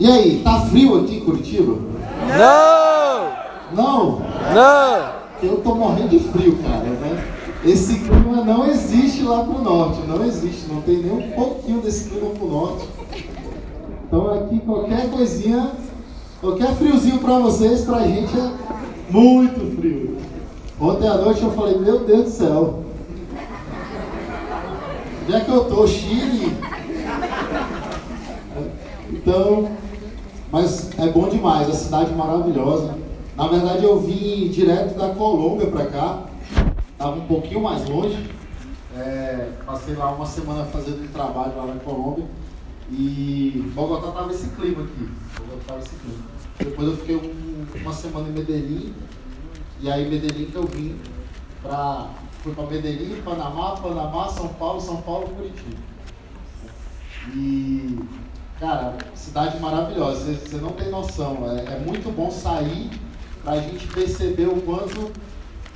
E aí, tá frio aqui em Curitiba? Não! Não? Não! Eu tô morrendo de frio, cara, né? Esse clima não existe lá pro norte, não existe, não tem nem um pouquinho desse clima pro norte. Então aqui qualquer coisinha, qualquer friozinho pra vocês, pra gente é muito frio. Ontem à noite eu falei, meu Deus do céu. Onde é que eu tô? Chile? Então, mas é bom demais, a cidade maravilhosa. Na verdade eu vim direto da Colômbia para cá, estava um pouquinho mais longe. É, passei lá uma semana fazendo um trabalho lá na Colômbia e Bogotá tava esse clima aqui. Bogotá esse clima. Depois eu fiquei um, uma semana em Medellín e aí Medellín que eu vim para fui para Medellín, Panamá, Panamá, São Paulo, São Paulo, Curitiba. E cara, cidade maravilhosa. Você, não tem noção. É, é muito bom sair para a gente perceber o quanto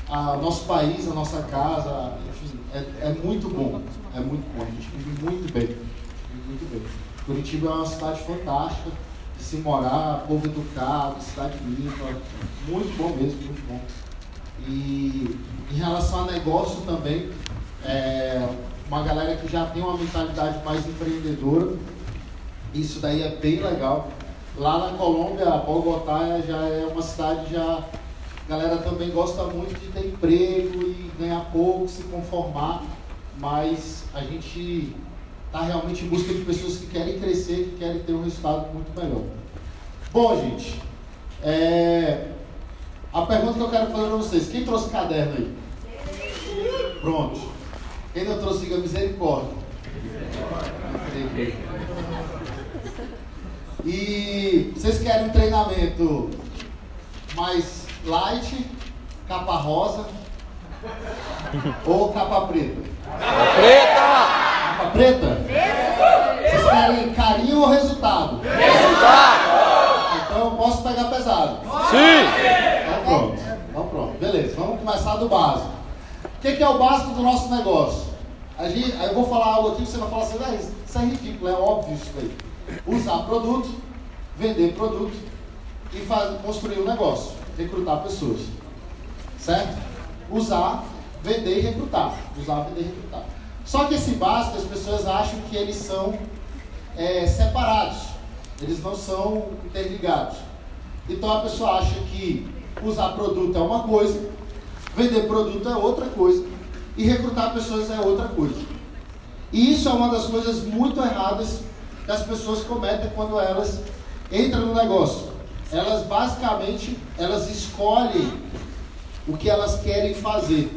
o nosso país, a nossa casa, enfim, é, é, muito bom. É muito bom. A gente vive muito bem. Vive muito bem. Curitiba é uma cidade fantástica de se morar, povo educado, cidade limpa. Muito bom mesmo, muito bom. E em relação a negócio também, é, uma galera que já tem uma mentalidade mais empreendedora, isso daí é bem legal. Lá na Colômbia, Bogotá já é uma cidade já a galera também gosta muito de ter emprego e ganhar pouco, se conformar, mas a gente está realmente em busca de pessoas que querem crescer, que querem ter um resultado muito melhor. Bom, gente, é... a pergunta que eu quero fazer para vocês: quem trouxe caderno aí? Pronto. Quem não trouxe, diga misericórdia. E vocês querem um treinamento mais light, capa rosa ou capa preta? Preta! Capa preta? Vocês querem carinho ou resultado? Resultado! Então eu posso pegar pesado. Sim! Então pronto. Então pronto. Beleza, vamos começar do básico. O que, que é o básico do nosso negócio? A gente, eu vou falar algo aqui, você vai falar assim, ah, isso é ridículo, é óbvio isso aí. Usar produto, vender produto e construir um negócio recrutar pessoas. Certo? Usar, vender e recrutar. Usar, vender e recrutar. Só que esse básico as pessoas acham que eles são é, separados. Eles não são interligados. Então a pessoa acha que usar produto é uma coisa, vender produto é outra coisa e recrutar pessoas é outra coisa. E isso é uma das coisas muito erradas que as pessoas cometem quando elas entram no negócio elas basicamente elas escolhem o que elas querem fazer.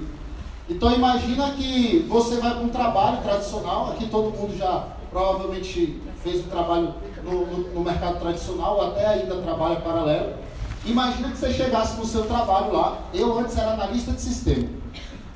Então imagina que você vai para um trabalho tradicional, aqui todo mundo já provavelmente fez um trabalho no, no, no mercado tradicional ou até ainda trabalha paralelo. Imagina que você chegasse no seu trabalho lá, eu antes era analista de sistema,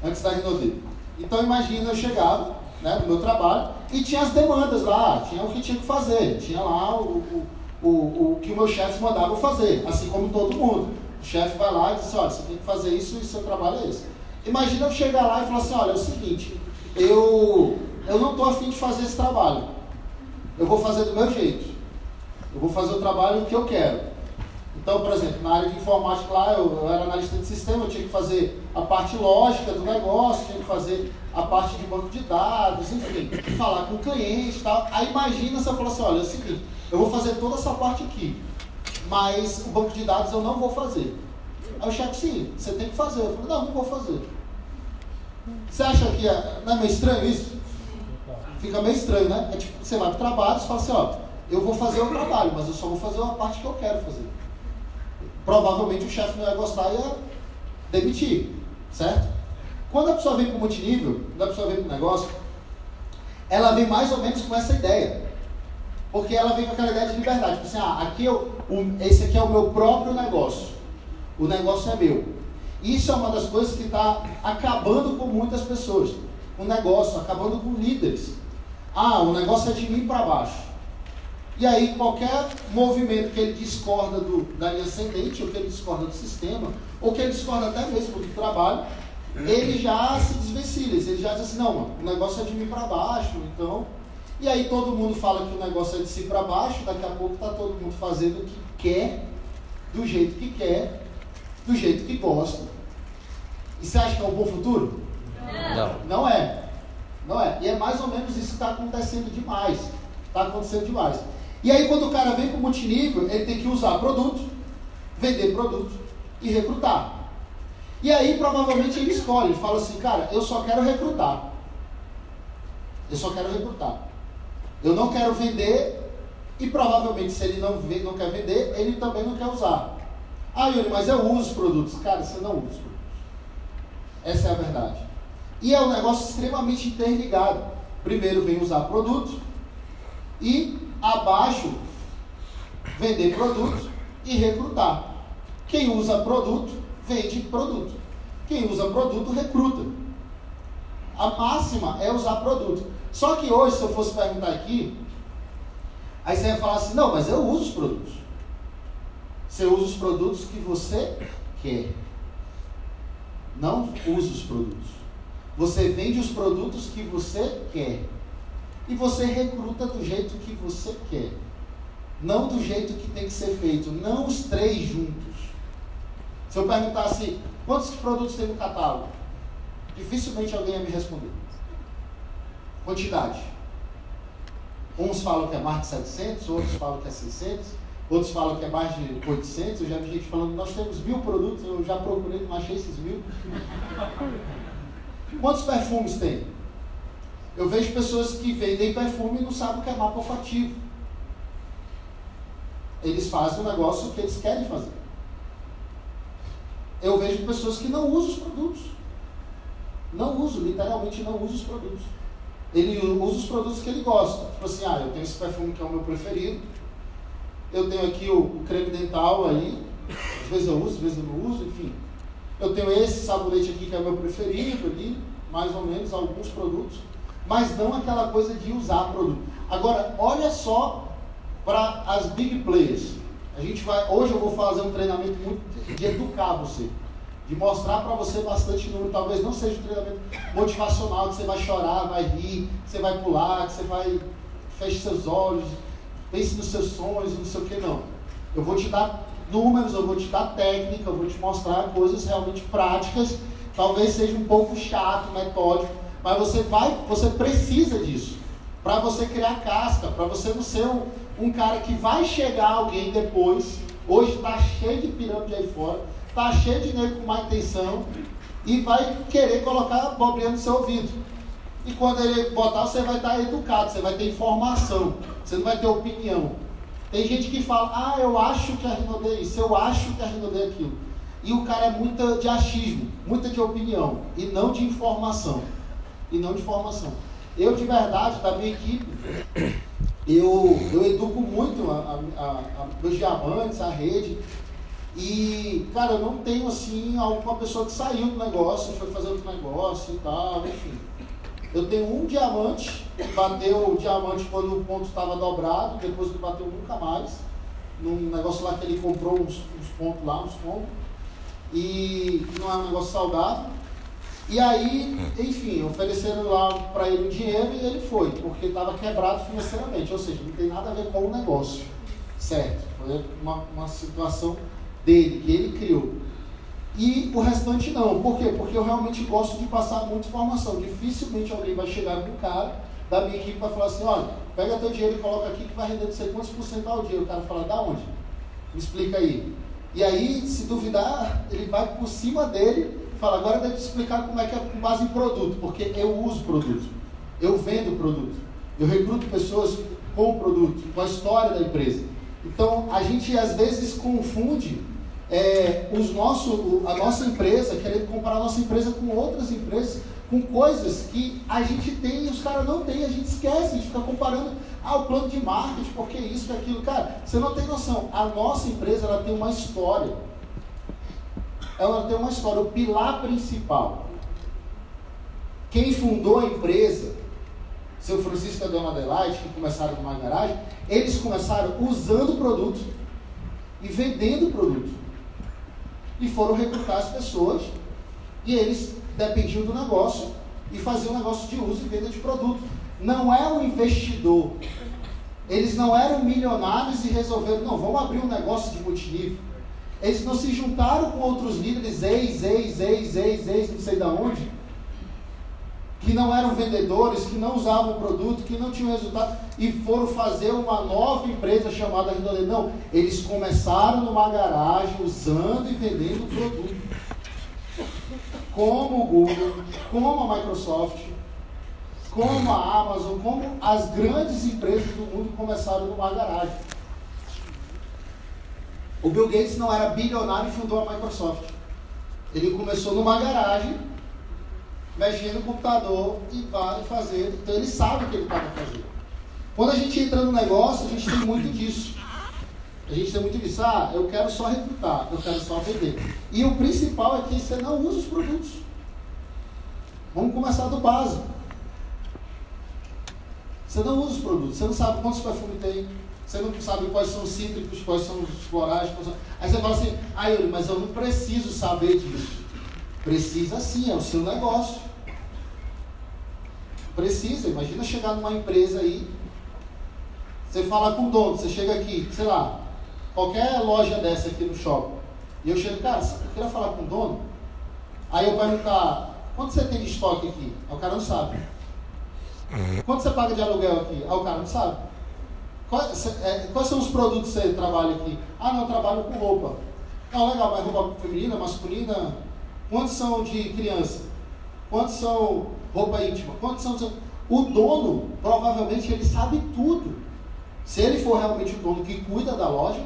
antes da Rinode. Então imagina eu chegava né, no meu trabalho e tinha as demandas lá, tinha o que tinha que fazer, tinha lá o, o o, o que o meu chefe mandava fazer, assim como todo mundo. O chefe vai lá e diz, olha, você tem que fazer isso e seu trabalho é esse. Imagina eu chegar lá e falar assim, olha, é o seguinte, eu, eu não estou afim de fazer esse trabalho. Eu vou fazer do meu jeito. Eu vou fazer o trabalho que eu quero. Então, por exemplo, na área de informática lá, eu, eu, era analista de sistema, eu tinha que fazer a parte lógica do negócio, tinha que fazer a parte de banco de dados, enfim, falar com o cliente e tal. Aí imagina se eu falar assim, olha, é o seguinte, eu vou fazer toda essa parte aqui, mas o banco de dados eu não vou fazer. Aí o chefe, sim, você tem que fazer. Eu falei, não, não vou fazer. Você acha que é, não é meio estranho isso? Fica meio estranho, né? É tipo, você vai para o trabalho e fala assim, ó, eu vou fazer o trabalho, mas eu só vou fazer a parte que eu quero fazer. Provavelmente o chefe não ia gostar e ia demitir, certo? Quando a pessoa vem para o multinível, quando a pessoa vem para o negócio, ela vem mais ou menos com essa ideia. Porque ela vem com aquela ideia de liberdade. Tipo assim, ah, aqui eu, esse aqui é o meu próprio negócio. O negócio é meu. Isso é uma das coisas que está acabando com muitas pessoas. O negócio, acabando com líderes. Ah, o negócio é de mim para baixo. E aí, qualquer movimento que ele discorda do, da linha ascendente, ou que ele discorda do sistema, ou que ele discorda até mesmo do trabalho, ele já se desvencilha. Ele já diz assim: não, mano, o negócio é de mim para baixo, então E aí todo mundo fala que o negócio é de si para baixo, daqui a pouco está todo mundo fazendo o que quer, do jeito que quer, do jeito que gosta. E você acha que é um bom futuro? Não. Não é. Não é. E é mais ou menos isso que está acontecendo demais. Está acontecendo demais. E aí quando o cara vem para o multinível, ele tem que usar produto, vender produto e recrutar. E aí provavelmente ele escolhe, ele fala assim, cara, eu só quero recrutar. Eu só quero recrutar. Eu não quero vender e provavelmente se ele não, não quer vender, ele também não quer usar. Ah, Yuri, mas eu uso os produtos. Cara, você não usa os produtos. Essa é a verdade. E é um negócio extremamente interligado. Primeiro vem usar produto e abaixo vender produto e recrutar. Quem usa produto, vende produto. Quem usa produto, recruta. A máxima é usar produto. Só que hoje, se eu fosse perguntar aqui, aí você ia falar assim, não, mas eu uso os produtos. Você usa os produtos que você quer. Não usa os produtos. Você vende os produtos que você quer. E você recruta do jeito que você quer. Não do jeito que tem que ser feito. Não os três juntos. Se eu perguntasse quantos produtos tem no catálogo, dificilmente alguém ia me responder. Quantidade. Uns falam que é mais de 700, outros falam que é 600, outros falam que é mais de 800. Eu já vi gente falando, nós temos mil produtos, eu já procurei, não achei esses mil. Quantos perfumes tem? Eu vejo pessoas que vendem perfume e não sabem o que é mapa olfativo. Eles fazem o negócio que eles querem fazer. Eu vejo pessoas que não usam os produtos. Não usam, literalmente não usam os produtos. Ele usa os produtos que ele gosta. Tipo assim, ah, eu tenho esse perfume que é o meu preferido. Eu tenho aqui o, creme dental aí. Às vezes eu uso, às vezes eu não uso, enfim. Eu tenho esse sabonete aqui que é o meu preferido ali, mais ou menos, alguns produtos. Mas não aquela coisa de usar produto. Agora, olha só para as big players. A gente vai, hoje eu vou fazer um treinamento muito de educar você, de mostrar para você bastante número. Talvez não seja um treinamento motivacional, que você vai chorar, vai rir, que você vai pular, que você vai feche seus olhos, pense nos seus sonhos, não sei o que não. Eu vou te dar números, eu vou te dar técnica, eu vou te mostrar coisas realmente práticas. Talvez seja um pouco chato, metódico, mas você vai, você precisa disso para você criar casca, para você não ser um, um cara que vai chegar alguém depois. Hoje está cheio de pirâmide aí fora, está cheio de nego com má intenção e vai querer colocar a no seu ouvido. E quando ele botar, você vai estar educado, você vai ter informação, você não vai ter opinião. Tem gente que fala, ah, eu acho que a Rinode é isso, eu acho que a Rinode é aquilo. E o cara é muita de achismo, muita de opinião, e não de informação. E não de informação. Eu, de verdade, da minha equipe, eu, eu educo muito a, a, a, diamantes, a rede. E, cara, eu não tenho, assim, alguma pessoa que saiu do negócio, foi fazer outro negócio e tal, enfim. Eu tenho um diamante, que bateu o diamante quando o ponto estava dobrado, depois não bateu nunca mais. Num negócio lá que ele comprou uns, uns pontos lá, uns pontos. E não é um negócio saudável. E aí, enfim, ofereceram lá para ele o dinheiro e ele foi, porque estava quebrado financeiramente, ou seja, não tem nada a ver com o negócio, certo? Foi uma, uma situação dele, que ele criou. E o restante não. Por quê? Porque eu realmente gosto de passar muita informação. Dificilmente alguém vai chegar com um cara da minha equipe e vai falar assim, olha, pega teu dinheiro e coloca aqui que vai render sei quantos por cento ao dia. O cara fala, da onde? Me explica aí. E aí, se duvidar, ele vai por cima dele fala, agora deve explicar como é que é com base em produto, porque eu uso produto, eu vendo produto, eu recruto pessoas com o produto, com a história da empresa. Então, a gente às vezes confunde é, os nosso, a nossa empresa, querendo comparar a nossa empresa com outras empresas, com coisas que a gente tem e os caras não têm, a gente esquece, a gente fica comparando, ah, o plano de marketing, porque isso, que aquilo. Cara, você não tem noção, a nossa empresa ela tem uma história ela tem uma história, o pilar principal. Quem fundou a empresa, seu Francisco e a Dona Adelaide, que começaram numa garagem, eles começaram usando o produto e vendendo o produto. E foram recrutar as pessoas e eles dependiam do negócio e faziam negócio de uso e venda de produto. não é um investidor. Eles não eram milionários e resolveram, não, vamos abrir um negócio de multinível. Eles não se juntaram com outros líderes, ex, ex, ex, ex, ex, não sei de onde, que não eram vendedores, que não usavam o produto, que não tinham resultado, e foram fazer uma nova empresa chamada Rinodê. Não, eles começaram numa garagem usando e vendendo produto. Como o Google, como a Microsoft, como a Amazon, como as grandes empresas do mundo começaram numa garagem. O Bill Gates não era bilionário e fundou a Microsoft. Ele começou numa garagem mexendo no computador e vai fazer. Então ele sabe o que ele estava fazendo. Quando a gente entra no negócio, a gente tem muito disso. A gente tem muito disso. Ah, eu quero só recrutar, eu quero só vender. E o principal é que você não usa os produtos. Vamos começar do básico. Você não usa os produtos, você não sabe quantos perfumes tem, você não sabe quais são os cítricos, quais são os florais. São... Aí você fala assim, ah, Yuri, mas eu não preciso saber disso. Precisa sim, é o seu negócio. Precisa, imagina chegar numa empresa aí, você fala com o dono, você chega aqui, sei lá, qualquer loja dessa aqui no shopping, e eu chego, cara, eu queria falar com o dono, aí eu perguntar, quanto você tem de estoque aqui? Aí o cara não sabe. Quanto você paga de aluguel aqui? Aí o cara não sabe. Quais, é, quais são os produtos que você trabalha aqui? Ah, não, eu trabalho com roupa. Não, legal, mas roupa feminina, masculina, Quantos são de criança? Quantos são roupa íntima? Quantos são. O dono, provavelmente, ele sabe tudo. Se ele for realmente o dono que cuida da loja,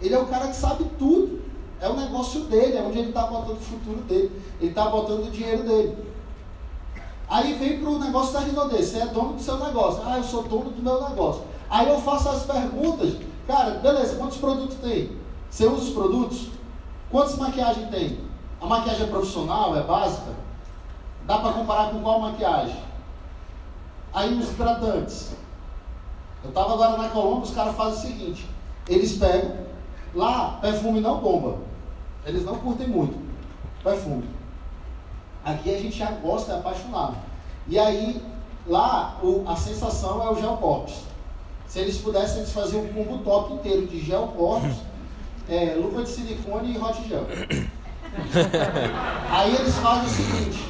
ele é o cara que sabe tudo. É o negócio dele, é onde ele está botando o futuro dele. Ele está botando o dinheiro dele. Aí vem para o negócio da Rinodê. Você é dono do seu negócio. Ah, eu sou dono do meu negócio. Aí eu faço as perguntas. Cara, beleza, quantos produtos tem? Você usa os produtos? Quantas maquiagens tem? A maquiagem é profissional, é básica? Dá para comparar com qual maquiagem? Aí os hidratantes. Eu estava agora na Colômbia, os caras fazem o seguinte: eles pegam, lá perfume não bomba. Eles não curtem muito perfume. Aqui a gente já gosta, é apaixonado. E aí, lá o, a sensação é o gel corpus. Se eles pudessem, eles faziam um combo top inteiro de gel corpus, é, luva de silicone e hot gel. Aí eles fazem o seguinte: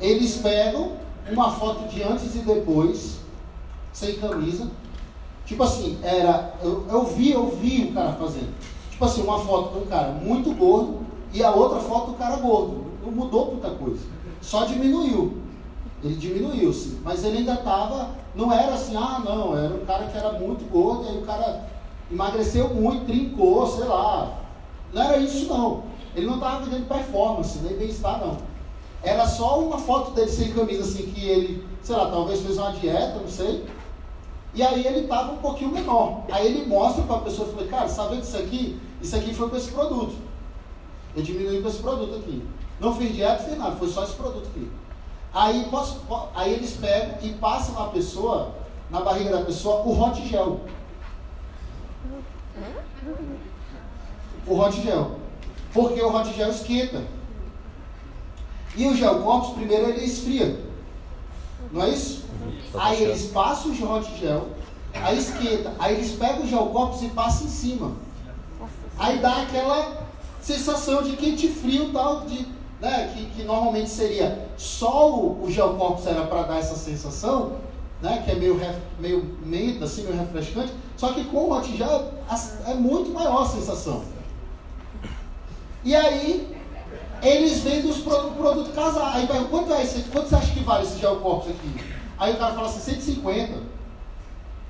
eles pegam uma foto de antes e depois, sem camisa. Tipo assim, era. Eu, eu vi, eu vi o cara fazendo. Tipo assim, uma foto de um cara muito gordo e a outra foto do cara gordo. Não mudou muita coisa. Só diminuiu. Ele diminuiu, sim. Mas ele ainda estava. Não era assim, ah, não. Era um cara que era muito gordo, e aí o cara emagreceu muito, trincou, sei lá. Não era isso, não. Ele não estava vendendo performance, nem bem-estar, não. Era só uma foto dele sem camisa, assim, que ele, sei lá, talvez fez uma dieta, não sei. E aí ele estava um pouquinho menor. Aí ele mostra para a pessoa e fala, cara, sabe vendo isso aqui? Isso aqui foi com esse produto. Eu diminui com esse produto aqui. Não fiz dieta, fiz nada, foi só esse produto aqui. Aí, posso, aí eles pegam e passam na pessoa, na barriga da pessoa, o hot gel. O hot gel. Porque o hot gel esquenta. E o gel corpus, primeiro ele esfria. Não é isso? Aí eles passam o hot gel, aí esquenta, aí eles pegam o gel corpus e passam em cima. Aí dá aquela sensação de quente frio tal, de, né, que, que normalmente seria só o, o gel corpus era para dar essa sensação, né, que é meio, ref, meio menta, assim, meio refrescante, só que com o hot gel é muito maior a sensação. E aí, eles vendem os produtos, produto. Aí pergunta, quanto é esse? Quanto você acha que vale esse gel corpus aqui? Aí o cara fala assim, 150.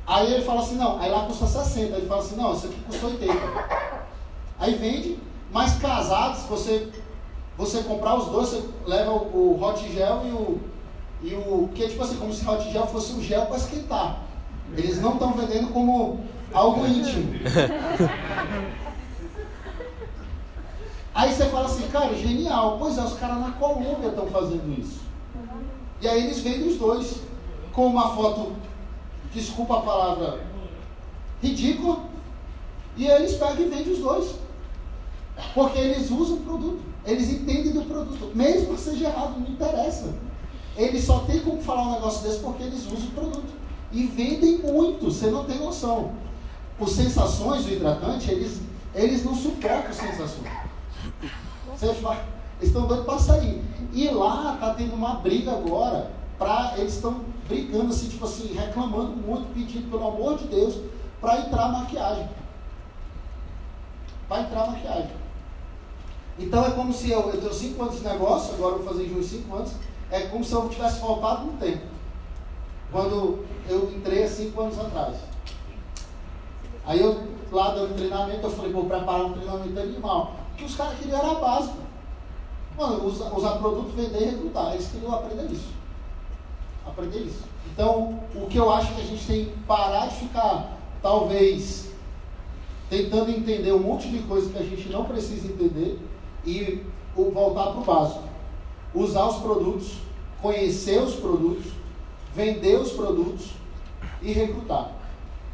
Aí ele fala assim, não, aí lá custa 60. Aí ele fala assim, não, isso aqui custa 80. Aí vende, mas casados, você, você comprar os dois, você leva o, o hot gel e o. E o. Que é tipo assim, como se hot gel fosse um gel para esquentar. Eles não estão vendendo como algo íntimo. Aí você fala assim, cara, genial. Pois é, os caras na Colômbia estão fazendo isso. E aí eles vendem os dois. Com uma foto, desculpa a palavra, ridícula. E eles pegam e vendem os dois. Porque eles usam o produto. Eles entendem do produto. Mesmo que seja errado, não interessa. eles só tem como falar um negócio desse porque eles usam o produto. E vendem muito, você não tem noção. Os sensações do hidratante, eles, eles não suportam sensações. Você fala, eles estão doidos para sair. E lá está tendo uma briga agora. Pra, eles estão brigando, assim, tipo assim, reclamando muito, pedindo, pelo amor de Deus, para entrar maquiagem. Para entrar maquiagem. Então é como se eu, eu tenho 5 anos de negócio, agora vou fazer em junho 5 anos, é como se eu tivesse faltado um tempo. Quando eu entrei há 5 anos atrás. Aí eu, lá dando treinamento, eu falei, vou preparar um treinamento animal. Que os caras queriam era básico. Mano, usar, usar produto, vender e recrutar. Eles queriam aprender isso. Aprender isso. Então, o que eu acho que a gente tem que parar de ficar, talvez, tentando entender um monte de coisa que a gente não precisa entender e voltar para o básico. Usar os produtos, conhecer os produtos, vender os produtos e recrutar.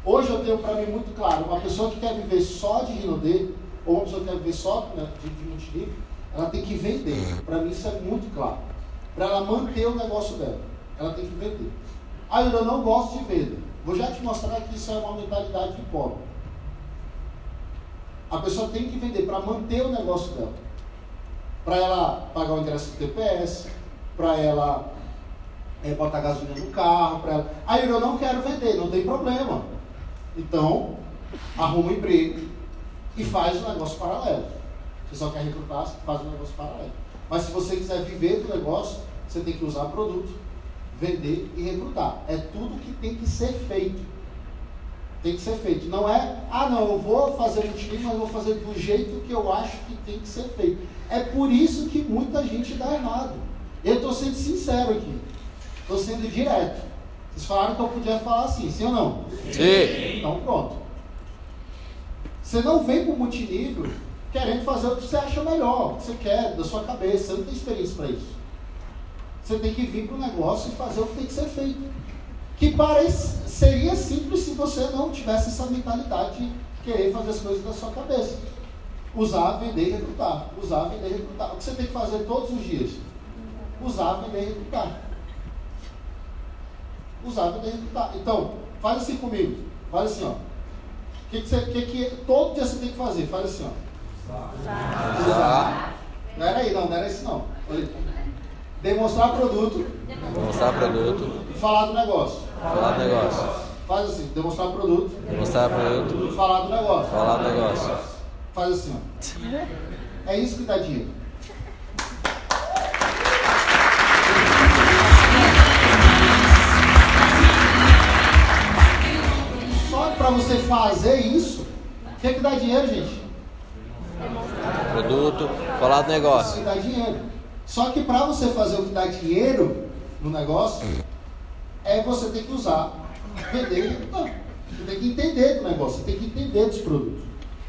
Hoje eu tenho para mim muito claro, uma pessoa que quer viver só de Rinodê, ou uma pessoa que quer viver só né, de, de multilível, ela tem que vender. Para mim isso é muito claro. Para ela manter o negócio dela, ela tem que vender. Ah, eu não gosto de venda. Vou já te mostrar que isso é uma mentalidade de pobre. A pessoa tem que vender para manter o negócio dela. Para ela pagar o ingresso do TPS, para ela é, botar gasolina no carro, para ela. Ah, eu não quero vender, não tem problema. Então, arruma um emprego e faz um negócio paralelo. Você só quer recrutar, faz um negócio paralelo. Mas se você quiser viver do negócio, você tem que usar produto, vender e recrutar. É tudo que tem que ser feito. Tem que ser feito. Não é, ah não, eu vou fazer multilíneo, mas vou fazer do jeito que eu acho que tem que ser feito. É por isso que muita gente dá errado. Eu estou sendo sincero aqui. Estou sendo direto. Vocês falaram que eu podia falar assim, sim ou não? Sim. Então pronto. Você não vem para o multinível querendo fazer o que você acha melhor, o que você quer, da sua cabeça. Você não tem experiência para isso. Você tem que vir para o negócio e fazer o que tem que ser feito. Que parece, seria simples se você não tivesse essa mentalidade de querer fazer as coisas da sua cabeça. Usar, vender e recrutar. Usar, vender e recrutar. O que você tem que fazer todos os dias? Usar, vender e recrutar usar para recrutar. Então, faz assim comigo. Faz assim, ó. O que, que, você, que, que todo dia você tem que fazer? Faz assim, ó. Usar. Não era aí, não, não era isso não. Olha. Demonstrar produto. Demonstrar produto. E falar do negócio. Falar do negócio. Faz assim, demonstrar produto. Demonstrar produto. E falar do negócio. Falar do negócio. Faz assim, ó. É isso que dá dinheiro. para você fazer isso, o que, é que dá dinheiro, gente? Produto, falar do negócio. Isso que dá dinheiro. Só que para você fazer o que dá dinheiro no negócio, é você tem que usar, vender Não, Você tem que entender do negócio, você tem que entender dos produtos.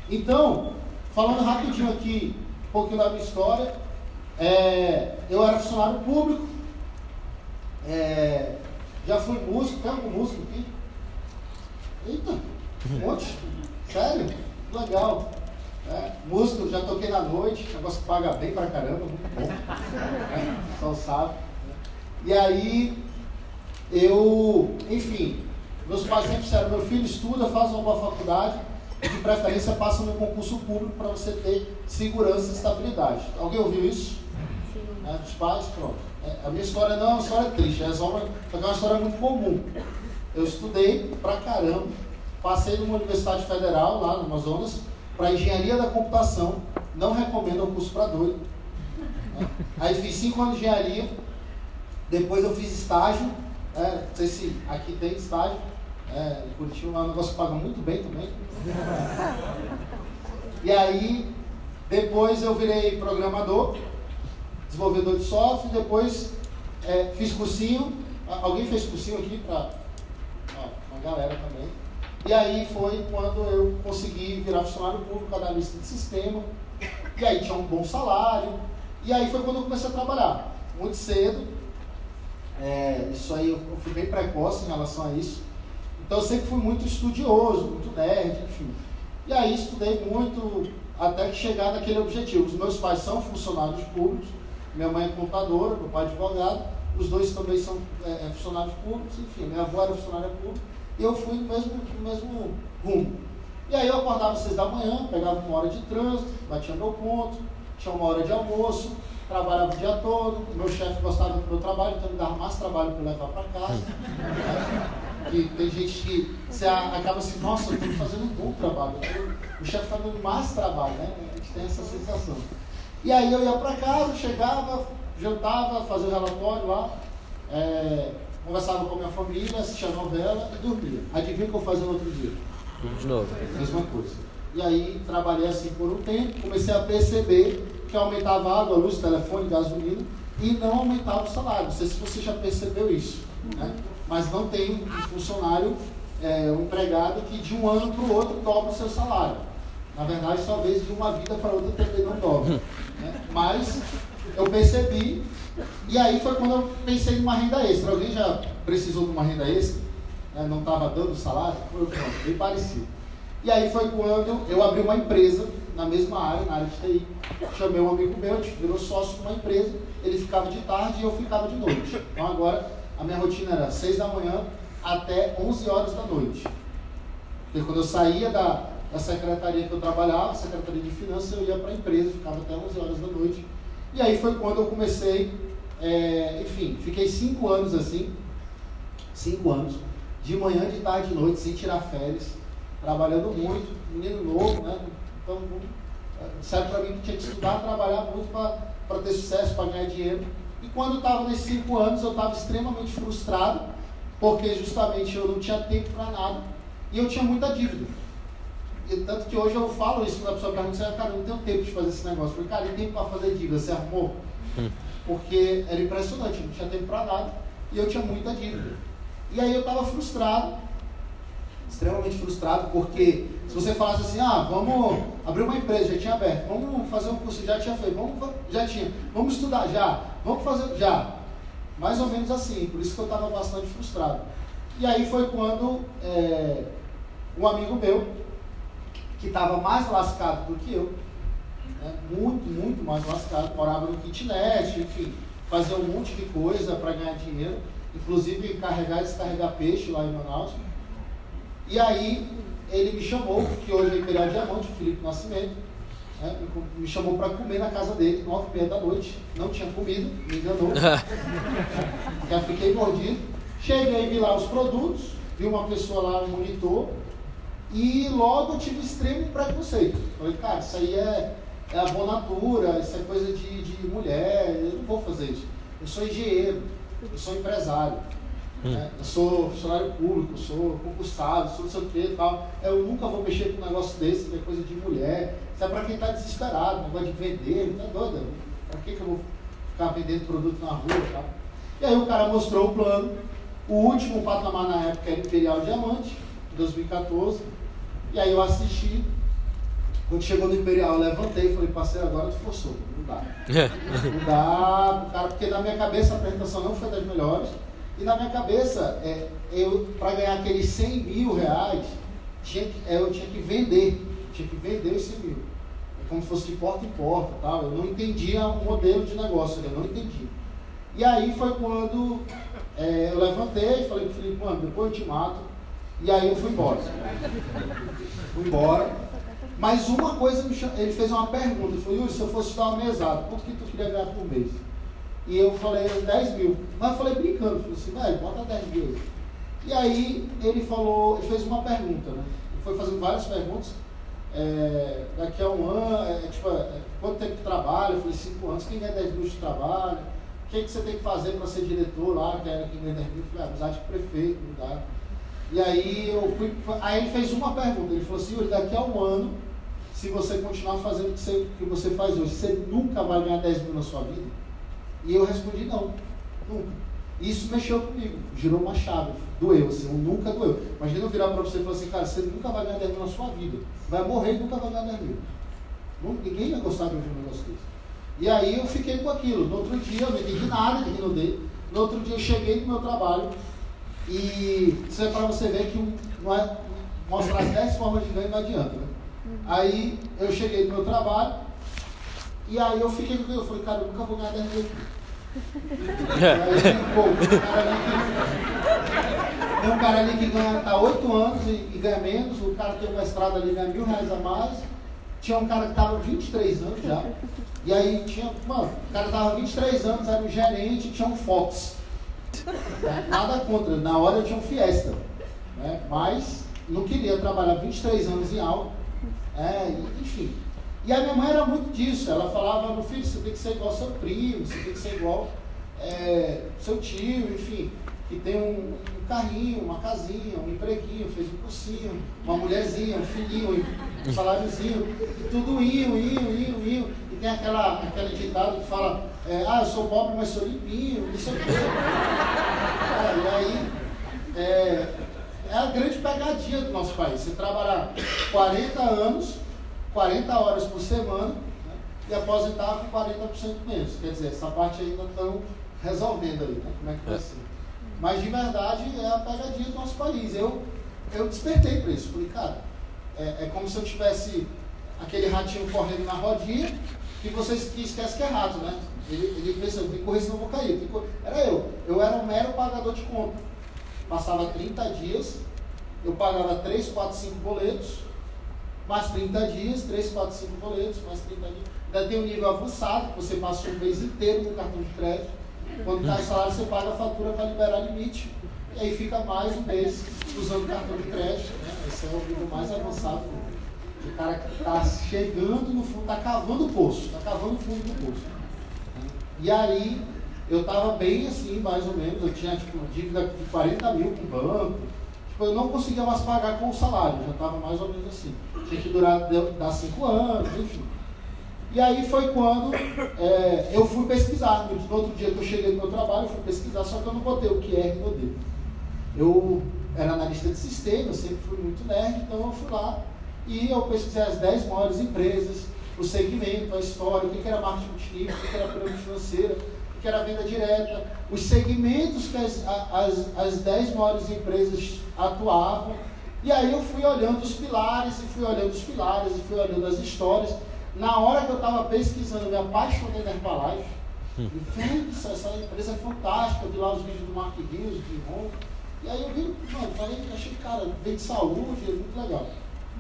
Então, falando rapidinho aqui, um pouquinho da minha história, é, eu era funcionário público, é, já fui músico, tem algum músico aqui? Eita, um monte. Sério? Legal. É, músico, já toquei na noite, negócio que paga bem pra caramba, muito bom. É, só sabe. E aí, eu, enfim, meus pais sempre disseram, meu filho estuda, faz uma boa faculdade, e de preferência passa no concurso público para você ter segurança e estabilidade. Alguém ouviu isso? Sim. É, dos pais? Pronto. É, a minha história não é uma história triste, é só uma, é uma história muito comum. Eu estudei pra caramba, passei numa universidade federal lá no Amazonas para engenharia da computação. Não recomendo o curso para doido. Aí fiz cinco anos de engenharia, depois eu fiz estágio. É, não sei se aqui tem estágio. É, em Curitiba é um negócio que paga muito bem também. E aí, depois eu virei programador, desenvolvedor de software, depois é, fiz cursinho. Alguém fez cursinho aqui para galera também. E aí foi quando eu consegui virar funcionário público, analista de sistema. E aí tinha um bom salário. E aí foi quando eu comecei a trabalhar. Muito cedo. É, isso aí eu fui bem precoce em relação a isso. Então eu sempre fui muito estudioso, muito nerd, enfim. E aí estudei muito até chegar naquele objetivo. Os meus pais são funcionários públicos, minha mãe é contadora, meu pai é advogado, os dois também são é, é, funcionários públicos, enfim, minha avó era funcionária pública, e eu fui no mesmo, no mesmo rumo. E aí eu acordava às seis da manhã, pegava uma hora de trânsito, batia meu ponto, tinha uma hora de almoço, trabalhava o dia todo, meu chefe gostava do meu trabalho, então me dava mais trabalho para levar para casa. E tem gente que você acaba assim, nossa, eu estou fazendo um bom trabalho. O chefe está dando mais trabalho, né? A gente tem essa sensação. E aí eu ia para casa, chegava, jantava, fazia o relatório lá, é, conversava com a minha família, assistia a novela e dormia. Adivinha o que eu fazia no outro dia? De novo. Mesma coisa. E aí trabalhei assim por um tempo, comecei a perceber que aumentava a água, a luz, telefone, gasolina e não aumentava o salário. Não sei se você já percebeu isso. Né? Mas não tem um funcionário, é, um empregado que de um ano para o outro dobra o seu salário. Na verdade, talvez de uma vida para outra também não dobra. Né? Mas eu percebi, e aí foi quando eu pensei numa renda extra. Alguém já precisou de uma renda extra? Né? Não estava dando salário? Foi bem parecido. E aí foi quando eu abri uma empresa na mesma área, na área de TI. Chamei um amigo meu, virou sócio de uma empresa, ele ficava de tarde e eu ficava de noite. Então agora a minha rotina era 6 da manhã até 11 horas da noite. Porque quando eu saía da, da secretaria que eu trabalhava, secretaria de finanças, eu ia para a empresa, ficava até 11 horas da noite. E aí foi quando eu comecei, é, enfim, fiquei 5 anos assim, 5 anos, de manhã, de tarde, de noite, sem tirar férias, trabalhando muito, menino novo, né? Então, serve para mim que tinha que estudar, trabalhar muito para ter sucesso, para ganhar dinheiro. E quando eu estava nesses cinco anos, eu estava extremamente frustrado, porque justamente eu não tinha tempo para nada e eu tinha muita dívida. E, tanto que hoje eu falo isso quando a pessoa pergunta, cara, eu não tenho tempo de fazer esse negócio. Eu falei, cara, e tempo para fazer dívida? Você arrumou? Hum. Porque era impressionante, não tinha tempo para nada e eu tinha muita dívida. E aí eu estava frustrado, extremamente frustrado, porque se você falasse assim, ah, vamos abrir uma empresa, já tinha aberto, vamos fazer um curso, já tinha feito, vamos, já tinha, vamos estudar já, vamos fazer já. Mais ou menos assim, por isso que eu estava bastante frustrado. E aí foi quando é, um amigo meu, que estava mais lascado do que eu, né, muito, muito mais lascado, morava no kitnet, enfim, fazia um monte de coisa para ganhar dinheiro, inclusive carregar e descarregar peixe lá em Manaus. E aí ele me chamou, que hoje é Imperial Diamante, o Felipe Nascimento, né, me chamou para comer na casa dele, nove e meia da noite. Não tinha comido, me enganou. Já fiquei mordido. Cheguei, vi lá os produtos, vi uma pessoa lá, um monitor, e logo eu tive extremo preconceito. Falei, cara, isso aí é, é a bonatura, isso é coisa de, de mulher, eu não vou fazer isso. Eu sou engenheiro, eu sou empresário. Hum. Né? Eu sou funcionário público, sou concursado, sou não sei o que e tal. Eu nunca vou mexer com um negócio desse, que é coisa de mulher. Isso é para quem está desesperado, não gosta de vender, não tá doido. Para que, que eu vou ficar vendendo produto na rua e tal? E aí o cara mostrou o plano. O último patamar na época era Imperial Diamante, 2014. E aí eu assisti. Quando chegou no Imperial, eu levantei e falei, parceiro, agora tu forçou. Não dá. não dá, cara, porque na minha cabeça a apresentação não foi das melhores. E na minha cabeça, é, eu para ganhar aqueles 100 mil reais, tinha que, é, eu tinha que vender. Tinha que vender os 100 mil. É como se fosse de porta em porta. Tal. Eu não entendia o modelo de negócio, eu não entendia. E aí foi quando é, eu levantei e falei para o Felipe, mano, depois eu te mato. E aí eu fui embora. fui embora. Mas uma coisa, ele fez uma pergunta, ele falou, Yuri, se eu fosse dar uma mesada, quanto que tu queria ganhar por mês? E eu falei 10 mil. Mas eu falei brincando, falei assim, velho, bota 10 mil aí. E aí ele falou, ele fez uma pergunta, né? Ele foi fazendo várias perguntas. É, daqui a um ano, é, tipo, é, quanto tempo de trabalho? Eu falei, 5 anos, quem ganha 10 mil de trabalho? O que, que você tem que fazer para ser diretor lá, que era quem ganha 10 mil? Eu falei, ah, amizade com prefeito, não dá. E aí eu fui. Aí ele fez uma pergunta, ele falou assim, daqui a um ano, se você continuar fazendo o que você, que você faz hoje, você nunca vai ganhar 10 mil na sua vida? E eu respondi não, nunca. Isso mexeu comigo, girou uma chave, doeu, assim, nunca doeu. Imagina eu virar para você e falar assim, cara, você nunca vai ganhar 10 mil na sua vida. Vai morrer e nunca vai ganhar 10 mil. Ninguém ia gostar de ouvir um negócio desse. E aí eu fiquei com aquilo. No outro dia eu não entendi nada de Rino dele. No outro dia eu cheguei no meu trabalho e isso é para você ver que não é, mostrar as 10 formas de ganho não adianta. Né? Aí eu cheguei no meu trabalho e aí eu fiquei com eu falei, cara, eu nunca vou ganhar 10 mil. Aí, tem um cara ali que ganha, tá 8 anos e, e ganha menos, o cara tem uma estrada ali ganha mil reais a mais. Tinha um cara que tava 23 anos já. E aí tinha, mano, o cara tava 23 anos, era um gerente, tinha um Fox. Nada contra, na hora tinha um Fiesta. Né? Mas não queria trabalhar 23 anos em algo. É, e- enfim. E a minha mãe era muito disso. Ela falava, meu filho, você tem que ser igual seu primo, você tem que ser igual é, seu tio, enfim, que tem um, um carrinho, uma casinha, um empreguinho, fez um cursinho, uma mulherzinha, um filhinho, um saláriozinho, e tudo iam, iam, iam, iam. E tem aquela, aquele ditado que fala, é, ah, eu sou pobre, mas sou limpinho, não sei o quê. É, e aí, é, é a grande pegadinha do nosso país. Você trabalhar 40 anos, 40 horas por semana, né, e aposentar com 40% menos. Quer dizer, essa parte ainda estão resolvendo aí, né? Como é que vai ser. Mas de verdade é a pegadinha do nosso país. Eu, eu despertei para isso. Falei, cara, é, é como se eu tivesse aquele ratinho correndo na rodinha que você que esquece que é rato, né? Ele, ele pensa, que correr senão eu vou cair. Era eu. Eu era um mero pagador de conta. Passava 30 dias, eu pagava 3, 4, 5 boletos, mais 30 dias, 3, 4, 5 boletos, mais 30 dias. Ainda tem um nível avançado, você passa um mês inteiro no cartão de crédito. Quando cai o salário, você paga a fatura para liberar limite. E aí fica mais um mês usando cartão de crédito. Né? Esse é o nível mais avançado. O cara que está chegando no fundo, está cavando o poço, está cavando o fundo do poço. E aí, eu estava bem assim, mais ou menos. Eu tinha tipo, uma dívida de 40 mil com o banco. Tipo, eu não conseguia mais pagar com o salário, já estava mais ou menos assim. Tinha que durar, dar 5 anos, enfim. E aí foi quando é, eu fui pesquisar. No, outro dia que eu cheguei no meu trabalho, eu fui pesquisar, só que eu não botei o QR no dedo. Eu era analista de sistema, eu sempre fui muito nerd, então eu fui lá e eu pesquisei as 10 maiores empresas, o segmento, a história, o que era marketing multinível, o que era pirâmide financeira, o que era venda direta, os segmentos que as, a- as, as 10 maiores empresas atuavam. E aí eu fui olhando os pilares, e fui olhando os pilares, e fui olhando as histórias. Na hora que eu estava pesquisando, eu me apaixonei na Herbalife. Vendo essa, essa empresa é fantástica, eu vi lá os vídeos do Mark Rios, de Ron. E aí eu vi, mano, falei, achei, cara, vem de saúde, é muito legal.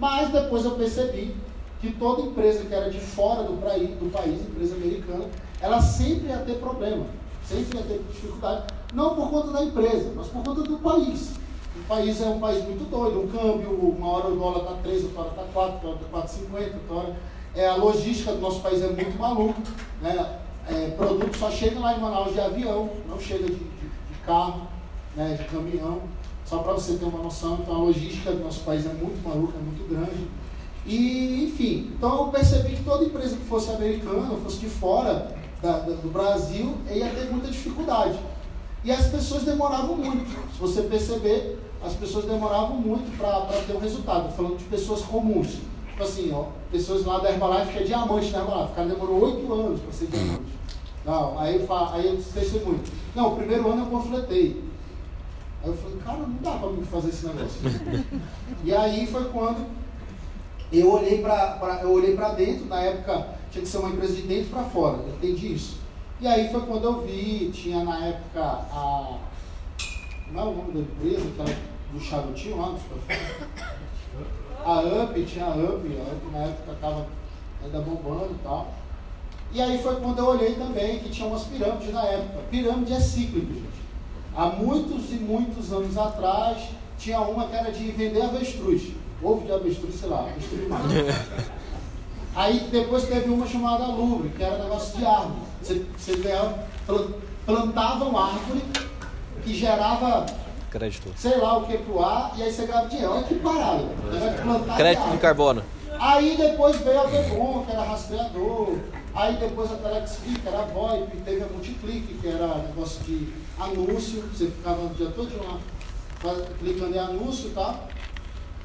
Mas depois eu percebi que toda empresa que era de fora do, praí, do país, empresa americana, ela sempre ia ter problema, sempre ia ter dificuldade, não por conta da empresa, mas por conta do país. O país é um país muito doido, um câmbio, uma hora o dólar está 3, outra hora está 4, outra hora está 4,50, outra hora. É, a logística do nosso país é muito maluca. Né? É, produto só chega lá em Manaus de avião, não chega de, de- de carro, né, de caminhão. Só para você ter uma noção, então a logística do nosso país é muito maluca, é muito grande. E, enfim, então eu percebi que toda empresa que fosse americana, fosse de fora da- da- do Brasil, ia ter muita dificuldade. E as pessoas demoravam muito. Se você perceber, as pessoas demoravam muito para ter um resultado. Falando de pessoas comuns. Tipo assim, ó, pessoas lá da Herbalife que é diamante na Herbalife. O cara demorou oito anos para ser diamante. Não, aí, eu aí eu testemunho. Não, o primeiro ano eu panfletei. Aí eu falei, cara, não dá para mim fazer esse negócio. e aí foi quando eu olhei para dentro, na época tinha que ser uma empresa de dentro para fora, eu entendi isso. E aí foi quando eu vi, tinha na época a. Não é o nome da empresa, do charutinho lá, a UP, tinha a UP, a UP na época estava ainda bombando e tal. E aí foi quando eu olhei também que tinha umas pirâmides na época. Pirâmide é cíclico, gente. Há muitos e muitos anos atrás, tinha uma que era de vender avestruz. Ovo de avestruz, sei lá, avestruz mais. Aí depois teve uma chamada Louvre, que era negócio de árvore. Você, você ganhava, plan- plantavam árvore que gerava Crédito. sei lá o que pro ar, e aí você ganhava dinheiro. Olha que parada. Plantar Crédito de carbono. Aí depois veio a Bebom, que era rastreador. Aí depois a TelexFi, que era a VoIP. Teve a Multiclick, que era negócio de anúncio. Você ficava o dia todo lá clicando em anúncio e tal.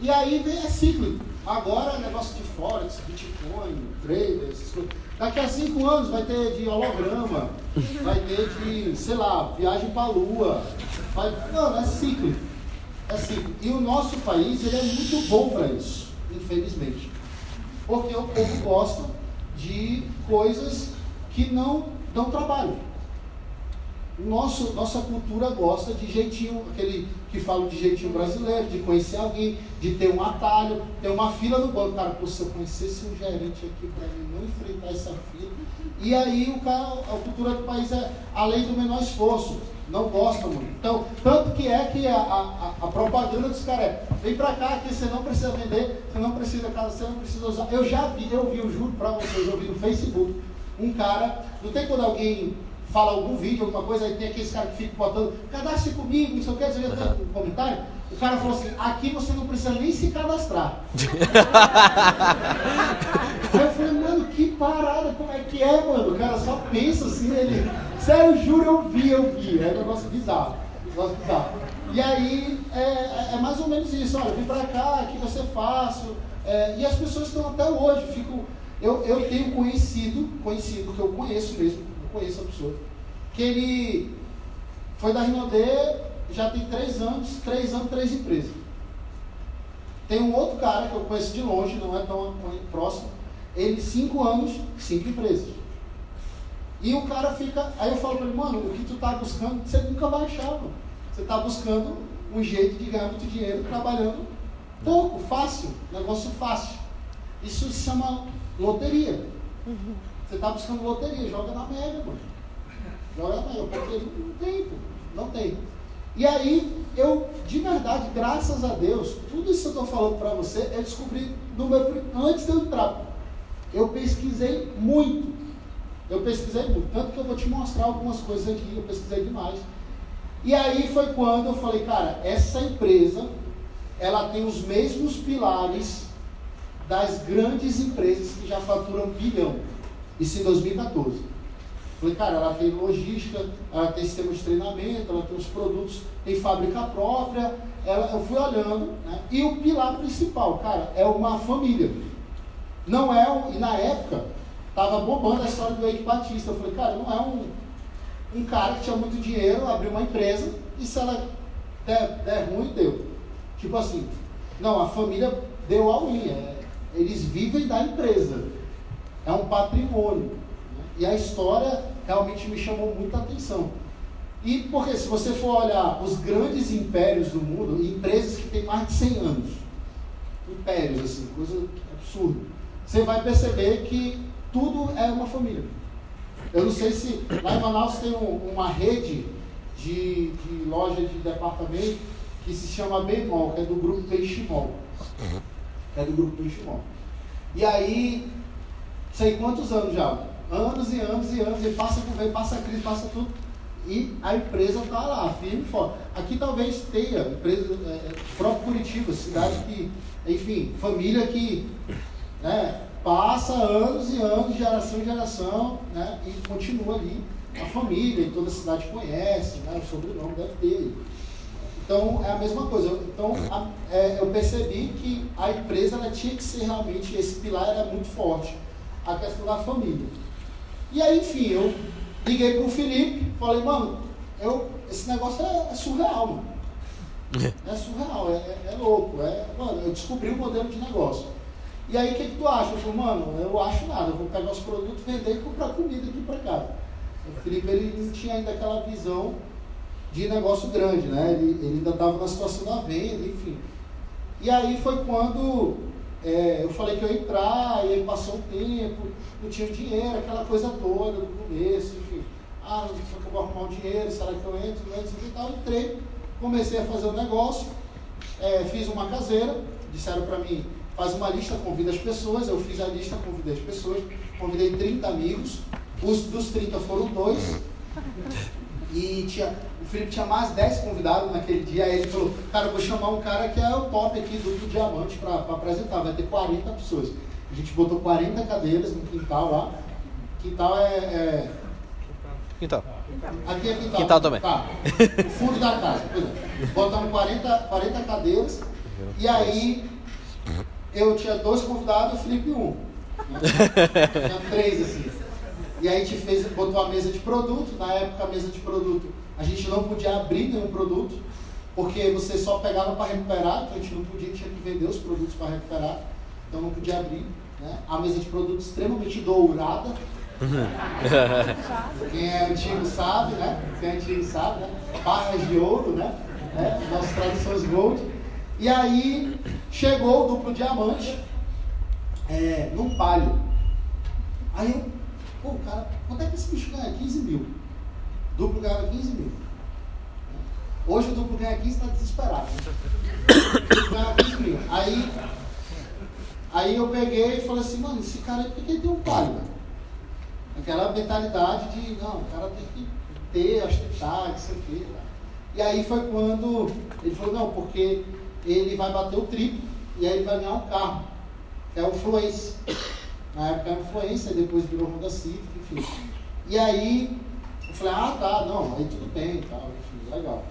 E aí vem é cíclico. Agora é negócio de Forex, Bitcoin, trader, essas coisas. Daqui a cinco anos vai ter de holograma, vai ter de, sei lá, viagem para a lua. Vai, mano, é cíclico. É cíclico. E o nosso país ele é muito bom para isso, infelizmente. Porque o povo gosta de coisas que não dão trabalho. nosso, nossa cultura gosta de jeitinho, aquele que fala de jeitinho brasileiro, de conhecer alguém, de ter um atalho, ter uma fila no banco. Cara, pô, se eu conhecesse um gerente aqui para mim não enfrentar essa fila. E aí o cara, a cultura do país é a lei do menor esforço. Não gosta muito. Então, tanto que é que a, a, a propaganda dos caras é, vem pra cá que você não precisa vender, você não precisa casa, você não precisa usar. Eu já vi, eu vi, eu juro pra vocês, eu vi no Facebook, um cara, não tem quando alguém fala algum vídeo, alguma coisa, aí tem aqueles caras que ficam botando, cadastre comigo, não sei o que, você um comentário. O cara falou assim, aqui você não precisa nem se cadastrar. aí eu falei, mano, que parada, como é que é, mano? O cara só pensa assim, ele. Sério, juro, eu vi, eu vi. É um negócio bizarro. Negócio bizarro. E aí é, é, é, mais ou menos isso, olha, vem pra cá, aqui vai ser fácil. É, e as pessoas estão até hoje, fico. Eu, eu tenho conhecido, conhecido, que eu conheço mesmo, eu conheço a pessoa, que ele foi da Rinodê, já tem três anos, três anos, três empresas. Tem um outro cara que eu conheço de longe, não é tão próximo, ele cinco anos, cinco empresas. E o cara fica. Aí eu falo para ele, mano, o que tu tá buscando, você nunca vai achar, mano. Você tá buscando um jeito de ganhar muito dinheiro trabalhando pouco, fácil, negócio fácil. Isso se chama loteria. Uhum. Você tá buscando loteria, joga na média, mano. Joga na média, porque não tem, pô. Não tem. E aí, eu, de verdade, graças a Deus, tudo isso que eu estou falando para você, eu descobri no meu, antes de eu entrar. Eu pesquisei muito. Eu pesquisei muito. Tanto que eu vou te mostrar algumas coisas aqui, eu pesquisei demais. E aí foi quando eu falei, cara, essa empresa, ela tem os mesmos pilares das grandes empresas que já faturam bilhão. Isso em 2014. Falei, cara, ela tem logística, ela tem sistema de treinamento, ela tem os produtos, tem fábrica própria. Ela, eu fui olhando, né? E o pilar principal, cara, é uma família. Não é um, e na época, estava bombando a história do Eike Batista. Eu falei, cara, não é um, um cara que tinha muito dinheiro, abriu uma empresa, e se ela der, der ruim, deu. Tipo assim, não, a família deu a unha. É, eles vivem da empresa. É um patrimônio. E a história realmente me chamou muita atenção. E porque se você for olhar os grandes impérios do mundo, empresas que têm mais de 100 anos, impérios assim, coisa absurda você vai perceber que tudo é uma família. Eu não sei se lá em Manaus tem um, uma rede de, de loja de departamento que se chama Bemol, que é do grupo Peiximol. Que é do grupo Peiximol. E aí, sei quantos anos já? Anos e anos e anos, e passa governo, passa a crise, passa tudo. E a empresa está lá, firme e forte. Aqui talvez tenha, empresa, é, próprio Curitiba, cidade que, enfim, família que né, passa anos e anos, geração em geração, né, e continua ali. A família e toda a cidade conhece, né, o sobrenome deve ter. Então é a mesma coisa. Então a, é, eu percebi que a empresa ela tinha que ser realmente, esse pilar era muito forte, a questão da família. E aí, enfim, eu liguei para o Felipe, falei, mano, eu, esse negócio é, é surreal, mano. É surreal, é, é, é louco. É, mano, eu descobri o um modelo de negócio. E aí o que, que tu acha? Eu falei, mano, eu acho nada, eu vou pegar os produtos, vender e comprar comida aqui para casa. O Felipe ele não tinha ainda aquela visão de negócio grande, né? Ele, ele ainda estava na situação da venda, enfim. E aí foi quando é, eu falei que eu ia entrar, e aí passou um tempo, não tinha dinheiro, aquela coisa toda no começo, enfim. Ah, não sei que eu vou arrumar um dinheiro, será que eu entro? Não entro. Entrei, comecei a fazer o um negócio, é, fiz uma caseira, disseram para mim, faz uma lista, convida as pessoas. Eu fiz a lista, convidei as pessoas, convidei 30 amigos. Os dos 30 foram dois. E tinha, Felipe tinha mais 10 convidados naquele dia. Aí ele falou: Cara, eu vou chamar um cara que é o top aqui do, Diamante para apresentar. Vai ter 40 pessoas. A gente botou 40 cadeiras no quintal lá. Quintal é. é... Quintal. Aqui é quintal. Quintal também. Tá. O fundo da casa. Botamos 40, 40 cadeiras. E aí eu tinha dois convidados e o Felipe um. tinha três assim. E aí a gente fez, botou a mesa de produto, na época a mesa de produto, a gente não podia abrir nenhum produto, porque você só pegava para recuperar, então a gente não podia, tinha que vender os produtos para recuperar, então não podia abrir. Né? A mesa de produto extremamente dourada, Quem é antigo sabe, né? Quem é antigo sabe, né? Barras de ouro, né? né? Nossas tradições gold. E aí chegou o duplo diamante é, num palio. Aí eu, pô, cara, quanto é que esse bicho ganha? 15 mil. Duplo ganhava 15 mil. Hoje o duplo ganha 15 está desesperado. Ganha 15 mil. Aí, aí eu peguei e falei assim, mano, esse cara aí, por que tem um palio? Aquela mentalidade de, não, o cara tem que ter, ostentar, isso aqui. E aí foi quando ele falou, não, porque ele vai bater o triplo e aí ele vai ganhar um carro, que é o Fluence. Na época era o Fluence, depois virou Honda Civic, enfim. E aí falei, ah tá, não, aí tudo bem e tal, enfim, legal.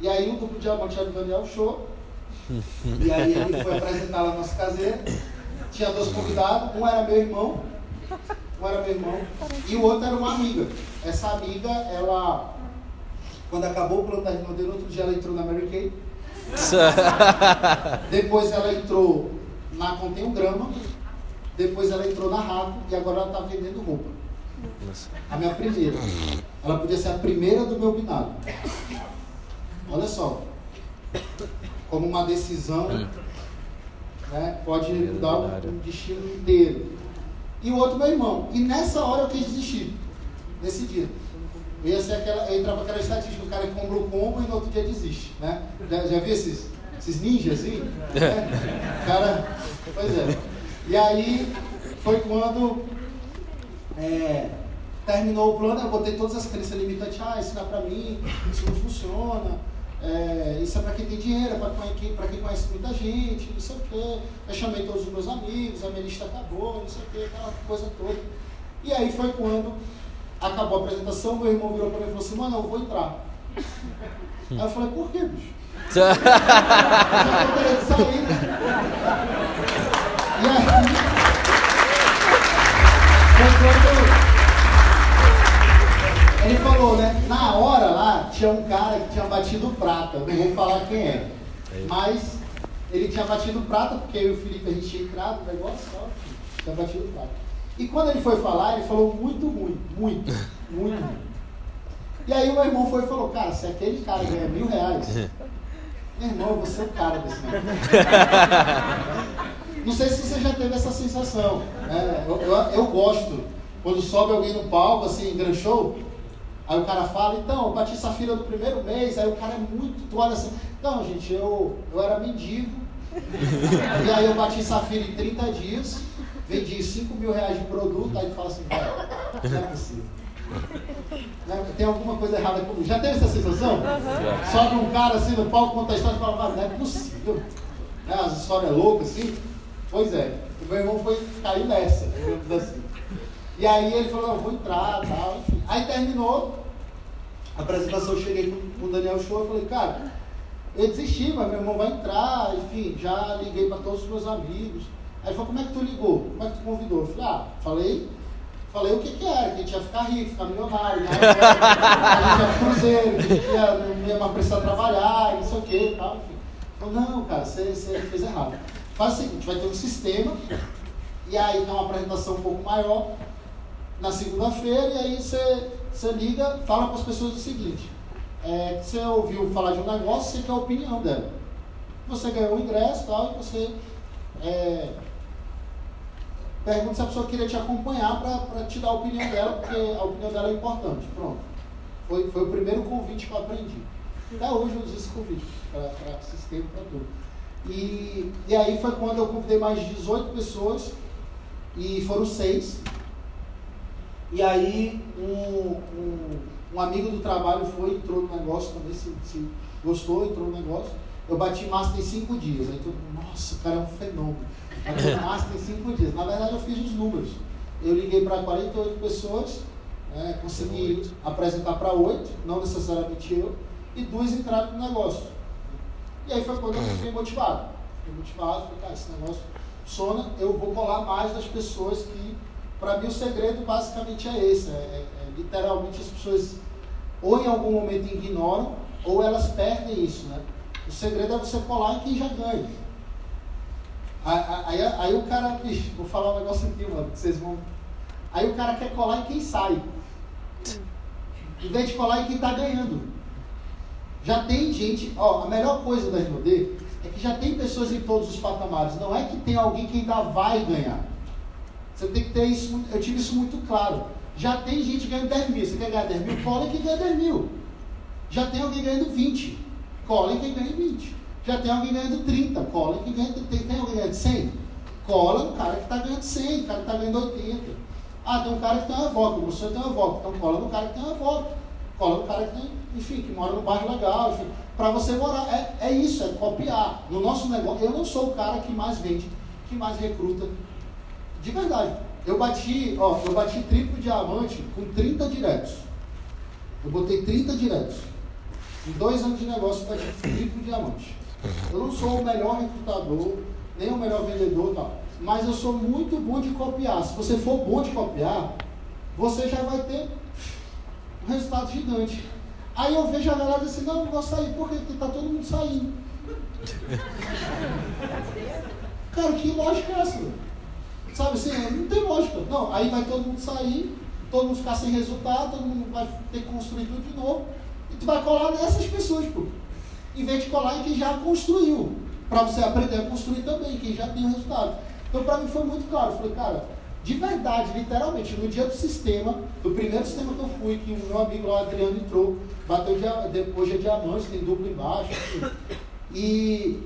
E aí o duplo diamante era o Daniel Show. E aí ele foi apresentar lá na nossa caseira. Tinha dois convidados, um era meu irmão, um era meu irmão, e o outro era uma amiga. Essa amiga, ela, quando acabou o plano da irmã dele, outro dia ela entrou na Mary Kay. Depois ela entrou na Contém o Grama. Depois ela entrou na Rato e agora ela está vendendo roupa. A minha primeira. Ela podia ser a primeira do meu binário. Olha só. Como uma decisão né, pode mudar o destino inteiro. E o outro meu irmão. E nessa hora eu quis desistir. Nesse dia. Eu ia ser aquela, eu entrava aquela estatística do cara que compra o combo e no outro dia desiste. Né? Já, já viu esses, esses ninjas assim? É. Cara, pois é. E aí foi quando é, terminou o plano, eu botei todas as crenças limitantes, ah, isso é pra mim, isso não funciona, é, isso é para quem tem dinheiro, é para quem, quem conhece muita gente, não sei o quê. Eu chamei todos os meus amigos, a minha lista acabou, não sei o quê, aquela coisa toda. E aí foi quando acabou a apresentação, meu irmão virou para mim e falou assim, mano, eu vou entrar. Aí eu falei, por quê, bicho? eu já tô querendo sair. E aí, falou, né? Na hora lá, tinha um cara que tinha batido prata. Não vou falar quem é. Mas ele tinha batido prata, porque eu e o Felipe a gente tinha entrado no negócio, só, tinha batido prata. E quando ele foi falar, ele falou muito ruim, muito, muito ruim. E aí o meu irmão foi e falou, cara, se aquele cara ganha mil reais, meu irmão, eu vou ser o cara desse negócio. Não sei se você já teve essa sensação. Né? Eu, eu, eu gosto, quando sobe alguém no palco, assim, grande show, Aí o cara fala, então, eu bati safira no primeiro mês, aí o cara é muito, tu olha assim, não, gente, eu, eu era mendigo, e aí eu bati safira em 30 dias, vendi 5 mil reais de produto, aí tu fala assim, não é possível. Né? Tem alguma coisa errada comigo. Já teve essa sensação? Uhum. Sobe um cara assim no palco, conta a história e fala, não é possível. Né? As histórias loucas assim. Pois é, o meu irmão foi, caiu nessa, assim. E aí ele falou, não, vou entrar, tal, enfim. Aí terminou a apresentação, eu cheguei com o Daniel Show e falei, cara, eu desisti, mas meu irmão vai entrar, enfim, já liguei para todos os meus amigos. Aí ele falou, como é que tu ligou? Como é que tu convidou? Eu falei, ah, falei, falei o que que era, que a gente ia ficar rico, ficar milionário, né? a gente ia cruzeiro, a gente ia, não ia mais precisar trabalhar, não sei o que tal. Falei, não, cara, você, fez errado. Faz o seguinte, vai ter um sistema, e aí tem uma apresentação um pouco maior, na segunda-feira, e aí você, você liga, fala para as pessoas o seguinte: é, você ouviu falar de um negócio, você quer a opinião dela. Você ganhou o ingresso tal, e você é, pergunta se a pessoa queria te acompanhar para te dar a opinião dela, porque a opinião dela é importante. Pronto. Foi, foi o primeiro convite que eu aprendi. Até hoje eu uso esse convite para sistema para tudo. E, e aí foi quando eu convidei mais de 18 pessoas, e foram seis, e aí um, um, um, amigo do trabalho foi, entrou no negócio também, se, se gostou, entrou no negócio. Eu bati master em cinco dias. Aí todo mundo, nossa, o cara é um fenômeno. Bati master em cinco dias. Na verdade eu fiz os números. Eu liguei para 48 pessoas, né, consegui apresentar para oito, não necessariamente eu, e duas entraram no negócio. E aí foi quando eu fiquei motivado. Fiquei motivado, falei, cara, esse negócio funciona, eu vou colar mais das pessoas que para mim, o segredo basicamente é esse: é, é, é, literalmente as pessoas ou em algum momento ignoram ou elas perdem isso. Né? O segredo é você colar em quem já ganha. Aí, aí, aí o cara, bicho, vou falar um negócio aqui, mano, que vocês vão. Aí o cara quer colar em quem sai. Em vez de colar em quem está ganhando. Já tem gente, ó, a melhor coisa da RNOD é que já tem pessoas em todos os patamares. Não é que tem alguém que ainda vai ganhar. Você tem que ter isso, eu tive isso muito claro. Já tem gente ganhando 10 mil. Você quer ganhar 10 mil? Cola quem ganha 10 mil. Já tem alguém ganhando 20. Cola quem ganha 20. Já tem alguém ganhando 30. Cola quem ganha. Tem, tem alguém ganhando 100? Cola no cara que está ganhando 100, o cara que está ganhando 80. Ah, tem um cara que tem uma avó, o professor tem uma avó. Então cola no cara que tem uma avó. Cola no cara que tem, enfim, que mora num bairro legal, enfim. Para você morar, é, é isso, é copiar. No nosso negócio, eu não sou o cara que mais vende, que mais recruta. De verdade. Eu bati, ó, eu bati triplo diamante com 30 diretos. Eu botei 30 diretos. Em dois anos de negócio, eu bati triplo diamante. Eu não sou o melhor recrutador, nem o melhor vendedor, tal. Mas eu sou muito bom de copiar. Se você for bom de copiar, você já vai ter um resultado gigante. Aí eu vejo a galera assim, não, não vou sair? Porque está todo mundo saindo. Cara, que lógica é essa? Sabe assim, não tem lógica. Não, aí vai todo mundo sair, todo mundo ficar sem resultado, todo mundo vai ter que construir tudo de novo. E tu vai colar nessas pessoas, pô. Em vez de colar em quem já construiu. Para você aprender a construir também, quem já tem o resultado. Então, para mim foi muito claro. Eu falei, cara, de verdade, literalmente, no dia do sistema, do primeiro sistema que eu fui, que o meu amigo lá, Adriano, entrou, bateu, hoje é diamante, tem duplo embaixo. E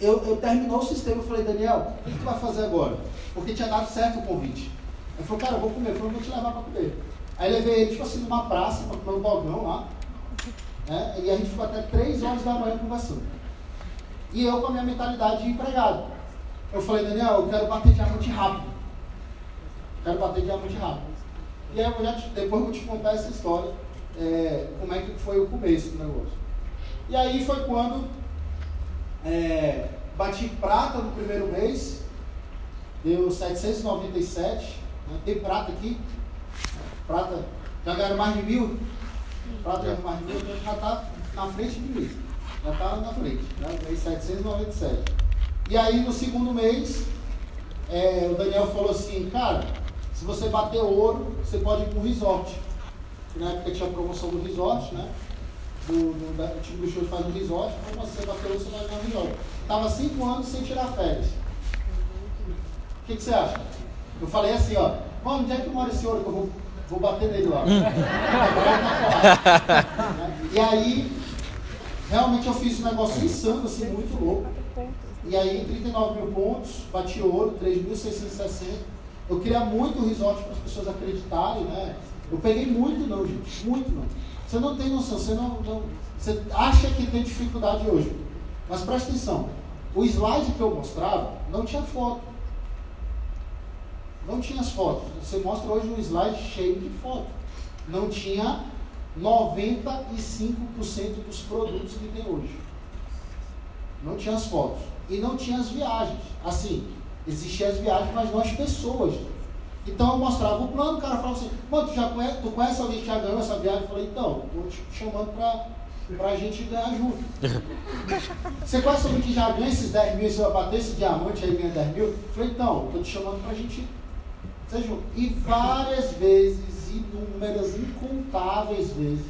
eu, eu terminou o sistema, eu falei, Daniel, o que tu vai fazer agora? Porque tinha dado certo o convite. Ele falou, cara, eu vou comer. Eu falei, vou te levar para comer. Aí levei ele, tipo assim, numa praça, para comer um dogão lá. Né? E a gente ficou até 3 horas da manhã conversando. E eu com a minha mentalidade de empregado. Eu falei, Daniel, eu quero bater diamante rápido. Quero bater diamante rápido. E aí eu já te, depois eu vou te contar essa história, é, como é que foi o começo do negócio. E aí foi quando é, bati prata no primeiro mês, deu 797. Né? Tem prata aqui. Prata, já ganharam mais de mil? Prata ganhou mais de mil, então já está na frente de mim. Já está na frente. Né? Mês 797. E aí no segundo mês, é, o Daniel falou assim, cara, se você bater ouro, você pode ir para o resort. Na época tinha a promoção do resort, né? Do, do, da, o time do show faz um resort, ouro, você vai ganhar um resort. Estava cinco anos sem tirar férias. O que, que, você acha? Eu falei assim, ó, mano, onde é que mora esse ouro que eu vou, vou bater nele lá? e aí, realmente eu fiz um negócio insano, assim, muito louco. E aí, 39 mil pontos, bati ouro, 3.660. Eu queria muito o resort para as pessoas acreditarem, né? Eu peguei muito não, gente, muito não. Você não tem noção, você não, não você acha que tem dificuldade hoje. Mas presta atenção, o slide que eu mostrava não tinha foto. Não tinha as fotos. Você mostra hoje um slide cheio de foto. Não tinha 95% dos produtos que tem hoje. Não tinha as fotos. E não tinha as viagens. Assim, existiam as viagens, mas não as pessoas. Então eu mostrava o plano, o cara falava assim, mano, tu, já conhece, tu conhece alguém que já ganhou essa viagem? Eu falei, então, estou te chamando para pra gente ganhar junto. Você conhece alguém que já ganha esses 10 mil, você vai bater esse diamante aí e ganha 10 mil? Eu falei, então, estou te chamando pra gente ser junto. E várias vezes, inúmeras, incontáveis vezes,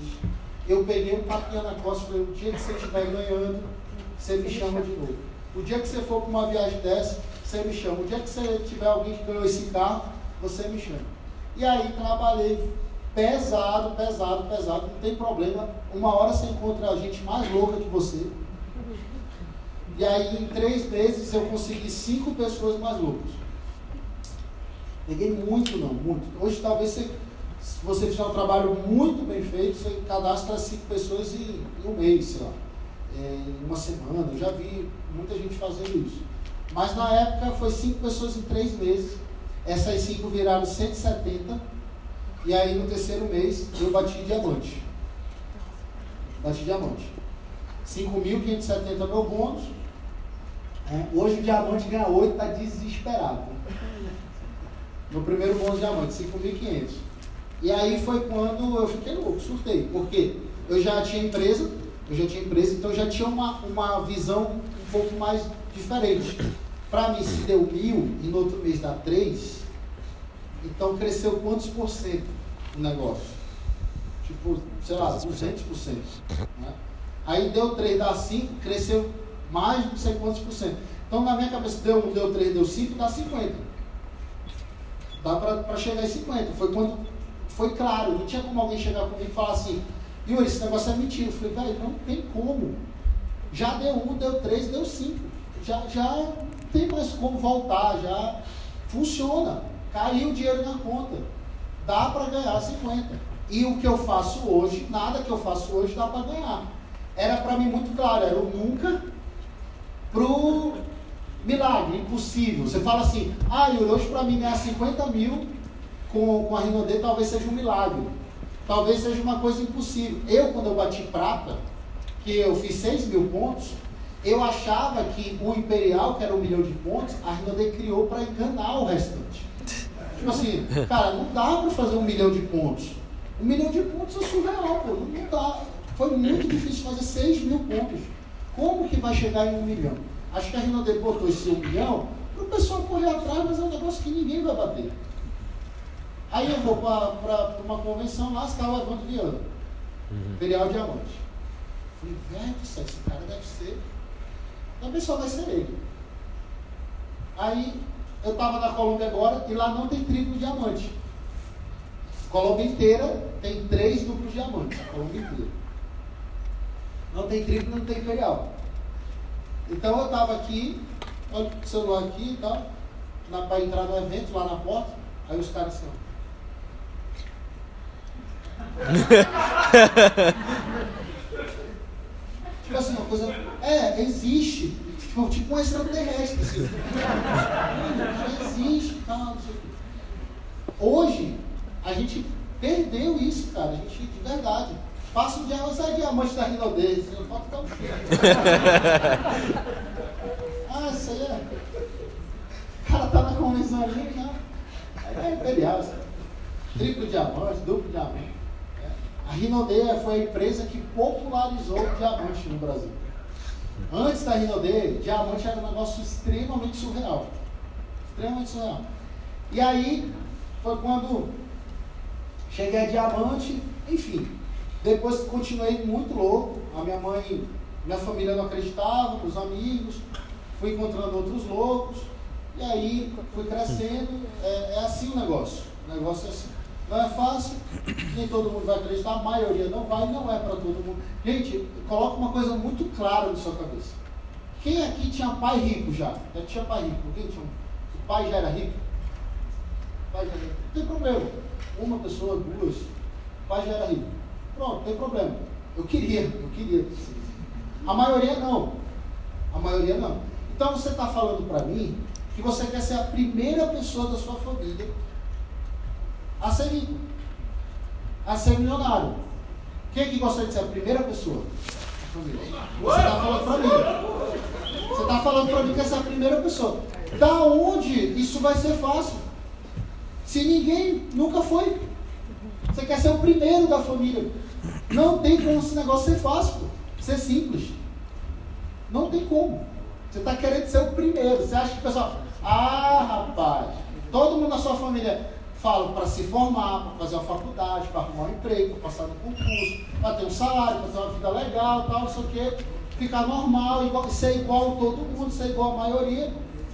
eu peguei um papinha na costa e falei, o dia que você estiver ganhando, você me chama de novo. O dia que você for para uma viagem dessa, você me chama. O dia que você tiver alguém que ganhou esse carro, você me chama. E aí trabalhei pesado, pesado, pesado, não tem problema. Uma hora você encontra a gente mais louca que você. E aí em três meses eu consegui cinco pessoas mais loucas. Peguei muito não, muito. Hoje talvez você, se você fizer um trabalho muito bem feito, você cadastra cinco pessoas em, em um mês, sei lá. É, em uma semana. Eu já vi muita gente fazendo isso. Mas na época foi cinco pessoas em três meses. Essas cinco viraram 170. E aí no terceiro mês eu bati diamante. Bati diamante. 5.570 meu bônus. É, hoje o diamante ganha 8, está desesperado. No primeiro bônus diamante, 5.500. E aí foi quando eu fiquei louco, surtei. Por quê? Eu já tinha empresa, eu já tinha empresa, então eu já tinha uma, uma visão um pouco mais diferente. Para mim, se deu mil e no outro mês dá três, Então cresceu quantos por cento o negócio? Tipo, sei lá, 200%. Né? Aí deu 3, dá 5, cresceu mais não sei quantos por cento. Então na minha cabeça deu 1, deu 3, deu 5, dá 50. Dá para chegar em 50. Foi quando foi claro, não tinha como alguém chegar comigo e falar assim, Yuri, esse negócio é mentira. Eu falei, velho, não tem como. Já deu 1, deu 3, deu 5. Já, já não tem mais como voltar, já funciona. Caiu o dinheiro na conta. Dá para ganhar 50. E o que eu faço hoje, nada que eu faço hoje dá para ganhar. Era para mim muito claro, era o nunca pro milagre, impossível. Você fala assim, ah, Yuri, hoje para mim ganhar 50 mil com, com a Rinodê talvez seja um milagre. Talvez seja uma coisa impossível. Eu, quando eu bati prata, que eu fiz 6 mil pontos, eu achava que o Imperial, que era um milhão de pontos, a Rinodê criou para enganar o restante. Tipo assim, cara, não dá para fazer um milhão de pontos. Um milhão de pontos é surreal, pô. Não dá. Foi muito difícil fazer 6 mil pontos. Como que vai chegar em um milhão? Acho que a Rinodê botou esse um milhão para o pessoal correr atrás, mas é um negócio que ninguém vai bater. Aí eu vou para uma convenção lá, estava o Evandro Viana, uhum. Imperial Diamante. Falei, velho, esse cara deve ser. Também só vai ser ele. Aí eu estava na Colômbia agora e lá não tem triplo diamante. Colômbia inteira tem três duplos diamantes. Colômbia inteira. Não tem triplo, não tem imperial. Então eu estava aqui, olha o celular aqui e tal, para entrar no evento lá na porta. Aí os caras assim, tipo assim, uma coisa. É, existe. Tipo, tipo um extraterrestre. Assim. Já existe, tal, não sei Hoje, a gente perdeu isso, cara. A gente, de verdade. Passa um dia, você é diamante da Rinodez. Eu falo que tá um cheiro. ah, isso aí é. O cara tá na convenção ali, né? Aí é imperial, sabe? Triplo diamante, duplo diamante. A Rinodê foi a empresa que popularizou o diamante no Brasil. Antes da Rinodê, diamante era um negócio extremamente surreal. Extremamente surreal. E aí foi quando cheguei a diamante, enfim. Depois continuei muito louco. A minha mãe, minha família não acreditava, os amigos. Fui encontrando outros loucos. E aí fui crescendo. É, é assim o negócio. O negócio é assim. Não é fácil, nem todo mundo vai acreditar, a maioria não vai, não é para todo mundo. Gente, coloca uma coisa muito clara na sua cabeça. Quem aqui tinha pai rico já? Já tinha pai rico? Quem tinha? O pai já era rico? O pai já era rico. Não tem problema. Uma pessoa, duas, o pai já era rico. Pronto, tem problema. Eu queria, eu queria. A maioria não. A maioria não. Então você está falando para mim que você quer ser a primeira pessoa da sua família a ser a ser milionário. Quem que gostaria de ser a primeira pessoa? Você está falando para mim. Você está falando para mim que essa é a primeira pessoa. Da onde isso vai ser fácil? Se ninguém nunca foi. Você quer ser o primeiro da família. Não tem como esse negócio ser fácil, ser simples. Não tem como. Você está querendo ser o primeiro. Você acha que o pessoal, ah, rapaz, todo mundo na sua família falo para se formar, para fazer uma faculdade, para arrumar um emprego, para passar no concurso, para ter um salário, para ter uma vida legal, tal, não sei o quê, ficar normal, igual, ser igual a todo mundo, ser igual a maioria.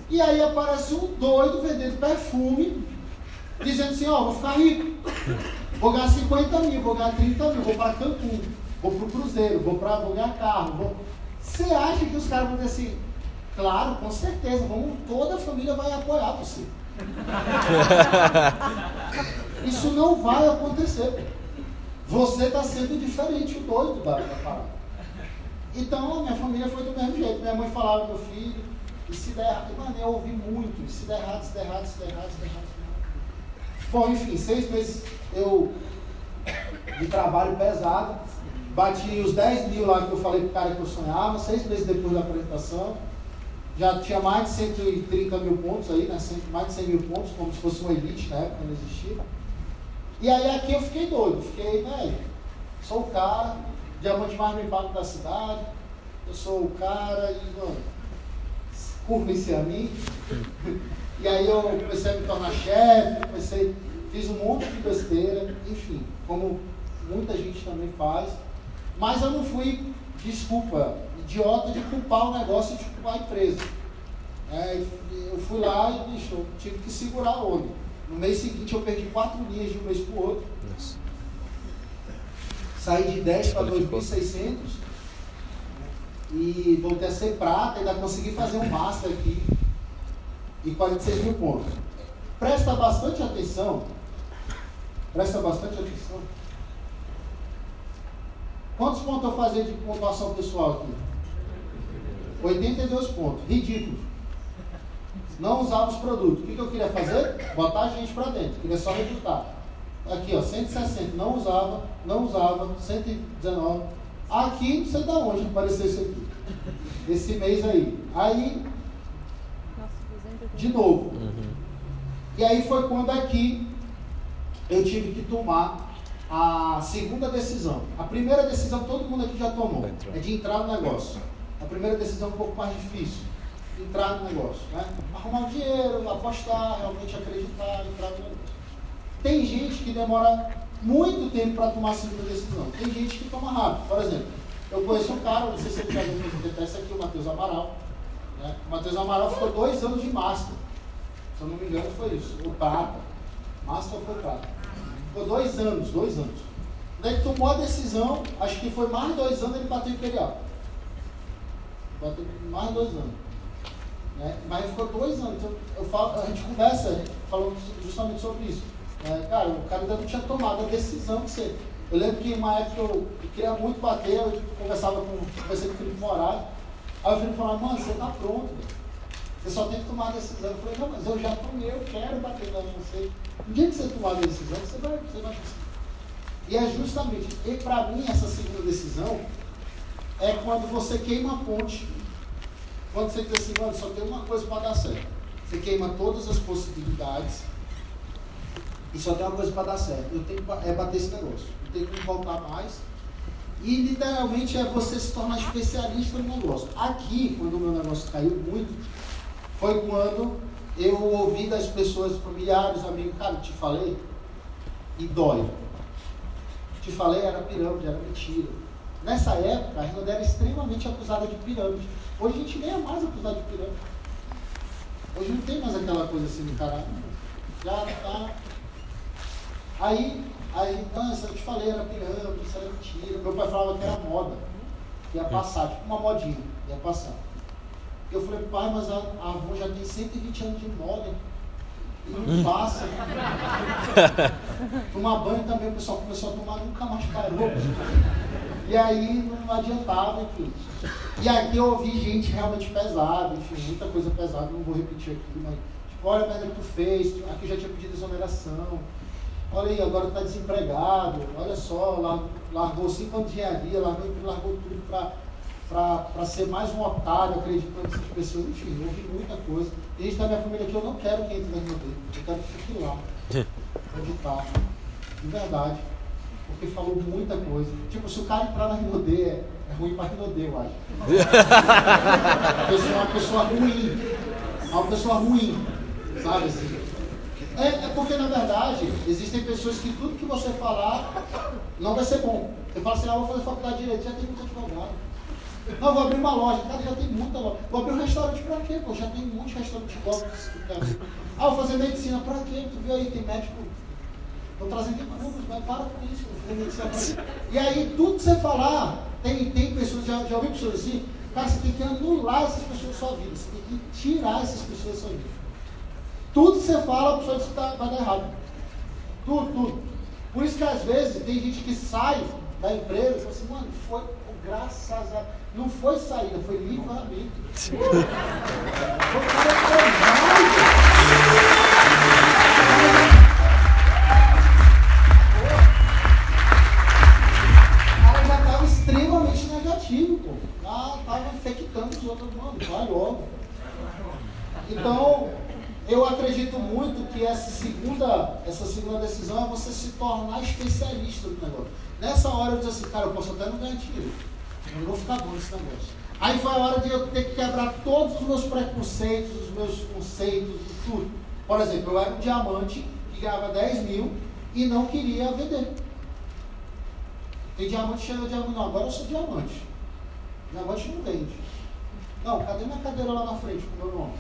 E aí aparece um doido vendendo perfume, dizendo assim, ó, oh, vou ficar rico, vou ganhar 50 mil, vou ganhar 30 mil, vou para Cancún, vou para o Cruzeiro, vou, pra, vou ganhar carro. Você acha que os caras vão dizer assim, claro, com certeza, vamos, toda a família vai apoiar você. Isso não vai acontecer. Você está sendo diferente, o doido da, parada. Então, minha família foi do mesmo jeito. Minha mãe falava, meu filho, e se der errado, mano, eu ouvi muito, e se der errado, se der errado, se der errado, se der errado. Bom, enfim, seis meses eu de trabalho pesado, bati os 10 mil lá que eu falei pro cara que eu sonhava, seis meses depois da apresentação já tinha mais de 130 mil pontos aí, né? mais de 100 mil pontos, como se fosse uma elite na época, não existia. E aí aqui eu fiquei doido, fiquei, velho, sou o cara, diamante mais bem pago da cidade, eu sou o cara e, mano, curvem-se a mim. E aí eu comecei a me tornar chefe, comecei, fiz um monte de besteira, enfim, como muita gente também faz. Mas eu não fui, desculpa, idiota de culpar o negócio e de culpar a empresa. É, eu fui lá e, bicho, tive que segurar o olho. No mês seguinte eu perdi quatro linhas de um mês para o outro. Nossa. Saí de 10 para 2.600 e voltei a ser prata, ainda consegui fazer um master aqui e 46 mil pontos. Presta bastante atenção, presta bastante atenção. Quantos pontos eu fazia de pontuação pessoal aqui? 82 pontos, ridículo. Não usava os produtos. O que, que eu queria fazer? Botar a gente para dentro, queria só recrutar. Aqui, ó, 160, não usava, não usava, 119. Aqui, não sei de onde apareceu isso aqui. Esse mês aí. Aí, de novo. E aí foi quando aqui eu tive que tomar a segunda decisão. A primeira decisão todo mundo aqui já tomou, é de entrar no negócio. A primeira decisão é um pouco mais difícil, entrar no negócio. Né? Arrumar o dinheiro, apostar, realmente acreditar, entrar no negócio. Tem gente que demora muito tempo para tomar a segunda decisão. Tem gente que toma rápido. Por exemplo, eu conheço um cara, não sei se ele já viu esse aqui, o Matheus Amaral. Né? O Matheus Amaral ficou dois anos de Master. Se eu não me engano, foi isso. O Prata. Master foi Prata. Ficou dois anos, dois anos. Daí tomou a decisão, acho que foi mais dois anos ele bateu Imperial. Bateu mais de dois anos. Né? Mas ficou dois anos. Então, eu falo, a gente conversa, falou justamente sobre isso. É, cara, o cara ainda não tinha tomado a decisão de ser. Eu lembro que uma época eu, eu queria muito bater, eu conversava com, conversei com o Felipe Moraes. Aí o Felipe falou, mano, você está pronto. Você só tem que tomar a decisão. Eu falei, não, mas eu já tomei, eu quero bater na você. No dia que você tomar a decisão, você vai, você vai conseguir. E é justamente, e para mim, essa segunda decisão é quando você queima a ponte. Quando você diz assim, mano, só tem uma coisa para dar certo. Você queima todas as possibilidades e só tem uma coisa para dar certo. Eu tenho que, é bater esse negócio. Eu tenho que voltar mais. E literalmente é você se tornar especialista no negócio. Aqui, quando o meu negócio caiu muito, foi quando eu ouvi das pessoas, familiares, amigos, cara, te falei, e dói. Te falei, era pirâmide, era mentira. Nessa época, a Rinode era extremamente acusada de pirâmide. Hoje a gente nem é mais acusado de pirâmide. Hoje não tem mais aquela coisa assim no cara. Já tá. Aí, aí, nossa, eu te falei, era pirâmide, isso era mentira. Meu pai falava que era moda. Ia passar, tipo uma modinha, ia passar. Eu falei, pai, mas a, a avó já tem 120 anos de moda. Não passa. tomar banho também, o pessoal começou a tomar, nunca mais parou. E aí não adiantava, enfim. E aqui eu ouvi gente realmente pesada, enfim, muita coisa pesada, não vou repetir aqui, mas tipo, olha a merda que tu fez, aqui já tinha pedido exoneração. Olha aí, agora está desempregado, olha só, largou cinco anos de engenharia, largou, largou tudo para ser mais um otário acreditando nessas pessoas. Enfim, ouvi muita coisa. E gente da minha família aqui, eu não quero que entre na Rinodê. Eu quero que fique lá. Onde está. De verdade. Porque falou muita coisa. Tipo, se o cara entrar na Rinodê, é, é ruim para Rinodê, eu acho. a pessoa é uma pessoa ruim. É uma pessoa ruim. Sabe assim? É, é, porque, na verdade, existem pessoas que tudo que você falar não vai ser bom. Você fala assim, ah, vou fazer faculdade de direito, já tem muito advogado. Não, vou abrir uma loja. Cara, já tem muita loja. Vou abrir um restaurante pra quê? Pô, já tem um monte de restaurante igual. Ah, vou fazer medicina pra quê? Tu viu aí, tem médico. Estou trazendo números, mas para com isso. medicina E aí, tudo que você falar, tem, tem pessoas, já, já ouvi pessoas assim, cara, você tem que anular essas pessoas da sua vida. Você tem que tirar essas pessoas da sua vida. Tudo que você fala, a pessoa diz que tá, vai dar errado. Tudo, tudo. Por isso que às vezes tem gente que sai da empresa e fala assim, mano, foi graças a não foi saída, foi livramento. foi cara já estava extremamente negativo, pô. Já estava infectando os outros, mano, vai logo. Então, eu acredito muito que essa segunda, essa segunda decisão é você se tornar especialista no negócio. Nessa hora eu disse assim, cara, eu posso até não ganhar dinheiro. Eu não vou ficar bom nesse negócio. Aí foi a hora de eu ter que quebrar todos os meus preconceitos, os meus conceitos, tudo. Por exemplo, eu era um diamante que ganhava 10 mil e não queria vender. Tem diamante chega diamante, não, agora eu sou diamante. Diamante não vende. Não, cadê minha cadeira lá na frente com o meu nome?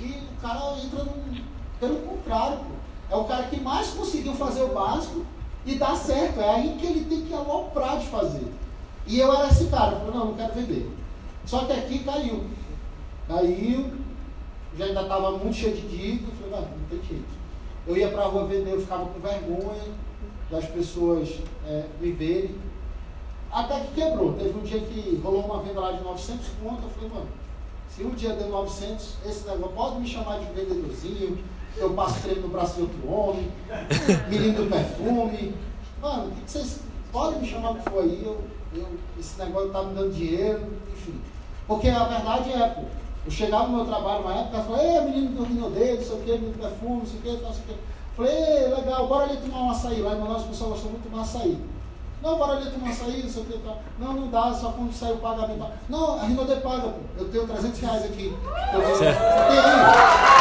E o cara entra num. Pelo contrário, pô. É o cara que mais conseguiu fazer o básico e dá certo. É aí que ele tem que aloprar de fazer. E eu era esse cara, eu falei, não, não quero vender. Só que aqui caiu. Caiu, já ainda estava muito cheio de dívida, eu falei, não tem jeito. Eu ia para a rua vender, eu ficava com vergonha das pessoas é, me verem. Até que quebrou. Teve um dia que rolou uma venda lá de 900 conto, eu falei, mano, se um dia deu 900, esse negócio pode me chamar de vendedorzinho, eu passo treino no braço de outro homem, menino do perfume. Mano, o que, vocês podem me chamar que for aí? Eu, eu, esse negócio tá me dando dinheiro, enfim. Porque a verdade é, pô, eu chegava no meu trabalho uma época e falava, ei, menino do Rinodê, não sei o que, menino do perfume, não sei o que, não sei o que. Falei, legal, bora ali tomar um açaí. Lá em Manaus o pessoal gostou muito de tomar açaí. Não, bora ali tomar açaí, não sei o que. Tá. Não, não dá, só quando sair o pagamento. Não, a Rinodê paga, pô. Eu tenho 300 reais aqui. Eu, eu,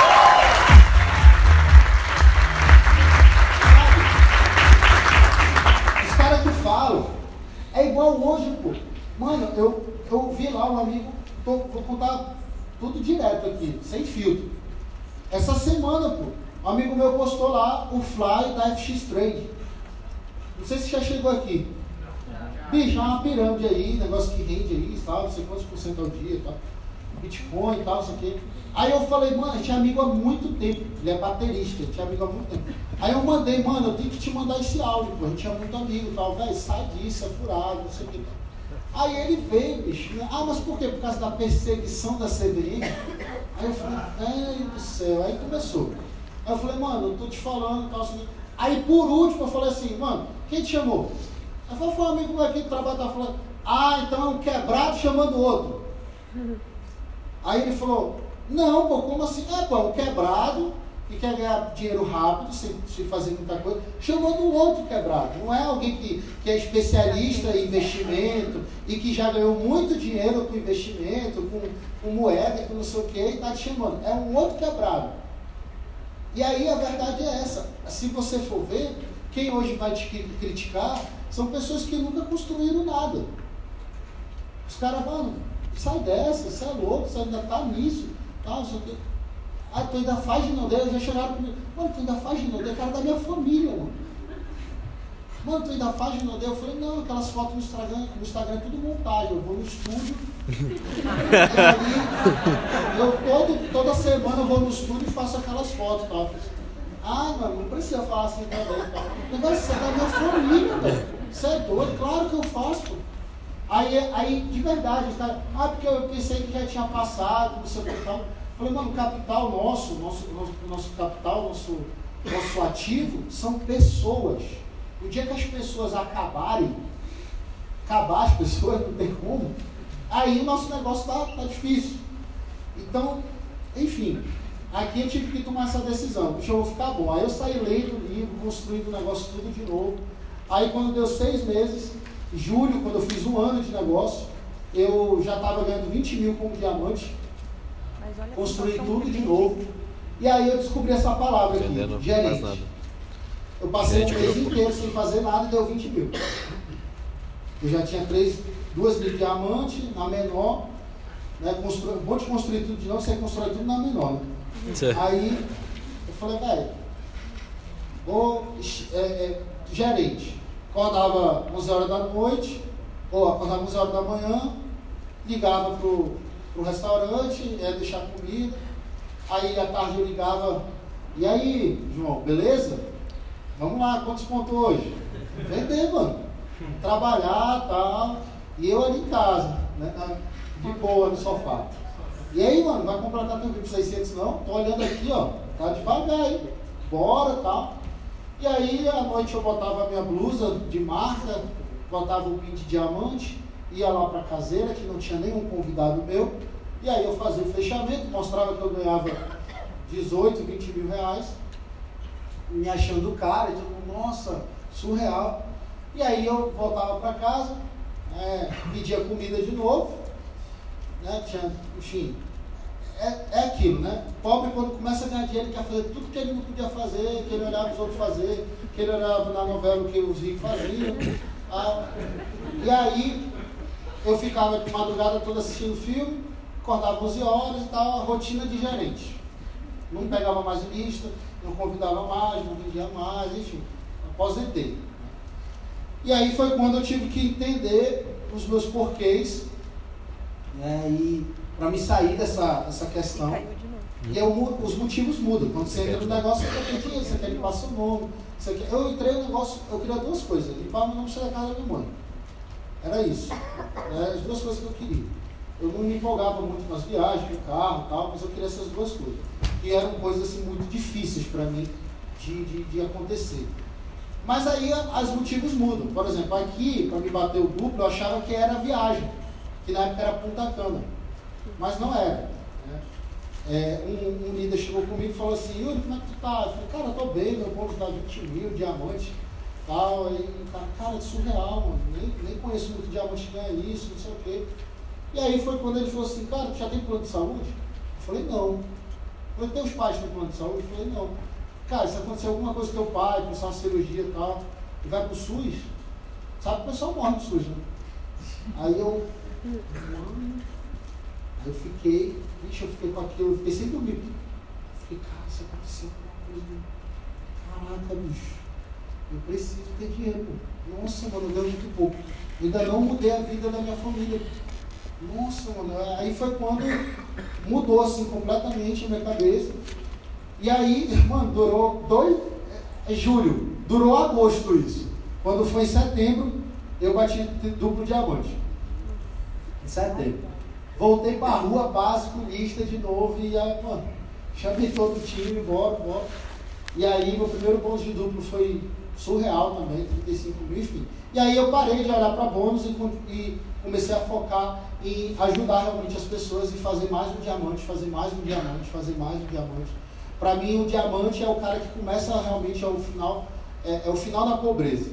É igual hoje, pô. Mano, eu, eu vi lá um amigo, tô, vou contar tudo direto aqui, sem filtro. Essa semana, pô, um amigo meu postou lá o fly da FX Trade. Não sei se já chegou aqui. Bicho, é uma pirâmide aí, negócio que rende aí, sabe? Não sei quantos por cento ao dia, tá? Bitcoin e tal, isso aqui. Aí eu falei, mano, a gente é amigo há muito tempo. Ele é baterista, a gente é amigo há muito tempo. Aí eu mandei, mano, eu tenho que te mandar esse áudio, pô. A gente é muito amigo e tal, velho, sai disso, é furado, não sei o que. Aí ele veio, bicho. Né? Ah, mas por quê? Por causa da perseguição da CBN? Aí eu falei, velho do céu. Aí começou. Aí eu falei, mano, eu tô te falando e tal, assim. Aí por último eu falei assim, mano, quem te chamou? Aí foi um amigo meu aqui que trabalha, tá falando, ah, então é um quebrado chamando outro. Aí ele falou, não, pô, como assim? É, pô, um quebrado que quer ganhar dinheiro rápido, sem, sem fazer muita coisa, chamando um outro quebrado. Não é alguém que, que é especialista em investimento e que já ganhou muito dinheiro com investimento, com, com moeda, com não sei o que, e está te chamando. É um outro quebrado. E aí a verdade é essa. Se você for ver, quem hoje vai te criticar são pessoas que nunca construíram nada. Os caras, mano, sai dessa, você é louco, você ainda está nisso. Tal, sei o quê. Ah, tu ainda faz ginodê? Já chegaram comigo. Mano, tu ainda faz ginodê? É cara da minha família, mano. Mano, tu ainda faz ginodê? Eu falei, não, aquelas fotos no Instagram, no Instagram é tudo montagem. Eu vou no estúdio. aí, eu todo, toda semana eu vou no estúdio e faço aquelas fotos, tá? Ah, mano, não precisa falar assim também, tá? Negócio é da minha família, velho. Você é doido? Claro que eu faço, pô. Aí, aí, de verdade, cara, ah, porque eu pensei que já tinha passado, não sei o que tal. Falei, mano, capital nosso, nosso, nosso, nosso capital, nosso, nosso ativo são pessoas. O dia que as pessoas acabarem, acabar as pessoas, não tem como, aí o nosso negócio tá, tá difícil. Então, enfim, aqui eu tive que tomar essa decisão. Deixa eu ficar bom. Aí eu saí lendo o livro, construindo o negócio tudo de novo. Aí quando deu seis meses, julho, quando eu fiz um ano de negócio, eu já estava ganhando 20 mil como diamante construir tudo de novo. E aí eu descobri essa palavra aqui, Entendendo gerente. Eu passei um mês inteiro sem fazer nada e deu 20 mil. Eu já tinha três, duas mil diamantes na menor, né, constru, vou te construir tudo de novo, você constrói tudo na menor. Né? Aí eu falei, velho, vou é, é, gerente. Acordava 11 horas da noite, ou acordava 11 horas da manhã, ligava pro restaurante, ia deixar comida. Aí à tarde eu ligava, e aí, João, beleza? Vamos lá, quantos pontos hoje? Vender, mano. Trabalhar tal. E eu ali em casa, né? De boa no sofá. E aí, mano, vai completar teu VIP 600 não? Tô olhando aqui, ó. Tá devagar aí. Bora tal. E aí, à noite eu botava a minha blusa de marca, botava o pin de diamante ia lá para a caseira, que não tinha nenhum convidado meu, e aí eu fazia o fechamento, mostrava que eu ganhava 18, 20 mil reais, me achando cara, e tipo, nossa, surreal. E aí eu voltava para casa, é, pedia comida de novo, né? Tinha, enfim, é, é aquilo, né? Pobre quando começa a ganhar dinheiro, quer fazer tudo que ele não podia fazer, que ele olhava os outros fazer, que ele olhava na novela o que os ricos faziam. Ah, e aí eu ficava de madrugada toda assistindo filme, acordava 11 horas e tal, a rotina de gerente. Não pegava mais lista, não convidava mais, não vendia mais, enfim, aposentei. E aí foi quando eu tive que entender os meus porquês né, e para me sair dessa, dessa questão. E eu, os motivos mudam. Quando você entra no negócio, você quer dinheiro, você quer limpar seu nome. Você quer... Eu entrei no negócio, eu queria duas coisas: limpar meu nome e da casa da minha mãe. Era isso. Era as duas coisas que eu queria. Eu não me empolgava muito nas viagens, no carro e tal, mas eu queria essas duas coisas. Que eram coisas assim, muito difíceis para mim de, de, de acontecer. Mas aí os motivos mudam. Por exemplo, aqui, para me bater o duplo, eu achava que era viagem, que na época era Punta Cana. Mas não era. Né? É, um, um, líder chegou comigo e falou assim, Yuri, como é que tu tá? Eu falei, cara, eu tô bem, meu bônus dá 20 mil, diamante, tal. O cara, cara, é surreal, mano. Nem, nem conheço muito diamante que ganha isso, não sei o quê. E aí foi quando ele falou assim, cara, tu já tem plano de saúde? Eu falei, não. Eu falei, teus pais têm plano de saúde? Eu falei, não. Cara, se acontecer alguma coisa com teu pai, começar uma cirurgia e tal, e vai pro SUS, sabe que o pessoal morre no SUS, né? Aí eu. Eu fiquei, bicho, eu fiquei com aquilo, eu fiquei sem dormir. Fiquei, cara, se acontecer alguma coisa. Caraca, bicho, eu preciso ter dinheiro. Nossa, mano, eu ganho muito pouco. Ainda não mudei a vida da minha família. Nossa, mano, aí foi quando mudou assim completamente a minha cabeça. E aí, mano, durou dois. É, é, julho, durou agosto isso. Quando foi em setembro, eu bati duplo diamante. Em setembro. Voltei pra rua, básico, lista de novo, e aí, mano, chamei todo o time, bora, bora. E aí, meu primeiro bônus de duplo foi surreal também, 35 mil, enfim. E aí eu parei de olhar para bônus e, e, comecei a focar em ajudar realmente as pessoas e fazer mais um diamante, fazer mais um diamante, fazer mais um diamante. Para mim, o diamante é o cara que começa realmente ao final, é, é o final da pobreza.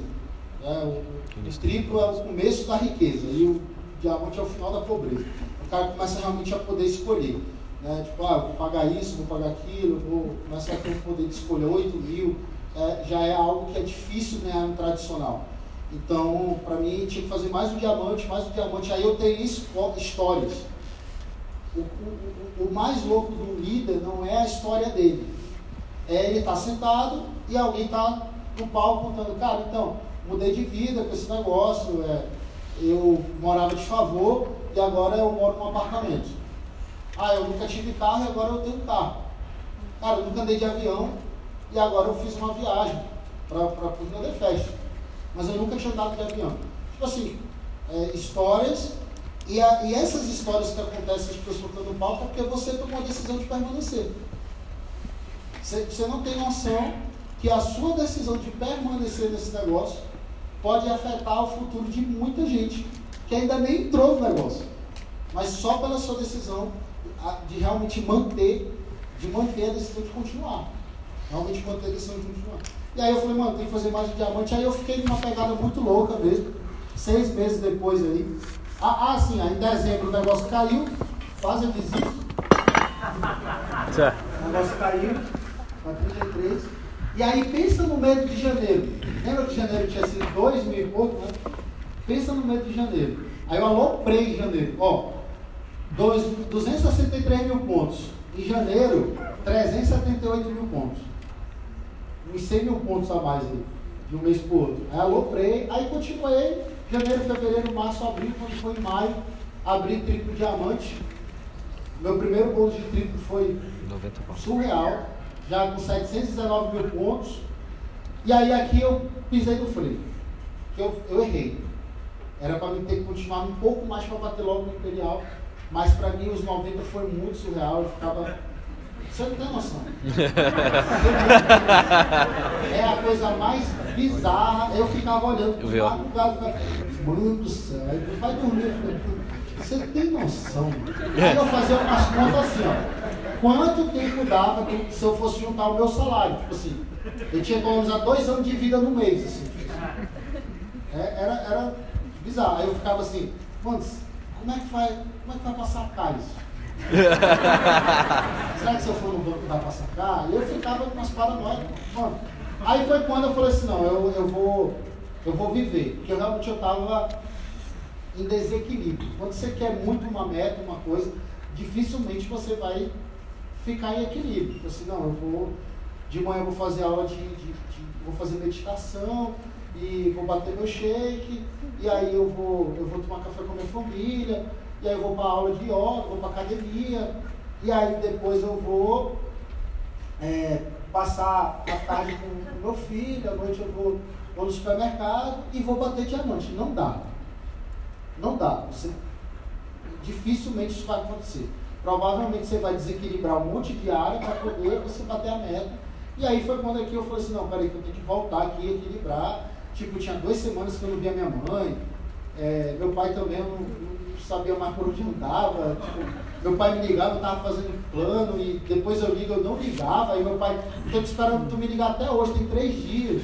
É, o, o triplo é o começo da riqueza e o diamante é o final da pobreza. Cara começa realmente a poder escolher. Né? Tipo, ah, vou pagar isso, vou pagar aquilo, vou começar a ter poder de escolher 8 mil. É, já é algo que é difícil ganhar no tradicional. Então, para mim, tinha que fazer mais um diamante, mais um diamante. Aí eu tenho histórias. O, o, o, mais louco do líder não é a história dele. É ele estar tá sentado e alguém está no palco contando, cara, então, mudei de vida com esse negócio, é, eu morava de favor e agora eu moro num apartamento. Ah, eu nunca tive carro e agora eu tenho carro. Cara, eu nunca andei de avião e agora eu fiz uma viagem para o meu Fest. Mas eu nunca tinha andado de avião. Tipo assim, é, histórias e, a, e, essas histórias que acontecem as pessoas no palco é porque você tomou a decisão de permanecer. Você não tem noção que a sua decisão de permanecer nesse negócio pode afetar o futuro de muita gente que ainda nem entrou no negócio. Mas só pela sua decisão de realmente manter, de manter a decisão de continuar. Realmente manter a decisão de continuar. E aí eu falei, mano, tem que fazer mais de diamante. Aí eu fiquei numa pegada muito louca mesmo. Seis meses depois aí, ah, ah, sim, aí em dezembro o negócio caiu, quase eu desisto. O negócio caiu, para 33. E aí pensa no mês de janeiro. Lembra que janeiro tinha sido 2 mil e pouco, né? Pensa no mês de janeiro. Aí eu aloprei em janeiro. Ó, 263 mil pontos. Em janeiro, 378 mil pontos. Uns 100 mil pontos a mais aí, de um mês para o outro. Aí aloprei, aí continuei Janeiro, fevereiro, março, abril, quando foi em maio, abri triplo diamante. Meu primeiro bônus de triplo foi surreal, já com 719 mil pontos. E aí aqui eu pisei no freio. Eu, eu errei. Era para mim ter que continuar um pouco mais para bater logo no Imperial. Mas para mim os 90 foi muito surreal. Eu ficava você não tem noção. é a coisa mais bizarra. Eu ficava olhando para o lugar, mano do céu, vai dormir. Você tem noção? Aí eu fazia umas contas assim, ó. Quanto tempo dava se eu fosse juntar o meu salário? Tipo assim, eu tinha economizado dois anos de vida no mês, assim. É, era, era bizarro. Aí eu ficava assim, mano, como é que vai, como é que vai passar isso? Será que se eu for no banco vai passar cá? E eu ficava com as paranoias. Mano. Aí foi quando eu falei assim, não, eu, eu vou eu vou viver. Porque realmente eu estava em desequilíbrio. Quando você quer muito uma meta, uma coisa, dificilmente você vai ficar em equilíbrio. Tipo assim, não, eu vou, de manhã eu vou fazer aula de, de, de, vou fazer meditação e vou bater meu shake, e aí eu vou, eu vou tomar café com a minha família, e aí eu vou para aula de yoga, vou para academia, e aí depois eu vou é, passar a tarde com o meu filho, à noite eu vou, vou no supermercado e vou bater diamante. Não dá. Não dá. Você, dificilmente isso vai acontecer. Provavelmente você vai desequilibrar um monte de área para poder você bater a meta. E aí foi quando aqui eu falei assim, não, peraí, que eu tenho que voltar aqui, equilibrar. Tipo, tinha duas semanas que eu não via minha mãe. É, meu pai também não, não, sabia mais por onde andava. Tipo, meu pai me ligava, eu estava fazendo plano e depois eu ligo, eu não ligava. Aí meu pai, estou te esperando tu me ligar até hoje, tem três dias.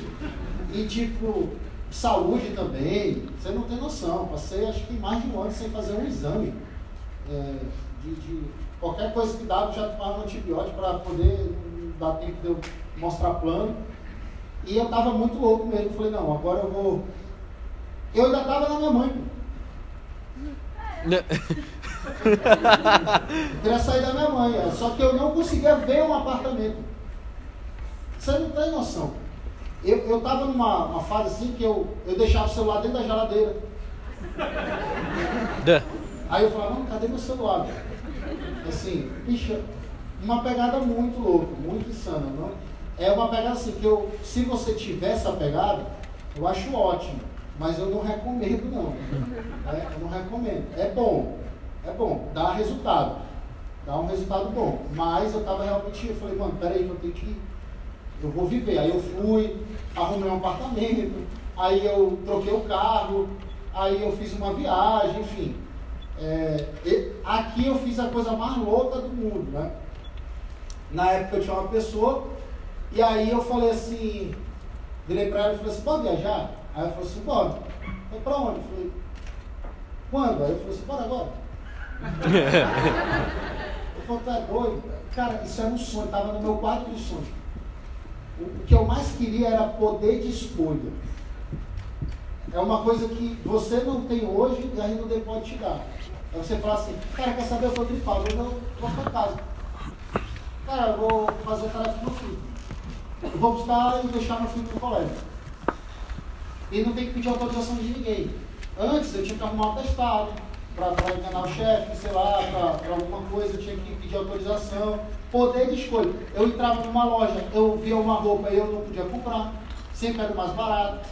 E tipo, saúde também, você não tem noção. Passei acho que mais de um ano sem fazer um exame. É, de, de, qualquer coisa que dava, já tomava um antibiótico para poder dar tempo de eu mostrar plano. E eu estava muito louco mesmo. Falei, não, agora eu vou. Eu ainda estava na minha mãe. eu queria sair da minha mãe, é. só que eu não conseguia ver um apartamento. Você não tem noção. Eu estava numa fase assim que eu, eu deixava o celular dentro da geladeira. Aí eu falava, não, cadê meu celular? Assim, bicha, uma pegada muito louca, muito insana. Não? É uma pegada assim, que eu, se você tiver essa pegada, eu acho ótimo, mas eu não recomendo não. É, eu não recomendo. É bom, é bom, dá resultado. Dá um resultado bom. Mas eu estava realmente, eu falei, mano, peraí que eu tenho que. Eu vou viver. Aí eu fui, arrumei um apartamento, aí eu troquei o carro, aí eu fiz uma viagem, enfim. É, aqui eu fiz a coisa mais louca do mundo, né? Na época eu tinha uma pessoa, e aí eu falei assim, virei para ela e falei assim, pode viajar? Aí ela falou assim, bora. Eu falei, pra onde? Eu falei, quando? Aí eu falei assim, bora agora. eu falei, tá doido? Cara, isso era um sonho, estava no meu quadro de sonho. O que eu mais queria era poder de escolha. É uma coisa que você não tem hoje e ainda não pode te dar. Aí você fala assim, cara, quer saber, eu estou gripado, eu vou, para casa. Cara, eu vou fazer a tarefa meu filho. Vou buscar e deixar meu filho no colégio. E não tem que pedir autorização de ninguém. Antes eu tinha que arrumar um atestado para enganar o chefe, sei lá, para alguma coisa, eu tinha que pedir autorização. Poder de escolha. Eu entrava numa loja, eu via uma roupa e eu não podia comprar. Sempre era mais barato.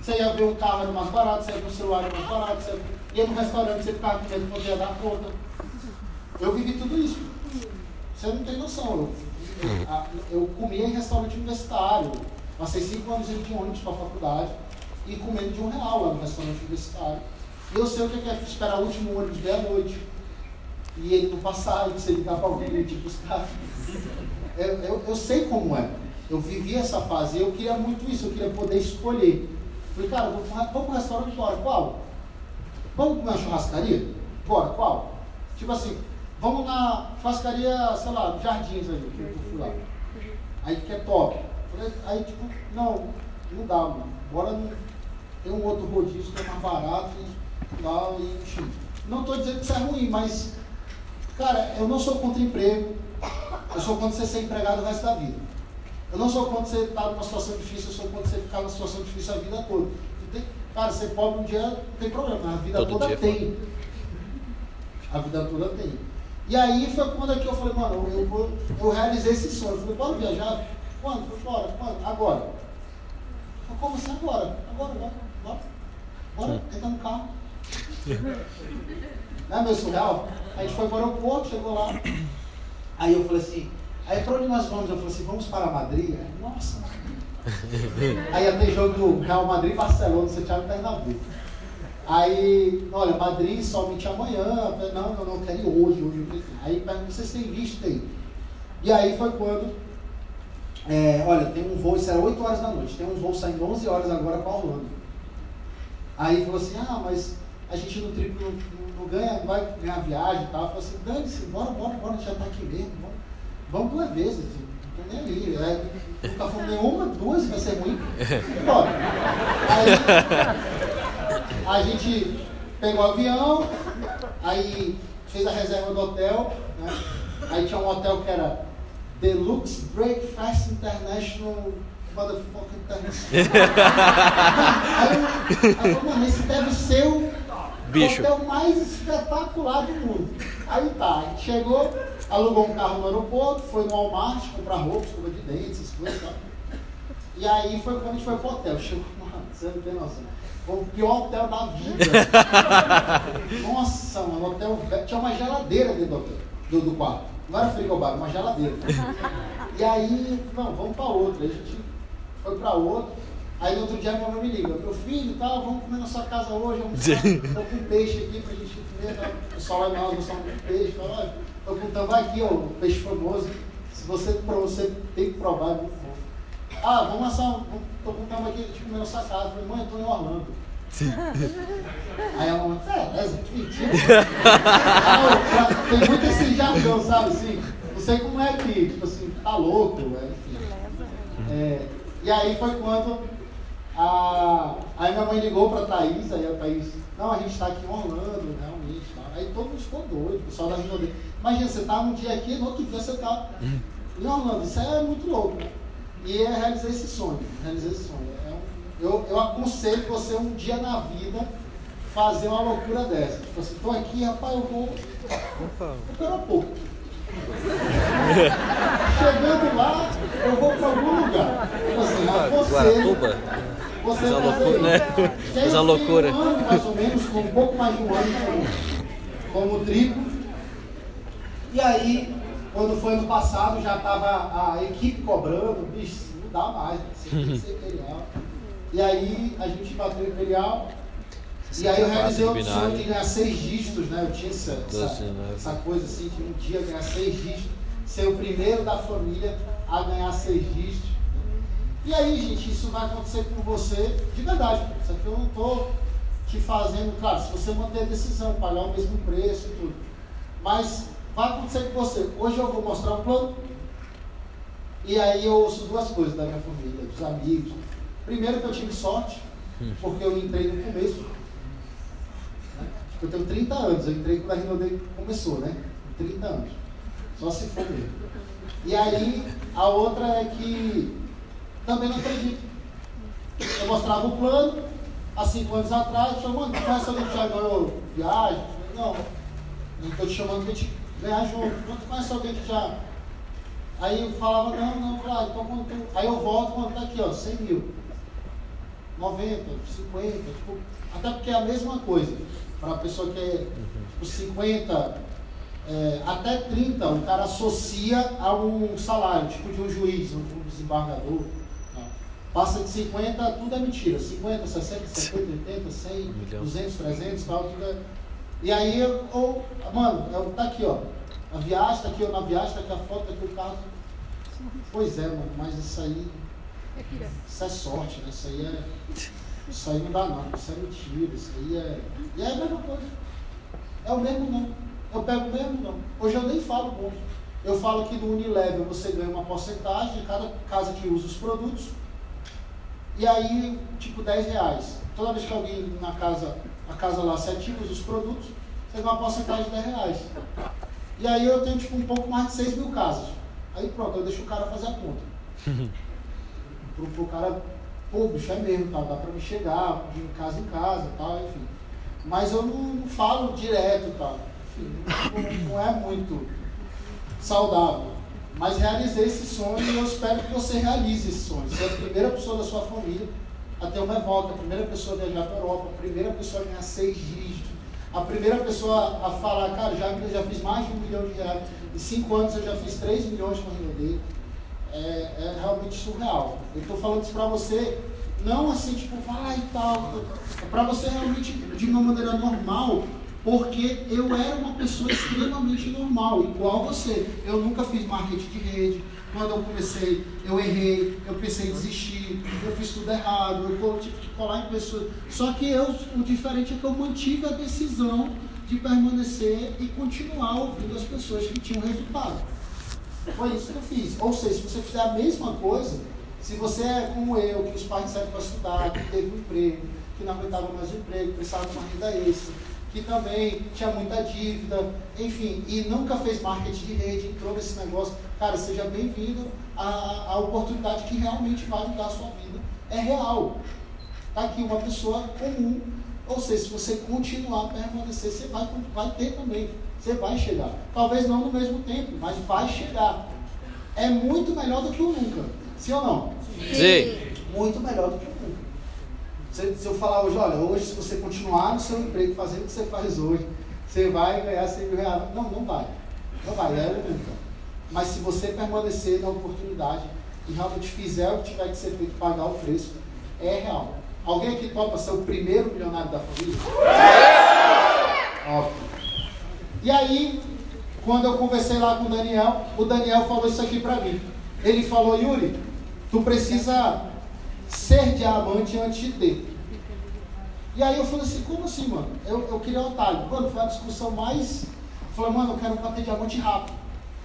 Você ia ver um carro, era mais barato. Você ia ver um celular, era mais barato. Você ia no restaurante, você ficava com medo poder dar conta. Eu vivi tudo isso. Você não tem noção. Eu, eu, eu comia em restaurante universitário. Passei cinco anos indo de ônibus para a faculdade e comendo de um real lá no restaurante universitário. E eu sei o que é esperar o último ônibus meia-noite. E ele não passar, e você ligar para alguém e te buscar. Eu, eu, eu sei como é. Eu vivi essa fase e eu queria muito isso, eu queria poder escolher. Falei, cara, vamos para o restaurante agora. Qual? Vamos comer uma churrascaria? Bora, qual? Tipo assim, vamos na churrascaria, sei lá, Jardins aí, que eu fui lá. Aí que é top. Aí tipo, não, não dá, mano. Bora no, tem um outro rodízio que é mais barato e tal, e enfim. Não estou dizendo que isso é ruim, mas, cara, eu não sou contra emprego. Eu sou contra você ser empregado o resto da vida. Eu não sou contra você estar numa situação difícil, eu sou contra você ficar numa situação difícil a vida toda. Cara, ser pobre um dia não tem problema, a vida Todo toda tem. A vida toda tem. E aí foi quando aqui eu falei, mano, eu, eu, eu realizei esse sonho. Eu falei, bora viajar? Quando? Falei, bora, quando? Agora. Eu como assim agora? Agora, bora, bora. Bora, entra no carro. Não é meu surreal? A gente foi para o aeroporto, chegou lá. Aí eu falei assim, aí para onde nós vamos? Eu falei assim, vamos para Madrid? Nossa, Aí ia ter jogo do Real Madrid e Barcelona, Santiago Bernabéu. Aí, olha, Madrid somente amanhã. Falei, não, não, não, quero ir hoje, hoje. Aí pergunto, vocês têm visto aí? E aí foi quando, é, olha, tem um voo, isso era 8 horas da noite, tem um voo saindo 11 horas agora para Holanda. Aí falou assim, ah, mas a gente no triplo não, não ganha, vai ganhar viagem e tal. Falei assim, dane-se, bora, bora, bora, já tá aqui mesmo. Vamos, vamos duas vezes, assim, não tô nem ali. É, nunca fomos nenhuma, duas vai ser ruim. Bora. Aí a gente pegou o avião, aí fez a reserva do hotel, né? Aí tinha um hotel que era Deluxe Breakfast International Motherfucker International. aí eu falei, mano, esse deve ser o Bicho. hotel mais espetacular do mundo. Aí tá, a gente chegou, alugou um carro no aeroporto, foi no Walmart comprar roupa, escova de dente, essas coisas e tal. E aí foi quando a gente foi pro hotel. Chegou, mano, você não tem noção. Foi o pior hotel da vida. Nossa, mano, o hotel velho. Tinha uma geladeira dentro do hotel, do, do quarto. Não era frigobar, uma geladeira. E aí, não, vamos para outro. Aí a gente foi para outro. Aí no outro dia minha mãe me liga, meu filho, tá, vamos comer na sua casa hoje, vamos tô com peixe aqui pra gente comer, tá? o pessoal lá em nós gostamos de peixe, tá? Tô com tambaqui, ó, o peixe famoso. Se você, pra você tem que provar, é. Ah, vamos assar, um- tô com tambaqui, a gente comer na sua casa. Eu falei, mãe, eu tô em Orlando. Aí a mamãe, é, é, que mentira. Tem muito esse jargão, sabe assim? Não sei como é que, tipo assim, tá louco, é, enfim. É, e aí foi quando a, aí minha mãe ligou pra Thaís, aí a Thaís, não, a gente tá aqui em Orlando, realmente. Tá. Aí todo mundo ficou doido, o pessoal da Rinodê. Imagina, você tá um dia aqui, no outro dia você tá em Orlando. Isso é muito louco, né? E eu realizei esse sonho, realizei esse sonho. É um- eu, eu aconselho você um dia na vida fazer uma loucura dessa. Tipo assim, tô aqui, rapaz, eu vou, vou pro aeroporto. Chegando lá, eu vou para algum lugar. Tipo assim, aconselho. Você Fez uma loucura, né? Eu uma loucura. Um ano, mais ou menos, com um pouco mais de um ano como, como triplo. E aí, quando foi no passado, já estava a equipe cobrando, bicho, não dá mais, você tem que ser imperial. E aí a gente bateu imperial. E aí eu realizei o sonho de ganhar seis dígitos, né? Eu tinha essa, né? essa coisa assim, de um dia ganhar seis dígitos, ser o primeiro da família a ganhar seis dígitos. E aí, gente, isso vai acontecer com você de verdade. Isso aqui eu não estou te fazendo, claro, se você manter a decisão, pagar o mesmo preço e tudo. Mas vai acontecer com você. Hoje eu vou mostrar um plano. E aí eu ouço duas coisas da minha família, dos amigos. Primeiro que eu tive sorte, porque eu entrei no começo. né? Eu tenho 30 anos, eu entrei quando a Rinodei começou, né? 30 anos. Só se for mesmo. E aí, a outra é que também não acredito. Eu mostrava o plano, há cinco anos atrás, conhece alguém que já ganhou viagem? Não, não estou te chamando te ganhar junto. Não, tu conhece alguém que já. Aí eu falava, não, não, claro, então quando tu... Aí eu volto quando tá aqui, ó, 100 mil. 90, 50, tipo, até porque é a mesma coisa. Para a pessoa que é tipo, 50, é, até 30, o cara associa a um salário, tipo de um juiz, um, desembargador. tá? Passa de 50, tudo é mentira. 50, 60, 70, 80, 100, Milhão. 200, 300, tal, tudo é. E aí, eu, eu- mano, eu, tá aqui, ó. A viagem, tá aqui, ó, na viagem, tá aqui a foto, tá aqui o carro. Pois é, mano, mas isso aí. Isso é sorte, né? Isso aí é. Isso aí não dá não, isso é mentira, isso aí é. E é a mesma coisa. É o mesmo não. Eu pego o mesmo não. Hoje eu nem falo ponto. Eu falo que no Unilever você ganha uma porcentagem de cada casa que usa os produtos. E aí, tipo, 10 reais. Toda vez que alguém na casa, a casa lá se ativa os produtos, você ganha uma porcentagem de 10 reais. E aí eu tenho tipo um pouco mais de 6 mil casas. Aí pronto, eu deixo o cara fazer a conta. pro, pro cara, pô, bicho, é mesmo, tal, dá pra me chegar, de casa em casa, tal, enfim. Mas eu não, não falo direto, tal. Enfim, não, não é muito saudável. Mas realizei esse sonho e eu espero que você realize esse sonho. Ser a primeira pessoa da sua família a ter uma revolta, a primeira pessoa a viajar para a Europa, a primeira pessoa a ganhar seis dígitos, a primeira pessoa a falar, cara, já, eu já fiz mais de um milhão de reais, em cinco anos eu já fiz três milhões com a dele. É, é realmente surreal. Eu estou falando isso para você, não assim, tipo, vai e tal, é para você realmente de uma maneira normal, porque eu era uma pessoa extremamente normal, igual você. Eu nunca fiz marketing de rede, quando eu comecei, eu errei, eu pensei em desistir, eu fiz tudo errado, eu tive que colar em pessoas. Só que eu, o diferente é que eu mantive a decisão de permanecer e continuar ouvindo as pessoas que tinham resultado. Foi isso que eu fiz. Ou seja, se você fizer a mesma coisa, se você é como eu, que os pais saíram para estudar, que teve um emprego, que não aguentava mais o emprego, precisava de uma renda extra, que também tinha muita dívida, enfim, e nunca fez marketing de rede, entrou nesse negócio, cara, seja bem-vindo à, à oportunidade que realmente vai mudar a sua vida. É real. Está aqui uma pessoa comum. Ou seja, se você continuar a permanecer, você vai, vai ter também. Você vai chegar. Talvez não no mesmo tempo, mas vai chegar. É muito melhor do que o nunca. Sim ou não? Sim. Muito melhor do que o nunca. Se, eu falar hoje, olha, hoje se você continuar no seu emprego fazendo o que você faz hoje, você vai ganhar 100 mil reais. Não, não vai. Não vai, é nunca. Mas se você permanecer na oportunidade e realmente fizer o que tiver que ser feito, pagar o preço, é real. Alguém aqui topa ser o primeiro milionário da família? Óbvio. E aí, quando eu conversei lá com o Daniel, o Daniel falou isso aqui para mim. Ele falou, Yuri, tu precisa ser diamante antes de ter. E aí eu falei assim, como assim, mano? Eu, eu queria atalho. Mano, foi a discussão mais. Eu falei, mano, eu quero bater diamante rápido.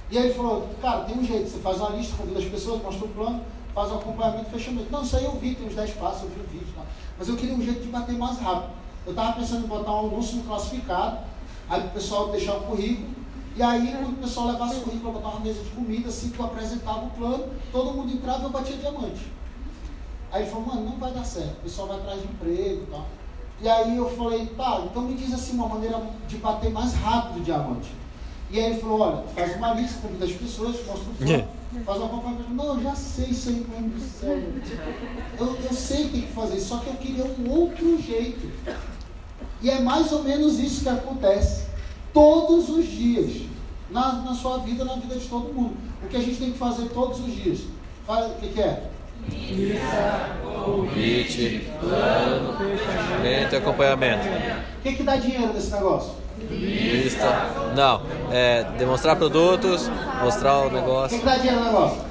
E aí ele falou, cara, tem um jeito, você faz uma lista, convida as pessoas, mostra o plano, faz um acompanhamento, fechamento. Não, isso aí eu vi, tem uns 10 passos, eu vi o vídeo. Tá? Mas eu queria um jeito de bater mais rápido. Eu estava pensando em botar um anúncio no classificado, aí o pessoal deixar o currículo, e aí quando o pessoal levasse o currículo, botar uma mesa de comida, assim que eu apresentava o plano, todo mundo entrava e eu batia diamante. Aí ele falou, mano, não vai dar certo, o pessoal vai atrás de emprego e tal. E aí eu falei, tá, então me diz assim uma maneira de bater mais rápido o diamante. E aí ele falou, olha, faz uma lista, convida as pessoas, mostra o plano, faz uma acompanhamento. Não, eu já sei isso aí, mano do céu. Eu, eu sei que tem que fazer, só que eu queria um outro jeito. E é mais ou menos isso que acontece todos os dias. Na, na sua vida, na vida de todo mundo. O que a gente tem que fazer todos os dias. O que, que é? Convite, plano, fechamento e acompanhamento. O que, que dá dinheiro nesse negócio? Lista. Não, é demonstrar produtos, mostrar o O que, negócio. que dá dinheiro no negócio?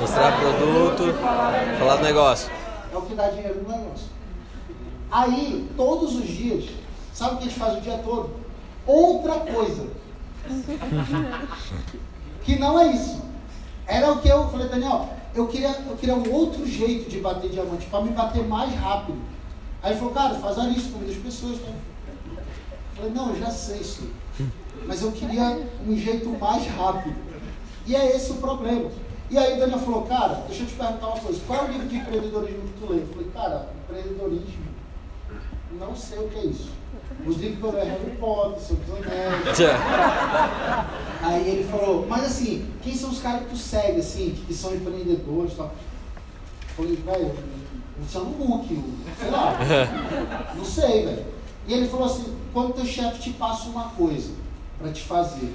Mostrar produto, falar do negócio. É o que dá dinheiro no negócio. Aí, todos os dias, sabe o que a gente faz o dia todo? Outra coisa. que não é isso. Era o que eu falei, Daniel, eu queria, eu queria um outro jeito de bater diamante, para me bater mais rápido. Aí ele falou, cara, faz a lista, convida as pessoas. Né? Eu falei, não, eu já sei isso. Mas eu queria um jeito mais rápido. E é esse o problema. E aí Daniel falou, cara, deixa eu te perguntar uma coisa, qual é o livro de empreendedorismo que tu lê? Eu falei, cara, empreendedorismo, não sei o que é isso. Os livros que eu leio é Harry Potter, Senhor dos Anéis. Aí ele falou, mas assim, quem são os caras que tu segue, assim, que são empreendedores e tal? Eu falei, velho, Luciano Huck, o- sei lá. Não sei, velho. E ele falou assim, quando teu chefe te passa uma coisa para te fazer,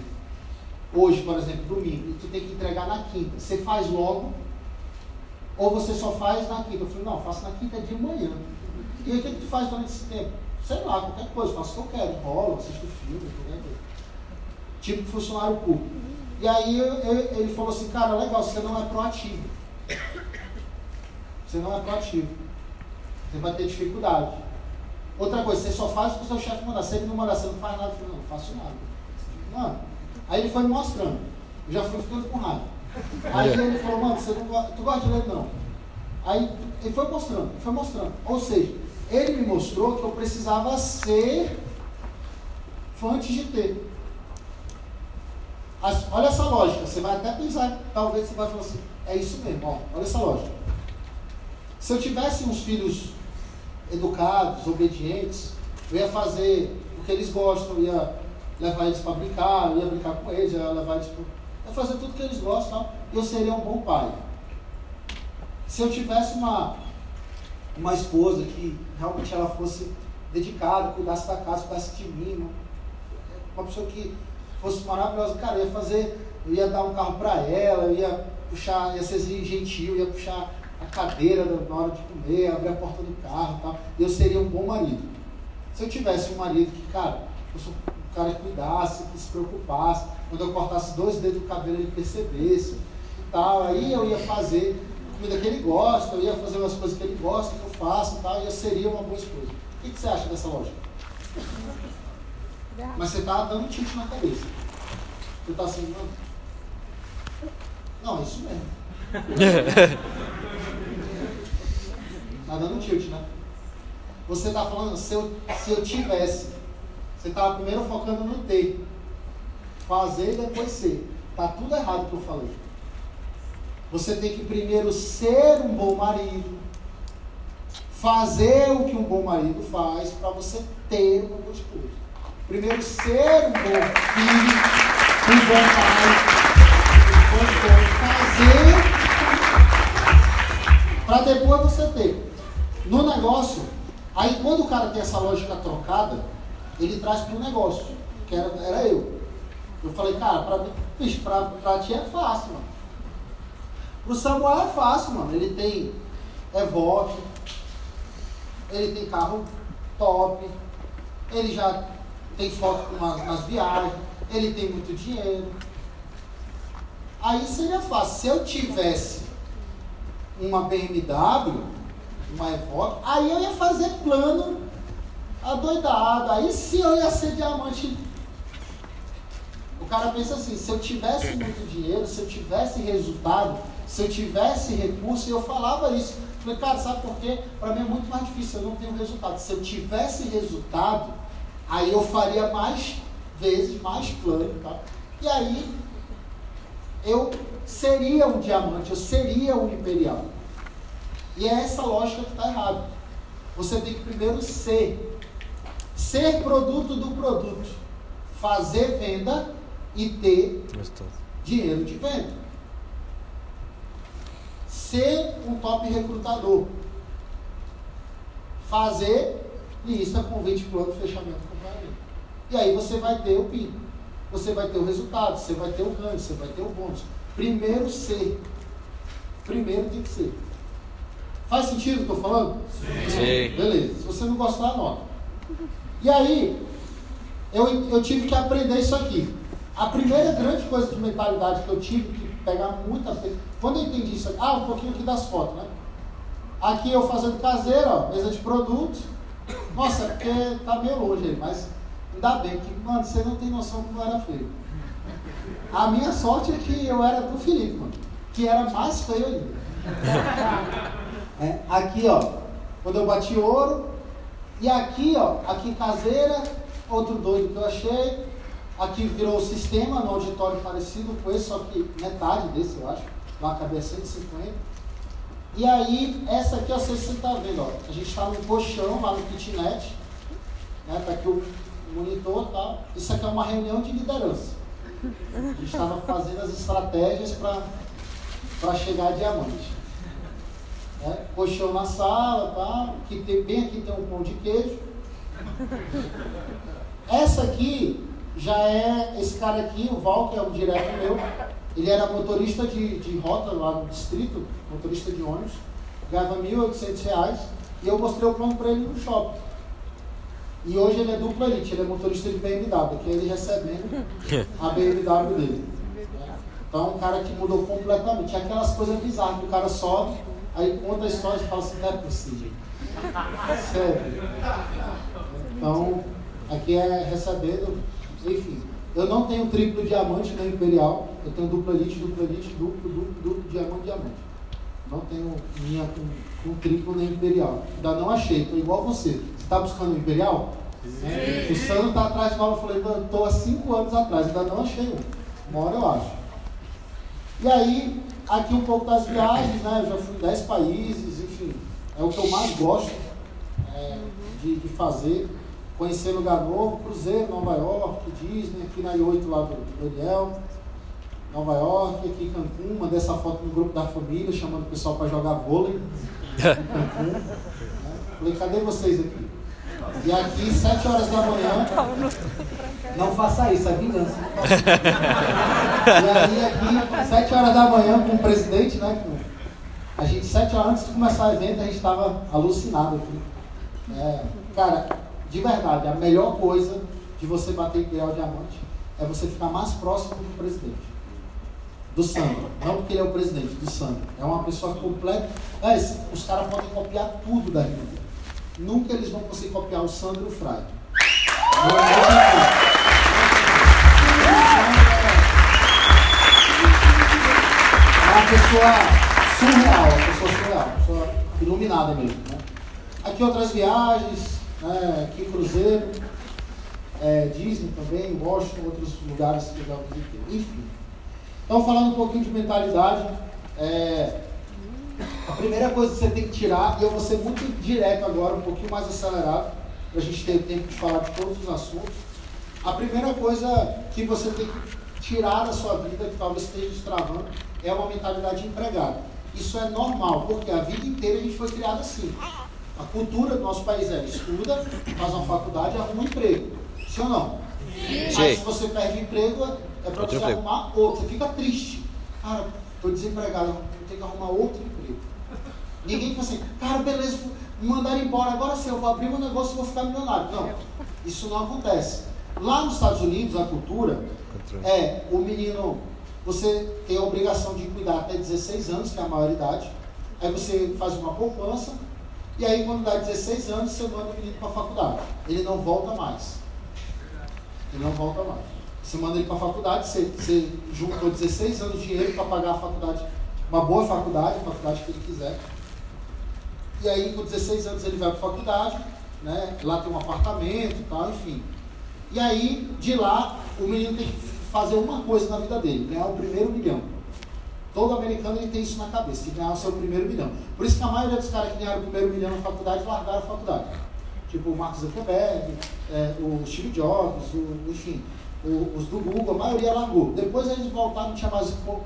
hoje, por exemplo, domingo, e tu tem que entregar na quinta, você faz logo, ou você só faz na quinta? Eu falei, não, faço na quinta de manhã. E aí o que, que tu faz durante esse tempo? Sei lá, qualquer coisa, faço o que eu quero, enrolo, assisto filme, qualquer coisa tipo funcionário público. E aí eu- eu- ele falou assim, cara, legal, você não é proativo. Você não é proativo. Você vai ter dificuldade. Outra coisa, você só faz o que o seu chefe mandar. Se ele não mandar, você não faz nada. Eu falei, não, não faço nada. Mano, aí ele foi me mostrando. Eu já fui ficando com raiva. Aí ele falou, mano, você não gosta, tu gosta de ler? Não. Aí ele foi mostrando, foi mostrando. Ou seja, ele me mostrou que eu precisava ser antes de ter. As- olha essa lógica, você vai até pensar, talvez você vai falar assim, é isso mesmo, ó, olha essa lógica. Se eu tivesse uns filhos educados, obedientes, eu ia fazer o que eles gostam, eu ia levar eles para brincar, eu ia brincar com eles, eu ia levar eles para. Fazer tudo que eles gostam, eu seria um bom pai. Se eu tivesse uma, uma esposa que realmente ela fosse dedicada, cuidasse da casa, cuidasse de mim, uma, uma pessoa que fosse maravilhosa, cara, eu ia fazer, eu ia dar um carro para ela, eu ia puxar, ia ser gentil, ia puxar a cadeira na hora de comer, abrir a porta do carro e tal. Eu seria um bom marido. Se eu tivesse um marido que, cara, fosse um cara que cuidasse, que se preocupasse, quando eu cortasse dois dedos do cabelo ele percebesse. tal. Aí eu ia fazer comida que ele gosta, eu ia fazer umas coisas que ele gosta, que eu faço e tal, e eu seria uma boa esposa. O que, que você acha dessa lógica? Mas você está dando um tilt na cabeça. Você está assim, não. Não, é isso mesmo. Está dando um tilt, né? Você está falando, se eu, se eu tivesse, você estava primeiro focando no ter. Fazer e depois ser. Está tudo errado que eu falei. Você tem que primeiro ser um bom marido, fazer o que um bom marido faz para você ter uma boa esposa. Primeiro ser um bom filho, um bom pai, depois fazer para depois você ter. No negócio, aí quando o cara tem essa lógica trocada, ele traz para o negócio, que era, era eu. Eu falei, cara, para ti é fácil, mano. Pro Samuel é fácil, mano. Ele tem Evoque, ele tem carro top, ele já tem foto nas, nas viagens, ele tem muito dinheiro. Aí seria fácil. Se eu tivesse uma BMW, uma Evoque, aí eu ia fazer plano adoidado. Aí sim eu ia ser diamante o cara pensa assim, se eu tivesse muito dinheiro, se eu tivesse resultado, se eu tivesse recurso, eu falava isso. Falei, cara, sabe por quê? Para mim é muito mais difícil, eu não tenho resultado. Se eu tivesse resultado, aí eu faria mais vezes, mais plano. Tá? E aí eu seria um diamante, eu seria um imperial. E é essa lógica que está errada. Você tem que primeiro ser. Ser produto do produto. Fazer venda e ter dinheiro de venda. Ser um top recrutador. Fazer lista, convite, plano, fechamento, complemento. E aí você vai ter o PIN. Você vai ter o resultado, você vai ter o ganho, você vai ter o bônus. Primeiro ser. Primeiro tem que ser. Faz sentido o que eu estou falando? Sim. Beleza. Se você não gostar, anota. E aí, eu, eu tive que aprender isso aqui. A primeira grande coisa de mentalidade que eu tive que pegar muita quando eu entendi isso, ah, um pouquinho aqui das fotos, né? Aqui eu fazendo caseiro, ó, mesa de produto. Nossa, é porque tá meio longe aí, mas ainda bem que, mano, você não tem noção como era feio. A minha sorte é que eu era do Felipe, mano, que era mais feio ainda. É, aqui, ó, quando eu bati ouro, e aqui, ó, aqui caseira, outro doido que eu achei, Aqui virou o sistema no auditório parecido com esse, só que metade desse, eu acho. Lá cabia 150. E aí, essa aqui, ó, você está vendo, ó. A gente está no colchão, lá no kitnet. Né, tá aqui o monitor e tal. Isso aqui é uma reunião de liderança. A gente estava fazendo as estratégias para chegar a diamante. É, colchão na sala, tá? que tem, bem aqui tem um pão de queijo. Essa aqui já é esse cara aqui, o Val, que é um direto meu, ele era motorista de, de rota lá no distrito, motorista de ônibus, ganhava R$ 1.800 e eu mostrei o plano para ele no shopping. E hoje ele é duplo elite, ele é motorista de BMW, que é ele recebendo a BMW dele. Então, um cara que mudou completamente. Tinha aquelas coisas bizarras que o cara sobe, aí conta a história e fala assim: não é possível. Sério. Então, aqui é recebendo enfim, eu não tenho triplo diamante na Imperial, eu tenho dupla elite, dupla elite, duplo, duplo, duplo, diamante, diamante. Não tenho minha com, com triplo na Imperial. Ainda não achei, estou igual você. Você está buscando Imperial? Sim. O Sandro está atrás de nós, eu falei, estou há cinco anos atrás, ainda não achei um. Uma hora eu acho. E aí, aqui um pouco das viagens, né? Eu já fui em 10 países, enfim. É o que eu mais gosto é, de, de fazer conhecer lugar novo, Cruzeiro, Nova York, Disney, aqui na I8 lá do Daniel, Nova York, aqui em Cancún, mandei essa foto no grupo da família, chamando o pessoal para jogar vôlei em Cancún. Né? Falei, cadê vocês aqui? E aqui, 7 horas da manhã, não faça isso, é vingança. e aí aqui, 7 horas da manhã, com o presidente, né? Com, a gente, 7 horas antes de começar o evento, a gente estava alucinado aqui. É, cara, de verdade, a melhor coisa de você bater Imperial Diamante é você ficar mais próximo do presidente. do Sandro. Não porque ele é o presidente, do Sandro. É uma pessoa completa. os caras podem copiar tudo da vida. Nunca eles vão conseguir copiar o Sandro e o. Não é uma pessoa surreal, uma pessoa surreal, uma pessoa iluminada mesmo. Né? Aqui outras viagens, né? aqui Cruzeiro, é, Disney também, Washington, outros lugares que eu já visitei. Enfim. Então falando um pouquinho de mentalidade, é, a primeira coisa que você tem que tirar, e eu vou ser muito direto agora, um pouquinho mais acelerado, para a gente ter tempo de falar de todos os assuntos. A primeira coisa que você tem que tirar da sua vida, que talvez esteja destravando, é uma mentalidade de empregado. Isso é normal, porque a vida inteira a gente foi criado assim. A cultura do nosso país é estuda, faz uma faculdade, arruma um emprego. Sim ou não? Sim. Mas se você perde o emprego, é para você emprego. arrumar outro. Você fica triste. Cara, estou desempregado, vou ter que arrumar outro emprego. Ninguém fala assim, cara, beleza, me mandaram embora, agora sim, eu vou abrir meu negócio e vou ficar milionário. Não, isso não acontece. Lá nos Estados Unidos, a cultura é o menino você tem a obrigação de cuidar até 16 anos, que é a maioridade. Aí você faz uma poupança, e aí quando dá 16 anos, você manda o menino para a faculdade. Ele não volta mais. Ele não volta mais. Você manda ele para a faculdade, você, você juntou 16 anos de dinheiro para pagar a faculdade, uma boa faculdade, a faculdade que ele quiser. E aí, com 16 anos, ele vai para a faculdade, né? lá tem um apartamento e tal, enfim. E aí, de lá, o menino tem que fazer uma coisa na vida dele, ganhar o primeiro milhão. Todo americano ele tem isso na cabeça, de ganhar o seu primeiro milhão. Por isso que a maioria dos caras que ganharam o primeiro milhão na faculdade largaram a faculdade. Tipo o Mark Zuckerberg, é, o Steve Jobs, o, enfim, o, os do Google, a maioria largou. Depois eles voltaram, não tinha mais o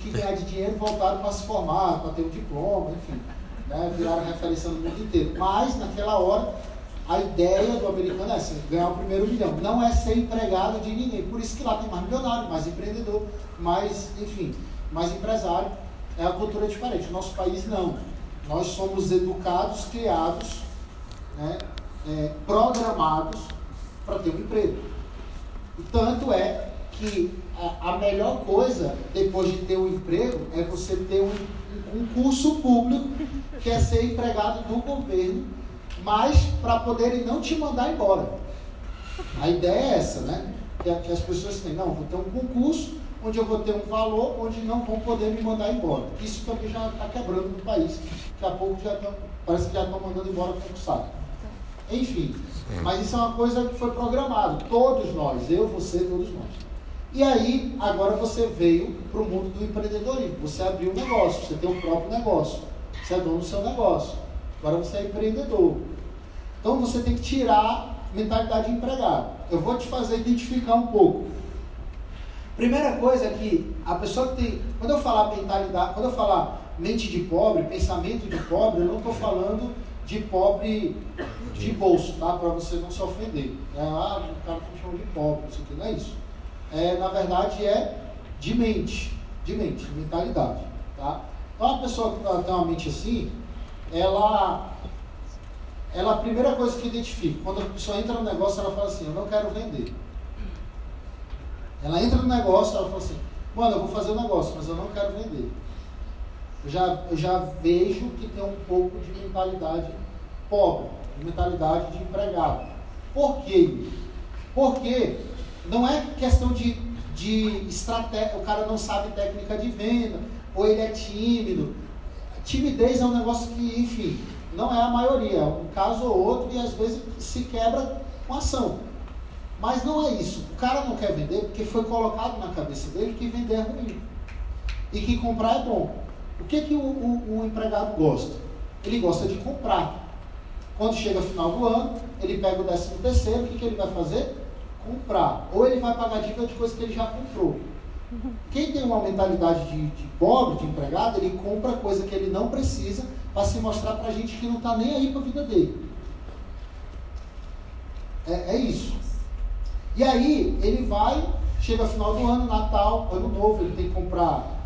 que ganhar de dinheiro, voltaram para se formar, para ter um diploma, enfim. Né, viraram referência no mundo inteiro. Mas, naquela hora, a ideia do americano é assim, ganhar o primeiro milhão. Não é ser empregado de ninguém. Por isso que lá tem mais milionário, mais empreendedor, mais, enfim, mais empresário. É a cultura diferente. O nosso país não. Nós somos educados, criados, né, é, programados para ter um emprego. E tanto é que a, a, melhor coisa, depois de ter um emprego, é você ter um, um curso público, que é ser empregado do governo mas para poderem não te mandar embora. A ideia é essa, né? Que, que as pessoas têm, não, vou ter um concurso onde eu vou ter um valor onde não vão poder me mandar embora. Isso também já está quebrando no país. Daqui a pouco já tão, parece que já estão mandando embora concursado. Enfim, mas isso é uma coisa que foi programado. Todos nós, eu, você, todos nós. E aí, agora você veio para o mundo do empreendedorismo. Você abriu um negócio, você tem o um próprio negócio. Você é dono do seu negócio. Agora você é empreendedor. Então você tem que tirar mentalidade de empregado. Eu vou te fazer identificar um pouco. Primeira coisa é que a pessoa que tem. Quando eu falar mentalidade, quando eu falar mente de pobre, pensamento de pobre, eu não estou falando de pobre de bolso, tá? Para você não se ofender. É, ah, o cara me chamou de pobre, isso aqui não é isso. É, na verdade é de mente, de mente, de mentalidade, tá? Então a pessoa que tem uma mente assim, ela ela a primeira coisa que identifica, quando a pessoa entra no negócio, ela fala assim, eu não quero vender. Ela entra no negócio, ela fala assim, mano, eu vou fazer o um negócio, mas eu não quero vender. Eu já, eu já vejo que tem um pouco de mentalidade pobre, de mentalidade de empregado. Por quê? Porque não é questão de, de estratégia, o cara não sabe técnica de venda, ou ele é tímido. Timidez é um negócio que, enfim, não é a maioria, é um caso ou outro e às vezes se quebra com ação. Mas não é isso. O cara não quer vender porque foi colocado na cabeça dele que vender é ruim. E que comprar é bom. O que, que o, o, o empregado gosta? Ele gosta de comprar. Quando chega o final do ano, ele pega o décimo terceiro, o que, que ele vai fazer? Comprar. Ou ele vai pagar dívida de coisa que ele já comprou. Quem tem uma mentalidade de, de pobre, de empregado, ele compra coisa que ele não precisa para se mostrar para a gente que não está nem aí para a vida dele. É, é, isso. E aí ele vai, chega final do ano, Natal, Ano Novo, ele tem que comprar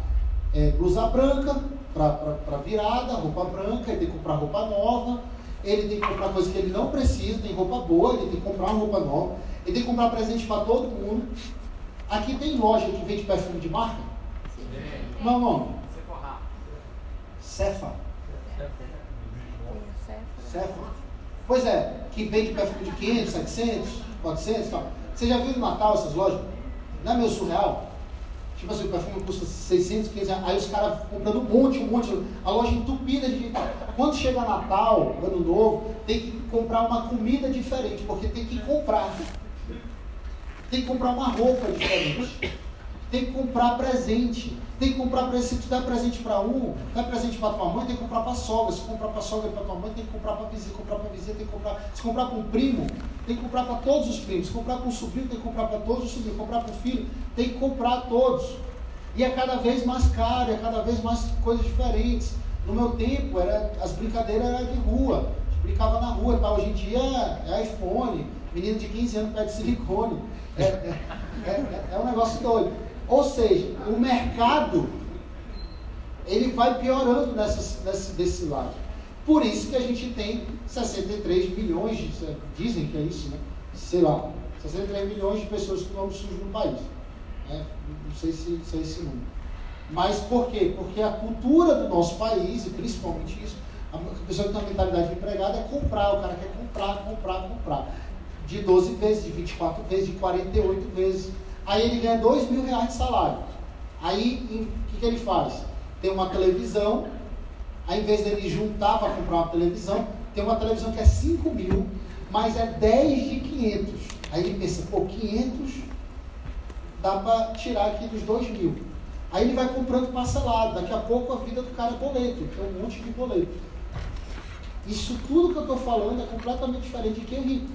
é, blusa branca para virada, roupa branca, ele tem que comprar roupa nova, ele tem que comprar coisa que ele não precisa, tem roupa boa, ele tem que comprar uma roupa nova, ele tem que comprar presente para todo mundo. Aqui tem loja que vende perfume de marca? Meu é nome? Cefa. Cefa. Pois é, que vende perfume de 500, 700, 400 e tal. Você já viu no Natal essas lojas? Não é meio surreal? Tipo assim, o perfume custa 600, 500 reais. Aí os caras comprando um monte, um monte. A loja entupida de. Quando chega Natal, Ano Novo, tem que comprar uma comida diferente, porque tem que comprar. Tem que comprar uma roupa diferente. Tem que comprar presente. Tem que comprar presente. Se tu dá presente para um, dá presente para tua mãe, tem que comprar para sogra. Se comprar para sogra para tua mãe, tem que comprar para vizinha. Comprar para vizinha, tem que comprar. Se comprar para um primo, tem que comprar para todos os. Se comprar para um sobrinho, tem que comprar para todos os sobrinhos. Comprar para um filho, tem que comprar todos. E é cada vez mais caro, é cada vez mais coisas diferentes. No meu tempo, era, as brincadeiras eram de rua. Brincava na rua, tá? Hoje em dia é iPhone, menino de 15 anos pede silicone. É, é, é, é um negócio doido. Ou seja, o mercado ele vai piorando nesse, desse lado. Por isso que a gente tem 63 milhões, de, dizem que é isso, né? Sei lá, 63 milhões de pessoas com nome sujo no país. Né? Não sei se, se é esse número. Mas por quê? Porque a cultura do nosso país, e principalmente isso, a pessoa que tem uma mentalidade de empregada é comprar, o cara quer comprar, comprar, comprar. De 12 vezes, de 24 vezes, de 48 vezes. Aí ele ganha 2 mil reais de salário. Aí o que, que ele faz? Tem uma televisão, aí em vez dele juntar para comprar uma televisão, tem uma televisão que é 5 mil, mas é 10 de 500. Aí ele pensa, pô, 500 dá para tirar aqui dos 2 mil. Aí ele vai comprando parcelado. Daqui a pouco a vida do cara é boleto, tem um monte de boleto. Isso tudo que eu estou falando é completamente diferente de quem é rico.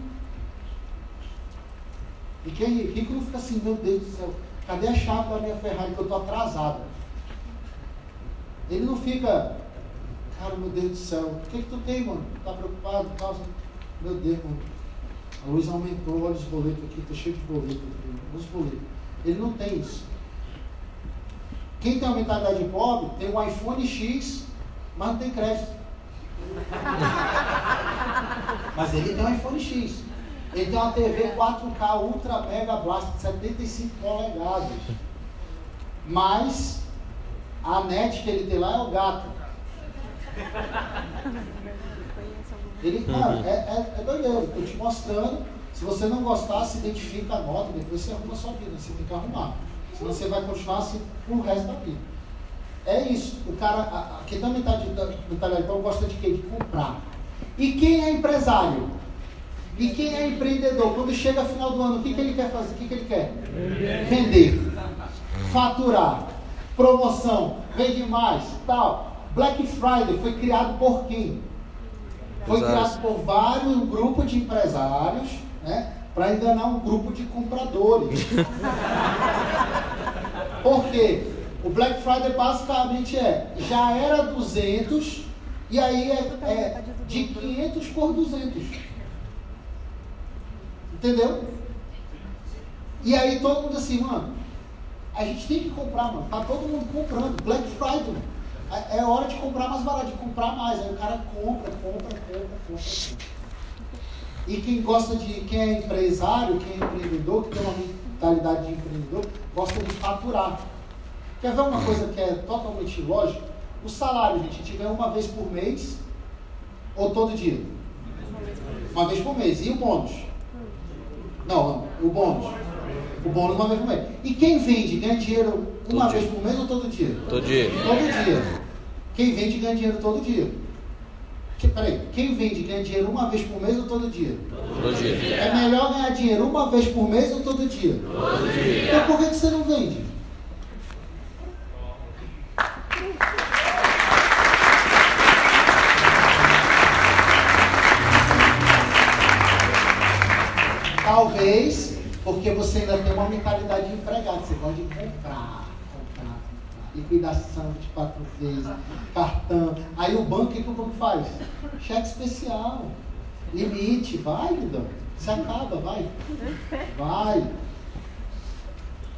E quem é rico não fica assim, meu Deus do céu, cadê a chave da minha Ferrari que eu estou atrasado? Ele não fica, cara, meu Deus do céu, o que, que tu tem, mano? Tá preocupado? Tá? Meu Deus, mano. A luz aumentou, olha os boletos aqui, tá cheio de boleto aqui, os boletos. Ele não tem isso. Quem tem uma mentalidade pobre tem um iPhone X, mas não tem crédito. mas ele tem um iPhone X. Ele tem uma TV 4K Ultra Mega Blast de 75 polegadas. Mas a net que ele tem lá é o gato. Ele, cara, é, é, é doideiro. Estou te mostrando. Se você não gostar, se identifica, anota, depois você arruma a sua vida. Você tem que arrumar. Senão você vai continuar assim pro resto da vida. É isso. O cara, a, a, quem tem metade do talentão gosta de quê? De comprar. E quem é empresário? E quem é empreendedor? Quando chega final do ano, o que, que ele quer fazer? O que, que ele quer? Vender. Faturar. Promoção. Vende mais. Tal. Black Friday foi criado por quem? Foi criado por vários grupos de empresários, né? Para enganar um grupo de compradores. por quê? O Black Friday basicamente é, já era 200 e aí é, é de 500 por 200. Entendeu? E aí todo mundo assim, mano, a gente tem que comprar, mano. Tá todo mundo comprando. Black Friday. É, é hora de comprar mais barato, de comprar mais. Aí o cara compra, compra, compra, compra. E quem gosta de, quem é empresário, quem é empreendedor, que tem uma mentalidade de empreendedor, gosta de faturar. Quer ver uma coisa que é totalmente lógica? O salário, gente, a gente ganha uma vez por mês ou todo dia? Uma vez por mês. E o bônus? Não, o bônus. O bônus uma vez por mês. E quem vende ganha dinheiro uma todo vez dia. por mês ou todo dia? Todo dia. Todo dia. Quem vende ganha dinheiro todo dia. Que, peraí, quem vende ganha dinheiro uma vez por mês ou todo dia? Todo dia. É melhor ganhar dinheiro uma vez por mês ou todo dia? Todo dia. Então por que você não vende? Talvez porque você ainda tem uma mentalidade de empregado, você gosta de comprar, Liquidação 24 vezes, cartão. Aí o banco, o que, que o banco faz? Cheque especial, limite, vai, lindão. Você acaba, vai. Vai.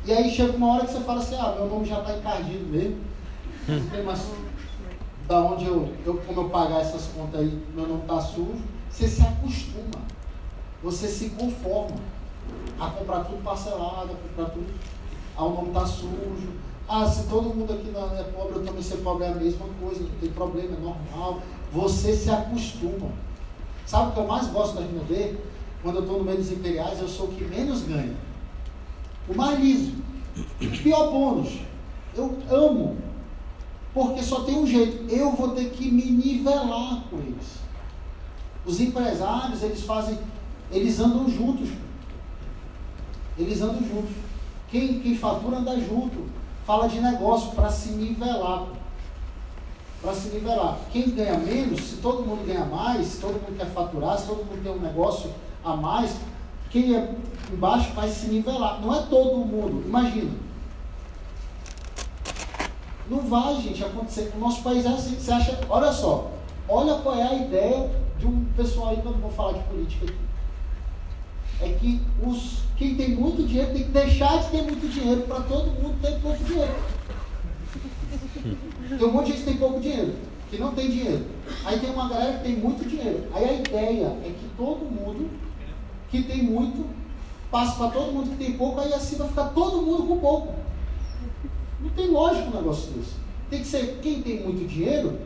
E aí chega uma hora que você fala assim, ah, meu nome já está encardido mesmo. Não tem da onde eu, eu, como eu pagar essas contas aí, meu nome está sujo. Você se acostuma você se conforma a comprar tudo parcelado, a comprar tudo, ao nome está sujo, Ah, se todo mundo aqui não é pobre, eu também ser pobre é a mesma coisa, não tem problema, é normal. Você se acostuma. Sabe o que eu mais gosto da RND? Quando eu estou no meio dos imperiais, eu sou o que menos ganha. O mais liso. Pior bônus. Eu amo. Porque só tem um jeito. Eu vou ter que me nivelar com eles. Os empresários, eles fazem. Eles andam juntos. Eles andam juntos. Quem, quem fatura anda junto. Fala de negócio para se nivelar. Para se nivelar. Quem ganha menos, se todo mundo ganha mais, se todo mundo quer faturar, se todo mundo tem um negócio a mais, quem é embaixo vai se nivelar. Não é todo mundo. Imagina. Não vai, gente, acontecer. O nosso país é assim. Você acha. Olha só. Olha qual é a ideia de um pessoal aí não vou falar de política aqui. É que os, quem tem muito dinheiro tem que deixar de ter muito dinheiro para todo mundo ter pouco dinheiro. Tem um monte de gente que tem pouco dinheiro, que não tem dinheiro. Aí tem uma galera que tem muito dinheiro. Aí a ideia é que todo mundo que tem muito passa para todo mundo que tem pouco, aí assim vai ficar todo mundo com pouco. Não tem lógico um negócio desse. Tem que ser quem tem muito dinheiro,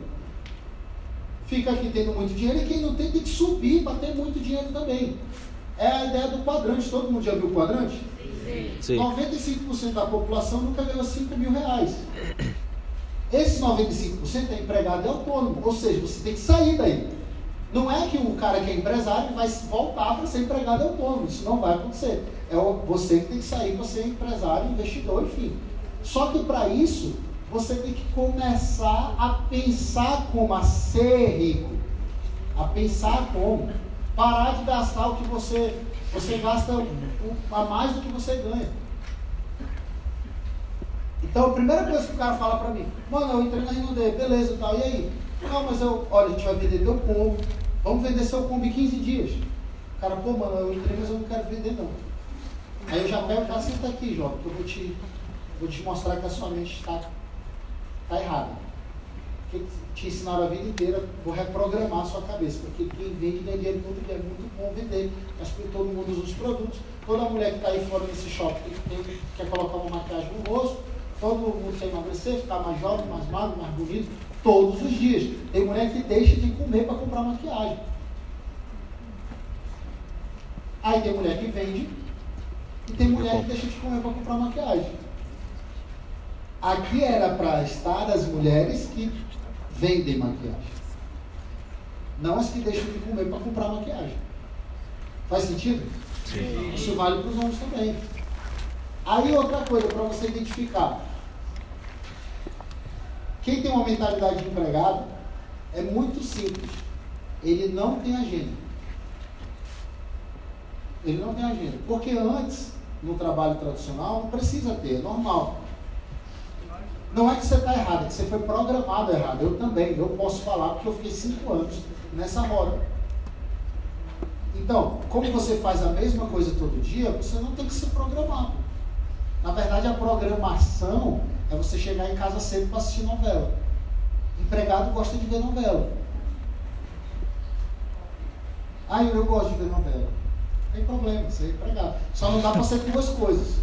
fica aqui tendo muito dinheiro, e quem não tem tem que subir para ter muito dinheiro também. É a ideia do quadrante. Todo mundo já viu o quadrante? Sim. 95% da população nunca ganhou 5 mil reais. Esse 95% é empregado e autônomo. Ou seja, você tem que sair daí. Não é que o cara que é empresário vai voltar para ser empregado e autônomo. Isso não vai acontecer. É você que tem que sair para ser empresário, investidor, enfim. Só que para isso, você tem que começar a pensar como a ser rico. A pensar como. Parar de gastar o que você. Você gasta a mais do que você ganha. Então a primeira coisa que o cara fala para mim, mano, eu entrei na Rinode, beleza e tal, e aí? Não, mas eu, olha, a gente vai vender teu combo, vamos vender seu combo em 15 dias. O cara, pô, mano, eu entrei, mas eu não quero vender não. Aí eu já pego, tá, senta aqui, Jó, que eu vou te, vou te mostrar que a sua mente está tá errada. Que te ensinaram a vida inteira, vou reprogramar a sua cabeça, porque quem vende ganha dinheiro todo dia, é muito bom vender, mas que todo mundo usa os produtos. Toda mulher que está aí fora nesse shopping tem, quer colocar uma maquiagem no rosto, todo mundo quer emagrecer, ficar mais jovem, mais magro, mais bonito, todos os dias. Tem mulher que deixa de comer para comprar maquiagem. Aí tem mulher que vende e tem mulher que deixa de comer para comprar maquiagem. Aqui era para estar as mulheres que vendem maquiagem. Não as que deixam de comer para comprar maquiagem. Faz sentido? Sim. Isso vale para os homens também. Aí outra coisa para você identificar. Quem tem uma mentalidade de empregado é muito simples. Ele não tem agenda. Ele não tem agenda. Porque antes, no trabalho tradicional, não precisa ter, é normal. Não é que você está errado, é que você foi programado errado. Eu também, eu posso falar porque eu fiquei cinco anos nessa roda. Então, como você faz a mesma coisa todo dia, você não tem que ser programado. Na verdade, a programação é você chegar em casa cedo para assistir novela. Empregado gosta de ver novela. Ah, eu gosto de ver novela. Não tem problema, você é empregado. Só não dá para ser duas coisas.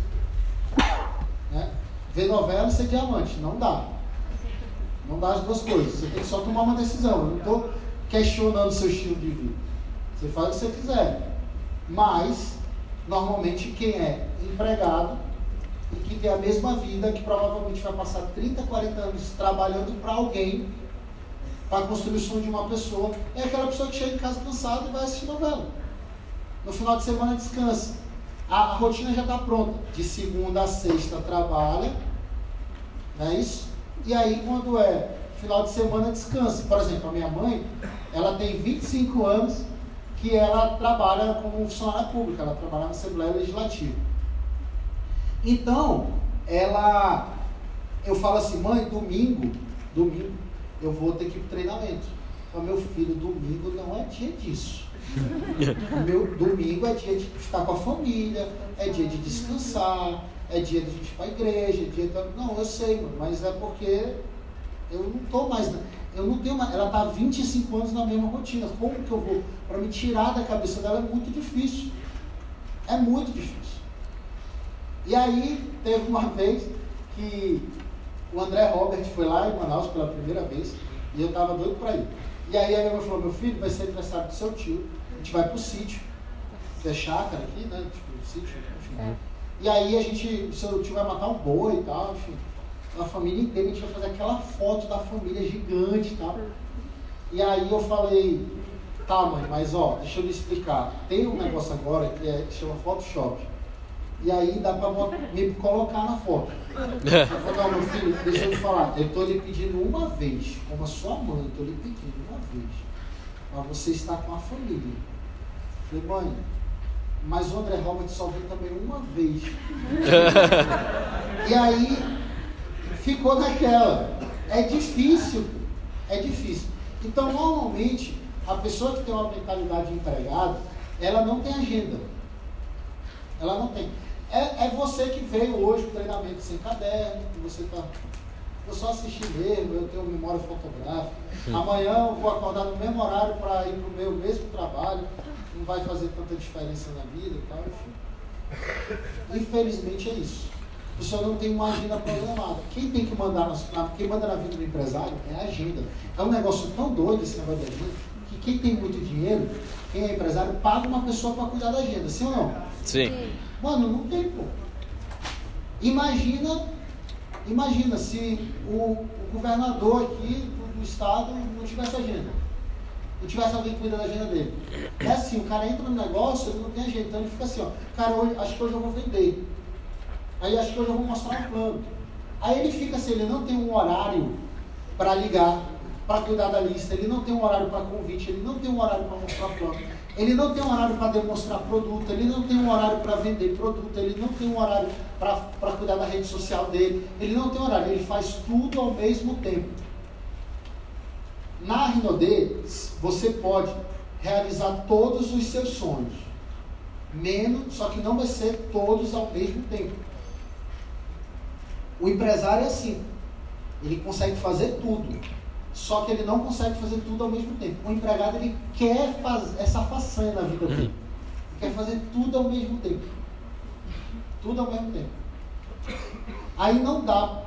Né? Ver novela e ser diamante. Não dá. Não dá as duas coisas. Você tem que só tomar uma decisão. Eu não estou questionando o seu estilo de vida. Você faz o que você quiser. Mas, normalmente, quem é empregado e que tem a mesma vida, que provavelmente vai passar 30, 40 anos trabalhando para alguém, para construir o sonho de uma pessoa, é aquela pessoa que chega em casa cansada e vai assistir novela. No final de semana descansa. A, a rotina já está pronta. De segunda a sexta trabalha, não é isso? E aí quando é final de semana descansa. Por exemplo, a minha mãe, ela tem 25 anos que ela trabalha como funcionária pública, ela trabalha na Assembleia Legislativa. Então, ela, eu falo assim, mãe, domingo, domingo, eu vou ter que ir para treinamento. Mas meu filho, domingo não é dia disso. meu domingo é dia de ficar com a família, é dia de descansar, é dia de ir para a igreja, é dia de... Não, eu sei, mas é porque eu não estou mais. Eu não tenho. Ela está há 25 anos na mesma rotina. Como que eu vou? Para me tirar da cabeça dela é muito difícil. É muito difícil. E aí, teve uma vez que o André Robert foi lá em Manaus pela primeira vez e eu tava doido para ir. E aí a minha mãe falou, meu filho, vai ser aniversário do seu tio, a gente vai pro sítio, que é chácara aqui, né? Tipo, sítio, enfim. É. E aí a gente, seu tio vai matar um boi e tal, enfim. A família inteira, a gente vai fazer aquela foto da família gigante e tal. E aí eu falei, tá mãe, mas ó, deixa eu lhe explicar. Tem um negócio agora que, é, que chama Photoshop. E aí dá para me colocar na foto. Eu falei, não, meu filho, deixa eu te falar, eu estou lhe pedindo uma vez, como a sua mãe, estou lhe pedindo uma vez, para você estar com a família. Eu falei, mãe, mas o André Robert só veio também uma vez. e aí ficou naquela. É difícil, é difícil. Então, normalmente, a pessoa que tem uma mentalidade de empregado, ela não tem agenda. Ela não tem. É, é você que veio hoje para o treinamento sem caderno, que você está. Eu só assisti mesmo, eu tenho memória fotográfica. Amanhã eu vou acordar no mesmo horário para ir para o meu mesmo trabalho. Não vai fazer tanta diferença na vida e tal, enfim. Infelizmente é isso. O senhor não tem uma agenda programada. Quem tem que mandar na, quem manda na vida do empresário é a agenda. É um negócio tão doido esse negócio da agenda, que quem tem muito dinheiro, quem é empresário, paga uma pessoa para cuidar da agenda, sim ou não? Sim. Mano, não tem, pô. Imagina, imagina se o, o governador aqui do, do, estado não tivesse agenda. Não tivesse alguém que cuida da agenda dele. É assim, o cara entra no negócio, ele não tem agenda. Então ele fica assim, ó, cara, hoje, acho que hoje eu vou vender. Aí acho que hoje eu vou mostrar um plano. Aí ele fica assim, ele não tem um horário para ligar, para cuidar da lista, ele não tem um horário para convite, ele não tem um horário para mostrar plano. Ele não tem um horário para demonstrar produto, ele não tem um horário para vender produto, ele não tem um horário para cuidar da rede social dele, ele não tem horário, ele faz tudo ao mesmo tempo. Na Rinode, você pode realizar todos os seus sonhos, menos, só que não vai ser todos ao mesmo tempo. O empresário é assim, ele consegue fazer tudo, só que ele não consegue fazer tudo ao mesmo tempo. O empregado ele quer fazer essa façanha na vida dele. Ele quer fazer tudo ao mesmo tempo. Tudo ao mesmo tempo. Aí não dá.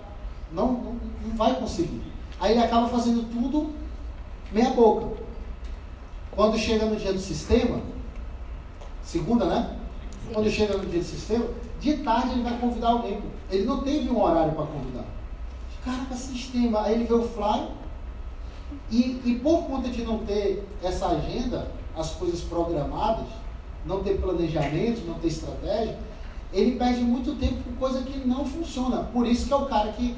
Não, não, não vai conseguir. Aí ele acaba fazendo tudo meia boca. Quando chega no dia do sistema, segunda, né? Quando chega no dia do sistema, de tarde ele vai convidar alguém. Ele não teve um horário para convidar. Caraca, sistema. Aí ele vê o flyer, e, e por conta de não ter essa agenda, as coisas programadas, não ter planejamento, não ter estratégia, ele perde muito tempo com coisa que não funciona. Por isso que é o cara que,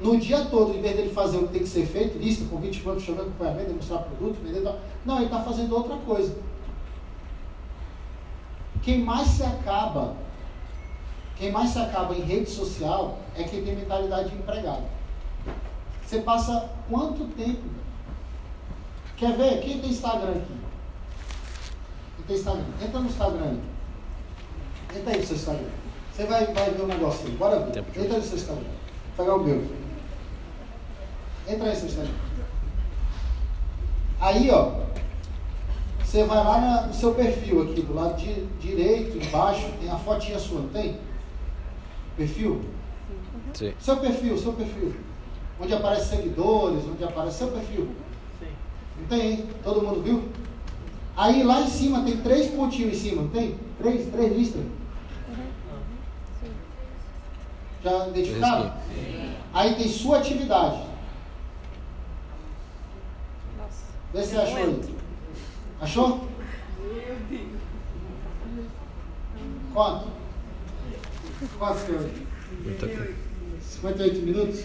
no dia todo, em vez dele fazer o que tem que ser feito, lista, convite, plano, chamando, acompanhamento, demonstrar produto, vender tal, não, ele está fazendo outra coisa. Quem mais se acaba, quem mais se acaba em rede social é quem tem mentalidade de empregado. Você passa quanto tempo Quer ver? Quem tem Instagram aqui? Quem tem Instagram? Entra no Instagram aí. Entra aí no seu Instagram. Você vai, vai ver um negócio aí. Bora ver. Entra aí no seu Instagram. Vou pegar o meu. Entra aí seu Instagram. Aí, ó. Você vai lá no seu perfil aqui, do lado de, direito, embaixo, tem a fotinha sua, não tem? Perfil? Sim. Seu perfil, seu perfil. Onde aparece seguidores, onde aparece seu perfil. Não tem, todo mundo viu? Aí lá em cima tem três pontinhos em cima, não tem? Três, três listas. Já identificaram? Aí tem sua atividade. Vê se achou aí. Achou? Quanto? Quanto que hoje? 58 minutos?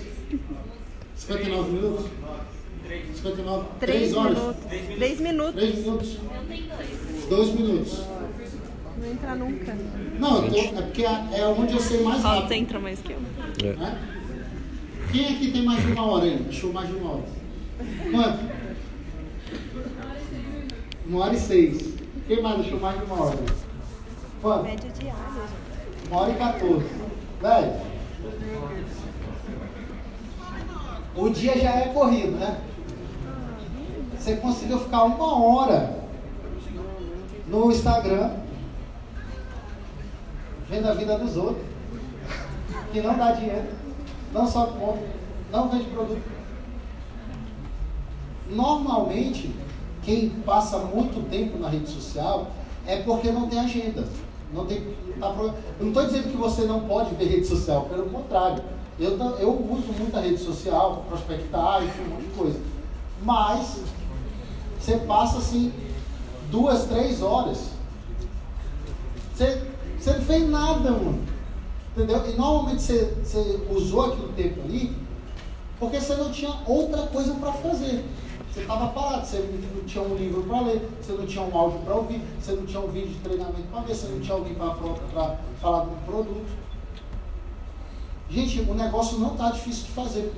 59 minutos? 59. 3 horas. Minutos. 3 minutos. 3 minutos. Dois minutos. Não entra nunca. Não, tô, é porque é, onde eu sei mais rápido. Você entra mais que eu. É. Quem aqui tem mais de uma hora aí? Deixou mais de uma hora. Quanto? Uma hora e seis. Quem mais deixou mais de uma hora? Quanto? Média diária, gente. Uma hora e 14. Velho. O dia já é corrido, né? Você conseguiu ficar uma hora no Instagram vendo a vida dos outros, que não dá dinheiro, não só come, não vende produto. Normalmente, quem passa muito tempo na rede social é porque não tem agenda. Não tem, tá não estou dizendo que você não pode ver rede social, pelo contrário. Eu, eu uso muita rede social prospectar, enfim, um monte de coisa. Mas você passa assim duas, três horas. Você, você não fez nada, mano. Entendeu? E normalmente você, você usou aquele tempo ali porque você não tinha outra coisa para fazer. Você estava parado, você não tinha um livro para ler, você não tinha um áudio para ouvir, você não tinha um vídeo de treinamento para ver, você não tinha alguém para falar do produto. Gente, o negócio não está difícil de fazer.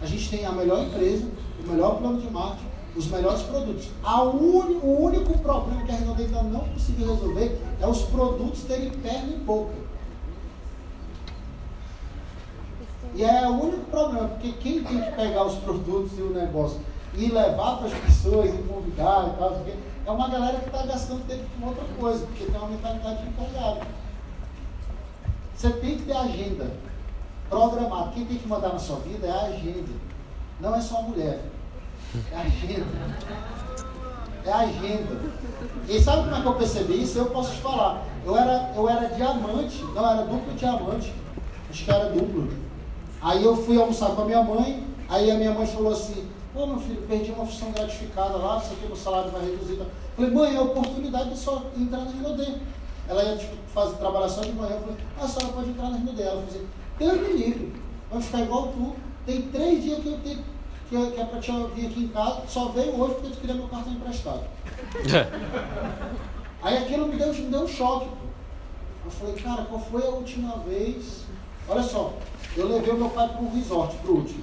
A gente tem a melhor empresa, o melhor plano de marketing, os melhores produtos. A uni- o único problema que a Renault ainda não conseguiu resolver é os produtos terem perna e boca. E é o único problema, porque quem tem que pegar os produtos e o negócio e levar para as pessoas e convidar e tal, porque é uma galera que está gastando tempo com outra coisa, porque tem uma mentalidade de empregado. Você tem que ter agenda programada. Quem tem que mandar na sua vida é a agenda. Não é só a mulher. É a agenda. É a agenda. E sabe como é que eu percebi isso? Eu posso te falar. Eu era, eu era diamante, não, era duplo diamante. Acho que era duplo. Aí eu fui almoçar com a minha mãe, aí a minha mãe falou assim, pô meu filho, perdi uma função gratificada lá, isso aqui meu salário vai reduzir. Eu falei, mãe, é a oportunidade de só entrar na Rinodê. Ela ia tipo, fazer, trabalhar só de manhã, eu falei, ah, a senhora pode entrar na Rinodê. Ela falou assim, Deus me livre, vai ficar igual tu. Tem três dias que eu tenho, que, eu- que é pra te vir aqui em casa, só veio hoje porque tu queria meu cartão emprestado. Aí aquilo me deu, me deu um choque. pô. Eu falei, cara, qual foi a última vez? Olha só, eu levei o meu pai para um resort, pro último.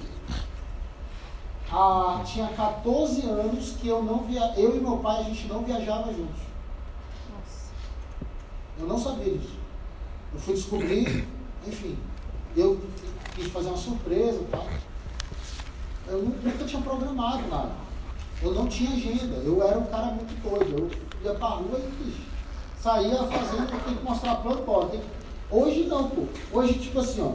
Ah, tinha 14 anos que eu não via, eu e meu pai a gente não viajava juntos. Nossa. Eu não sabia disso. Eu fui descobrir, enfim, eu quis fazer uma surpresa tal. Eu nu- nunca tinha programado nada. Eu não tinha agenda. Eu era um cara muito doido. Eu ia pra rua e bicho, saía fazendo, eu tenho que mostrar plano, tem que- Hoje não, pô. Hoje, tipo assim, ó.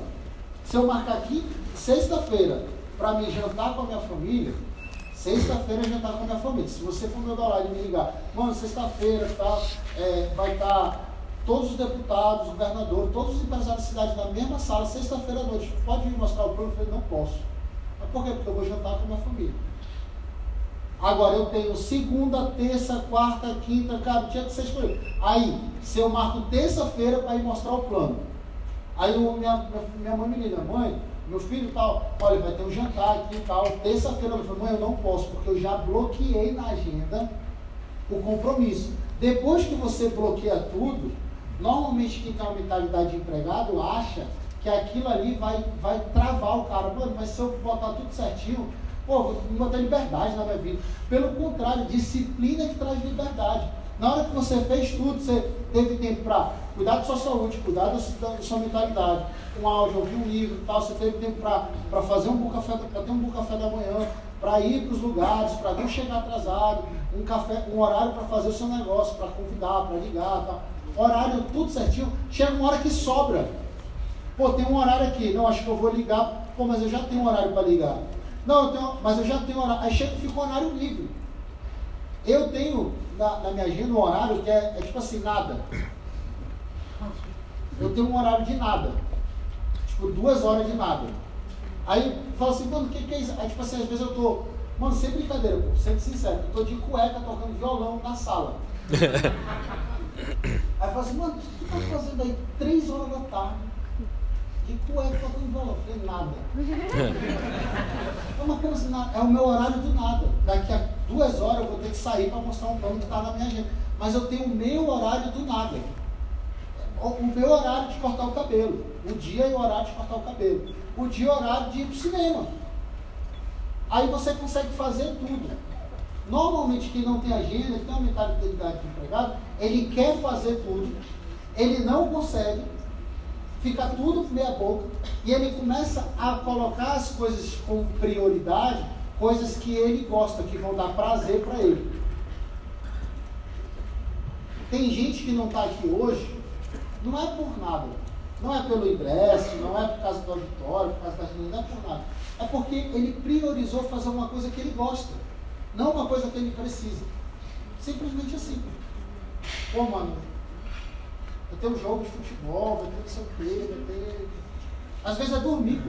Se eu marcar aqui, sexta-feira, pra mim jantar com a minha família, sexta-feira eu jantar com a minha família. Se você for meu horário e me ligar, mano, sexta-feira tá, é, vai estar todos os deputados, governador, todos os empresários da cidade na mesma sala, sexta-feira à noite. Pode me mostrar o plano? Eu falei, não posso. Mas por quê? Porque eu vou jantar com a minha família. Agora eu tenho segunda, terça, quarta, quinta, cara, dia que você escolher. Aí, se eu marco terça-feira para ir mostrar o plano. Aí o- minha, minha mãe me liga, mãe, meu filho tal, olha, vai ter um jantar aqui e tal. Terça-feira eu falei, mãe, eu não posso, porque eu já bloqueei na agenda o compromisso. Depois que você bloqueia tudo, normalmente quem tem uma mentalidade de empregado acha que aquilo ali vai, vai travar o cara. Mano, mas se eu botar tudo certinho, pô, vou botar liberdade na minha vida. Pelo contrário, disciplina que traz liberdade. Na hora que você fez tudo, você teve tempo para cuidar da sua saúde, cuidar da sua, da sua mentalidade, um áudio, ouvir um livro e tal, você teve tempo para fazer um bom café, para ter um bom café da manhã, para ir para os lugares, para não chegar atrasado, um café, um horário para fazer o seu negócio, para convidar, para ligar, tal. horário tudo certinho. Chega uma hora que sobra. Pô, tem um horário aqui, não, acho que eu vou ligar, pô, mas eu já tenho um horário para ligar. Não, eu tenho, mas eu já tenho horário. Aí chega e fica um horário livre. Eu tenho na, na minha agenda um horário que é, é tipo assim, nada. Eu tenho um horário de nada. Tipo, duas horas de nada. Aí fala assim, mano, o que, que é isso? Aí tipo assim, às vezes eu tô. Mano, sem brincadeira, pô, sendo sincero, eu tô de cueca tocando violão na sala. Aí fala assim, mano, o que tu tá fazendo aí três horas da tarde? De cueca violão? Eu falei, nada. É uma coisa é o meu horário do nada. Daqui a duas horas eu vou ter que sair para mostrar um plano que está na minha agenda. Mas eu tenho o meu horário do nada. O o meu horário de cortar o cabelo. O dia e o horário de cortar o cabelo. O dia e o horário de ir para o cinema. Aí você consegue fazer tudo. Normalmente quem não tem agenda, que tem uma mentalidade de empregado, ele quer fazer tudo, ele não consegue, fica tudo meia boca, e ele começa a colocar as coisas com prioridade, coisas que ele gosta, que vão dar prazer para ele. Tem gente que não está aqui hoje, não é por nada. Não é pelo ingresso, não é por causa do auditório, por causa da não é por nada. É porque ele priorizou fazer uma coisa que ele gosta, não uma coisa que ele precisa. Simplesmente assim. Pô, mano, vai ter um jogo de futebol, vai ter não sei o quê, vai ter. Às vezes é dormir.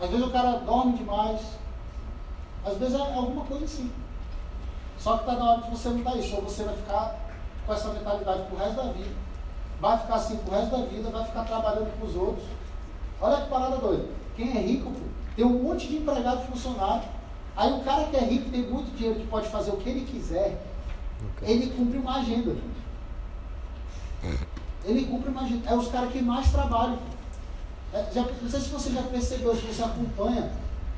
Às vezes o cara dorme demais. Às vezes é alguma coisa assim. Só que está na hora de você mudar isso, ou você vai ficar com essa mentalidade pro resto da vida. Vai ficar assim pro resto da vida, vai ficar trabalhando com os outros. Olha que parada doida. Quem é rico, pô, tem um monte de empregado funcionário. Aí o cara que é rico tem muito dinheiro que pode fazer o que ele quiser. Ele cumpre uma agenda. Ele cumpre agenda. É os caras que mais trabalham. É, já, não sei se você já percebeu, se você acompanha.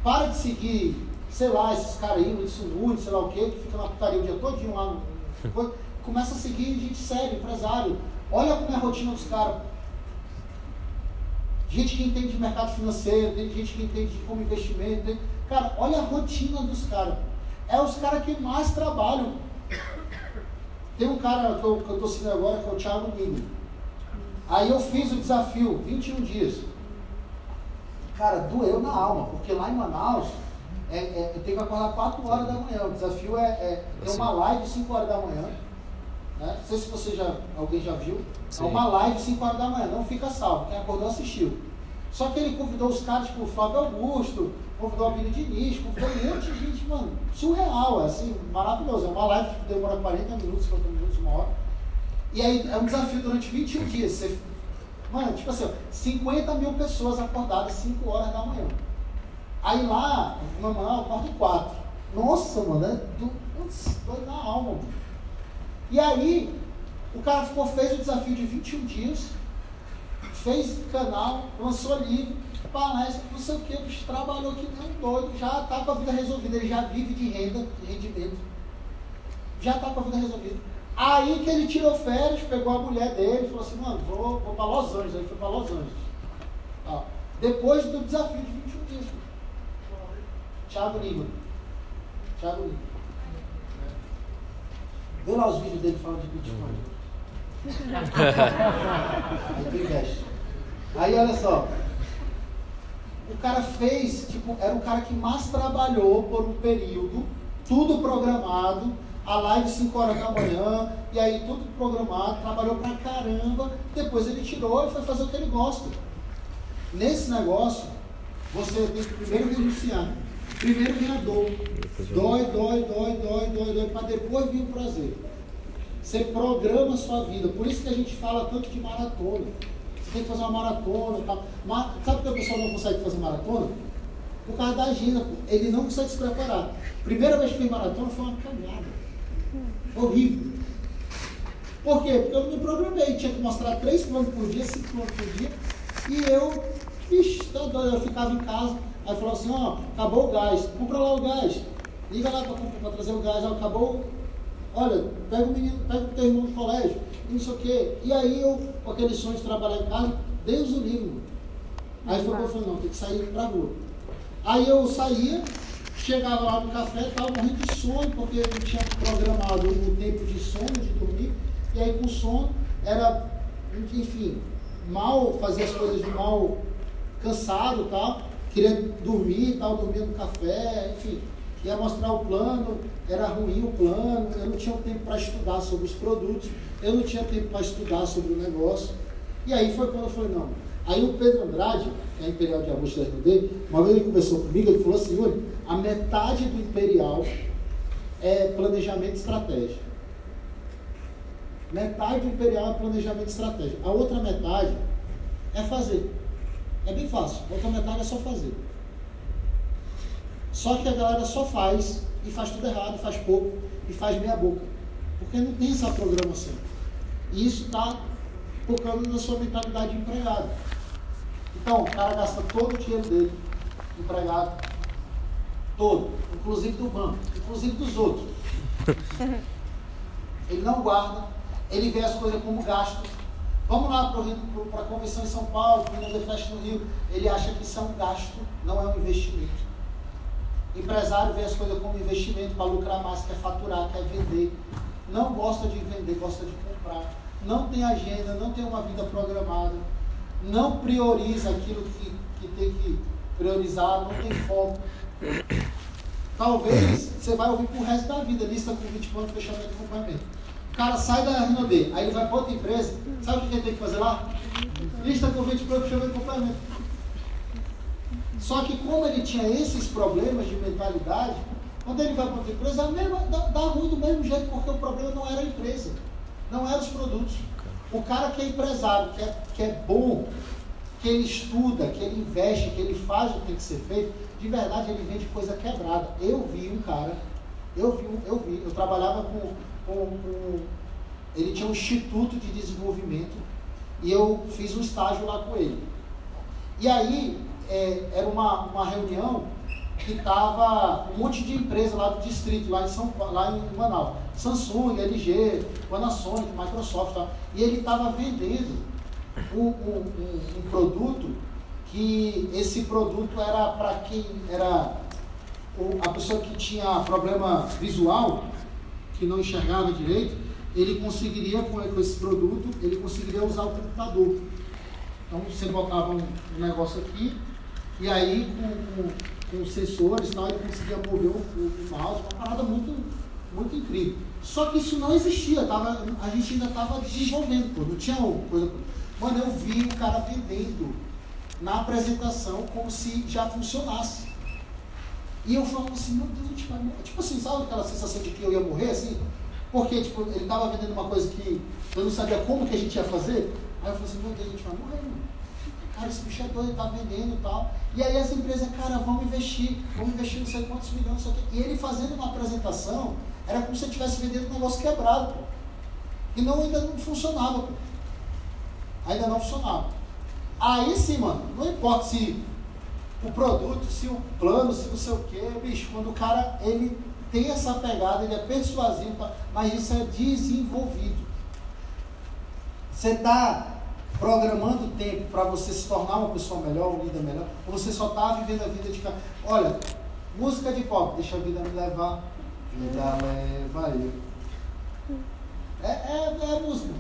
Para de seguir, sei lá, esses caras aí, Luiz Nunes, sei lá o quê, que fica na putaria o dia todinho lá. No, começa a seguir gente séria, empresário. Olha como é a rotina dos caras. Gente que entende de mercado financeiro, gente que entende de como investimento. Cara, olha a rotina dos caras. É os caras que mais trabalham. Tem um cara que eu, que eu tô seguindo agora, que é o Thiago Nigro. Aí eu fiz o desafio, 21 dias. Cara, doeu na alma, porque lá em Manaus, é, é, eu tenho que acordar 4 horas da manhã. O desafio é, é ter uma live 5 horas da manhã. Né? Não sei se você já, alguém já viu. É Sim. É uma live 5 horas da manhã, não fica salvo. Quem acordou assistiu. Só que ele convidou os caras, tipo o Flávio Augusto, convidou a Bíblia Diniz, convidou um monte de gente, mano, surreal, é assim, maravilhoso. É uma live que demora 40 minutos, 50 minutos, uma hora. E aí é um desafio durante 21 dias. Você, mano, tipo assim, 50 mil pessoas acordadas 5 horas da manhã. Aí lá, no Manaus, quarto 4. Nossa, mano, é do, dói na alma, mano. E aí, o cara ficou, fez o desafio de 21 dias, fez canal, lançou livro, palestra, não sei o que, bicho trabalhou que nem um doido, já está com a vida resolvida, ele já vive de renda, de rendimento. Já está com a vida resolvida. Aí que ele tirou férias, pegou a mulher dele e falou assim, mano, vou, vou para Los Angeles. Aí foi para Los Angeles. Ó, depois do desafio de 21 dias. Thiago Lima. Thiago Lima. Vê lá os vídeos dele falando de Bitcoin. Aí tu investe. Aí olha só. O cara fez, tipo, era o cara que mais trabalhou por um período, tudo programado, a live 5 horas da manhã, e aí tudo programado, trabalhou pra caramba, depois ele tirou e foi fazer o que ele gosta. Nesse negócio, você tem que primeiro renunciar. Primeiro vem a dor. Dói, dói, dói, dói, dói, dói, para depois vir o prazer. Você programa a sua vida. Por isso que a gente fala tanto de maratona. Você tem que fazer uma maratona. Tá? Sabe por que o pessoal não consegue fazer maratona? Por causa da agenda. Ele não consegue se preparar. Primeira vez que fiz maratona foi uma cagada. Horrível. Por quê? Porque eu não me programei. Tinha que mostrar 3 km por dia, 5 km por dia. E eu, ixi, tá doido. Eu ficava em casa Aí falou assim, ó, acabou o gás, compra lá o gás. Liga lá para trazer o gás, ó, acabou. Olha, pega o menino, pega o teu irmão do colégio, não sei o quê. E aí eu, com aquele sonho de trabalhar em casa, Deus o livro. Aí foi eu falei, não, tem que sair pra rua. Aí eu saía, chegava lá no café, estava morrendo de sono, porque eu tinha programado o tempo de sono, de dormir, e aí com sono era, enfim, mal, fazia as coisas de mal, cansado e tal queria dormir, estava dormindo no café, enfim, ia mostrar o plano, era ruim o plano, eu não tinha tempo para estudar sobre os produtos, eu não tinha tempo para estudar sobre o negócio. E aí foi quando eu falei, não. Aí o Pedro Andrade, que é Imperial de Augusto RD, uma vez ele conversou comigo, ele falou assim, olha, a metade do Imperial é planejamento estratégico. Metade do Imperial é planejamento estratégico. A outra metade é fazer. É bem fácil. A outra metade é só fazer. Só que a galera só faz e faz tudo errado, faz pouco e faz meia boca. Porque não tem essa programação. E isso está focando na sua mentalidade de empregado. Então, o cara gasta todo o dinheiro dele, empregado, todo, inclusive do banco, inclusive dos outros. Ele não guarda, ele vê as coisas como gasto, Vamos lá para a convenção em São Paulo, para o Fest no Rio. Ele acha que isso é um gasto, não é um investimento. O empresário vê as coisas como investimento para lucrar mais, quer faturar, quer vender. Não gosta de vender, gosta de comprar. Não tem agenda, não tem uma vida programada. não prioriza aquilo que, que tem que priorizar, não tem foco. Talvez você vai ouvir pro resto da vida, lista com 20 pontos, fechamento de acompanhamento. O cara sai da Rinode, aí ele vai para outra empresa, sabe o que ele tem que fazer lá? Lista com 20 pontos, fechamento de acompanhamento. Só que como ele tinha esses problemas de mentalidade, quando ele vai para outra empresa, é mesma, dá, dá ruim do mesmo jeito, porque o problema não era a empresa, não eram os produtos. O cara que é empresário, que é, que é bom, que ele estuda, que ele investe, que ele faz o que tem que ser feito, de verdade ele vende coisa quebrada. Eu vi um cara, eu vi, eu vi, eu trabalhava com, com, com ele tinha um instituto de desenvolvimento e eu fiz um estágio lá com ele. E aí é, era uma, uma reunião que estava um monte de empresa lá do distrito, lá em, São, lá em Manaus. Samsung, LG, Panasonic, Microsoft. Tá? E ele estava vendendo um, um, um, produto que esse produto era para quem era a pessoa que tinha problema visual, que não enxergava direito, ele conseguiria com, com esse produto, ele conseguiria usar o computador. Então você botava um, um negócio aqui e aí com, com, com os sensores tal, ele conseguia mover o, o, mouse, uma parada muito, muito incrível. Só que isso não existia, tava, a gente ainda estava desenvolvendo, pô, não tinha coisa. Mano, eu vi o cara vendendo na apresentação como se já funcionasse. E eu falava assim, meu Deus, tipo, tipo assim, sabe aquela sensação de que eu ia morrer, assim? Porque, tipo, ele estava vendendo uma coisa que eu não sabia como que a gente ia fazer. Aí eu falei assim, meu Deus, a gente vai morrer, mano. Cara, esse bicho é doido, tá vendendo e tal. E aí as empresas, cara, vamos investir, vamos investir não sei quantos milhões, só que... E ele fazendo uma apresentação, era como se ele estivesse vendendo um negócio quebrado, pô. E não, ainda não funcionava, pô. Ainda não funcionava. Aí sim, mano, não importa se o produto, se o plano, se não sei o quê, bicho, quando o cara ele tem essa pegada, ele é persuasivo, mas isso é desenvolvido. Você está programando tempo para você se tornar uma pessoa melhor, um líder melhor, ou você só está vivendo a vida de cara. Olha, música de pop, deixa a vida me levar, vida leva eu. É, é, é música.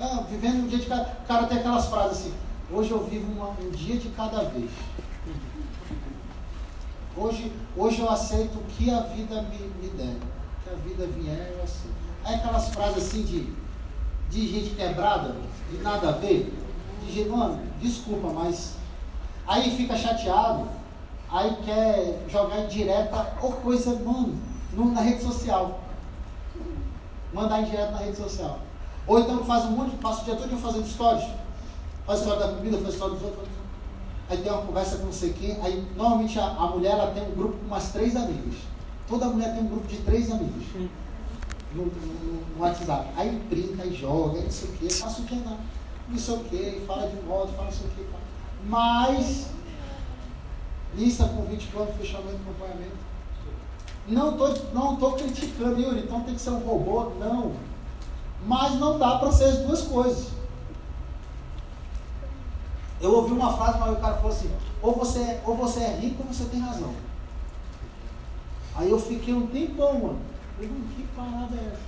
É, vivendo um dia de cada. O cara tem aquelas frases assim, hoje eu vivo uma, um dia de cada vez. Hoje, hoje eu aceito o que a vida me, me der. Que a vida vier, eu aceito. É aquelas frases assim de, de gente quebrada, de nada a ver. De gente, mano, desculpa, mas. Aí fica chateado, aí quer jogar direta ou coisa, mano, no, na rede social. Mandar em direto na rede social. Ou então faz um monte, passa o dia todo fazendo stories. Faz história da comida, faz história dos outros. Aí tem uma conversa com não sei quem. Aí normalmente a, a mulher ela tem um grupo com umas três amigas. Toda mulher tem um grupo de três amigos. No, no, no WhatsApp. Aí brinca e joga, e não sei o que, passa o dia não. Não sei o que, fala de modo, fala não sei o que. Mas, lista com 20 planos, fechamento, acompanhamento. Não estou não tô criticando, Yuri, então tem que ser um robô. Não. Mas não dá para ser as duas coisas. Eu ouvi uma frase, mas o cara falou assim: ou você, ou você é rico ou você tem razão. Aí eu fiquei um tempão, mano. Falei, que parada é essa?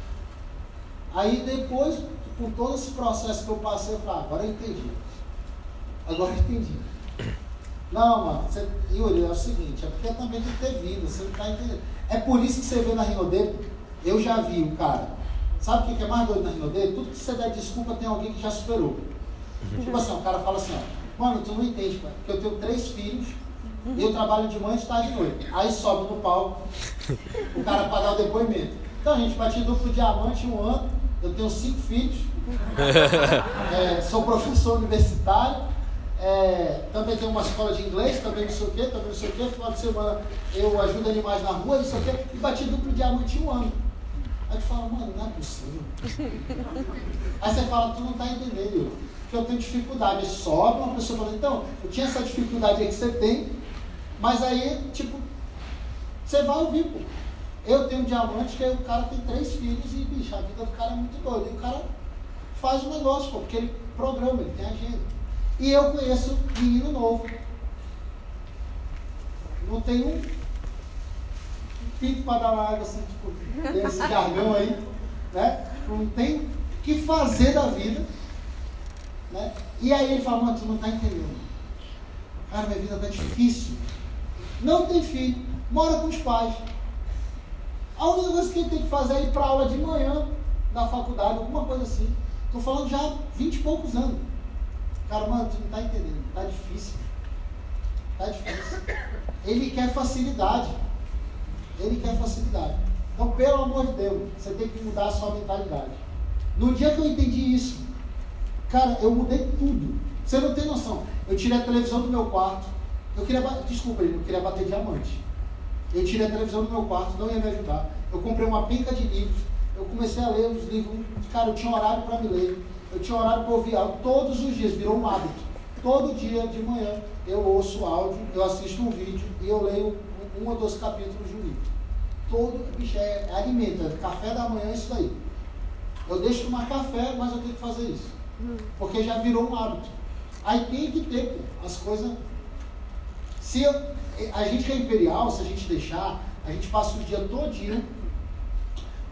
Aí depois, com todo esse processo que eu passei, eu falei, ah, agora eu entendi. Agora eu entendi. Não, mano, você, Yuri, é o seguinte, é porque também tem que ter vida, você não está entendendo. É por isso que você vê na dele, eu já vi o cara Sabe o que é mais doido na dele? Tudo que você der desculpa tem alguém que já superou. Tipo assim, o cara fala assim, ó, mano, tu não entende, porque eu tenho três filhos e eu trabalho de manhã, de tarde e de noite. Aí sobe no palco, o cara para dar o depoimento. Então, gente, bati duplo diamante um ano, eu tenho cinco filhos, é, sou professor universitário, é, também tenho uma escola de inglês, também não sei o quê, também não sei o quê, final de semana eu ajudo animais na rua, não sei o quê, e bati duplo diamante um ano. Aí tu fala, mano, não é possível. Aí você fala, tu não está entendendo, que eu tenbe dificuldade. Sobe uma pessoa falando, então, eu tinha essa dificuldade aí que você tem, mas aí, tipo, você vai ouvir, pô. Eu tenho um diamante que o cara tem três filhos e, bicho, a vida do cara é muito doida. E o cara faz o um negócio, pô, porque ele programa, ele tem agenda. E eu conheço menino novo. Não tem um pinto para dar uma água assim, tipo, esse jargão aí, né? Não tem o que fazer da vida. Né? E aí ele fala, mano, tu não tá entendendo. Cara, minha vida tá difícil. Não tem filho, mora com os pais. A única coisa que ele tem que fazer é ir para aula de manhã da faculdade, alguma coisa assim. Estou falando já há 20 e poucos anos. Cara, mano, tu não tá entendendo. Tá difícil. Tá difícil. Ele quer facilidade. Ele quer facilidade. Então, pelo amor de Deus, você tem que mudar a sua mentalidade. No dia que eu entendi isso, cara, eu mudei tudo. Você não tem noção. Eu tirei a televisão do meu quarto. Eu queria. Desculpa, eu queria bater diamante. Eu tirei a televisão do meu quarto, não ia me ajudar. Eu comprei uma pinca de livros. Eu comecei a ler os livros. Cara, eu tinha horário para me ler. Eu tinha horário para ouvir áudio todos os dias, virou um hábito. Todo dia de manhã eu ouço áudio, eu assisto um vídeo e eu leio um ou dois capítulos de um livro. Todo, bicho, é, é alimento, é café da manhã, é isso daí. Eu deixo tomar café, mas eu tenho que fazer isso. Porque já virou um hábito. Aí tem que ter as coisas. Se eu, a gente que é imperial, se a gente deixar, a gente passa o dia todinho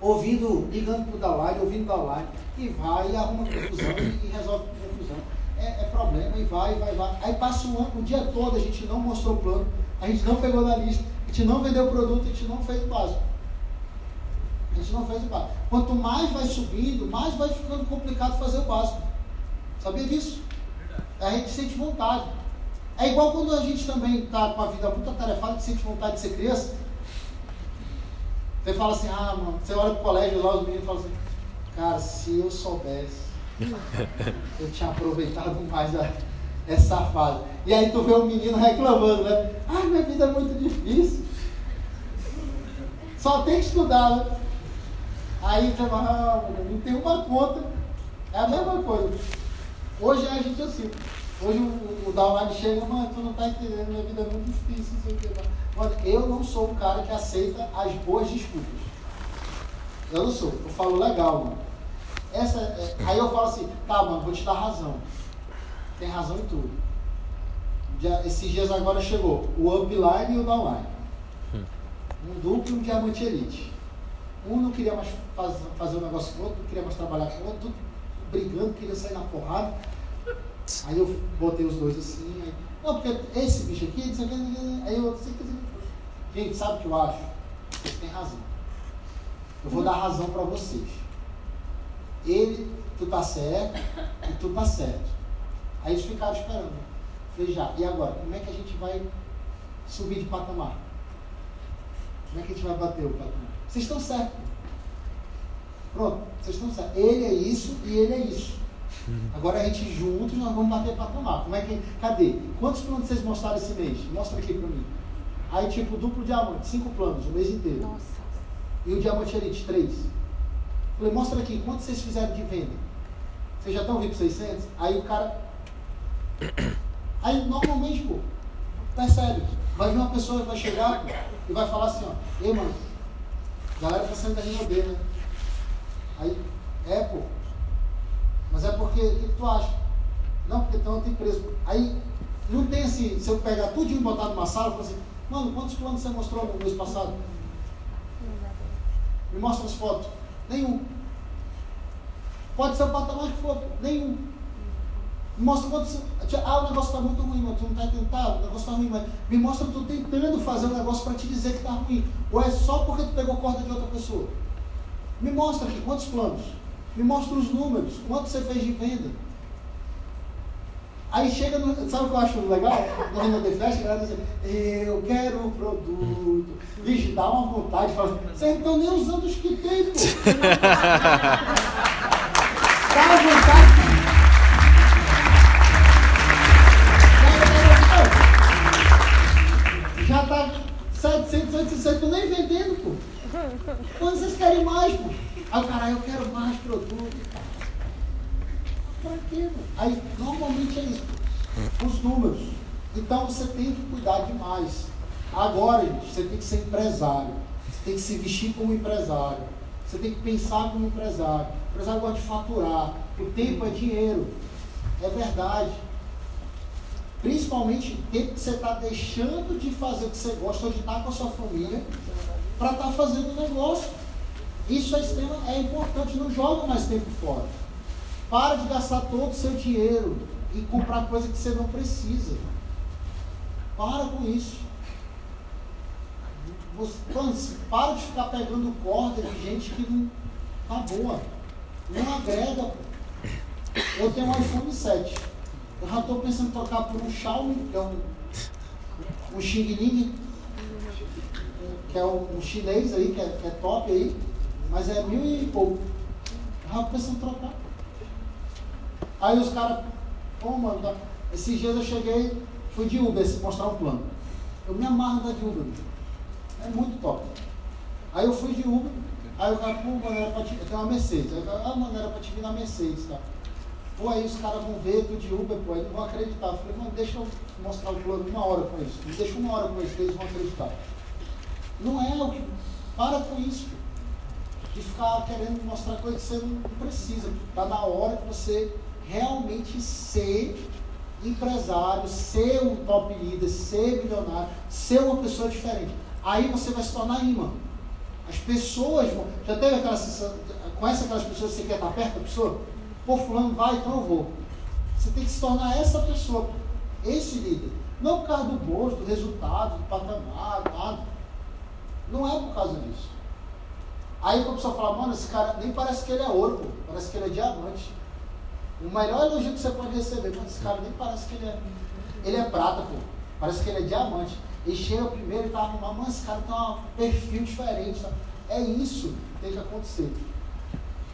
ouvindo, ligando para o Dalai, ouvindo o Dalai, e vai e arruma confusão e, e resolve confusão. É, é, problema, e vai, vai, vai. Aí passa um ano, o dia todo a gente não mostrou o plano, a gente não pegou na lista, a gente não vendeu o produto, a gente não fez o básico. A gente não fez o básico. Quanto mais vai subindo, mais vai ficando complicado fazer o básico. Sabia disso? A gente sente vontade. É igual quando a gente também está com a vida muito atarefada, que sente vontade de ser criança. Você fala assim, ah, mano, você olha pro colégio lá, os meninos falam assim, cara, se eu soubesse, eu tinha aproveitado mais a, essa fase. E aí tu vê o menino reclamando, né? Ah, minha vida é muito difícil. Só tem que estudar, né? Aí você fala, ah, não tem uma conta. É a mesma coisa. Hoje a gente assim. Hoje o, o downline chega, mano, tu não tá entendendo, minha vida é muito difícil, não sei o que. Mano, eu não sou um cara que aceita as boas desculpas. Eu não sou. Eu falo legal, mano. Essa, é, aí eu falo assim, tá, mano, vou te dar razão. Tem razão em tudo. Já, esses dias agora chegou o upline e o downline. Um duplo e um diamante elite. Um não queria mais faz, fazer um negócio com o outro, não queria mais trabalhar com o outro, brigando, queria sair na porrada. Aí eu botei os dois assim, aí, não, porque esse bicho aqui, aí eu assim, gente, sabe o que eu acho? Vocês têm razão. Eu vou dar razão para vocês. Ele, tu tá certo e tu tá certo. Aí eles ficaram esperando. Falei, já, e agora? Como é que a gente vai subir de patamar? Como é que a gente vai bater o patamar? Vocês estão certos. Pronto, vocês estão certos. Ele é isso e ele é isso. Agora a gente juntos nós vamos bater patamar. Como é que. Cadê? Quantos planos vocês mostraram esse mês? Mostra aqui para mim. Aí, tipo, duplo diamante, cinco planos o mês inteiro. Nossa. E o diamante elite, três. Falei, mostra aqui, quantos vocês fizeram de venda? Vocês já estão vindo 600? Aí o cara. Aí normalmente, pô, percebe. Vai vir uma pessoa que vai chegar pô, e vai falar assim, ó, ei mano, a galera tá saindo da Rinode, né? Aí, é, pô. Mas é porque, o que, que tu acha? Não, porque então tem preço. Aí, não tem assim, se eu pegar tudo e botar numa sala e falar assim, mano, quantos planos você mostrou no mês passado? Me mostra as fotos. Nenhum. Pode ser o patamar que for, nenhum. Me mostra quanto você. Ah, o negócio está muito ruim, mas tu não está tentando, tá, o negócio está ruim, mas me mostra tu tentando fazer um negócio para te dizer que está ruim. Ou é só porque tu pegou corda de outra pessoa? Me mostra aqui quantos planos. Me mostra os números, quanto você fez de venda. Aí chega no. Sabe o que eu acho legal? No Reino de Festa, a galera diz eu quero um produto. Vixe, dá uma vontade de falar, vocês não estão nem usando os que tem, pô. dá uma vontade. Já está 700, 800, nem vendendo, pô. Quando vocês querem mais, pô? Aí o cara, eu quero mais produto. Pra quê, mano? Aí, normalmente é isso. Os números. Então, você tem que cuidar demais. Agora, gente, você tem que ser empresário. Você tem que se vestir como empresário. Você tem que pensar como empresário. O empresário gosta de faturar. O tempo é dinheiro. É verdade. Principalmente o tempo que você está deixando de fazer o que você gosta ou de estar com a sua família para estar tá fazendo o negócio. Isso é, extrema, é importante. Não joga mais tempo fora. Para de gastar todo o seu dinheiro e comprar coisa que você não precisa. Para com isso. Você, para de ficar pegando corda de gente que não tá boa. Não agrega. Pô. Eu tenho um iPhone 7. Eu já estou pensando em trocar por um Xiaomi, que é um, um Xing Ling, que é um, um chinês aí, que é, que é top aí, mas é mil e pouco. Estou pensando trocar. Aí os caras, pô, mano, tá- esses dias eu cheguei, fui de Uber mostrar o plano. Eu me amarro da de Uber, é muito top. Aí eu fui de Uber, aí o cara, pô, mano, era pra te, eu tenho uma Mercedes. Aí o cara, ah, mano, era pra te vir na Mercedes, tá? Pô, aí os caras vão ver tu de Uber, pô, aí não vão acreditar. Eu falei, mano, deixa eu mostrar o plano uma hora com eles. Me deixa uma hora com eles, eles vão acreditar. Não é o que. Para com isso. De ficar querendo mostrar coisa que você não precisa. Tá na hora que você realmente ser empresário, ser um top líder, ser milionário, ser uma pessoa diferente. Aí você vai se tornar imã. As pessoas vão. Já teve aquela sensação. Conhece aquelas pessoas que você quer estar perto da pessoa? Pô, fulano vai, então eu vou. Você tem que se tornar essa pessoa, esse líder. Não por causa do gosto, do resultado, do patamar, nada. Não é por causa disso. Aí a pessoa fala, mano, esse cara nem parece que ele é ouro, pô. parece que ele é diamante. O melhor elogio que você pode receber, mano, esse cara nem parece que ele é. Ele é prata, pô. Parece que ele é diamante. E chega primeiro e tá arrumado, mano, esse cara tem um perfil diferente. Tá? É isso que tem que acontecer.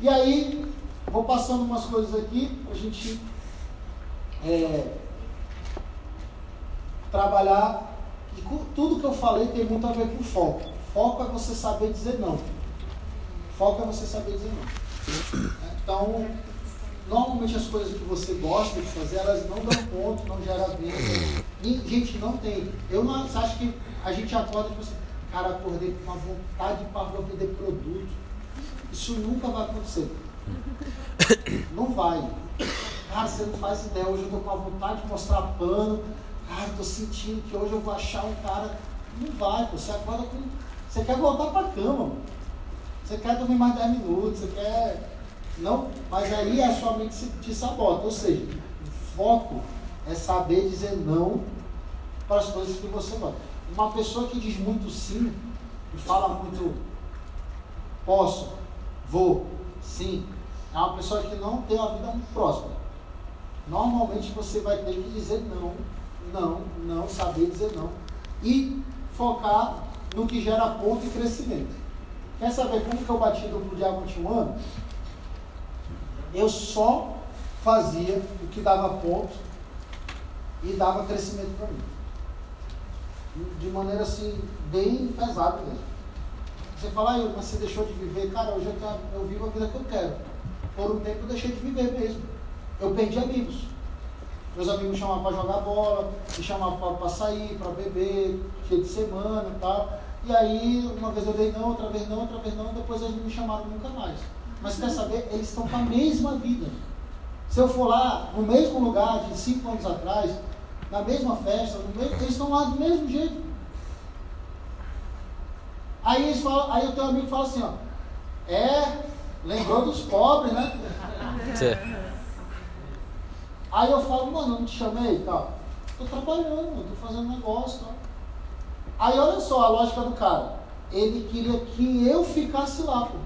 E aí, vou passando umas coisas aqui pra gente é, trabalhar. E tudo que eu falei tem muito a ver com foco. Foco é você saber dizer não. Foco é você saber dizer não. Então, normalmente as coisas que você gosta de fazer, elas não dão ponto, não geram venda. E, gente, não tem. Eu não acha que a gente acorda e tipo assim, cara, acordei com uma vontade para vender produto. Isso nunca vai acontecer. Não vai. Cara, você não faz ideia. Hoje eu tô com uma vontade de mostrar pano. Cara, eu tô sentindo que hoje eu vou achar um cara. Não vai. Você acorda com. Você quer voltar pra cama, mano. Você quer dormir mais 10 minutos, você quer. Não, mas aí a sua mente se, te sabota. Ou seja, o foco é saber dizer não para as coisas que você gosta. Uma pessoa que diz muito sim e fala muito posso, vou, sim, é uma pessoa que não tem uma vida muito próspera. Normalmente você vai ter que dizer não, não, não, saber dizer não. E focar no que gera ponto e crescimento. Quer saber como que eu bati duplo diamante um ano? Eu só fazia o que dava ponto e dava crescimento para mim. De maneira assim, bem pesada mesmo. Você fala, ah, mas você deixou de viver? Cara, hoje eu, eu vivo a vida que eu quero. Por um tempo eu deixei de viver mesmo. Eu perdi amigos. Meus amigos me chamavam para jogar bola, me chamavam para sair, para beber, dia de semana e tal. E aí, uma vez eu dei não, outra vez não, outra vez não, depois eles não me chamaram nunca mais. Mas quer saber? Eles estão com a mesma vida. Se eu for lá, no mesmo lugar de cinco anos atrás, na mesma festa, mesmo, eles estão lá do mesmo jeito. Aí, eles falam, aí eu tenho um amigo que fala assim, ó, é, lembrou dos pobres, né? Sim. Aí eu falo, mano, eu não te chamei e tal. Tô trabalhando, tô fazendo negócio e tal. Aí olha só a lógica do cara. Ele queria que eu ficasse lá, pô.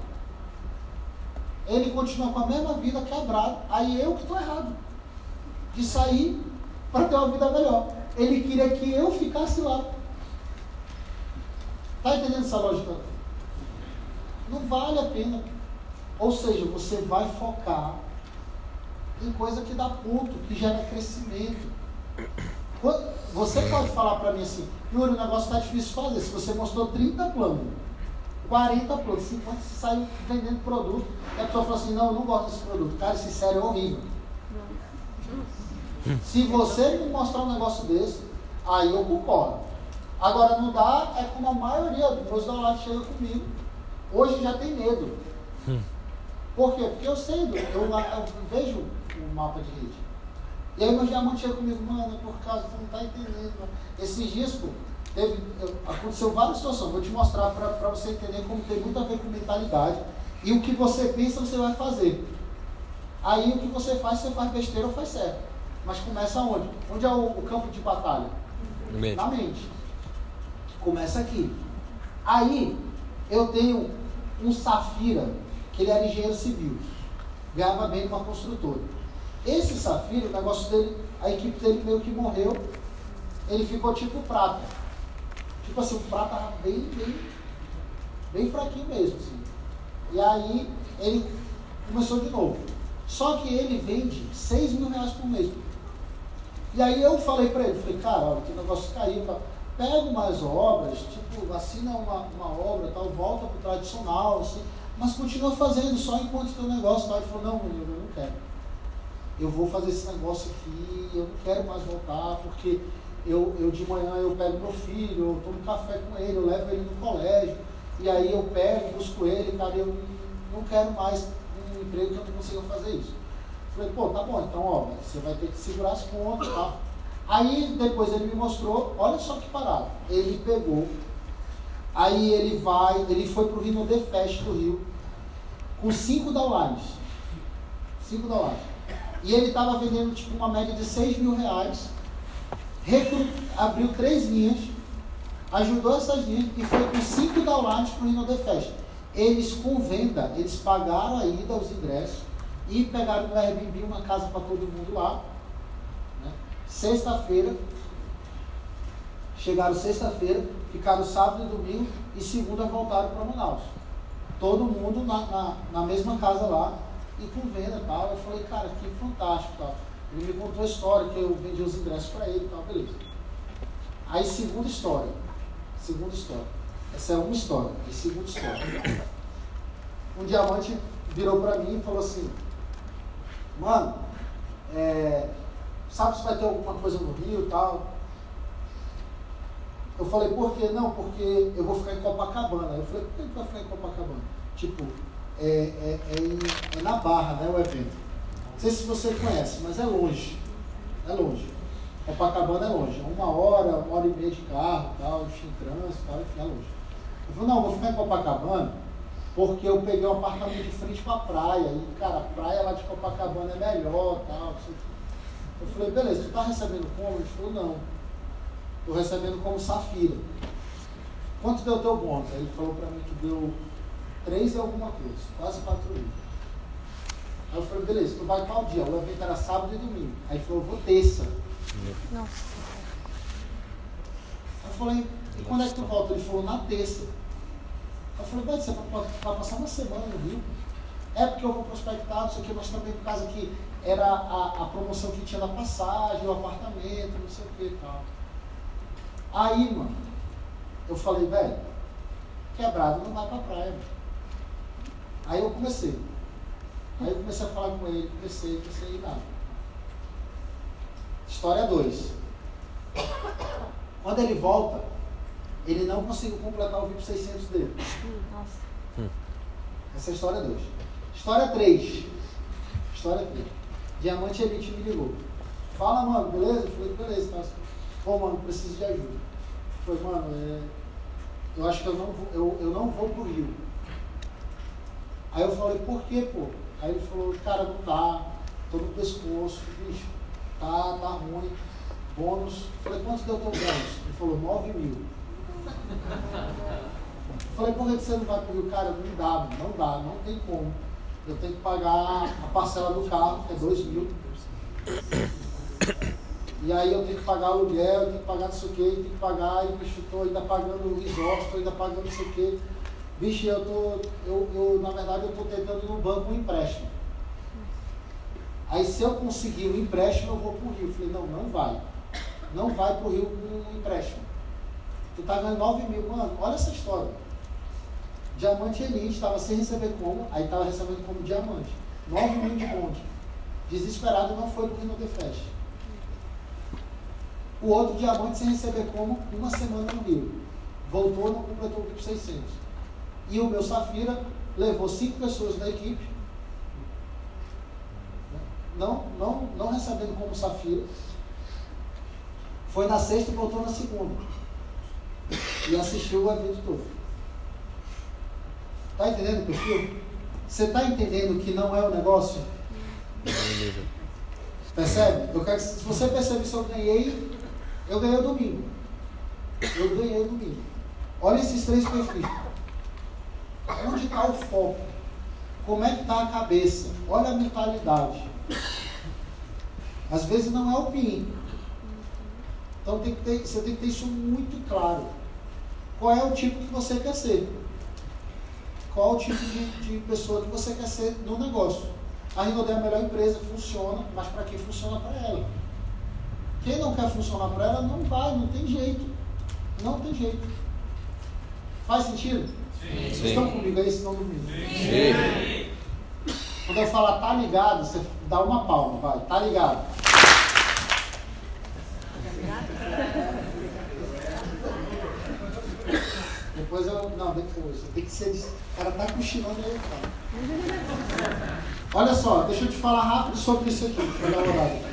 Ele continua com a mesma vida quebrada. Aí eu que tô errado. De sair para ter uma vida melhor. Ele queria que eu ficasse lá. Tá entendendo essa lógica? Não vale a pena. Ou seja, você vai focar em coisa que dá ponto, que gera crescimento. Você pode falar para mim assim, Yuri, o negócio está difícil de fazer. Se você mostrou 30 planos, 40 planos, 50, você saiu vendendo produto, e a pessoa fala assim, não, eu não gosto desse produto. Cara, esse sério é horrível. Se você me mostrar um negócio desse, aí eu concordo. Agora, não dá, é como a maioria dos meus downloads chega comigo. Hoje já tem medo. Por quê? Porque eu sei, eu, eu vejo o mapa de rede. E aí meu diamante chega comigo, mano, por causa, tu não tá entendendo. Mano. Esses dias, pô, teve, aconteceu várias situações. Vou te mostrar para você entender como tem muito a ver com mentalidade. E o que você pensa, você vai fazer. Aí o que você faz, você faz besteira ou faz certo. Mas começa onde? Onde é o, o campo de batalha? Mente. Na mente. Começa aqui. Aí eu tenho um Safira, que ele era engenheiro civil. Ganhava bem numa construtora. Esse Safira, o negócio dele, a equipe dele meio que morreu. Ele ficou tipo prata. Tipo assim, o prata tava bem, bem, bem fraquinho mesmo. Assim. E aí ele começou de novo. Só que ele vende 6 mil reais por mês. E aí eu falei para ele, falei, cara, olha, que negócio caiu, tá? pega umas obras, tipo, assina uma, uma obra, tal, volta para o tradicional, assim, mas continua fazendo só enquanto teu negócio tá. Ele falou, não, eu não quero. Eu vou fazer esse negócio aqui, eu não quero mais voltar, porque eu, eu de manhã eu pego meu filho, eu tomo café com ele, eu levo ele no colégio, e aí eu pego, busco ele, cara, eu não quero mais um emprego que eu não consiga fazer isso. Falei, pô, tá bom, então, ó, você vai ter que segurar as contas e tal. Aí depois ele me mostrou, olha só que parada. Ele pegou, aí ele vai, ele foi pro Rino The Fest do Rio, com cinco downlines. Cinco downlines. E ele estava vendendo tipo uma média de 6 mil reais. Recru, abriu três linhas, ajudou essas linhas e foi com cinco downlines pro Rino The Fest. Eles com venda, eles pagaram a ida, os ingressos, e pegaram no Airbnb uma casa para todo mundo lá. Né? Sexta-feira, chegaram sexta-feira, ficaram sábado e domingo e segunda voltaram para Manaus. Todo mundo na, na, na, mesma casa lá e com venda e tal. Eu falei, cara, que fantástico tal. Ele me contou a história, que eu vendi os ingressos para ele e tal, beleza. Aí segunda história. Segunda história. Essa é uma história. E segunda história. Um diamante virou para mim e falou assim, mano, é, sabe se vai ter alguma coisa no Rio e tal? Eu falei, por quê? Não, porque eu vou ficar em Copacabana. Eu falei, por que vai ficar em Copacabana? Tipo, é, é, é, é na Barra, né, o evento. Não sei se você conhece, mas é longe. É longe. Copacabana é longe. É uma hora, uma hora e meia de carro, tal, enfim, trânsito, tal, enfim, é longe. Eu falei, não, vou ficar em Copacabana porque eu peguei um apartamento de frente para a praia, e cara, a praia lá de Copacabana é melhor, tal, Eu falei, beleza, tu está recebendo como? Ele falou, não. Estou recebendo como Safira. Quanto deu teu bônus? Aí ele falou para mim que deu três e alguma coisa, quase quatro mil. Aí eu falei, beleza, tu vai qual dia? O evento era sábado e domingo. Aí ele falou, vou terça. Nossa. Aí eu falei, e quando é que tu volta? Ele falou, na terça. Eu falei, vai, você vai passar uma semana no Rio. É porque eu vou prospectar, não sei o que, mas também por causa que era a, a promoção que tinha da passagem, o apartamento, não sei o que e tal. Aí, mano, eu falei, velho, quebrado não vai pra praia. Mano. Aí eu comecei. Aí eu comecei a falar com ele, comecei, comecei e nada. História 2. Quando ele volta, ele não conseguiu completar o VIP 600 dele. Nossa. Essa é a história 2. História 3. História 3. Diamante Elite me ligou. Fala, mano, beleza? Eu falei, beleza. Tá. Pô, mano, preciso de ajuda. Foi, mano, é... eu acho que eu não, vou, eu, eu não vou pro Rio. Aí eu falei, por quê, pô? Aí ele falou, cara, não dá, tô no pescoço, bicho, tá, tá ruim. Bônus. Falei, quanto deu teu bônus? Ele falou, 9 mil. Falei, por que você não vai pro? Cara, não dá, não dá, não tem como. Eu tenho que pagar a parcela do carro, que é 2 mil. E aí eu tenho que pagar aluguel, eu tenho que pagar não sei o que, tenho que pagar, e bicho, estou ainda pagando o resort, ainda pagando não sei o que. Bicho, eu tô, eu, eu, na verdade, eu estou tentando no banco um empréstimo. Aí se eu conseguir um empréstimo, eu vou para o Rio. Eu falei, não, não vai. Não vai para o Rio com um empréstimo. Tu tá ganhando 9 mil. Mano, olha essa história. Diamante Elite estava sem receber como, aí estava recebendo como diamante. 9 mil de pontos. Desesperado não foi pro Rino The Fest. O outro diamante sem receber como, uma semana no Rio. Voltou, não completou o VIP 600. E o meu Safira levou cinco pessoas da equipe, não, não, não recebendo como Safira. Foi na sexta e voltou na segunda e assistiu o evento todo. Está entendendo o perfil? Você está entendendo que não é o negócio? Percebe? Eu quero que, se você percebe se eu ganhei, eu ganhei o domingo. Eu ganhei o domingo. Olha esses três perfis. Onde está o foco? Como é que está a cabeça? Olha a mentalidade. Às vezes não é o PIN. Então tem que ter, você tem que ter isso muito claro. Qual é o tipo que você quer ser? Qual o tipo de, de pessoa que você quer ser no negócio? A Rinode é a melhor empresa, funciona, mas para quem funciona para ela? Quem não quer funcionar para ela, não vai, não tem jeito. Não tem jeito. Faz sentido? Sim. Vocês estão comigo aí, senão domingo? Sim. Quando eu falar tá ligado, você dá uma palma, vai, tá ligado. Depois eu. Não, depois. Tem que ser. O cara tá cochilando aí, cara. Olha só, deixa eu te falar rápido sobre isso aqui. Deixa eu dar uma olhada.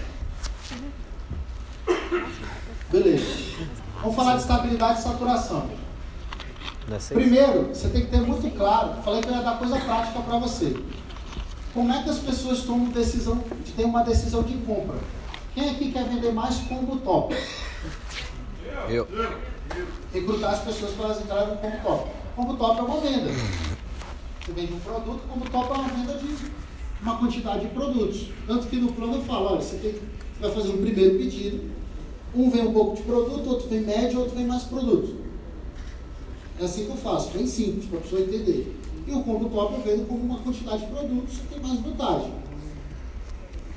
Beleza. Vamos falar de estabilidade e saturação. É seis? Primeiro, você tem que ter muito claro, falei que eu ia dar coisa prática para você. Como é que as pessoas tomam decisão, têm uma decisão de compra? Quem aqui quer vender mais combo top? Eu. Recrutar as pessoas para elas entrarem no combo top. Combo top é uma venda. Você vende um produto, combo top é uma venda de uma quantidade de produtos. Tanto que no plano eu falo, olha, você, tem, você vai fazer um primeiro pedido, um vem um pouco de produto, outro vem médio, outro vem mais produto. É assim que eu faço, bem simples, para a pessoa entender. E o combo top eu vendo como uma quantidade de produtos, você tem mais vantagem.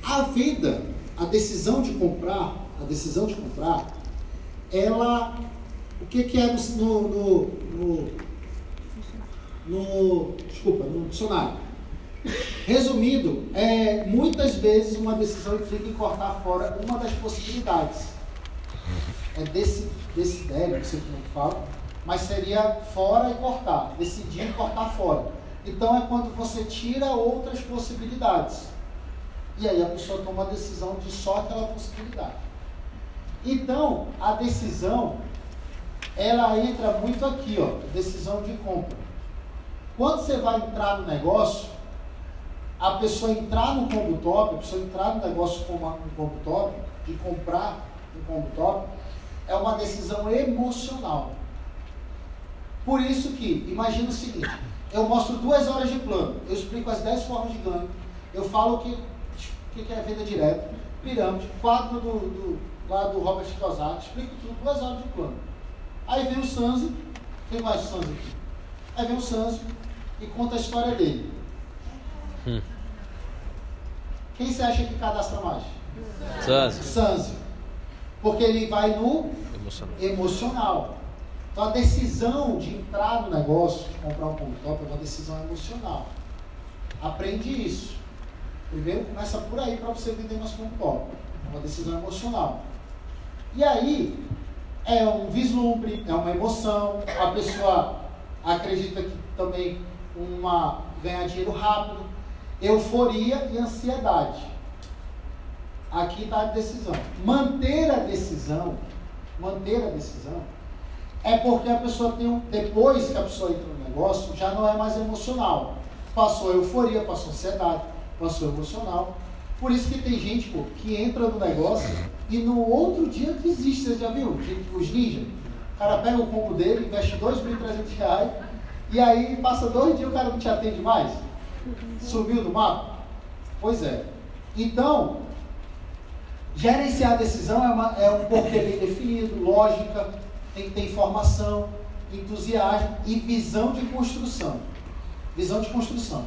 A venda, a decisão de comprar, a decisão de comprar, ela, o que, que é no, no, no, no, desculpa, no dicionário? Resumindo, é, muitas vezes uma decisão implica em cortar fora uma das possibilidades. É desse, desse deve, não sei que fala, mas seria fora e cortar, decidir e cortar fora. Então é quando você tira outras possibilidades. E aí a pessoa toma a decisão de só aquela possibilidade. Então, a decisão, ela entra muito aqui, ó, decisão de compra. Quando você vai entrar no negócio, a pessoa entrar no combo top, a pessoa entrar no negócio com um combo top, de comprar um combo top, é uma decisão emocional. Por isso que, imagina o seguinte, eu mostro duas horas de plano, eu explico as 10 formas de ganho, eu falo o que, que, que é venda direta, pirâmide, quadro do, do, lá do Robert Kiyosaki, explico tudo, duas horas de plano. Aí vem o Sanzi, tem mais Sanzi aqui? Aí vem o Sanzi e conta a história dele. Hum. Quem você acha que cadastra mais? Sanzi. Sanzi. Porque ele vai no Emocional. emocional. Então a decisão de entrar no negócio, de comprar um top, é uma decisão emocional. Aprende isso. Primeiro começa por aí para você vender mais ponto top. É uma decisão emocional. E aí é um vislumbre, é uma emoção, a pessoa acredita que também uma ganhar dinheiro rápido, euforia e ansiedade. Aqui está a decisão. Manter a decisão, manter a decisão, é porque a pessoa tem um. Depois que a pessoa entra no negócio, já não é mais emocional. Passou a euforia, passou a ansiedade, passou emocional. Por isso que tem gente pô, que entra no negócio e no outro dia desiste. Você já viu? Os ninjas. O cara pega o combo dele, investe 2.300 reais e aí passa dois dias o cara não te atende mais. Sumiu do mapa? Pois é. Então, gerenciar a decisão é, uma, é um porquê bem definido, lógica, tem que ter informação, entusiasmo e visão de construção. Visão de construção.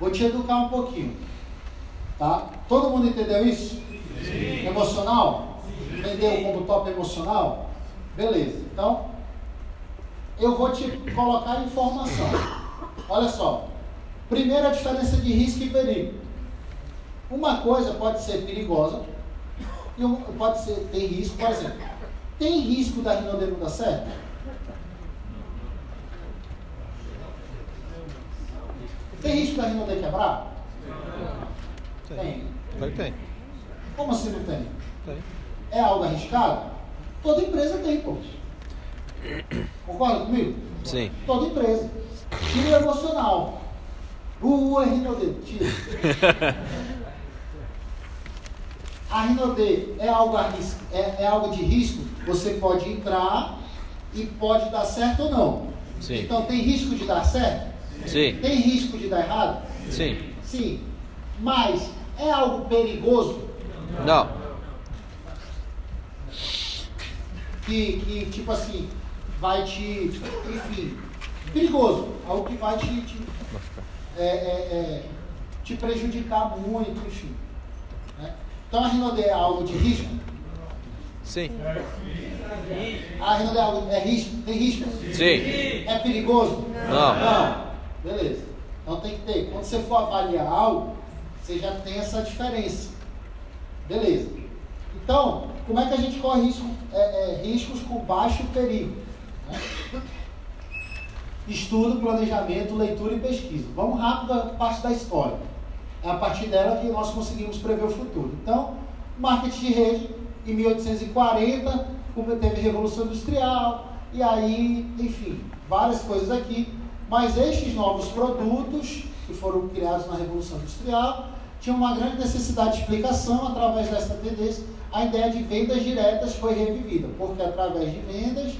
Vou te educar um pouquinho. Tá? Todo mundo entendeu isso? Sim. Emocional? Sim. Entendeu como top emocional? Beleza. Então, eu vou te colocar informação. Olha só. Primeira diferença de risco e perigo. Uma coisa pode ser perigosa e pode ser, ter risco, por exemplo. Tem risco da Rinode não dar certo? Tem risco da Rinode quebrar? Tem. Tem. tem. Como assim não tem? Tem. É algo arriscado? Toda empresa tem, pô. Concorda comigo? Sim. Toda empresa. Tira emocional. Uh, é tira. A Rinode é algo, arris- é, é algo de risco? Você pode entrar e pode dar certo ou não. Sim. Então tem risco de dar certo? Sim. Tem risco de dar errado? Sim. Sim. Mas é algo perigoso Não. que, que tipo assim, vai te. Enfim, perigoso. Algo que vai te, te, é, é, é, te prejudicar muito, enfim. Então a Rinode é algo de risco? Sim. A Rinode é, algo, é risco? Tem risco? Sim. É perigoso? Não. Não. Beleza. Então tem que ter. Quando você for avaliar algo, você já tem essa diferença. Beleza. Então, como é que a gente corre risco, é, é, riscos com baixo perigo? né? Estudo, planejamento, leitura e pesquisa. Vamos rápido à parte da história. É a partir dela que nós conseguimos prever o futuro. Então, marketing de rede, em 1840, como teve Revolução Industrial, e aí, enfim, várias coisas aqui. Mas estes novos produtos, que foram criados na Revolução Industrial, tinham uma grande necessidade de explicação através dessa tendência. A ideia de vendas diretas foi revivida, porque através de vendas,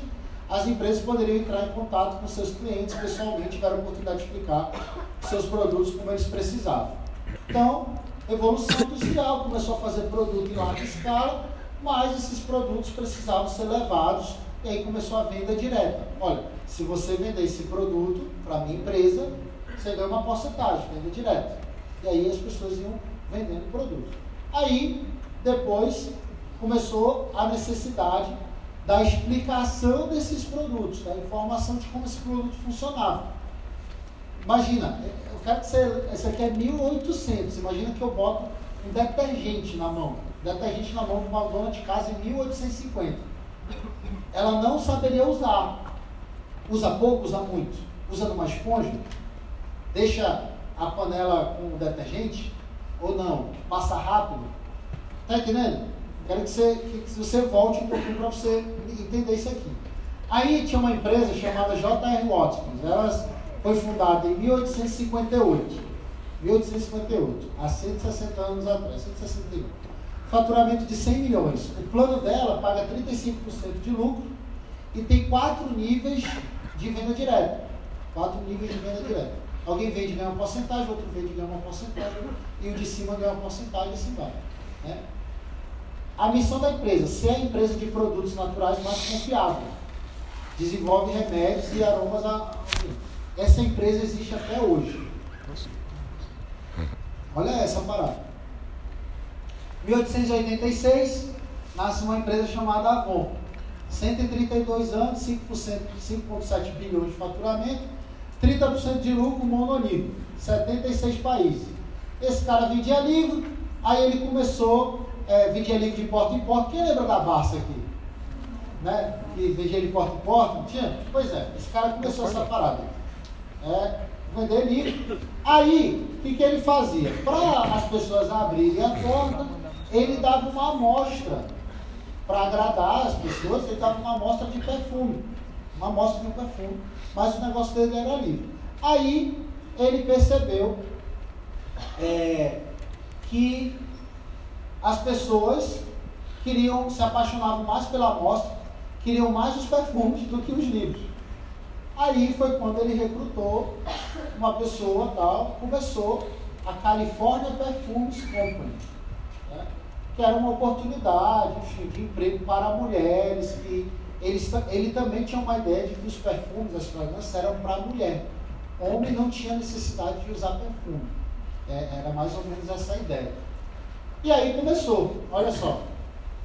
as empresas poderiam entrar em contato com seus clientes pessoalmente, tiveram a oportunidade de explicar seus produtos como eles precisavam. Então, evolução industrial começou a fazer produto em larga escala, mas esses produtos precisavam ser levados e aí começou a venda direta. Olha, se você vender esse produto para a minha empresa, você ganha uma porcentagem, venda direta. E aí as pessoas iam vendendo produto. Aí, depois, começou a necessidade da explicação desses produtos, da informação de como esse produto funcionava. Imagina, eu quero que você. Esse aqui é 1800. Imagina que eu boto um detergente na mão. Detergente na mão de uma dona de casa em 1850. Ela não saberia usar. Usa pouco, usa muito. Usa numa esponja. Deixa a panela com o detergente ou não? Passa rápido. Tá entendendo? Quero que você, que você volte um pouquinho para você entender isso aqui. Aí tinha uma empresa chamada J.R. Watkins. Ela foi fundada em 1858. 1858, há 160 anos atrás, 161. Faturamento de 100 milhões. O plano dela paga 35% de lucro e tem quatro níveis de venda direta. Quatro níveis de venda direta. Alguém vende e ganha uma porcentagem, outro vende e ganha uma porcentagem, e o de cima ganha uma porcentagem e assim vai. Né? A missão da empresa, ser a empresa de produtos naturais mais confiável. Desenvolve remédios e aromas a. Essa empresa existe até hoje. Olha essa parada. 1886, nasce uma empresa chamada Avon. 132 anos, 5%, 5,7 bilhões de faturamento, 30% de lucro mononível, 76 países. Esse cara vendia livro, aí ele começou, é, vendia livro de porta em porta. Quem lembra da Barça aqui? Né? Que vendia de porta em porta? Não tinha? Pois é, esse cara começou essa parada. É, vender livro. Aí, o que, que ele fazia? Para as pessoas abrirem a porta, ele dava uma amostra. Para agradar as pessoas, ele dava uma amostra de perfume. Uma amostra de um perfume. Mas o negócio dele era livre. Aí, ele percebeu é, que as pessoas queriam, se apaixonavam mais pela amostra, queriam mais os perfumes do que os livros. Aí foi quando ele recrutou uma pessoa tal, começou a California Perfumes Company, né? que era uma oportunidade enfim, de emprego para mulheres, que eles, ele também tinha uma ideia de que os perfumes, as fragrâncias eram para mulher. Homem não tinha necessidade de usar perfume. É, era mais ou menos essa ideia. E aí começou, olha só,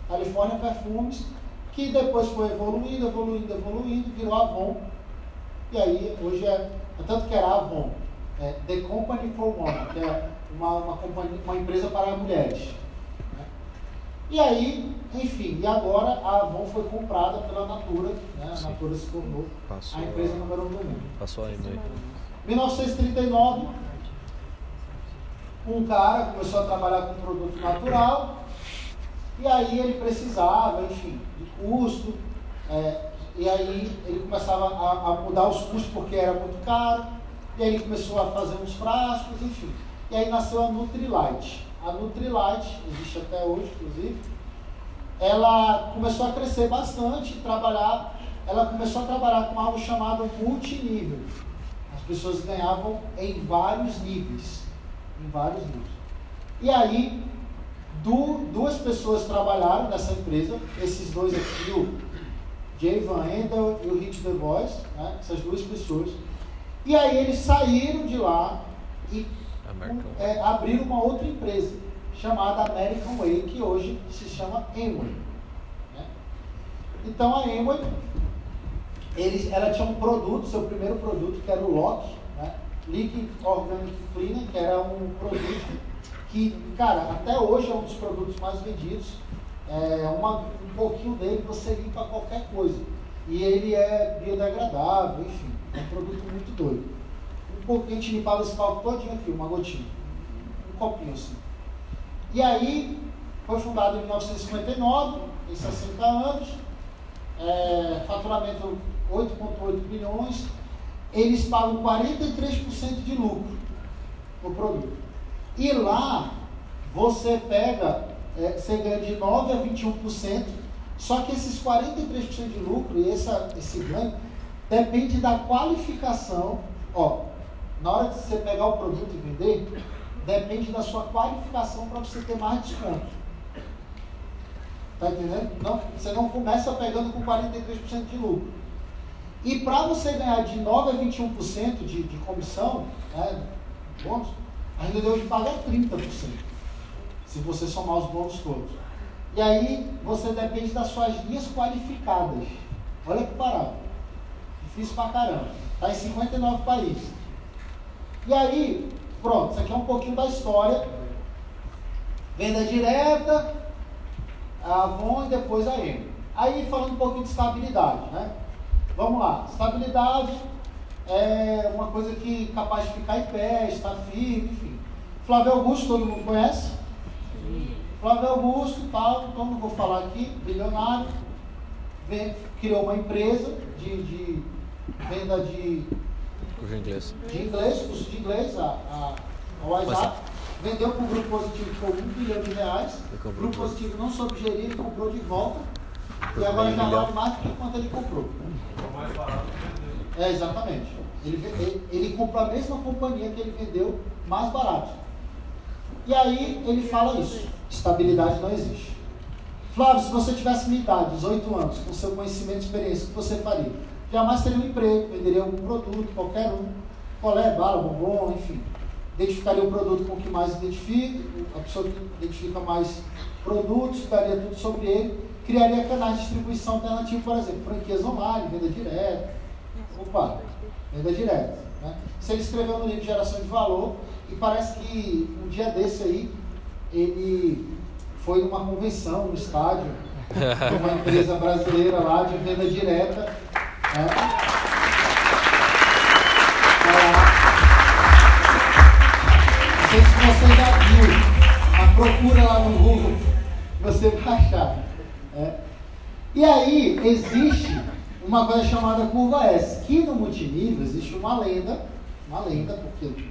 California Perfumes, que depois foi evoluindo, evoluindo, evoluindo, virou Avon. E aí hoje é, é tanto que era Avon, é The Company for Women, que é uma, uma, companhia, uma empresa para mulheres. né? E aí, enfim, e agora a Avon foi comprada pela Natura, né? a Natura se tornou Passou. a empresa número um do mundo. Passou aí, meio. 1939, um cara começou a trabalhar com produto natural e aí ele precisava, enfim, de custo, é, e aí ele começava a, a mudar os custos porque era muito caro, e aí ele começou a fazer uns frascos, enfim. E aí nasceu a Nutrilite. a Nutrilite, existe até hoje, inclusive, ela começou a crescer bastante, trabalhar, ela começou a trabalhar com algo chamado multinível. As pessoas ganhavam em vários níveis, em vários níveis. E aí, du, duas pessoas trabalharam nessa empresa, esses dois aqui, o Jay Van Endel e o Rich DeVos, né, essas duas pessoas. E aí eles saíram de lá e é, abriram uma outra empresa chamada American Way, que hoje se chama Amway. Né? Então a Amway, eles, ela tinha um produto, seu primeiro produto, que era o LOC, né? Liquid Organic Cleaner, que era um produto que, cara, até hoje é um dos produtos mais vendidos. É, uma, um pouquinho dele você limpa qualquer coisa. E ele é biodegradável, enfim, é um produto muito doido. Um pouquinho, a gente limpava esse palco todinho aqui, uma gotinha. Um copinho assim. E aí, foi fundado em 1959, tem 60 anos, é, faturamento 8,8 bilhões, eles pagam 43% de lucro no produto. E lá, você pega, é, você ganha de 9% a 21%, só que esses 43% de lucro e essa, esse ganho depende da qualificação. Ó, na hora de você pegar o produto e vender, depende da sua qualificação para você ter mais desconto. Tá entendendo? Não, você não começa pegando com 43% de lucro. E para você ganhar de 9% a 21% de, de comissão, né, bônus, ainda deu de pagar 30%. Se você somar os bônus todos. E aí você depende das suas linhas qualificadas. Olha que parada. Difícil pra caramba. Está em 59 países. E aí, Pronto, isso aqui é um pouquinho da história. Venda direta, a Avon e depois a M. Aí falando um pouquinho de estabilidade, né? Vamos lá, estabilidade é uma coisa que é capaz de ficar em pé, estar firme, enfim. Flávio Augusto, todo mundo conhece? Flávio Augusto, tal, então não vou falar aqui, bilionário, vem, criou uma empresa de, de venda de Curso de inglês. De inglês, curso de inglês, a, a, a WhatsApp. Vendeu para o Grupo Positivo por um bilhão de reais. O Grupo Positivo não soube gerir, ele comprou de volta. e agora já vale mais do que quanto ele comprou. É, exatamente. Ele, ele, ele comprou a mesma companhia que ele vendeu mais barato. E aí ele fala isso. Estabilidade não existe. Flávio, se você tivesse minha idade, 18 anos, com seu conhecimento e experiência, o que você faria? jamais teria um emprego, venderia algum produto, qualquer um, colé, bala, bombom, enfim. Identificaria o produto com o que mais identifica, a pessoa que identifica mais produtos, daria tudo sobre ele, criaria canais de distribuição alternativo, por exemplo, franquias online, venda direta. Opa, venda direta. Né? Se ele escreveu no livro Geração de Valor, e parece que um dia desse aí, ele foi numa convenção, no estádio, de uma empresa brasileira lá de venda direta, é. Não sei se você já viu, a procura lá no Google, você vai achar. É. E aí existe uma coisa chamada curva S, que no multinível existe uma lenda, uma lenda, porque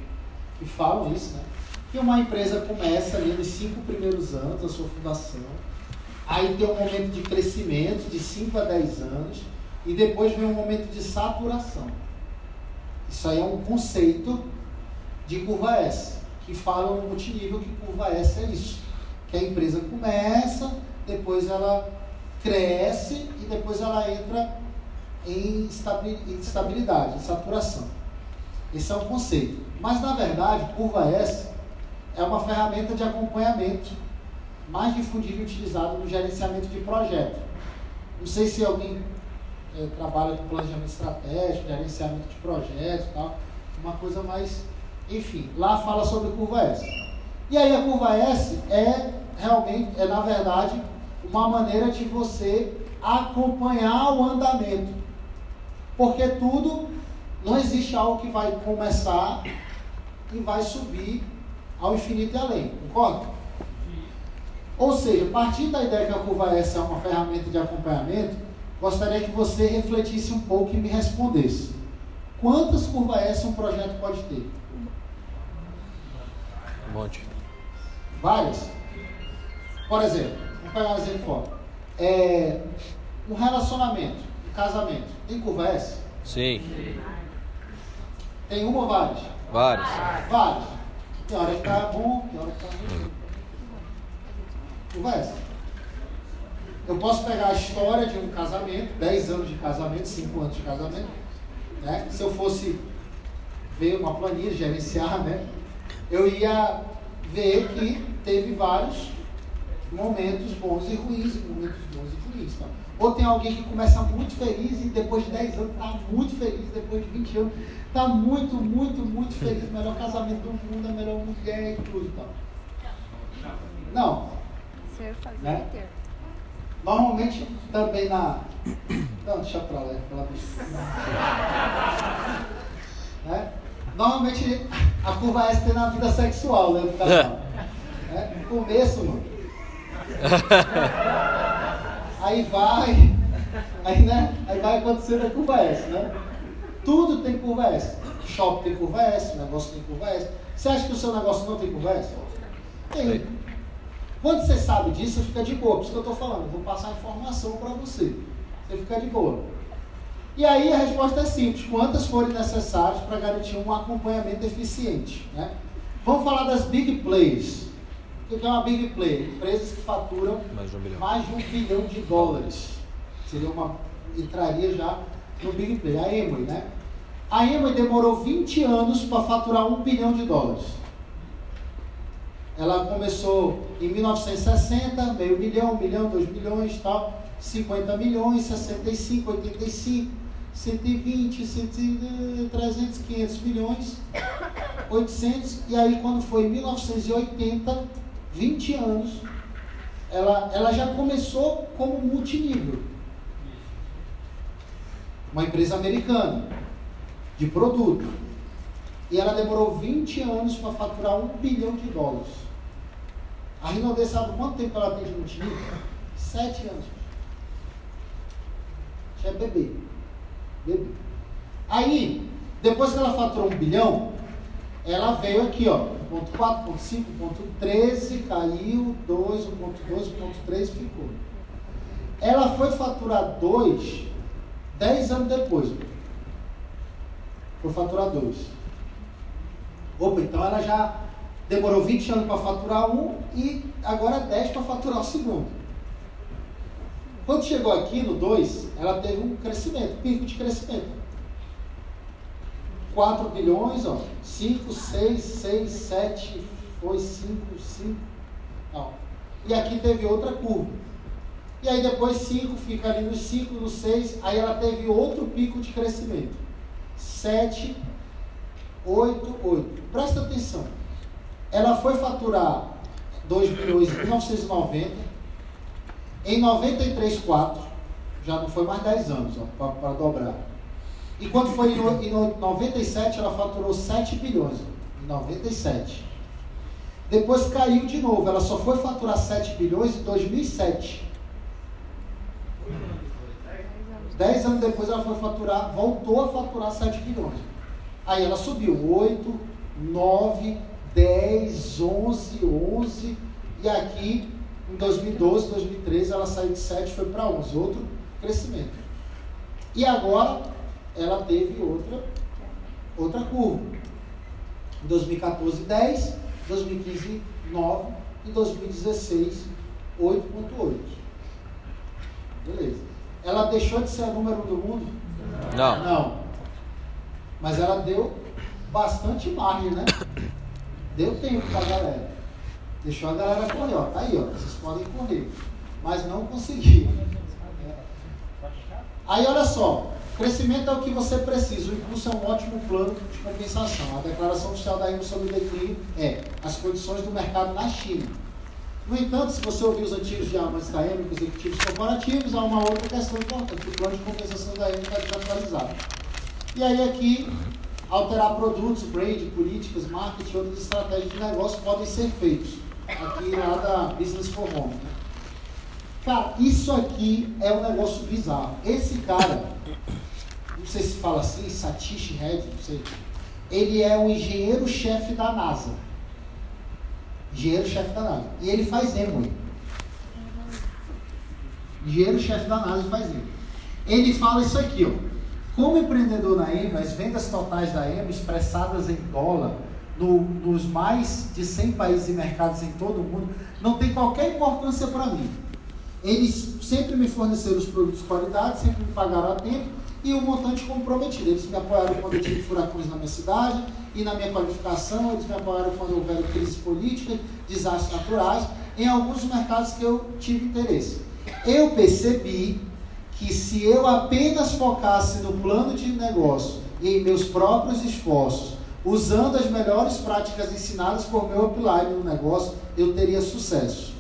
que falam isso, né? Que uma empresa começa ali nos cinco primeiros anos da sua fundação, aí tem um momento de crescimento de 5 a 10 anos, e depois vem um momento de saturação. Isso aí é um conceito de curva S, que fala no multinível que curva S é isso. Que a empresa começa, depois ela cresce e depois ela entra em estabilidade, em saturação. Esse é o conceito. Mas na verdade, curva S é uma ferramenta de acompanhamento mais difundida e utilizada no gerenciamento de projeto. Não sei se alguém é, trabalha com planejamento estratégico, gerenciamento de projetos e tal, uma coisa mais, enfim, lá fala sobre curva S. E aí a curva S é realmente, é na verdade, uma maneira de você acompanhar o andamento. Porque tudo, não existe algo que vai começar e vai subir ao infinito e além, concorda? Ou seja, a partir da ideia que a curva S é uma ferramenta de acompanhamento, gostaria que você refletisse um pouco e me respondesse. Quantas curvas S um projeto pode ter? Um monte. Várias. Por exemplo, vamos pegar um exemplo fora. É, um relacionamento, um casamento, tem curva S? Sim. Tem uma ou várias? Várias. Várias. Tem hora que tá bom, tem hora que tá ruim. S. Eu posso pegar a história de um casamento, 10 anos de casamento, 5 anos de casamento, né? Se eu fosse ver uma planilha, gerenciar, né? Eu ia ver que teve vários momentos bons e ruins, momentos bons e ruins. Tá? Ou tem alguém que começa muito feliz e depois de 10 anos está muito feliz, depois de 20 anos está muito, muito, muito feliz. Melhor casamento do mundo, a melhor mulher e tudo. Tá? Não. Né? Normalmente também na. Não, deixa pra lá, pela né? Normalmente a curva S tem na vida sexual, né? Do casal. É, no começo, mano. Aí vai, aí, né? Aí vai acontecendo a curva S, né? Tudo tem curva S. Shopping tem curva S, negócio tem curva S. Você acha que o seu negócio não tem curva S? Tem. Quando você sabe disso, você fica de boa. Por isso que eu estou falando, eu vou passar informação para você. Você fica de boa. E aí a resposta é simples: quantas forem necessárias para garantir um acompanhamento eficiente? Né? Vamos falar das big plays. O que é uma big play? Empresas que faturam Mais de um bilhão. mais de um bilhão de dólares. Seria uma. entraria já no Big Play. A Emory, né? A Emory demorou 20 anos para faturar um bilhão de dólares. Ela começou em 1960, meio milhão, um milhão, dois milhões, tal, 50 milhões, 65, 85, 120, 100, 300, 500 milhões, 800, e aí quando foi em 1980, 20 anos, ela, ela já começou como multinível. Uma empresa americana, de produto. E ela demorou 20 anos para faturar um bilhão de dólares. A Rinode sabe quanto tempo ela tem de multinível? Sete anos. Já é bebê. Bebê. Aí, depois que ela faturou um bilhão, ela veio aqui, ó. Ponto 4, ponto 5, ponto 13, caiu, 2, o ponto 2, o ponto 3 ficou. Ela foi faturar 2 10 anos depois. Foi faturar 2. Opa, então ela já demorou 20 anos para faturar um e agora 10 para faturar o segundo. Quando chegou aqui no 2, ela teve um crescimento, pico de crescimento. 4 bilhões, ó, 5, 6, 6, 7, foi 5, 5. Ó. E aqui teve outra curva. E aí depois 5 fica ali no 5, no 6, aí ela teve outro pico de crescimento. 7, 8, 8. Presta atenção. Ela foi faturar 2 bilhões em 1990. Em 93, 4. Já não foi mais 10 anos para dobrar. E quando foi em, em no- 97, ela faturou 7 bilhões. Em 97. Depois caiu de novo. Ela só foi faturar 7 bilhões em 2007. 10 anos depois ela foi faturar, voltou a faturar 7 bilhões. Aí ela subiu 8, 9, 10, 11, 11 e aqui em 2012, 2013 ela saiu de 7 e foi para 11, outro crescimento. E agora ela teve outra outra curva. Em 2014 10, 2015 9 e 2016 8.8. Beleza. Ela deixou de ser a número um do mundo? Não. Não. Mas ela deu bastante margem, né? Deu tempo pra galera. Deixou a galera correr, ó. Tá aí, ó. Vocês podem correr. Mas não conseguiram. Aí olha só. Crescimento é o que você precisa. O impulso é um ótimo plano de compensação. A declaração oficial da IMO sobre o declínio é as condições do mercado na China. No entanto, se você ouvir os antigos diagramas da EMA, os executivos corporativos, há uma outra questão importante. O plano de compensação da EMA está desatualizado. E aí aqui, alterar produtos, brand, políticas, marketing outras estratégias de negócio podem ser feitos. Aqui lá da Business for Home. né? Cara, isso aqui é um negócio bizarro. Esse cara, não sei se fala assim, Satish Reddy, não sei. Ele é o engenheiro-chefe da NASA. Engenheiro-chefe da NASA. E ele faz Emoi. Engenheiro-chefe da NASA faz Emoi. Ele fala isso aqui, ó. Como empreendedor na EMA, as vendas totais da EMA expressadas em dólar no, nos mais de 100 países e mercados em todo o mundo não tem qualquer importância para mim. Eles sempre me forneceram os produtos de qualidade, sempre me pagaram a tempo e o montante comprometido. Eles me apoiaram quando eu tive furacões na minha cidade e na minha qualificação, eles me apoiaram quando houveram crises políticas, desastres naturais, em alguns mercados que eu tive interesse. Eu percebi que se eu apenas focasse no plano de negócio e em meus próprios esforços, usando as melhores práticas ensinadas por meu upline no negócio, eu teria sucesso.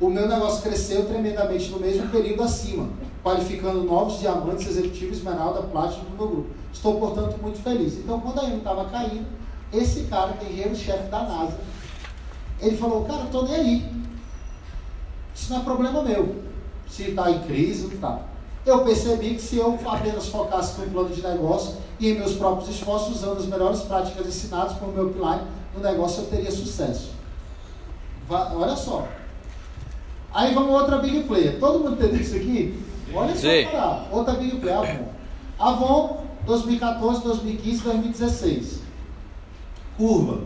O meu negócio cresceu tremendamente no mesmo período acima, qualificando novos diamantes executivos esmeralda, platina no meu grupo. Estou, portanto, muito feliz. Então, quando a IME estava caindo, esse cara, que engenheiro-chefe da NASA, ele falou, cara, estou nem aí. Isso não é problema meu. Se está em crise, não está. Eu percebi que se eu apenas focasse no plano de negócio e em meus próprios esforços, usando as melhores práticas ensinadas por meu upline no negócio, eu teria sucesso. Olha só. Aí vamos outra big player. Todo mundo entendeu isso aqui? Olha só para Outra big player, Avon. Avon, 2014, 2015, 2016. Curva.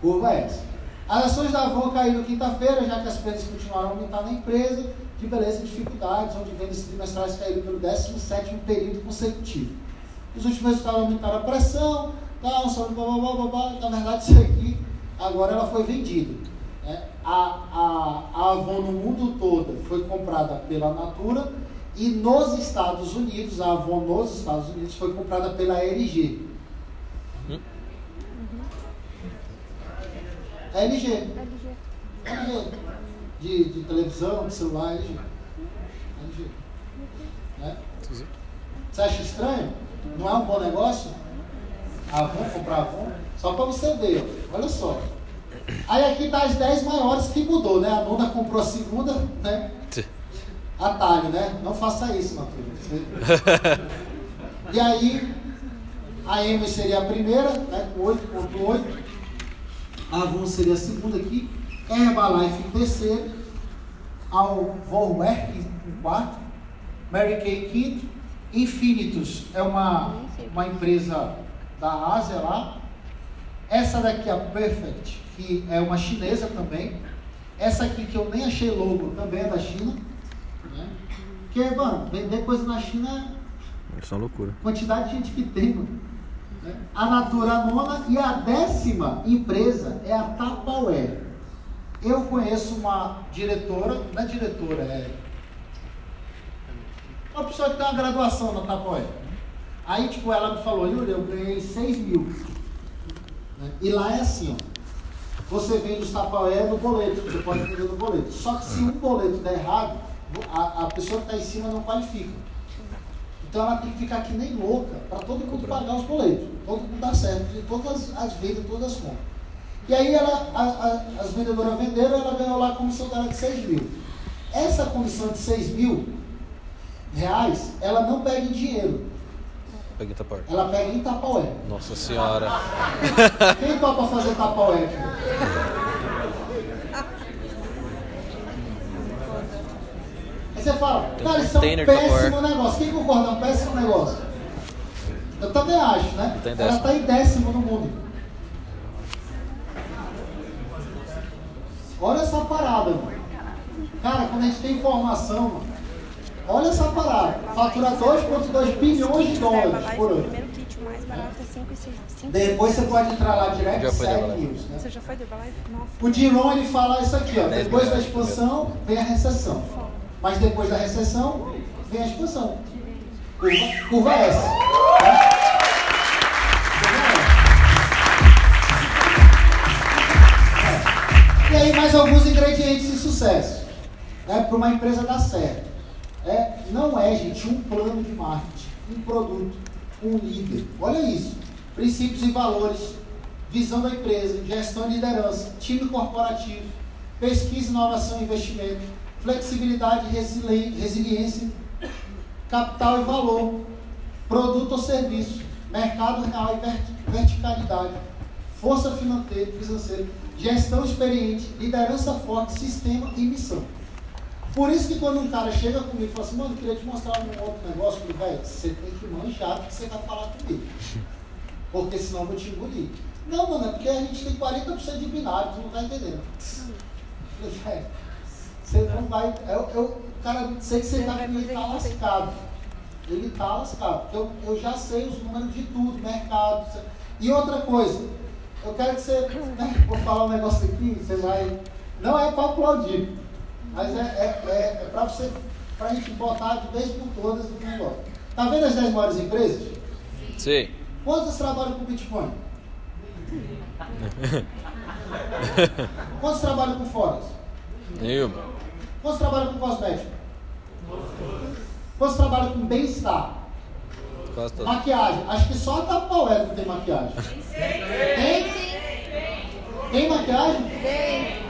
Curva é essa. As ações da Avon caíram quinta-feira, já que as perdas continuaram a aumentar na empresa, de beleza e dificuldades, onde vendas trimestrais caíram pelo 17 período consecutivo. Os últimos resultados aumentaram a pressão, tal, só blá, blá, blá, blá, na verdade isso aqui, agora ela foi vendida. Né? A, a, a Avon no mundo todo foi comprada pela Natura e nos Estados Unidos, a Avon nos Estados Unidos foi comprada pela LG. Hum? LG. LG. LG. De, de televisão, de celular, LG. LG. Né? Você acha estranho? Não é um bom negócio? Avon, comprar Avon? Só para você ver, olha só. Aí aqui está as 10 maiores que mudou, né? A nona comprou a segunda, né? Atalho, né? Não faça isso, Matheus. e aí, a M seria a primeira, né? Com 8.8. A Avon seria a segunda aqui. Herbalife em terceiro. Ao Volwerk em quarto. Mary Kay quinto. Infinitus é uma, uma empresa da Ásia lá. Essa daqui é a Perfect, que é uma chinesa também. Essa aqui que eu nem achei logo também é da China. Né? Porque, mano, vender coisa na China é uma loucura. Quantidade de gente que tem, mano. Né? A Natura a nona e a décima empresa é a Tapaué. Eu conheço uma diretora, não é diretora, é uma pessoa que tem uma graduação na Tapaué. Aí, tipo, ela me falou, Yuri, eu ganhei 6 mil. Né? E lá é assim, ó. Você vende os Tapaué no boleto, você pode vender no boleto. Só que se um boleto der errado, a, a pessoa que está em cima não qualifica. Então ela tem que ficar aqui nem louca para todo mundo pagar os boletos. Todo mundo dá certo, de todas as vendas, todas as contas. E aí ela, a, a, as vendedoras venderam, ela ganhou lá a comissão dela de 6 mil. Essa comissão de 6 mil reais, ela não pega em dinheiro. Pega em Tapaué. Ela pega em Tapaué. Nossa senhora. Quem topa fazer Tapaué aqui? Aí você fala, cara, isso é um péssimo negócio. Quem concorda? É um péssimo negócio. Eu também acho, né? Ela está em décimo no mundo. Olha essa parada, mano. Cara, quando a gente tem informação, mano, Olha essa parada. Fatura 2,2 bilhões de dólares por ano. Depois você pode entrar lá direto e segue news. Né? Você já foi Herbalife? Nossa. O Diron ele fala isso aqui, ó. Depois da expansão vem a recessão. Mas depois da recessão vem a expansão. Curva, curva S. Tá? E aí mais alguns ingredientes de sucesso. Né, Para uma empresa dar certo. É, não é, gente, um plano de marketing, um produto, um líder. Olha isso. Princípios e valores, visão da empresa, gestão e liderança, time corporativo, pesquisa, inovação e investimento, flexibilidade resiliência, capital e valor, produto ou serviço, mercado real e verticalidade, força financeira, gestão experiente, liderança forte, sistema e missão. Por isso que quando um cara chega comigo e fala assim, mano, eu queria te mostrar um outro negócio, eu falei, velho, você tem que manjar o que você vai falar comigo. Porque senão eu vou te engolir. Não, mano, é porque a gente tem 40% de binário, tu não tá entendendo. Eu falei, velho, você não vai. Eu, eu, cara, sei que você tá comigo, ele tá lascado. Ele tá lascado. Porque eu, eu já sei os números de tudo, mercado. E outra coisa, eu quero que você. Né, vou falar um negócio aqui, você vai. Não é para aplaudir, mas é, é, é, é para você, para a gente botar de vez por todas no negócio. Tá vendo as 10 maiores empresas? Sim. Quantas trabalham com Bitcoin? Quantos trabalham com Forex? Nenhuma. Quantos trabalham com cosmético? Quantos trabalham com bem-estar? Maquiagem. Acho que só a Tapaué não tem maquiagem. Tem? Tem maquiagem? Tem.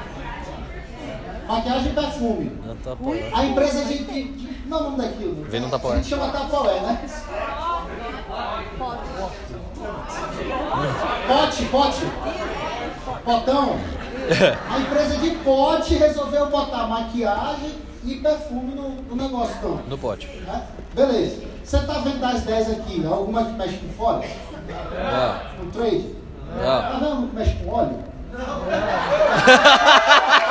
Maquiagem e perfume. Não tá. A empresa de. de, de não, o nome daquilo. Vem no Tupperware. A gente chama Tapaué, né? Pote, pote. Potão. A empresa de pote resolveu botar maquiagem e perfume no, no negócio, então. No pote. Né? Beleza. Você tá vendo das 10 aqui, né? alguma que mexe com forex? Não. Com trade? Não. Tá vendo que mexe com óleo? Nenhuma.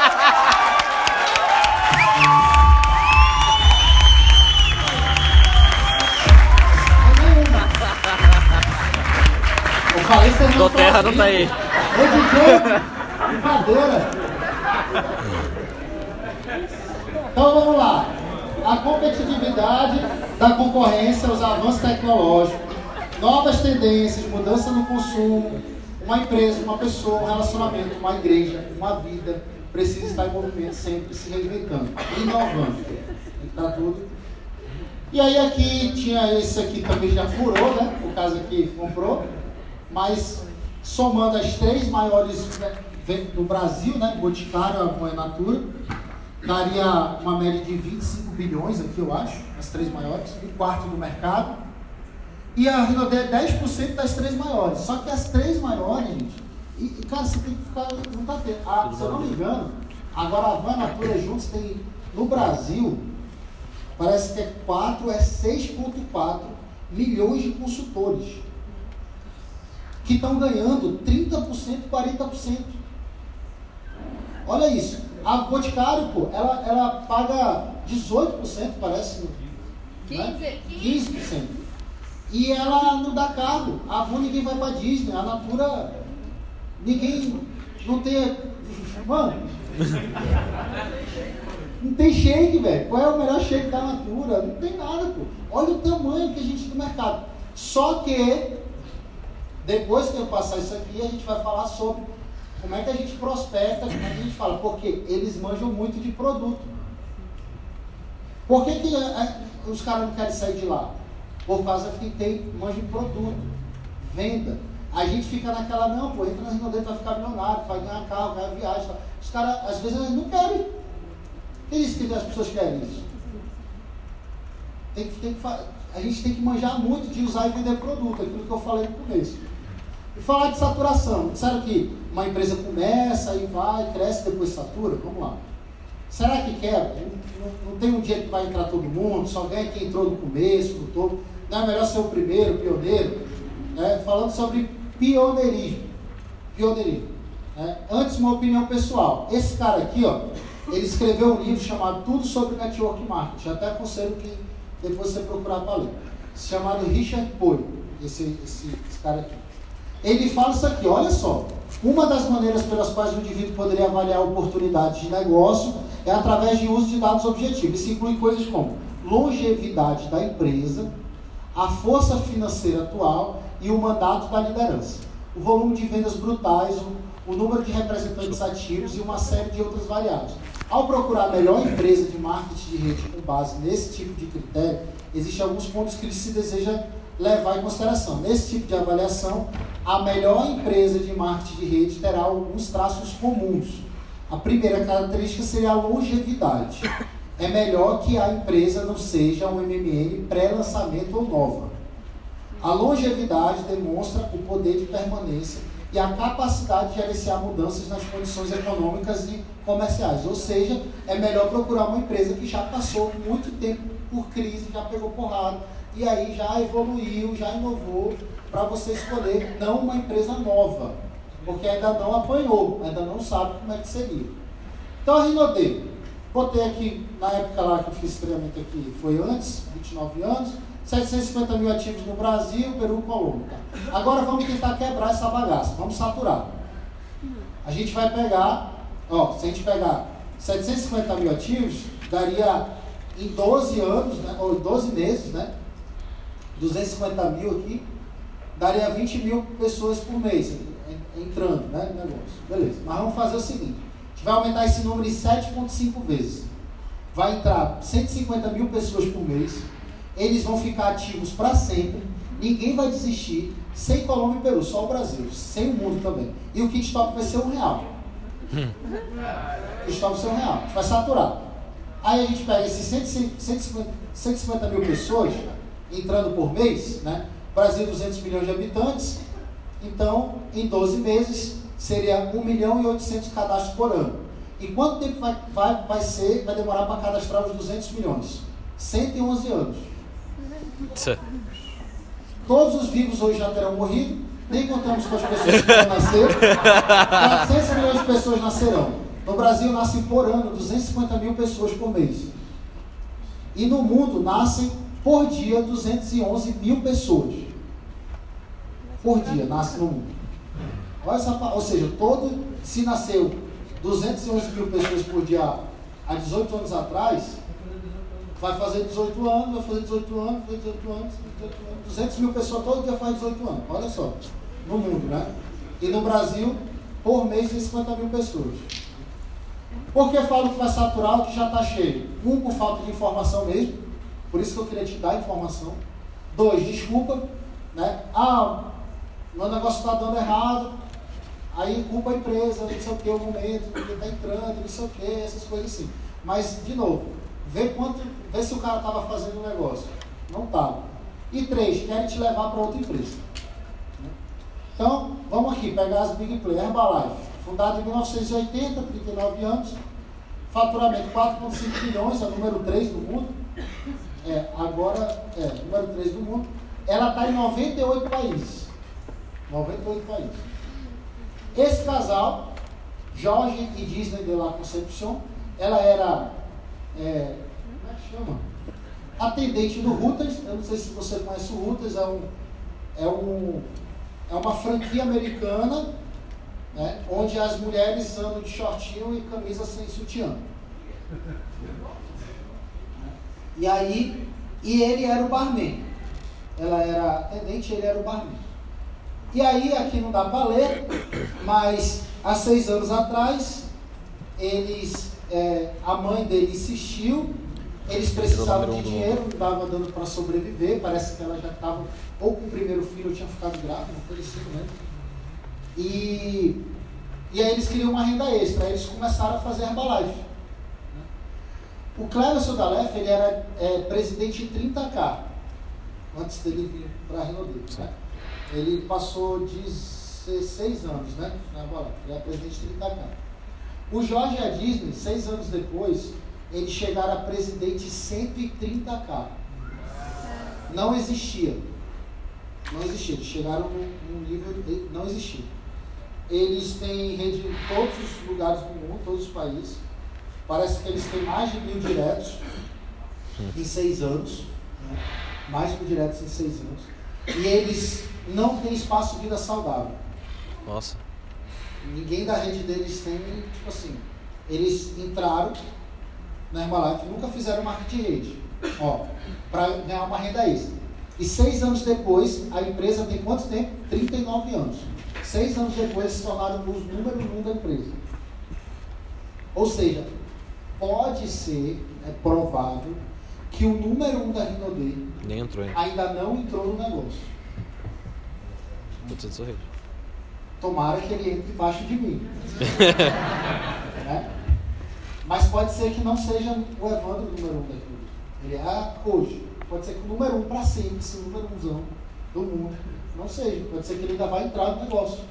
Você não Do terra não tá aí. Ô DJ, brincadeira. Então vamos lá. A competitividade da concorrência, os avanços tecnológicos, novas tendências, mudança no consumo, uma empresa, uma pessoa, um relacionamento, uma igreja, uma vida, precisa estar em movimento sempre, se reinventando, inovando. Tem que estar tudo. E aí aqui tinha esse aqui também já furou, né? O caso aqui comprou. Mas somando as três maiores do Brasil, né? Boticário, Avon e Natura, daria uma média de 25 bilhões aqui, eu acho, as três maiores, um quarto do mercado. E a Rinode é 10% das três maiores. Só que as três maiores, gente, e, cara, você tem que ficar. Não tá tendo. Ah, se eu não me engano, agora a Avon e a Natura juntos tem, no Brasil, parece que é 4, é 6,4 milhões de consultores que estão ganhando 30%, 40%. Olha isso. A Boticário, pô, ela, ela paga 18%, parece. né? 15%. E ela não dá cargo. A Avon ninguém vai pra Disney. A Natura, ninguém não tem. Mano. Não tem shake, velho. Qual é o melhor shake da Natura? Não tem nada, pô. Olha o tamanho que a gente tem no mercado. Só que depois que eu passar isso aqui, a gente vai falar sobre como é que a gente prospecta, como é que a gente fala, porque eles manjam muito de produto. Por que, que é, os caras não querem sair de lá? Por causa que tem manjo de produto, venda. A gente fica naquela, não, pô, entra na Rinodeta, vai ficar milionário, vai ganhar carro, vai ganhar viagem. Os caras, às vezes, eles não querem. Quem disse que as pessoas querem isso? Tem que, tem que, a gente tem que manjar muito de usar e vender produto, aquilo que eu falei no começo. E falar de saturação. Disseram que uma empresa começa e vai, cresce, depois satura? Vamos lá. Será que quer? Não, não- tem um dia que vai entrar todo mundo, só ganha quem entrou no começo, no todo. Não é melhor ser o primeiro, pioneiro? Né? Falando sobre pioneirismo. Pioneirismo. né? Antes, uma opinião pessoal. Esse cara aqui, ó, ele escreveu um livro chamado Tudo sobre Network Marketing. Até aconselho que depois você procurar para ler. Chamado Richard Poe, esse, esse, esse cara aqui. Ele fala isso aqui, olha só. Uma das maneiras pelas quais o indivíduo poderia avaliar oportunidades de negócio é através de uso de dados objetivos. Isso inclui coisas como longevidade da empresa, a força financeira atual e o mandato da liderança. O volume de vendas brutais, o, o número de representantes ativos e uma série de outras variáveis. Ao procurar a melhor empresa de marketing de rede com base nesse tipo de critério, existem alguns pontos que se deseja levar em consideração. Nesse tipo de avaliação, a melhor empresa de marketing de rede terá alguns traços comuns. A primeira característica seria a longevidade. É melhor que a empresa não seja um MMN pré-lançamento ou nova. A longevidade demonstra o poder de permanência e a capacidade de gerenciar mudanças nas condições econômicas e comerciais. Ou seja, é melhor procurar uma empresa que já passou muito tempo por crise, já pegou porrada, e aí já evoluiu, já inovou, para você escolher não uma empresa nova, porque ainda não apanhou, ainda não sabe como é que seria. Então a Rinode, botei aqui, na época lá que eu fiz treinamento aqui, foi antes, 29 anos, 750 mil ativos no Brasil, Peru, Colômbia. Agora vamos tentar quebrar essa bagaça, vamos saturar. A gente vai pegar, ó, se a gente pegar 750 mil ativos, daria em 12 anos, né, ou 12 meses, né, 250 mil aqui, daria 20 mil pessoas por mês entrando né, no negócio. Beleza. Mas vamos fazer o seguinte: a gente vai aumentar esse número em 7,5 vezes. Vai entrar 150 mil pessoas por mês. Eles vão ficar ativos para sempre. Ninguém vai desistir. Sem Colômbia e Peru, só o Brasil. Sem o mundo também. E o kit top vai ser um real. o kit top vai ser um real. A gente vai saturar. Aí a gente pega esses 150, 150 mil pessoas entrando por mês, né? Brasil 200 milhões de habitantes, então em 12 meses seria 1 milhão e 800 cadastros por ano. E quanto tempo vai, vai, vai ser, vai demorar para cadastrar os 200 milhões? 111 anos. Todos os vivos hoje já terão morrido, nem contamos com as pessoas que vão nascer. 400 milhões de pessoas nascerão. No Brasil nascem por ano 250 mil pessoas por mês. E no mundo nascem por dia 211 mil pessoas por dia nasce no mundo. Olha essa, ou seja, todo, se nasceu 211 mil pessoas por dia há 18 anos atrás, vai fazer 18 anos, vai fazer 18 anos, vai fazer 18 anos, 18 anos. 200 mil pessoas todo dia faz 18 anos. Olha só, no mundo, né? E no Brasil, por mês, tem 50 mil pessoas. Por que falo que vai saturar o que já está cheio? Um, por falta de informação mesmo, por isso que eu queria te dar informação. Dois, desculpa, né? Ah, meu negócio está dando errado, aí culpa a empresa, não sei o que, o momento, porque está entrando, não sei o que, essas coisas assim. Mas, de novo, vê, quanto, vê se o cara estava fazendo o negócio. Não estava. E três, querem te levar para outra empresa. Então, vamos aqui, pegar as Big Play. Herbalife, fundada em 1980, 39 anos, faturamento 4,5 bilhões, é o número 3 do mundo. É, agora, é, número 3 do mundo. Ela está em 98 países. 98 países. Esse casal, Jorge e Disney de la Concepción, ela era, é, como é que chama? Atendente do Reuters, eu não sei se você conhece o Reuters, é, um, é, um, é uma franquia americana, né, onde as mulheres andam de shortinho e camisa sem sutiã. E aí, e ele era o barman. Ela era atendente, ele era o barman. E aí, aqui não dá para ler, mas há seis anos atrás, eles, é, a mãe dele insistiu, eles precisavam de dinheiro, não estava dando para sobreviver, parece que ela já estava, ou com o primeiro filho, ou tinha ficado grávida, não foi assim, né? E, e aí eles queriam uma renda extra, aí eles começaram a fazer Herbalife. O Cleverson Galef, ele era é, presidente em 30K, antes dele vir para a Renaudet, né? ele passou 16 anos, né? Na bola. Ele é presidente de 30 O Jorge e a Disney, seis anos depois, eles chegaram a presidente 130k. Não existia. Não existia. Eles chegaram num, nível. Não existia. Eles têm rede em todos os lugares do mundo, todos os países. Parece que eles têm mais de mil diretos em seis anos. Né? Mais de mil diretos em seis anos. E eles não tem espaço vida saudável. Nossa. Ninguém da rede deles tem, tipo assim, eles entraram na Herbalife, nunca fizeram marketing de rede, ó, para ganhar uma renda extra. E seis anos depois, a empresa tem quanto tempo? 39 anos. Seis anos depois, se tornaram os número um da empresa. Ou seja, pode ser, é provável, que o número um da Rinode ainda não entrou no negócio. Putz, sorriso. Tomara que ele entre debaixo de mim. né? Mas pode ser que não seja o Evandro o número um daqui. Ele é hoje. Pode ser que o número um para sempre, esse número umzão do mundo, não seja. Pode ser que ele ainda vai entrar no negócio.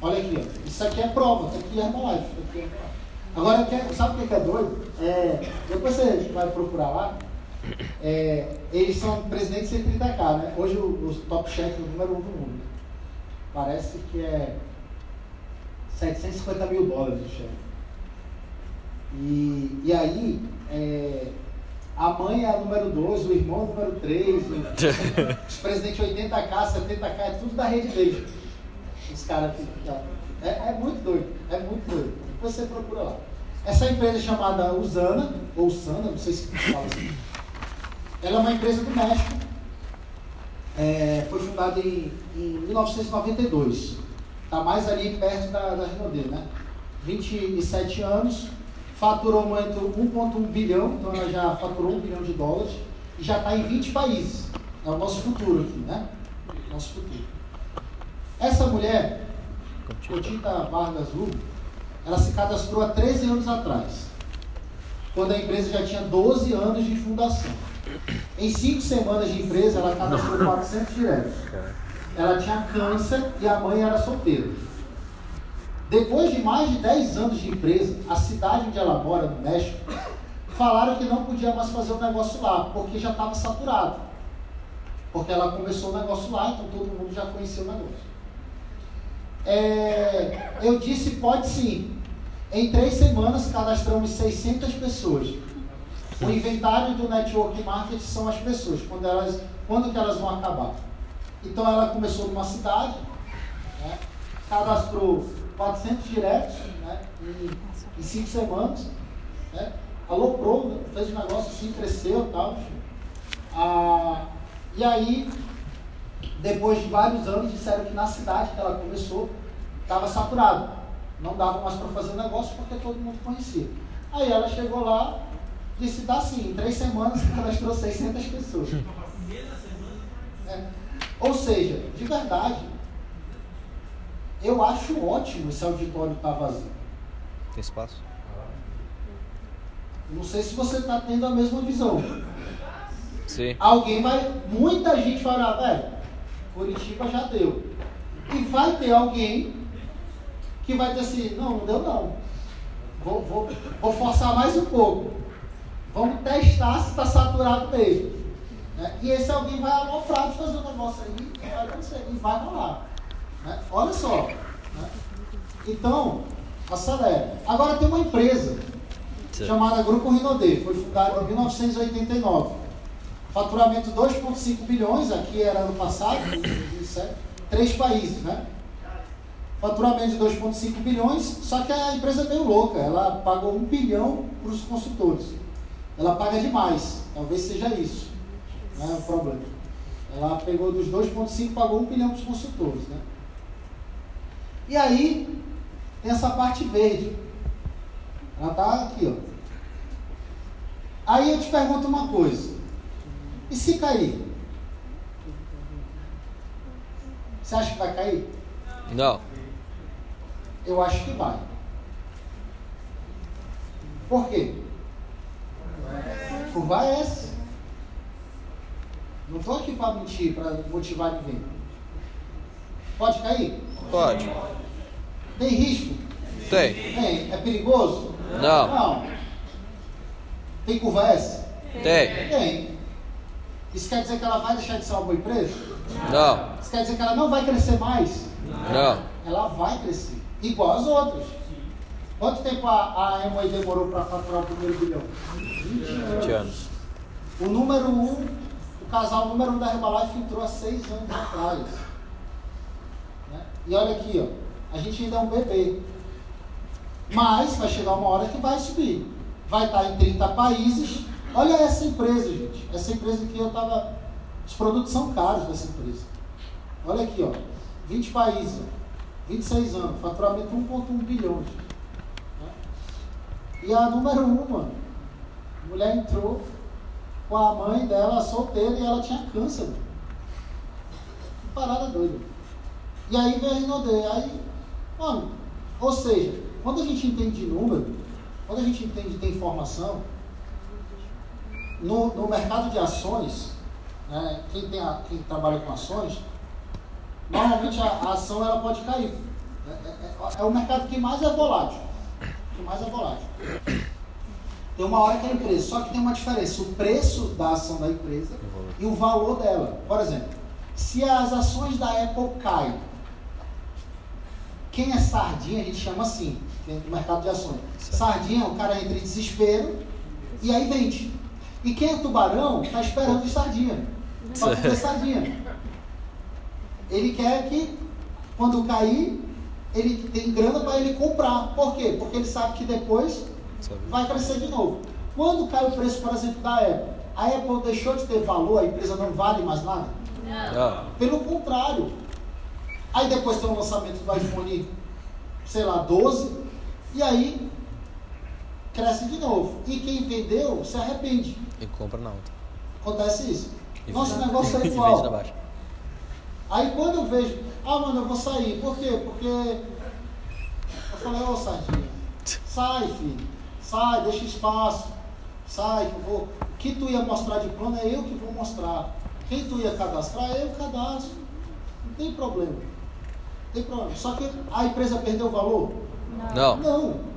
Olha aqui, ó. Isso aqui é prova, isso aqui é Herbalife. Isso aqui é Herbalife. Agora, quer- sabe o que que é doido? É, depois você vai procurar lá. É, eles são presidentes sem 30k, né? Hoje o- os top chefs o número um do mundo. Parece que é 750 mil dólares o chefe. E, e aí, é, a mãe é a número 2, o irmão é o número 3, os presidentes 80k, 70k, é tudo da rede dele. Os caras que. É, é muito doido, é muito doido. Você procura lá. Essa empresa chamada Usana, ou Sana, não sei se fala assim. Ela é uma empresa do México. É, foi fundada em, em 1992. Está mais ali perto da, da Renaudet, né? 27 anos, faturou muito 1,1 bilhão, então ela já faturou 1 bilhão de dólares e já está em 20 países. É o nosso futuro aqui, né? Nosso futuro. Essa mulher, Cotita Vargas Lugo, ela se cadastrou há 13 anos atrás, quando a empresa já tinha 12 anos de fundação. Em 5 semanas de empresa, ela cadastrou 400 diretos. Ela tinha câncer e a mãe era solteira. Depois de mais de 10 anos de empresa, a cidade onde ela mora, no México, falaram que não podia mais fazer o negócio lá, porque já estava saturado. Porque ela começou o negócio lá, então todo mundo já conhecia o negócio. É, eu disse, pode sim. Em três semanas, cadastramos 600 pessoas. O inventário do network marketing são as pessoas, quando, elas, quando que elas vão acabar. Então ela começou numa cidade, né, cadastrou 400 diretos né, em, em cinco semanas, né, aloprou, fez um negócio assim, cresceu e tal. Ah, e aí, depois de vários anos, disseram que na cidade que ela começou, estava saturado. Não dava mais para fazer o negócio porque todo mundo conhecia. Aí ela chegou lá, disse, dá sim, em três semanas cadastrou 600 pessoas. É. Ou seja, de verdade, eu acho ótimo esse auditório estar vazio. Tem espaço? Não sei se você está tendo a mesma visão. Sim. Alguém vai, muita gente vai olhar, velho, Curitiba já deu. E vai ter alguém que vai dizer assim, não, não deu não. Vou, vou, vou forçar mais um pouco. Vamos testar se está saturado mesmo. Né? E esse alguém vai aloprar de fazer o negócio aí e vai acontecer, e vai rolar. Né? Olha só. né? Então, acelera. Agora tem uma empresa Certo. chamada Grupo Rinodê, foi fundada em 1989. Faturamento 2,5 bilhões, aqui era ano passado, 2007, três países, né? Faturamento de 2,5 bilhões, só que a empresa é meio louca, ela pagou 1 bilhão para os consultores. Ela paga demais, talvez seja isso, né, o problema. Ela pegou dos 2,5 e pagou 1 bilhão para os consultores, né? E aí, tem essa parte verde. Ela está aqui, ó. Aí eu te pergunto uma coisa. E se cair? Você acha que vai cair? Não. Eu acho que vai. Por quê? Curva é essa. Não estou aqui para mentir, para motivar ninguém. Pode cair? Pode. Tem risco? Tem. Tem. É perigoso? Não. Não. Tem curva S? Tem. Tem. Isso quer dizer que ela vai deixar de ser uma boa empresa? Não. Isso quer dizer que ela não vai crescer mais? Não. Ela vai crescer. Igual as outras. Quanto tempo a, a Amway demorou para faturar o primeiro bilhão? 20 anos. 20 anos. O número um, o casal número um da Herbalife entrou há seis anos atrás. Né? E olha aqui, ó, a gente ainda é um bebê. Mas vai chegar uma hora que vai subir. Vai estar em 30 países. Olha essa empresa, gente. Essa empresa aqui eu estava. Os produtos são caros dessa empresa. Olha aqui, ó. 20 países, ó. 26 anos, faturamento 1,1 bilhão. Né? E a número um, mano. A mulher entrou com a mãe dela solteira e ela tinha câncer. Que parada doida. E aí veio a Rinodê. Aí, mano, ou seja, quando a gente entende de número, quando a gente entende de informação, no, no mercado de ações, né, quem, tem a- quem trabalha com ações, normalmente a, a ação ela pode cair. É, é, é, é o mercado que mais é volátil. Que mais é volátil. Tem uma hora que é a empresa, só que tem uma diferença. O preço da ação da empresa e o valor dela. Por exemplo, se as ações da Apple caem, quem é sardinha, a gente chama assim, dentro do mercado de ações. Sardinha, o cara entra em desespero e aí vende. E quem é tubarão está esperando de sardinha. Para comer sardinha. Ele quer que, quando cair, ele tem grana para ele comprar. Por quê? Porque ele sabe que depois vai crescer de novo. Quando cai o preço, por exemplo, da Apple, a Apple deixou de ter valor, a empresa não vale mais nada? Não. Pelo contrário. Aí depois tem o lançamento do iPhone, sei lá, 12, e aí cresce de novo. E quem vendeu se arrepende. E compra na alta. Acontece isso. E Nosso vende- negócio é vende na igual. baixa. Aí quando eu vejo, ah mano, eu vou sair. Por quê? Porque eu falei, ô Sardinha, sai filho, sai, deixa espaço, sai que eu vou. O que tu ia mostrar de plano é eu que vou mostrar. Quem tu ia cadastrar, eu cadastro. Não tem problema. Não tem problema. Só que a empresa perdeu o valor? Não. Não.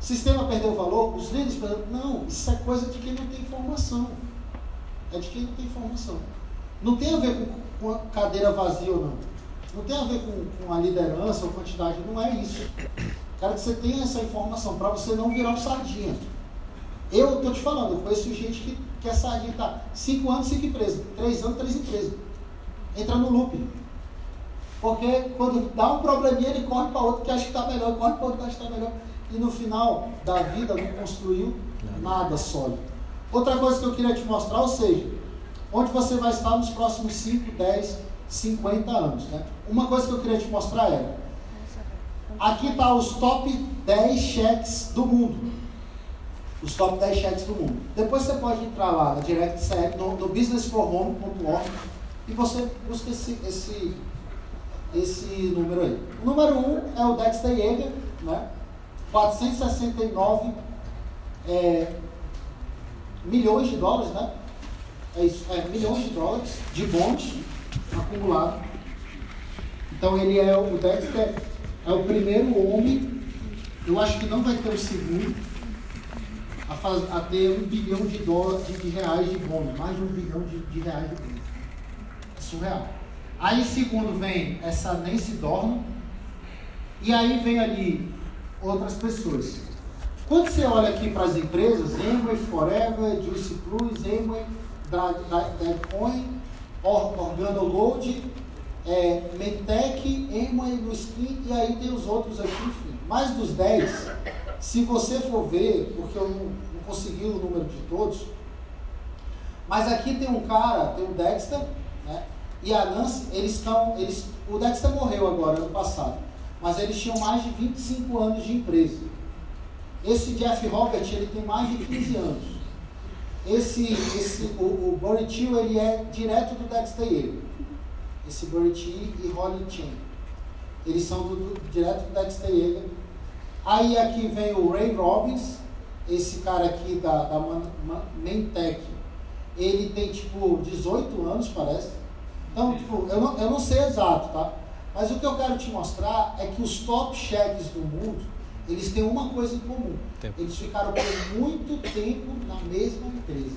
Sistema perdeu valor, os líderes perderam. Não, isso é coisa de quem não tem informação. É de quem não tem informação. Não tem a ver com, com a cadeira vazia ou não. Não tem a ver com, com a liderança ou quantidade. Não é isso. Quero que você tenha essa informação para você não virar um sardinha. Eu estou te falando, eu conheço gente que, que é sardinha, tá? Cinco anos, cinco empresas. Três anos, três empresas. Entra no loop. Porque quando dá um probleminha, ele corre para outro que acha que está melhor, corre para outro que acha que está melhor. E no final da vida não construiu nada sólido. Outra coisa que eu queria te mostrar, ou seja, onde você vai estar nos próximos 5, 10, 50 anos. Né? Uma coisa que eu queria te mostrar é, aqui está os top 10 cheques do mundo. Os top 10 cheques do mundo. Depois você pode entrar lá na DirectCR, no, no businessforhome.org e você busca esse, esse, esse número aí. O número 1 um é o Dexter Yeager, né? 469 é, milhões de dólares, né? É isso, é, milhões de dólares de bons acumulados. Então ele é o Dexter é o primeiro homem, eu acho que não vai ter o segundo, a, faz, a ter um bilhão de dólares de, reais de bônus, mais de um bilhão de, de reais de bônus. É surreal. Aí segundo vem essa Nancy Dornan, e aí vem ali outras pessoas. Quando você olha aqui para as empresas, Amway, Forever, Juicy Plus, Amway, Dragcoin, Or- Organo Gold, é, Metec, Amway, Nuskin, e aí tem os outros aqui, enfim. Mais dos 10, se você for ver, porque eu não, não consegui o número de todos, mas aqui tem um cara, tem o Dexter, né? E a Nancy, eles estão. Eles, o Dexter morreu agora, ano passado. Mas eles tinham mais de 25 anos de empresa. Esse Jeff Robert, ele tem mais de 15 anos. Esse, esse, o, o ele é direto do Dexter Yeager. Esse Boritil e Holly Chen. Eles são do, do- direto do Dexter Yeager. Aí aqui vem o Ray Robbins, esse cara aqui da, da Mentec. Ele tem tipo 18 anos, parece. Então, tipo, eu não, eu não sei exato, tá? Mas o que eu quero te mostrar é que os top cheques do mundo, eles têm uma coisa em comum. Tempo. Eles ficaram por muito tempo na mesma empresa.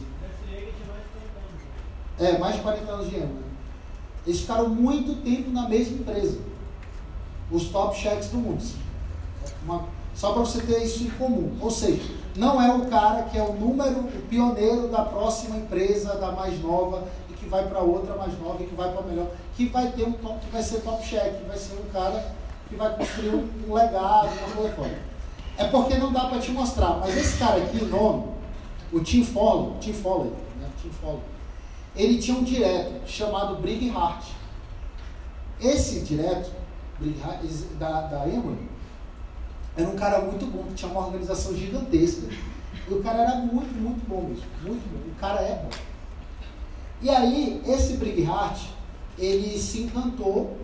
É, mais de 40 anos de ano. né? Eles ficaram muito tempo na mesma empresa. Os top cheques do mundo. Uma- só para você ter isso em comum. Ou seja, não é o cara que é o número, o pioneiro da próxima empresa, da mais nova, e que vai para outra mais nova, e que vai para melhor, que vai ter um que vai ser top cheque, que vai ser um cara que vai construir um, um legado, uma coisa. É porque não dá para te mostrar, mas esse cara aqui, o nome, o Tim Foley, Tim Foley, né? Tim Foley, ele tinha um direto chamado Brig Hart. Esse direto Brig Hart, da, da Emory, era um cara muito bom, que tinha uma organização gigantesca. E o cara era muito, muito bom mesmo. Muito bom. O cara é bom. E aí, esse Brig Hart, ele se encantou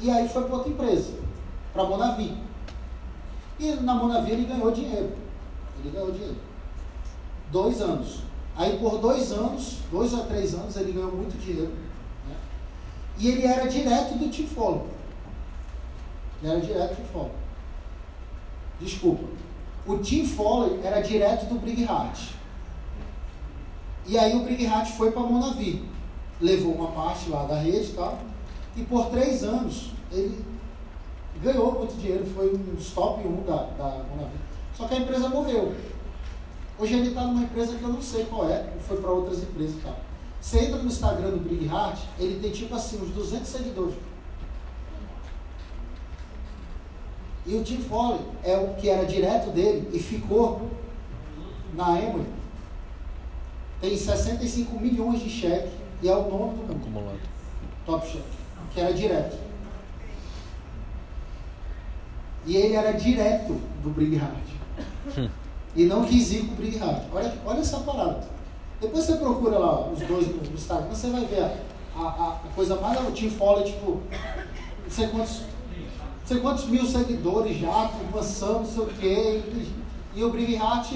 e aí foi para outra empresa, para a Monavi. E na Monavi ele ganhou dinheiro. Ele ganhou dinheiro. Dois anos. Aí por dois anos, dois a três anos, ele ganhou muito dinheiro. né? E ele era direto do Tim Foley. Ele era direto do Foley. Desculpa. O Tim Foley era direto do Brig Hart. E aí o Brig Hart foi para Monavi. Levou uma parte lá da rede e tal. E por três anos ele ganhou muito dinheiro, foi um top 1 da, da. Só que a empresa morreu. Hoje ele está numa empresa que eu não sei qual é, foi para outras empresas e tal. Você entra no Instagram do Brig Hart, ele tem tipo assim, uns 200 seguidores. E o Tim Foley é o que era direto dele e ficou na Amway. Tem 65 milhões de cheque e é o nome do Acumulado. Top Chef, que era direto. E ele era direto do Brig Hart. e não quis ir com o Brig Hart. Olha, olha essa parada. Depois você procura lá os dois no Instagram, você vai ver a, a, a coisa mais. Foley, tipo, não sei quantos, não sei quantos mil seguidores já, maçã, não sei o quê. E, e o Brig Hart,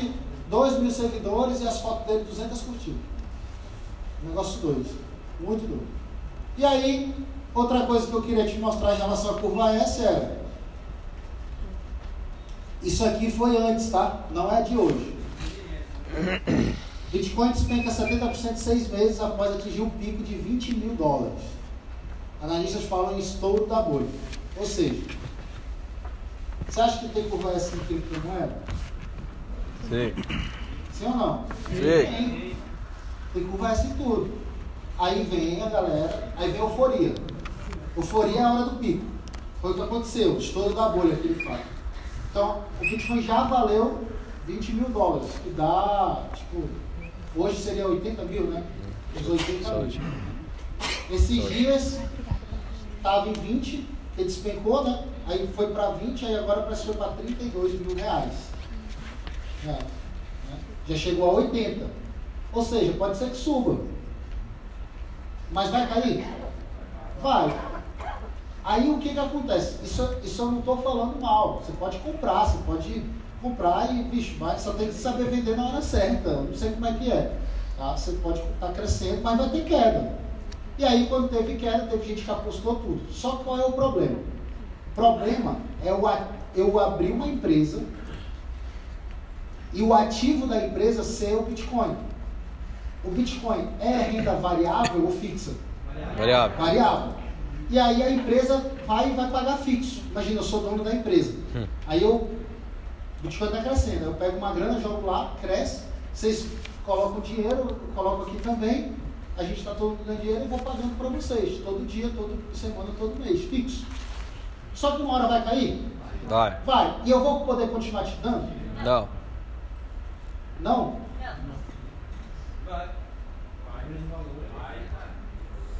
2 mil seguidores e as fotos dele, 200 curtidas. Negócio doido. Muito doido. E aí, outra coisa que eu queria te mostrar em relação à curva S é. Isso aqui foi antes, tá? Não é de hoje. Bitcoin despenca 70% em seis meses após atingir um pico de 20 mil dólares. Analistas falam em estouro da bolha. Ou seja, você acha que tem curva S em criptomoeda? Sim. Sim ou não? Sim. Tem. Tem curva S em tudo. Aí vem a galera, aí vem a euforia. Euforia é a hora do pico. Foi o que aconteceu, o estouro da bolha que ele fala. Então, o Bitcoin já valeu 20 mil dólares, que dá, tipo, hoje seria 80 mil, né? Os 80 mil. Esses dias estava em 20, ele despencou, né? Aí foi para 20, aí agora parece que foi para 32 mil reais. É, né? Já chegou a 80. Ou seja, pode ser que suba. Mas vai cair? Vai. Aí o que, que acontece? Isso, isso eu não estou falando mal. Você pode comprar, você pode comprar e, bicho, vai, só tem que saber vender na hora certa. Eu não sei como é que é. Tá? Você pode estar tá crescendo, mas vai ter queda. E aí, quando teve queda, teve gente que apostou tudo. Só qual é o problema? O problema é eu, eu abrir uma empresa e o ativo da empresa ser o Bitcoin. O Bitcoin é renda variável ou fixa? Variável. Variável. E aí a empresa vai vai pagar fixo. Imagina, eu sou dono da empresa. Hum. Aí eu, o Bitcoin está crescendo. Eu pego uma grana, jogo lá, cresce. Vocês colocam dinheiro, eu coloco aqui também. A gente está todo mundo ganhando dinheiro e vou pagando para vocês. Todo dia, toda semana, todo mês, fixo. Só que uma hora vai cair? Vai. Vai. E eu vou poder continuar te dando? Não. Não?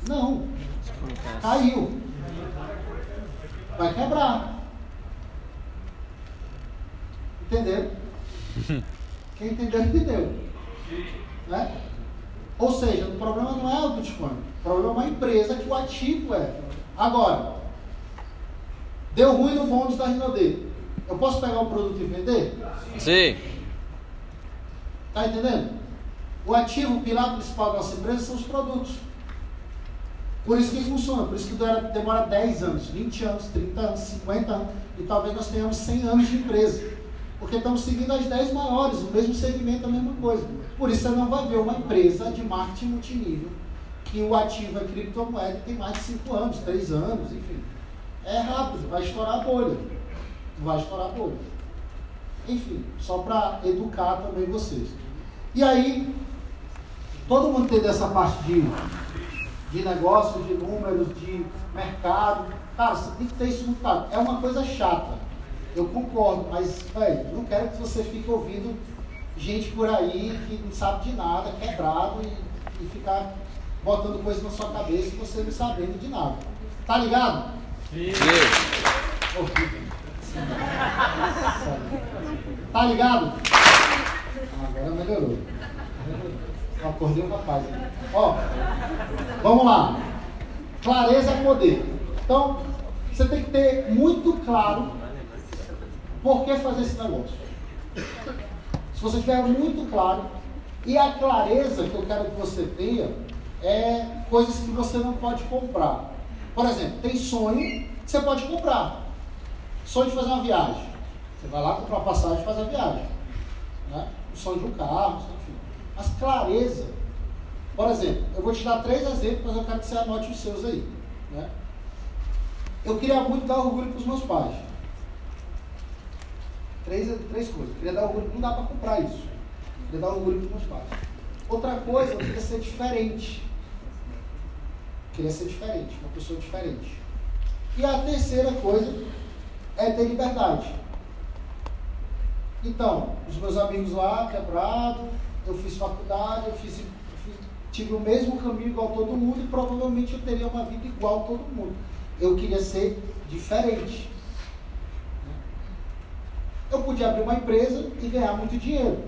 Não. Caiu. Vai quebrar. Entenderam? Quem entendeu, entendeu. Né? Ou seja, o problema não é o Bitcoin. O problema é uma empresa que o ativo é. Agora, deu ruim no bonde da Rinode. Eu posso pegar o produto e vender? Sim. Tá entendendo? O ativo, o pilar principal da nossa empresa são os produtos. Por isso que funciona, por isso que demora 10 anos, 20 anos, 30 anos, 50 anos, e talvez nós tenhamos 100 anos de empresa. Porque estamos seguindo as 10 maiores, o mesmo segmento, a mesma coisa. Por isso você não vai ver uma empresa de marketing multinível que o ativo é criptomoeda tem mais de 5 anos, 3 anos, enfim. É rápido, vai estourar a bolha. Vai estourar a bolha. Enfim, só para educar também vocês. E aí, todo mundo tem dessa parte de, de negócio, de números, de mercado. Cara, você tem que ter isso muito claro. É uma coisa chata. Eu concordo, mas, velho, não quero que você fique ouvindo gente por aí que não sabe de nada, quebrado e, e ficar botando coisa na sua cabeça e você não sabendo de nada. Tá ligado? Sim. Tá ligado? Agora melhorou. Acordei o rapaz. Ó, vamos lá. Clareza é poder. Então, você tem que ter muito claro por que fazer esse negócio. Se você tiver muito claro, e a clareza que eu quero que você tenha é coisas que você não pode comprar. Por exemplo, tem sonho que você pode comprar. Sonho de fazer uma viagem. Você vai lá comprar passagem e faz a viagem. Né? O sonho de um carro. Mas clareza. Por exemplo, eu vou te dar três exemplos, mas eu quero que você anote os seus aí. Né? Eu queria muito dar orgulho para os meus pais. Três, três coisas. Eu queria dar orgulho, não dá para comprar isso. Eu queria dar orgulho para os meus pais. Outra coisa, eu queria ser diferente. Eu queria ser diferente, uma pessoa diferente. E a terceira coisa é ter liberdade. Então, os meus amigos lá, quebrado, eu fiz faculdade, eu fiz, fiz, tive o mesmo caminho igual todo mundo e provavelmente eu teria uma vida igual todo mundo. Eu queria ser diferente. Eu podia abrir uma empresa e ganhar muito dinheiro.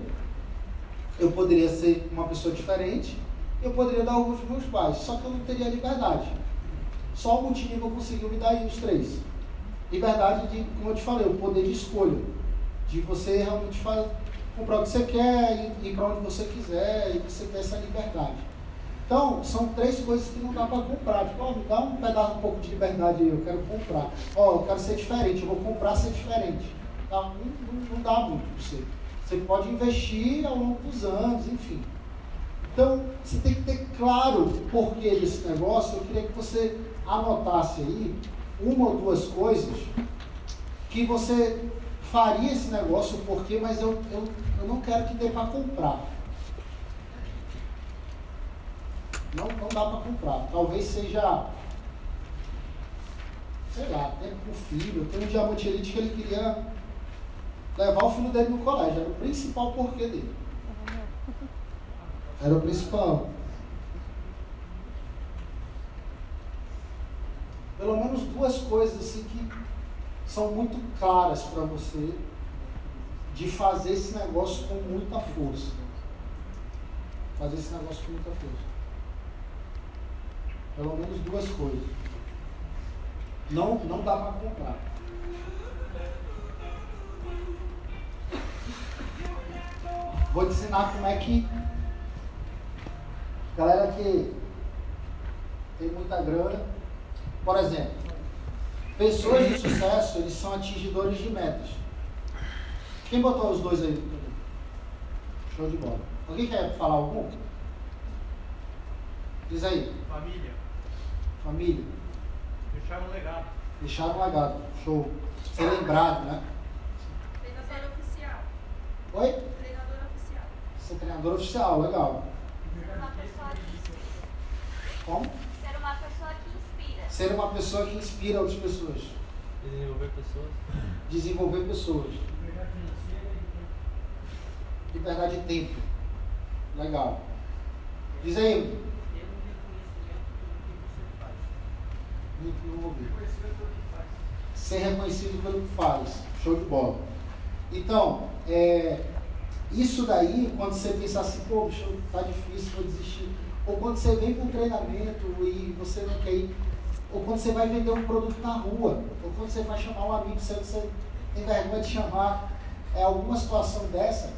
Eu poderia ser uma pessoa diferente, eu poderia dar orgulho meus pais, só que eu não teria liberdade. Só o multinível conseguiu me dar os três. Liberdade de, como eu te falei, o poder de escolha. De você realmente fazer, comprar o que você quer, ir, ir para onde você quiser, e você ter essa liberdade. Então, são três coisas que não dá para comprar. Tipo, oh, me dá um pedaço, um pouco de liberdade aí, eu quero comprar. Ó, oh, eu quero ser diferente, eu vou comprar ser diferente. Não, não, não dá muito para você. Você pode investir ao longo dos anos, enfim. Então, você tem que ter claro o porquê desse negócio. Eu queria que você anotasse aí uma ou duas coisas que você faria esse negócio, o porquê, mas eu, eu, eu não quero que dê para comprar. Não, não dá para comprar. Talvez seja, sei lá, tempo com o filho. Tem um diamante elite que ele queria levar o filho dele no colégio. Era o principal porquê dele. Era o principal. Pelo menos duas coisas assim que são muito claras para você de fazer esse negócio com muita força. Fazer esse negócio com muita força. Pelo menos duas coisas. Não, não dá para comprar. Vou te ensinar como é que. Galera que tem muita grana. Por exemplo, pessoas de sucesso, eles são atingidores de metas. Quem botou os dois aí? Show de bola. Alguém quer falar algum? Diz aí. Família. Família. Deixaram um legado. Deixaram um legado. Show. Ser lembrado, né? Treinador oficial. Oi? Treinador oficial. Ser treinador oficial, legal. Ser uma pessoa que inspira. Como? Ser uma pessoa que inspira. Ser uma pessoa que inspira outras pessoas. Desenvolver pessoas. Desenvolver pessoas. Liberdade de tempo. Legal. Diz aí. Não, não ouvi. Ser reconhecido pelo que faz. Show de bola. Então, é, isso daí, quando você pensar assim, pô, tá difícil, vou desistir. Ou quando você vem para um treinamento e você não quer ir. Ou quando você vai vender um produto na rua. Ou quando você vai chamar um amigo que você tem vergonha de chamar. É alguma situação dessa,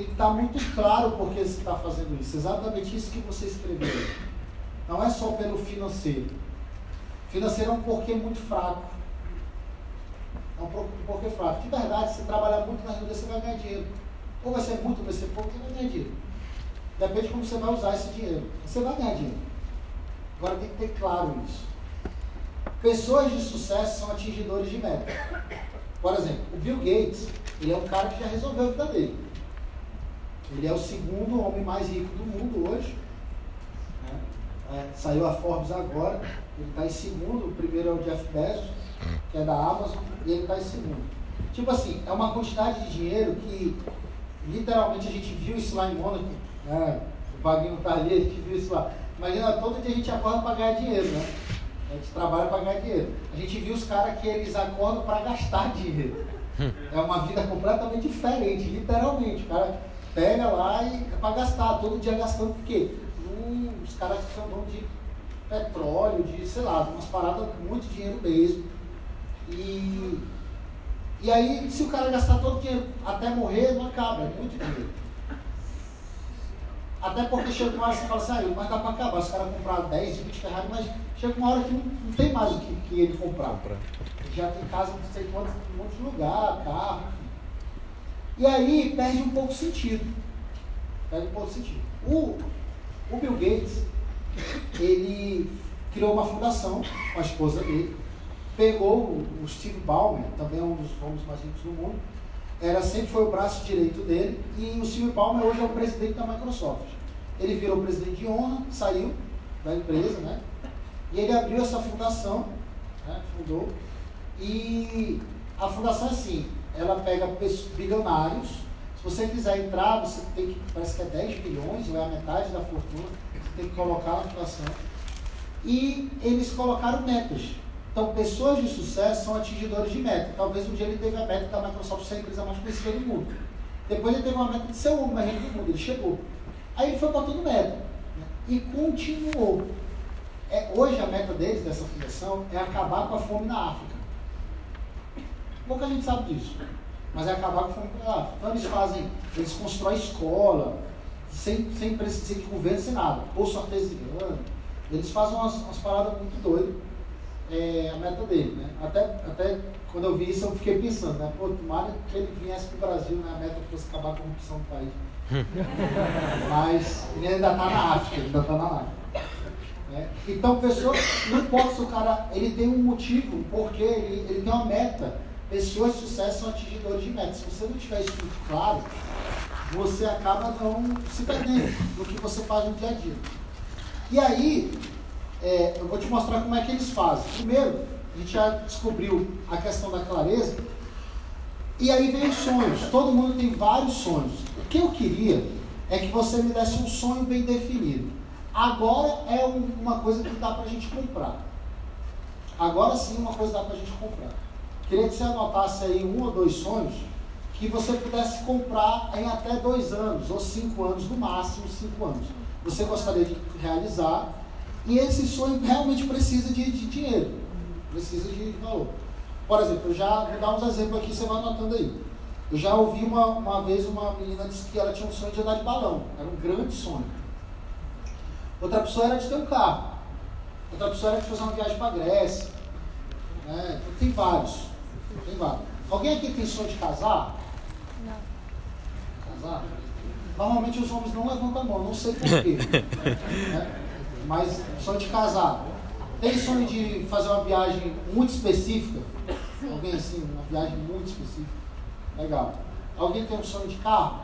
tem que estar muito claro por que você está fazendo isso. Exatamente isso que você escreveu. Não é só pelo financeiro. Financeiro é um porquê muito fraco. É um porquê fraco. De verdade, se trabalhar muito na renda, você vai ganhar dinheiro. Ou vai ser muito, vai ser pouco, você vai ganhar dinheiro. Depende de como você vai usar esse dinheiro. Você vai ganhar dinheiro. Agora tem que ter claro isso. Pessoas de sucesso são atingidores de meta. Por exemplo, o Bill Gates, ele é um cara que já resolveu a vida dele. Ele é o segundo homem mais rico do mundo hoje. Né? É, saiu a Forbes agora. Ele está em segundo. O primeiro é o Jeff Bezos, que é da Amazon, e ele está em segundo. Tipo assim, é uma quantidade de dinheiro que literalmente a gente viu isso lá em Mônaco. Né? O Vaguinho está ali, a gente viu isso lá. Imagina, todo dia a gente acorda para ganhar dinheiro, né? A gente trabalha para ganhar dinheiro. A gente viu os caras que eles acordam para gastar dinheiro. É uma vida completamente diferente, literalmente. O cara pega lá e é para gastar, todo dia gastando, por quê? Hum, os caras que são donos de petróleo, de, sei lá, umas paradas com muito dinheiro mesmo. E, e aí, se o cara gastar todo o dinheiro até morrer, não acaba, é muito dinheiro. Até porque chega uma hora que você fala assim, ah, mas dá para acabar. Se o cara comprar 10, 20 Ferrari, mas chega uma hora que não, não tem mais o que, que ele comprar. já tem casa não sei quantos, em um monte de lugar, carro. E aí perde um pouco sentido. Perde um pouco sentido. O, o Bill Gates, ele criou uma fundação com a esposa dele, pegou o, o Steve Ballmer, também é um dos homens mais ricos do mundo, era, sempre foi o braço direito dele, e o Steve Ballmer hoje é o presidente da Microsoft. Ele virou presidente de honra, saiu da empresa, né? E ele abriu essa fundação, né? fundou, e a fundação é assim, ela pega bilionários, se você quiser entrar, você tem que, parece que é 10 milhões, ou é a metade da fortuna, você tem que colocar na fundação. E eles colocaram metas. Então, pessoas de sucesso são atingidores de meta. Talvez um dia ele teve a meta da Microsoft ser a empresa mais conhecida do mundo. Depois ele teve uma meta de ser o mais rico do mundo, ele chegou. Aí ele foi botando meta. né? E continuou. É, hoje a meta deles, dessa fundação, é acabar com a fome na África. Pouca gente sabe disso. Mas é acabar com a fome na África. Então eles fazem, eles constroem escola, sem, sem precisar de governo, sem nada. Poço artesiano. Eles fazem umas, umas paradas muito doidas. É a meta dele, né? Até, até quando eu vi isso, eu fiquei pensando, né? Pô, tomara que ele viesse pro Brasil, né? A meta fosse acabar com a corrupção do país. Mas ele ainda está na África, ele ainda está na África. né? Então, pessoa, não importa se o cara, ele tem um motivo, porquê, ele, ele tem uma meta. Pessoas de sucesso são atingidores de metas. Se você não tiver isso muito claro, você acaba não se perdendo no que você faz no dia a dia. E aí, é, eu vou te mostrar como é que eles fazem. Primeiro, a gente já descobriu a questão da clareza. E aí vem os sonhos. Todo mundo tem vários sonhos. O que eu queria é que você me desse um sonho bem definido. Agora é um- uma coisa que dá para a gente comprar. Agora sim, uma coisa dá para a gente comprar. Queria que você anotasse aí um ou dois sonhos que você pudesse comprar em até dois anos, ou cinco anos, no máximo cinco anos. Você gostaria de realizar e esse sonho realmente precisa de, de dinheiro, precisa de valor. Por exemplo, eu já vou dar uns exemplos aqui, você vai anotando aí. Eu já ouvi uma, uma vez uma menina disse que ela tinha um sonho de andar de balão, era um grande sonho. Outra pessoa era de ter um carro. Outra pessoa era de fazer uma viagem para a Grécia. Né? Então, tem vários. Tem. Alguém aqui tem sonho de casar? Casar? Normalmente os homens não levantam a mão, não sei porquê. né? Mas sonho de casar. Tem sonho de fazer uma viagem muito específica? Alguém assim, uma viagem muito específica? Legal. Alguém tem um sonho de carro?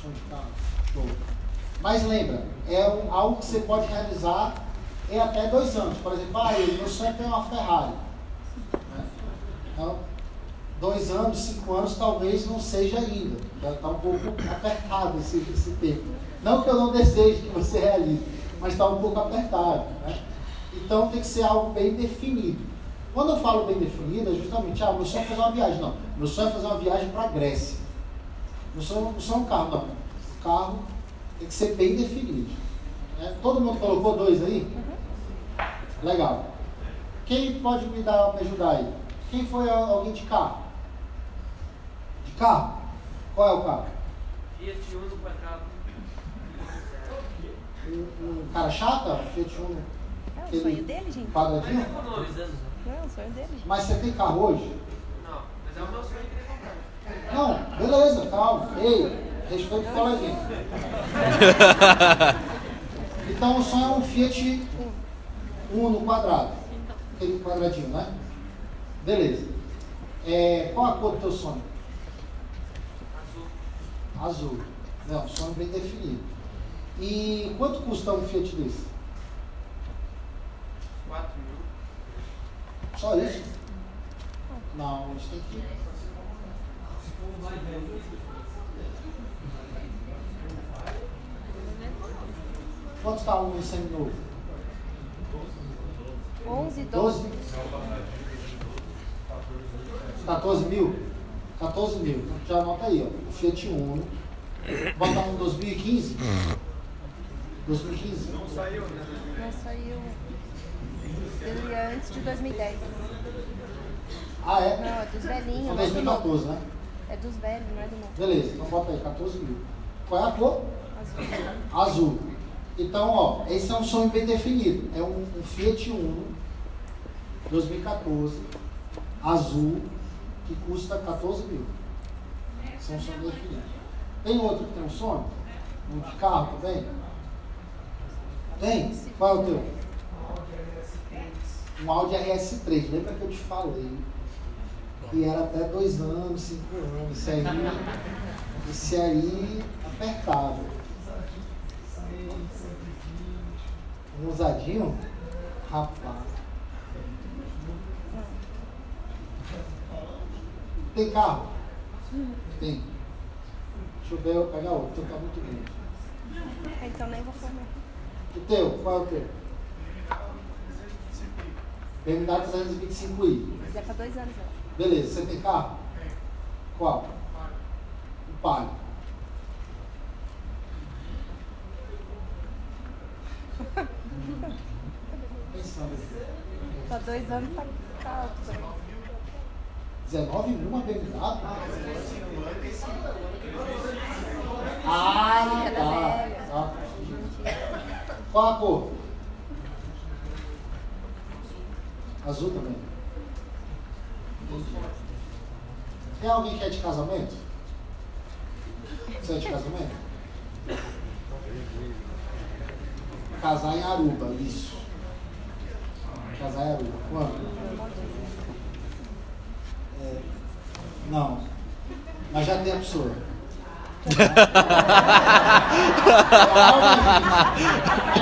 Sonho de carro. Show. Mas lembra, é um- algo que você pode realizar em até dois anos. Por exemplo, ah, eu- meu sonho é ter uma Ferrari. Então, dois anos, cinco anos talvez não seja ainda. Está um pouco apertado esse, esse tempo. Não que eu não deseje que você realize, mas está um pouco apertado. Né? Então tem que ser algo bem definido. Quando eu falo bem definido, é justamente, ah, meu sonho é fazer uma viagem. Não, meu sonho é fazer uma viagem para a Grécia. Meu sonho, meu sonho é um carro, não. O carro tem que ser bem definido. né? Todo mundo colocou dois aí? Legal. Quem pode me dar, me ajudar aí? Quem foi alguém de carro? De carro? Qual é o carro? Fiat Uno quadrado. Um, um cara chata? Fiat Uno? É o aquele sonho dele, gente. Quadradinho? Economizando. Não, é o sonho dele, gente. Mas você tem carro hoje? Não, mas é o meu sonho que ele comprar. Não, beleza, calma. Ei, respeito o coleguinha. Então o sonho é um Fiat Uno quadrado. Aquele quadradinho, né? Beleza. É, qual a cor do teu sonho? Azul. Azul. Não, sonho bem definido. E quanto custa um Fiat desse? 4 mil. Só isso? Não, a gente tem que. Quanto está um seminovo? 11, 12? 12. 14 mil? 14 mil. Então já anota aí, ó. O Fiat Uno. Bota um 2015? 2015? Não saiu, né? Não saiu. Ele é antes de 2010. Ah, Não, é? é dos velhinhos, São não é do novo. 2014, né? É dos velhos, não é do novo. Beleza, então bota aí, 14 mil. Qual é a cor? Azul. Azul. Então, ó, esse é um sonho bem definido. É um, um Fiat Uno 2014. azul que custa 14 mil. São sonhos definidos. Tem outro que tem um sonho? Um de carro também? Tem? Qual é o teu? Um Audi RS3. Lembra que eu te falei? Que era até dois anos, cinco anos. Esse aí, esse aí apertava. Um usadinho? Rapaz. Tem carro? Tem. Deixa eu ver, eu pegar outro, teu tá muito grande. Então nem vou formar. O teu, qual é o teu? BMW 325i. Mas é pra dois anos, ó. Beleza, você tem carro? Qual? O Palio. Pensando. Pra dois anos tá, tá alto também. 19 mil BMW? Ah, tá. tá. Qual a cor? Azul também. Tem alguém que é de casamento? Você é de casamento? Casar em Aruba, isso. Casar em Aruba. Quando? É, não. Mas já tem a pessoa.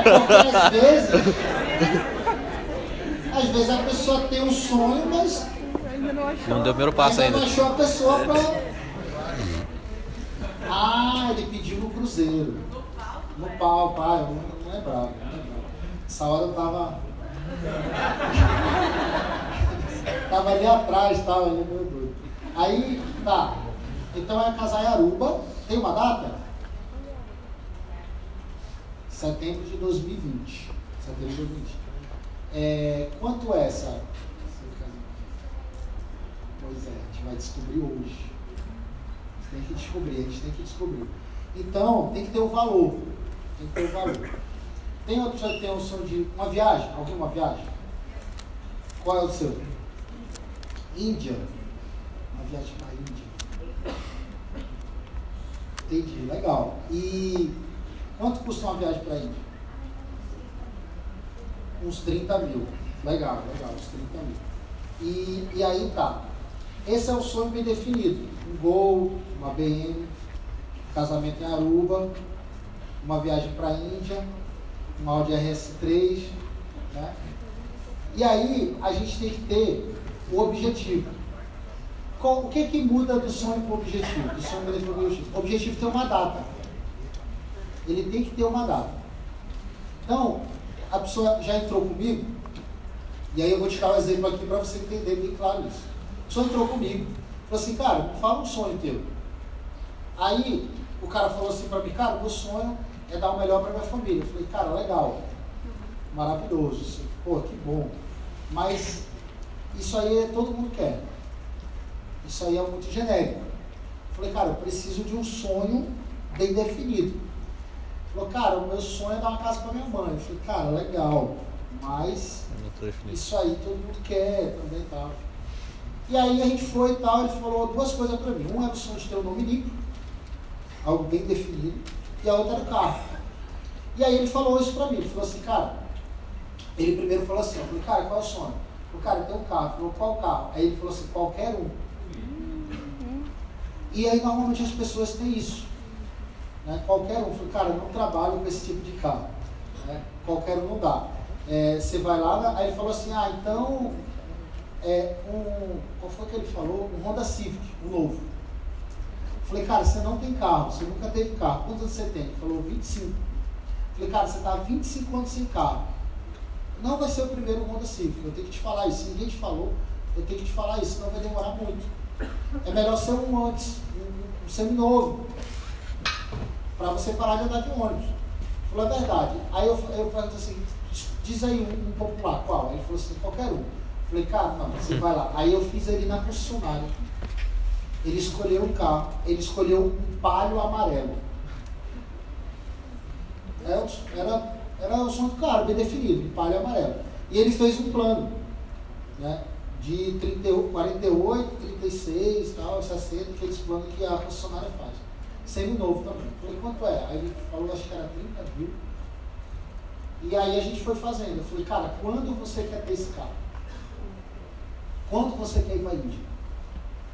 É porque às vezes, às vezes a pessoa tem um sonho, mas Ainda não achou. Não deu o primeiro passo ainda ainda. não achou a pessoa pra. Ah, ele pediu no cruzeiro. No pau, pai, eu não lembrava, não lembrava. Essa hora eu tava. Tava ali atrás, tava ali, meu doido. Aí, tá. Então é casar em Aruba. Tem uma data? Setembro de 2020. Setembro de 2020. É, quanto é essa? Pois é, a gente vai descobrir hoje. Tem que descobrir, a gente tem que descobrir. Então, tem que ter o valor. Tem que ter o valor. Tem pessoa que tem o sonho de uma viagem? Alguém uma viagem? Qual é o seu? Índia. Uma viagem para a Índia. Entendi, legal. E quanto custa uma viagem para a Índia? Uns 30 mil. Legal, legal, uns 30 mil. E, e aí tá. Esse é o sonho bem definido. Um Gol, uma BM, casamento em Aruba, uma viagem para a Índia, um Audi RS3. Né? E aí a gente tem que ter o objetivo. Qual- o que, que muda do sonho para o objetivo? Do sonho para o objetivo? O objetivo tem uma data. Ele tem que ter uma data. Então, a pessoa já entrou comigo, e aí eu vou te dar um exemplo aqui para você entender bem claro isso. A pessoa entrou comigo, falou assim, cara, fala um sonho teu. Aí o cara falou assim para mim, cara, meu sonho é dar o melhor para minha família. Eu falei, cara, legal, maravilhoso, assim, pô, que bom. Mas isso aí é, todo mundo quer. Isso aí é muito genérico. Falei, cara, eu preciso de um sonho bem definido. Falou, cara, o meu sonho é dar uma casa para minha mãe. Eu falei, cara, legal, mas isso aí todo mundo quer também e tal. E aí a gente foi e tal, ele falou duas coisas pra mim. Um era o sonho de ter um nome limpo, algo bem definido, e a outra era o carro. E aí ele falou isso pra mim, ele falou assim, cara, ele primeiro falou assim, eu falei, cara, qual é o sonho? O cara tem um carro, falou, qual carro? Aí ele falou assim, qualquer um. E aí normalmente as pessoas têm isso. Né? Qualquer um. Falei, cara, eu não trabalho com esse tipo de carro. Né? Qualquer um não dá. É, você vai lá, aí ele falou assim, ah, então é um. Qual foi que ele falou? Um Honda Civic, um novo. Falei, cara, você não tem carro, você nunca teve carro. Quantos anos você tem? Ele falou, 25. Eu Falei, cara, você está há 25 anos sem carro. Não vai ser o primeiro Honda Civic, eu tenho que te falar isso. Se ninguém te falou, eu tenho que te falar isso, senão vai demorar muito. É melhor ser um antes, um, um seminovo, para você parar de andar de ônibus. Falou, é verdade. Aí eu, eu perguntei assim, diz aí um, um popular, qual? Ele falou assim, qualquer um. Falei, cara, não, você vai lá. Aí eu fiz ele na concessionária. Ele escolheu um carro, ele escolheu um palio amarelo. É, Era, era o do cara, bem definido, um palio amarelo. E ele fez um plano, né? de 30, 48, 36, tal, 60, aqueles planos que a concessionária faz. Semi-novo também. Falei, quanto é? Aí ele falou, acho que era 30 mil. E aí a gente foi fazendo. Eu falei, cara, quando você quer ter esse carro? Quando você quer ir para a Índia?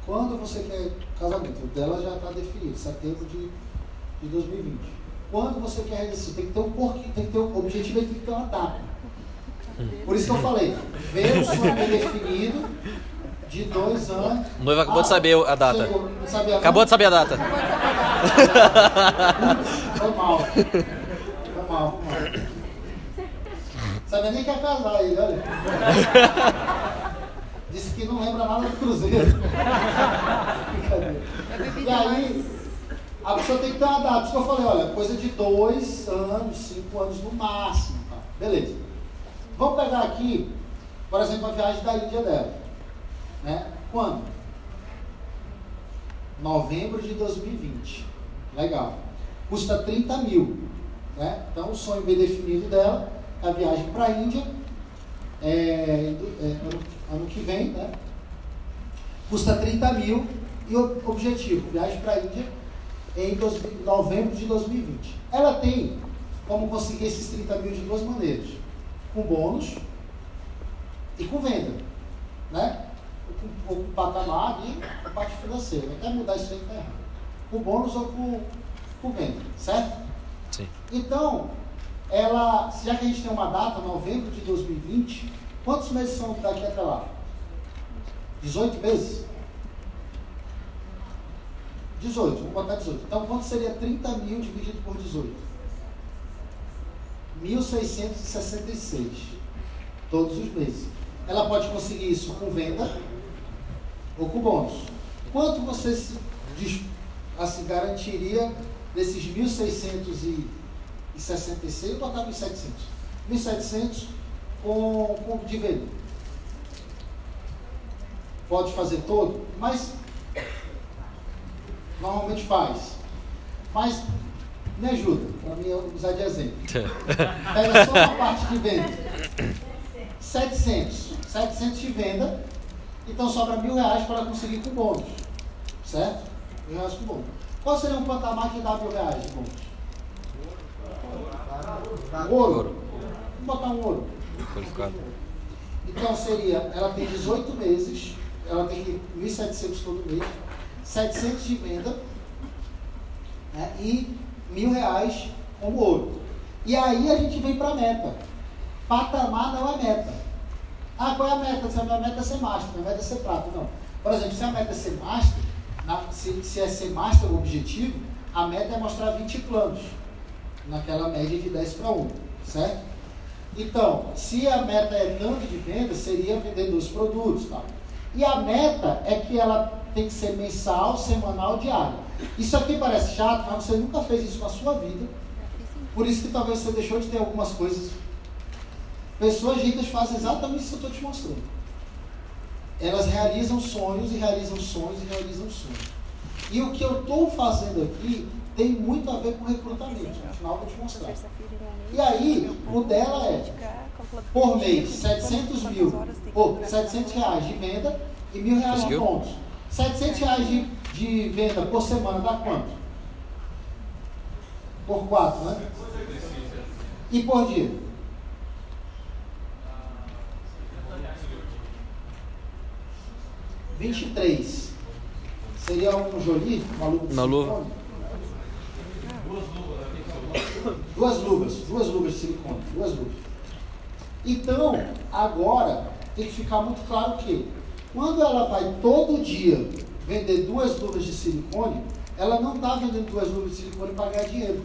Quando você quer casamento? O dela já está definido, setembro de, de 2020. Quando você quer realizar? Tem que ter um porquê, tem que ter um objetivo, tem que ter uma data. Por isso que eu falei, ver o sonho definido de dois anos. O noivo acabou de saber a data. chegou, sabia Acabou de saber a data. Foi mal. Foi mal, foi mal. Sabia nem que ia casar ele, olha. Disse que não lembra nada do Cruzeiro. Brincadeira. E aí, a pessoa tem que ter uma data. Por isso que eu falei, olha, coisa de dois anos, cinco anos no máximo. Tá? Beleza. Vamos pegar aqui, por exemplo, a viagem da Índia dela. Né? Quando? Novembro de 2020. Legal. Custa 30 mil. Né? Então, o sonho bem definido dela é a viagem para a Índia. é, é, ano, ano que vem, né? Custa 30 mil. E o objetivo, viagem para a Índia em 2000 novembro de 2020. Ela tem como conseguir esses 30 mil de duas maneiras. Com bônus e com venda. Né? Ou com, ou com patamar e a parte financeira. Até mudar isso aí tá errado. Com bônus ou com, com venda. Certo? Sim. Então, ela, já que a gente tem uma data, novembro de 2020, quantos meses são daqui até lá? 18 meses? 18, vamos botar 18. Então, quanto seria 30 mil dividido por 18? 1.666. Todos os meses. Ela pode conseguir isso com venda ou com bônus. Quanto você se, assim, garantiria desses 1.666? Eu botar 1.700. 1.700 com, com de venda. Pode fazer todo, mas normalmente faz. Mas me ajuda, para mim usar de exemplo. Pega só uma parte de venda. 700. 700 de venda. Então sobra mil reais para conseguir com bônus. Certo? Mil reais com bônus. Qual seria um patamar que dá mil reais de bônus? Ouro. Ouro. Vamos botar um ouro. Qualificado. Então seria, ela tem 18 meses, ela tem 1.700 todo mês, 700 de venda né, e mil reais como ouro. E aí a gente vem para a meta. Patamar não é meta. Ah, qual é a meta? Se a minha meta é ser master, minha meta é ser prata. Não. Por exemplo, se a meta é ser master, na- se, se é ser master o objetivo, a meta é mostrar 20 planos, naquela média de 10 para 1, certo? Então, se a meta é tanto de venda, seria vender dois produtos. Tal. E a meta é que ela tem que ser mensal, semanal, diária. Isso aqui parece chato, mas você nunca fez isso na sua vida. Por isso que talvez você deixou de ter algumas coisas. Pessoas ricas fazem exatamente isso que eu estou te mostrando. Elas realizam sonhos e realizam sonhos e realizam sonhos. E o que eu estou fazendo aqui tem muito a ver com recrutamento. No final eu vou te mostrar. E aí, o dela é por mês, 700 mil, ou 700 reais de venda e mil reais de pontos. 700 reais de, de venda por semana dá quanto? Por 4, né? E por dia? Vinte e três. Seria um Jolie, uma luva de silicone? Duas luvas, duas luvas de silicone, duas luvas. Então, agora tem que ficar muito claro que quando ela vai todo dia vender duas luvas de silicone, ela não está vendendo duas luvas de silicone para ganhar dinheiro.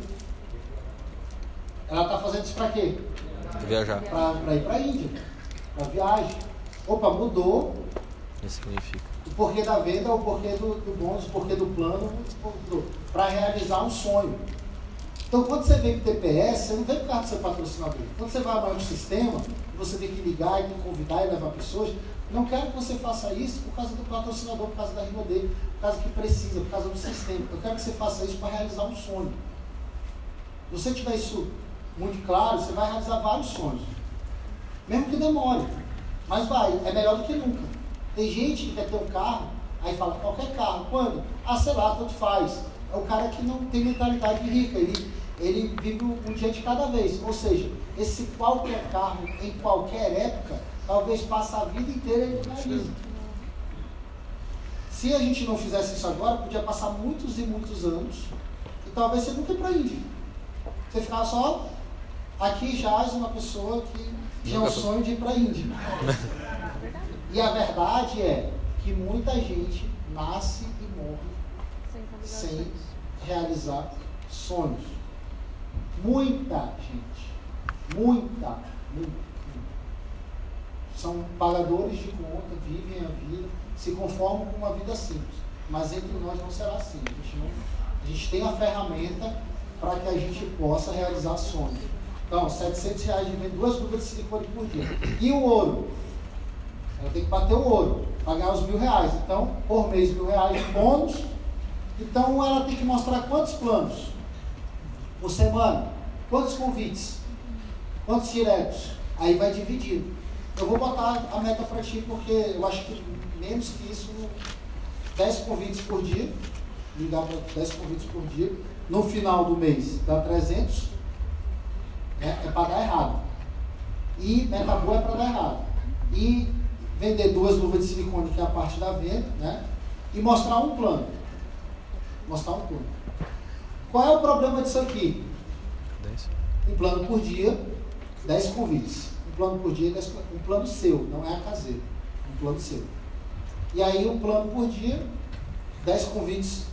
Ela está fazendo isso para quê? Viajar. Para ir para a Índia, para viagem. Opa, mudou Isso significa. o porquê da venda, o porquê do, do bônus, o porquê do plano, para realizar um sonho. Então, quando você vem para o TPS, você não vem por causa do seu patrocinador. Quando você vai abrir um sistema, você tem que ligar e tem que convidar e levar pessoas. Não quero que você faça isso por causa do patrocinador, por causa da dele, por causa que precisa, por causa do sistema. Eu quero que você faça isso para realizar um sonho. Se você tiver isso muito claro, você vai realizar vários sonhos. Mesmo que demore. Mas vai, é melhor do que nunca. Tem gente que quer ter um carro, aí fala, qualquer carro. Quando? Ah, sei lá, tanto faz. É o cara que não tem mentalidade rica, ele, ele vive um dia de cada vez. Ou seja, esse qualquer carro, em qualquer época, talvez passe a vida inteira ele não realiza. Se a gente não fizesse isso agora, podia passar muitos e muitos anos e talvez você nunca ir para a Índia. Você ficava só. Aqui jaz uma pessoa que tinha um sonho de ir para a Índia. E a verdade é que muita gente nasce e morre sem realizar sonhos. Muita gente. Muita, muita. São pagadores de conta, vivem a vida, se conformam com uma vida simples. Mas entre nós não será assim. A gente, não, a gente tem a ferramenta para que a gente possa realizar sonhos. Então, 700 reais de vender duas luvas de silicone por dia. E o ouro? Ela tem que bater o ouro, pagar os mil reais. Então, por mês, mil reais de bônus. Então, ela tem que mostrar quantos planos por semana, quantos convites, quantos diretos. Aí vai dividindo. Eu vou botar a meta para ti, porque eu acho que menos que isso, 10 convites por dia, ligar para 10 convites por dia, no final do mês dá 300, né? é para dar errado. E meta boa é para dar errado. E vender duas luvas de silicone, que é a parte da venda, né? e mostrar um plano. Mostrar um plano. Qual é o problema disso aqui? Um plano por dia, 10 convites. Plano por dia, 10, um plano seu, não é a caseira. Um plano seu. E aí um plano por dia, 10 convites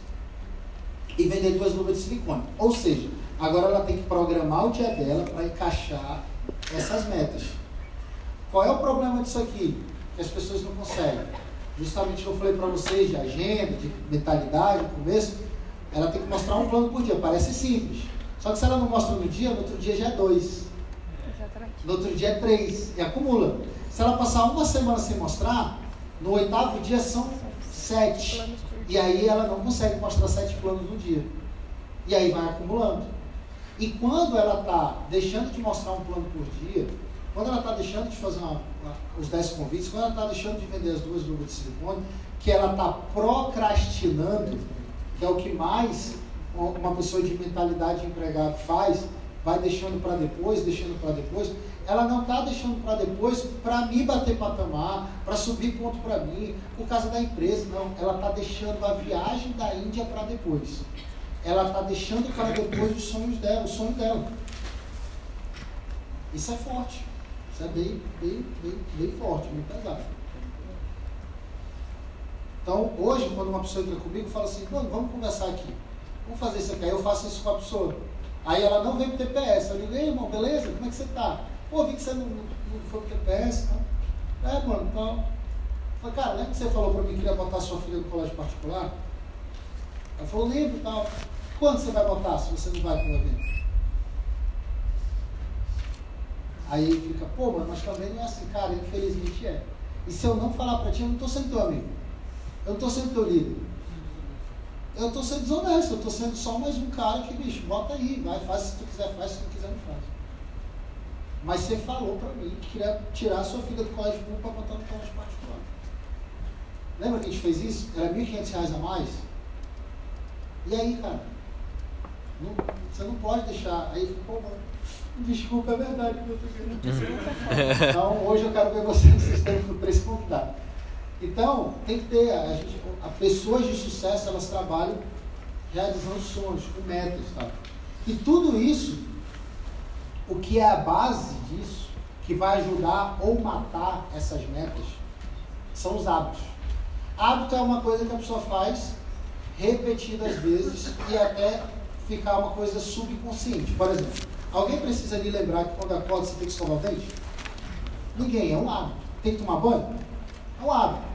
e vender duas luvas de silicone. Ou seja, agora ela tem que programar o dia dela para encaixar essas metas. Qual é o problema disso aqui? Que as pessoas não conseguem. Justamente eu falei para vocês de agenda, de mentalidade no começo, ela tem que mostrar um plano por dia. Parece simples. Só que se ela não mostra no dia, no outro dia já é dois. No outro dia é três. E acumula. Se ela passar uma semana sem mostrar, no oitavo dia são sete. E aí ela não consegue mostrar sete planos no dia. E aí vai acumulando. E quando ela está deixando de mostrar um plano por dia, quando ela está deixando de fazer uma, uma, os 10 convites, quando ela está deixando de vender as duas luvas de silicone, que ela está procrastinando, que é o que mais uma pessoa de mentalidade de empregado faz, vai deixando para depois, deixando para depois, ela não está deixando para depois para me bater patamar, para subir ponto para mim, por causa da empresa, não. Ela está deixando a viagem da Índia para depois. Ela está deixando para depois os sonhos dela, o sonho dela. Isso é forte. Isso é bem, bem, bem, bem forte, bem pesado. Então, hoje, quando uma pessoa entra comigo, fala assim, mano, vamos conversar aqui. Vamos fazer isso aqui. Aí eu faço isso com a pessoa. Aí ela não vem pro TPS. Eu digo, ei, irmão, beleza? Como é que você está? Pô, vi que você não, não foi pro TPS, tá? É, mano, então. Falei, cara, lembra que você falou para mim que queria botar sua filha no colégio particular? Ela falou, lembro e tal. Quando você vai botar se você não vai para o evento? Aí fica, pô, mano, mas também não é assim, cara, infelizmente é. E se eu não falar para ti, eu não estou sendo teu amigo. Eu não estou sendo teu líder. Eu estou sendo desonesto, eu estou sendo só mais um cara que, bicho, bota aí, vai, faz se tu quiser, faz, se tu quiser, não faz. Mas você falou para mim que queria tirar a sua filha do colégio público para botar no colégio particular. Lembra que a gente fez isso? Era R$ 1.500 a mais? E aí, cara? Não, você não pode deixar. Aí ficou, mano, desculpa, é verdade que eu estou querendo. Então, hoje eu quero ver vocês no sistema do preço convidado. Então, tem que ter, a, gente, a pessoas de sucesso, elas trabalham realizando sonhos, com metas, tá? E tudo isso o que é a base disso, que vai ajudar ou matar essas metas, são os hábitos. Hábito é uma coisa que a pessoa faz repetidas vezes e até ficar uma coisa subconsciente. Por exemplo, alguém precisa lhe lembrar que quando acorda você tem que escovar o dente? Ninguém, é um hábito. Tem que tomar banho? É um hábito.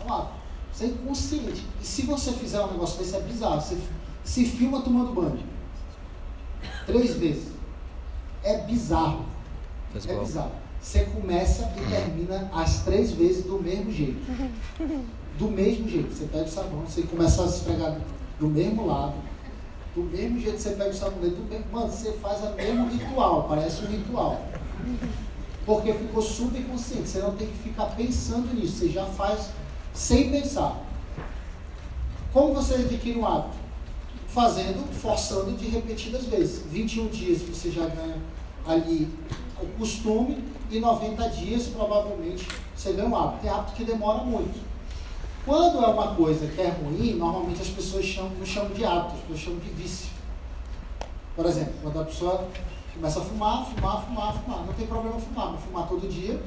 É um hábito. Você é inconsciente. E se você fizer um negócio desse, é bizarro. Você se filma tomando banho. Três vezes. É bizarro. Faz é igual. bizarro. Você começa e termina as três vezes do mesmo jeito. Do mesmo jeito. Você pega o sabão, você começa a esfregar do mesmo lado. Do mesmo jeito você pega o sabonete, do mesmo, mano, você faz o mesmo ritual, parece um ritual. Porque ficou subconsciente. Você não tem que ficar pensando nisso. Você já faz sem pensar. Como você adquire um hábito? Fazendo, forçando de repetidas vezes. 21 dias você já ganha ali o costume e 90 dias provavelmente você ganha um hábito. Tem hábito que demora muito. Quando é uma coisa que é ruim, normalmente as pessoas chamam, não chamam de hábito, as pessoas chamam de vício. Por exemplo, quando a pessoa começa a fumar, fumar, fumar, fumar. Não tem problema fumar, mas fumar todo dia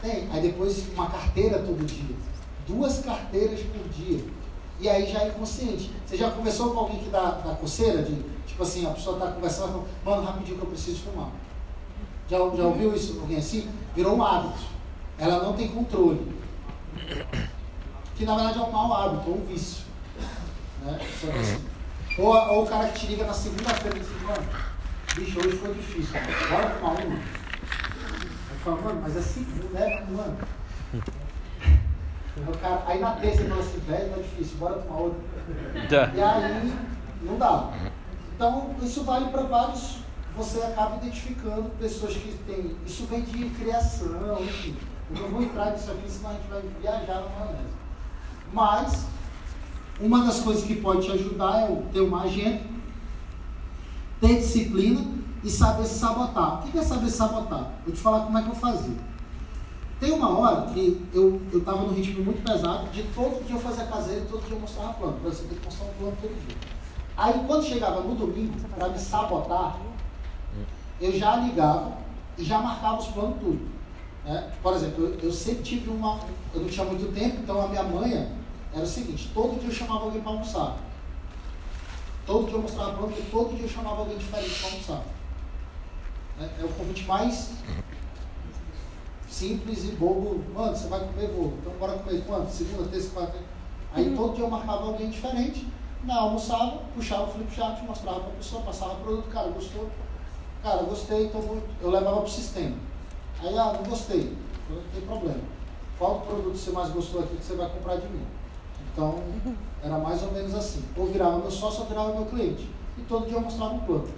tem. Aí depois uma carteira todo dia. Duas carteiras por dia. E aí já é inconsciente. Você já conversou com alguém que dá, dá coceira? De, tipo assim, a pessoa está conversando e fala, mano, rapidinho que eu preciso fumar. Já, já ouviu isso? Alguém assim? Virou um hábito. Ela não tem controle. Que na verdade é um mau hábito, ou um vício. Né? Assim. Ou, ou o cara que te liga na segunda-feira e diz, mano, bicho, hoje foi difícil. Bora fumar uma. Eu falo, mano, mas é segunda, né, mano? Aí o cara- aí na terça ele fala assim, velho, é difícil, bora tomar outra. Tá. E aí não dá. Então, isso vale para vários. Você acaba identificando pessoas que têm. Isso vem de criação, enfim. Eu não vou entrar nisso aqui, senão a gente vai viajar na maionese. Mas, uma das coisas que pode te ajudar é ter uma agenda, ter disciplina e saber se sabotar. O que é saber se sabotar? Vou te falar como é que eu fazia. Tem uma hora que eu estava num ritmo muito pesado, de todo dia eu fazia caseiro todo dia eu mostrava plano. Você tem que mostrar um plano todo dia. Aí quando chegava no domingo, para me sabotar, eu já ligava e já marcava os planos tudo. né? Por exemplo, eu, eu sempre tive uma. Eu não tinha muito tempo, então a minha manha era o seguinte: todo dia eu chamava alguém para almoçar. Todo dia eu mostrava plano e todo dia eu chamava alguém diferente para almoçar. né? É o convite mais simples e bobo. Mano, você vai comer, vou. Então bora comer quando? Segunda, terça, quarta. Aí todo dia eu marcava alguém diferente. Na almoçava, puxava o flip chart, mostrava para a pessoa, passava o produto, cara, gostou? Cara, gostei, então eu levava para o sistema. Aí, ah, não gostei. Não tem problema. Qual produto você mais gostou aqui que você vai comprar de mim? Então, era mais ou menos assim. Ou virava meu sócio ou virava meu cliente. E todo dia eu mostrava um plano.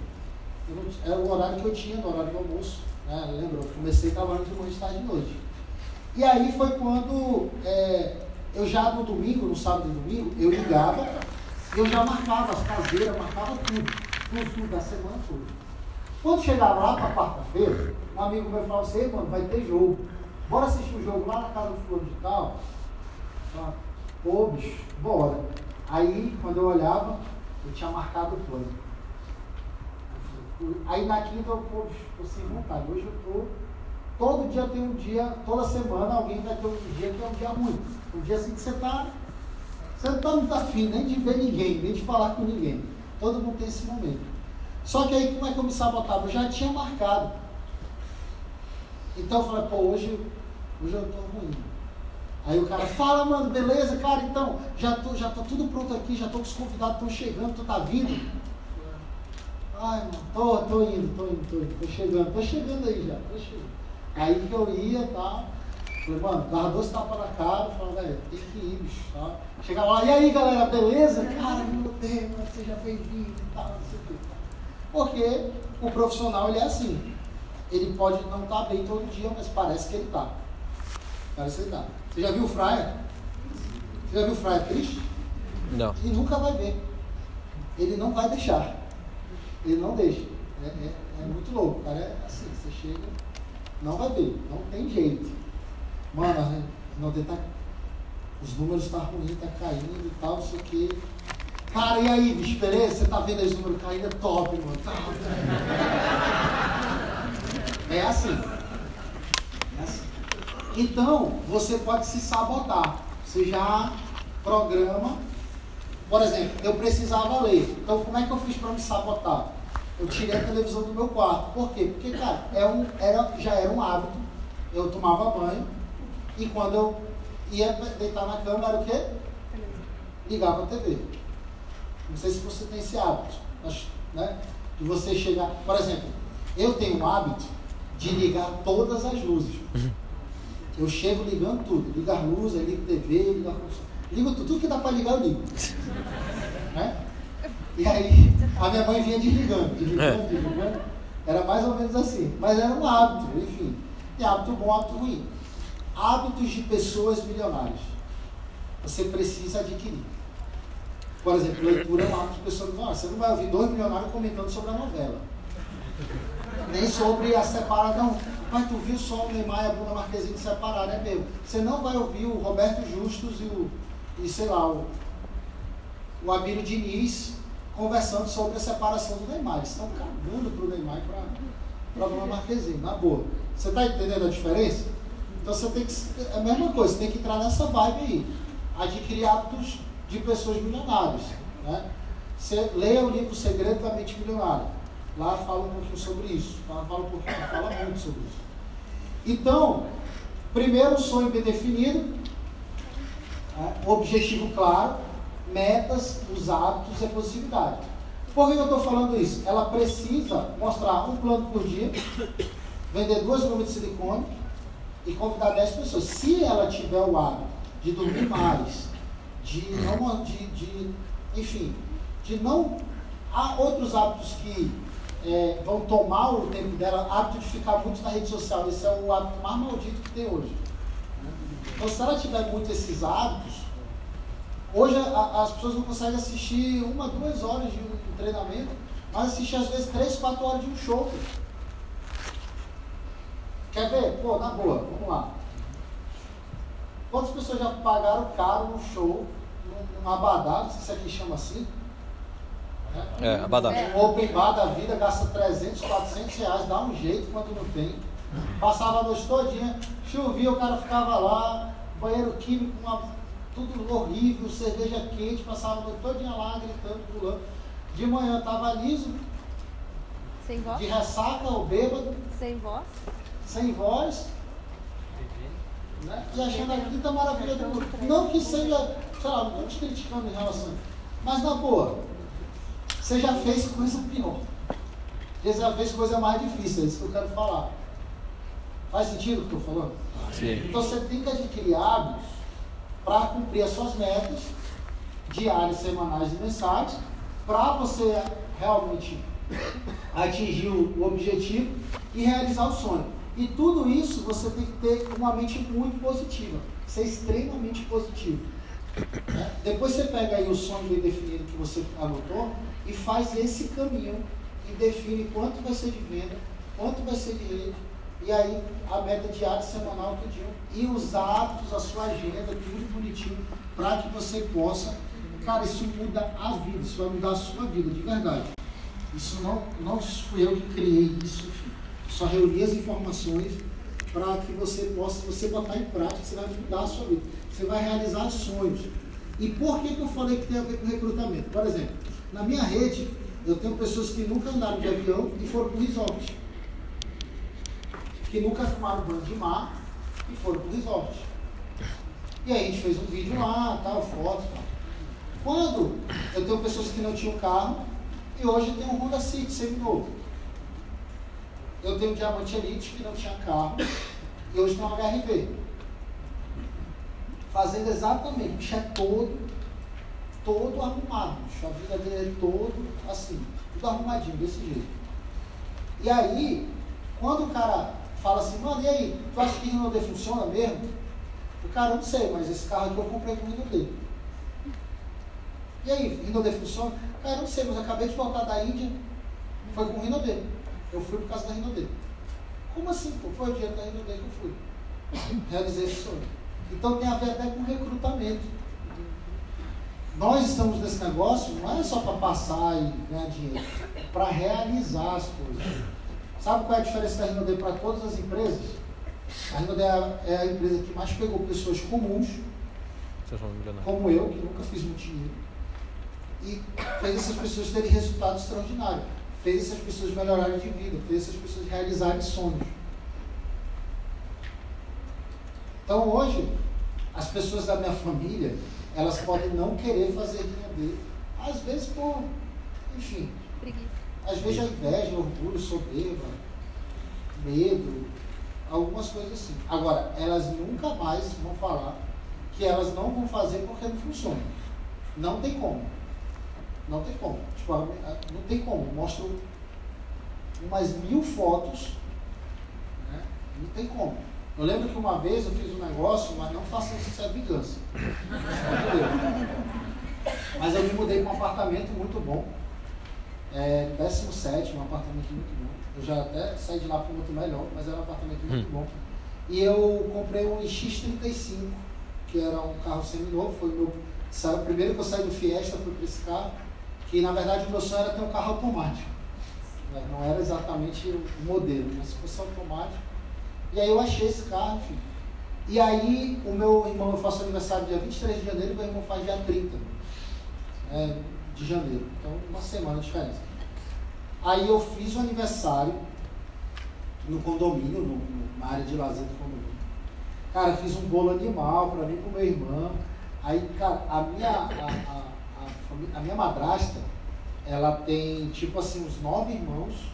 Eu era o horário que eu tinha, no horário do almoço. Né? Lembra? Eu comecei trabalhando de tarde de noite. E aí foi quando é, eu já no domingo, no sábado e domingo, eu ligava, eu já marcava as caseiras, marcava tudo, tudo, tudo da semana toda. Quando chegava lá para quarta-feira, um amigo meu falava assim, "Ei, mano, vai ter jogo. Bora assistir o jogo lá na casa do fulano de tal. Pô, bicho, bora. Aí, quando eu olhava, eu tinha marcado o plano. Aí na quinta eu, pô, tô sem vontade. Hoje eu tô. Todo dia tem um dia, toda semana alguém vai ter um dia que é um dia ruim. Um dia assim que você tá. Você não tá afim nem de ver ninguém, nem de falar com ninguém. Todo mundo tem esse momento. Só que aí como é que eu me sabotava? Eu já tinha marcado. Então eu falei, pô, hoje, hoje eu tô ruim. Aí o cara fala, mano, beleza, cara, então, já, tô, já tá tudo pronto aqui, já tô com os convidados, estão chegando, tu tá vindo? Ai, mano, tô, tô indo, tô indo, tô indo, tô chegando, tô chegando aí já, tô chegando. Aí que eu ia, tá? Falei, mano, dava dois tapas na cara, falava, velho, tem que ir, bicho, tá? Chegava lá, e aí galera, beleza? Cara, meu Deus, seja bem-vindo e tal, não sei o que. Porque o profissional, ele é assim. Ele pode não estar bem todo dia, mas parece que ele tá. Parece que ele tá. Você já viu o Fraia? Você já viu o Fraia triste? Não. E nunca vai ver. Ele não vai deixar. Ele não deixa. É, é- é muito louco, cara. É assim, você chega, não vai ver. Não tem jeito. Mano, não tá, os números tá ruins, tá caindo e tal, não sei o quê. Cara, e aí, bicho, beleza? Você tá vendo aí os números caindo? É top, mano. Tá, É assim. É assim. Então, você pode se sabotar. Você já programa. Por exemplo, eu precisava ler. Então, como é que eu fiz para me sabotar? Eu tirei a televisão do meu quarto. Por quê? Porque, cara, é um, era, já era um hábito. Eu tomava banho e quando eu ia deitar na cama, era o quê? Ligava a TV. Não sei se você tem esse hábito, mas, né? De você chegar. Por exemplo, eu tenho um hábito de ligar todas as luzes. Eu chego ligando tudo. Ligo as luzes, aí ligo TV, ligo a Ligo tudo, tudo que dá para ligar, eu ligo. Né? E aí, a minha mãe vinha desligando, desligando, desligando. Era mais ou menos assim. Mas era um hábito, enfim. Tem hábito bom, hábito ruim. Hábitos de pessoas milionárias. Você precisa adquirir. Por exemplo, leitura é um hábito de pessoa milionária. Você não vai ouvir dois milionários comentando sobre a novela. Nem sobre a separação. Mas tu viu só o Neymar e a Bruna Marquezine separaram, é mesmo. Você não vai ouvir o Roberto Justus e o, e sei lá, o, o Abílio Diniz conversando sobre a separação do Neymar. Eles estão cagando pro Neymar e para a Bruna Marquezine, na boa. Você está entendendo a diferença? Então você tem que. É a mesma coisa, você tem que entrar nessa vibe aí. Adquirir hábitos de pessoas milionárias. Né? Você leia o livro Segredo da Mente Milionária. Lá fala um pouquinho sobre isso. Fala, fala um pouquinho, fala muito sobre isso. Então, primeiro sonho bem definido, né? objetivo claro, metas, os hábitos e a possibilidade. Por que eu estou falando isso? Ela precisa mostrar um plano por dia, vender duas gomas de silicone e convidar 10 pessoas. Se ela tiver o hábito de dormir mais, de não, de, de enfim, de não. Há outros hábitos que é, vão tomar o tempo dela, hábito de ficar muito na rede social. Esse é o hábito mais maldito que tem hoje. Então, se ela tiver muito esses hábitos, hoje a, as pessoas não conseguem assistir uma, duas horas de um treinamento, mas assistir às vezes três, quatro horas de um show. Quer ver? Pô, na boa, vamos lá. Quantas pessoas já pagaram caro no show, num, num abadá, não sei se aqui chama assim? É, abadá. Um open bar da vida gasta 300, 400 reais, dá um jeito quando não tem. Passava a noite todinha, chovia, o cara ficava lá, banheiro químico, uma, tudo horrível, cerveja quente, passava a noite todinha lá, gritando, pulando. De manhã estava liso, Sem voz? de ressaca ou bêbado, Sem voz? sem voz, né? e achando a quinta maravilha do mundo. Não que seja, sei lá, não estou te criticando em relação, mas na boa, você já fez coisa pior. Você já fez coisa mais difícil, é isso que eu quero falar. Faz sentido o que eu estou falando? Sim. Então você tem que adquirir hábitos para cumprir as suas metas diárias, semanais e mensais, para você realmente atingir o objetivo e realizar o sonho. E tudo isso você tem que ter uma mente muito positiva, ser extremamente positivo. né? Depois você pega aí o sonho bem definido que você anotou e faz esse caminho e define quanto vai ser de venda, quanto vai ser de rede, e aí a meta diária, semanal, tudinho, e os hábitos, a sua agenda, tudo bonitinho, para que você possa. Cara, isso muda a vida, isso vai mudar a sua vida, de verdade. Isso não, não fui eu que criei isso, enfim. Só reuni as informações para que você possa, você botar em prática, você vai mudar a sua vida. Você vai realizar sonhos. E por que, que eu falei que tem a ver com recrutamento? Por exemplo, na minha rede, eu tenho pessoas que nunca andaram de avião e foram para o resort. Que nunca tomaram banho de mar e foram para o resort. E aí a gente fez um vídeo lá, tal, foto, tal. Quando eu tenho pessoas que não tinham carro e hoje tem um Honda City seminovo. Eu tenho um Diamante Elite que não tinha carro e hoje tem um HRV. Fazendo exatamente, o bicho é todo, todo arrumado, bicho. A vida dele é todo assim, tudo arrumadinho, desse jeito. E aí, quando o cara fala assim, mano, e aí, tu acha que Rinode funciona mesmo? O cara, não sei, mas esse carro aqui eu comprei com Rinode. E aí, Rinode funciona? Cara, não sei, mas eu acabei de voltar da Índia, foi com o Rinode. Eu fui por causa da Rinode. Como assim, pô? Foi o dinheiro da Rinode que eu fui. Realizei esse sonho. Então tem a ver até com recrutamento. Nós estamos nesse negócio, não é só para passar e ganhar dinheiro, é para realizar as coisas. Sabe qual é a diferença da Rinode para todas as empresas? A Rinode é a, é a empresa que mais pegou pessoas comuns, como eu, que nunca fiz muito dinheiro, e fez essas pessoas terem resultado extraordinário, fez essas pessoas melhorarem de vida, fez essas pessoas realizarem sonhos. Então hoje, as pessoas da minha família, elas podem não querer fazer Rinode, às vezes por, enfim. Às vezes a inveja, orgulho, soberba, medo, algumas coisas assim. Agora, elas nunca mais vão falar que elas não vão fazer porque não funciona. Não tem como. Não tem como. Tipo, não tem como. Mostro umas mil fotos né, Não tem como. Eu lembro que uma vez eu fiz um negócio, mas não faça isso, isso é vingança. Mas eu me mudei para um apartamento muito bom. É, 17, um apartamento muito bom. Eu já até saí de lá para um outro melhor, mas era um apartamento muito bom. E eu comprei um X35, que era um carro seminovo, foi o meu. Saiu, primeiro que eu saí do Fiesta, fui para esse carro, que na verdade o meu sonho era ter um carro automático. né? Não era exatamente o modelo, mas se fosse automático. E aí eu achei esse carro, enfim. E aí o meu irmão, eu faço aniversário dia 23 de janeiro, e meu irmão faz dia 30 né, de janeiro. Então, uma semana de diferença. Aí eu fiz o aniversário no condomínio, no, na área de lazer do condomínio. Cara, fiz um bolo animal para mim e pro meu irmão. Aí, cara, a minha, a, a, a, a minha madrasta, ela tem tipo assim uns nove irmãos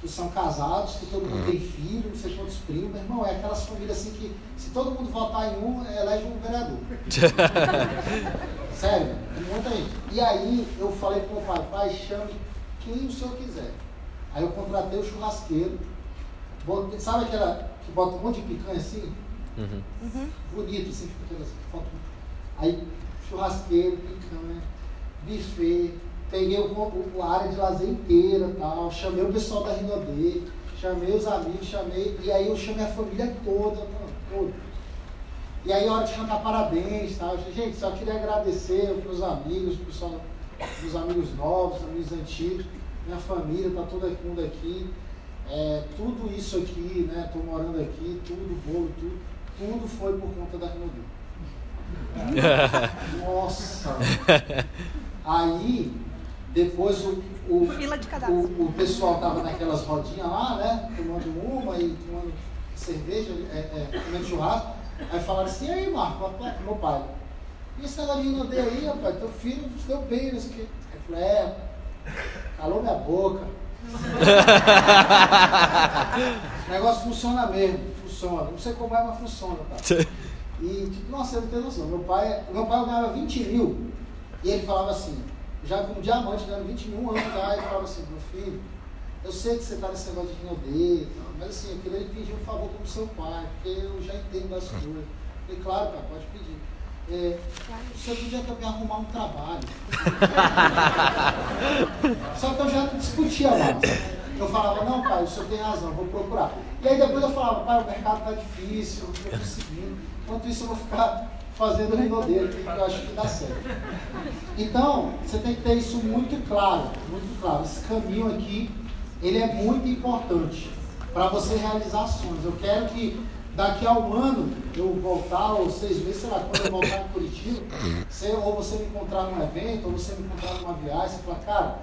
que são casados, que todo mundo tem filho, não sei quantos primos. Meu irmão, é aquelas famílias assim que se todo mundo votar em um, elege um vereador. Sério, tem muita gente. E aí eu falei pro meu pai, pai, chame quem o senhor quiser. Aí eu contratei o churrasqueiro, botei- sabe aquela que bota um monte de picanha assim? Uhum. Bonito, assim, fica aquela assim, foto. Aí churrasqueiro, picanha, buffet, peguei o, o- a área de lazer inteira tal, chamei o pessoal da Rinodê, chamei os amigos, chamei, e aí eu chamei a família toda, mano, toda. E aí, hora de cantar parabéns, tal. Gente, só queria agradecer para os amigos, pessoal, os amigos novos, amigos antigos, minha família, tá todo mundo aqui. É, tudo isso aqui, né? Estou morando aqui, tudo, bolo, tudo, tudo foi por conta da Rinodê. Nossa! Aí, depois o, o, o, o pessoal tava naquelas rodinhas lá, né? Tomando uma e tomando cerveja, é, é, comendo churrasco. Aí falaram assim, e aí, Marco, papai, meu pai, e esse negócio de Rinodê aí, rapaz, teu filho deu bem, não sei o quê. Aí eu falei, é, calou minha boca. O negócio funciona mesmo, funciona. Não sei como é, mas funciona, tá? E, tipo, nossa, eu não tenho noção. Meu pai, meu pai ganhava 20 mil e ele falava assim, já com diamante, ganhando 21 anos já, ele falava assim, meu filho, eu sei que você está nesse negócio de e tal, mas assim, eu queria pedir um favor como seu pai, porque eu já entendo das coisas. Eu falei, claro, pai, pode pedir. É, o senhor podia também arrumar um trabalho. Só que eu já não discutia mais. Eu falava, não, pai, o senhor tem razão, vou procurar. E aí depois eu falava, pai, o mercado está difícil, eu estou conseguindo. Enquanto isso eu vou ficar fazendo rinodeiro, que eu acho que dá certo. Então, você tem que ter isso muito claro, muito claro. Esse caminho aqui, ele é muito importante para você realizar sonhos. Eu quero que daqui a um ano eu voltar, ou seis meses, sei lá, quando eu voltar em Curitiba, você, ou você me encontrar num evento, ou você me encontrar numa viagem, você fala, cara,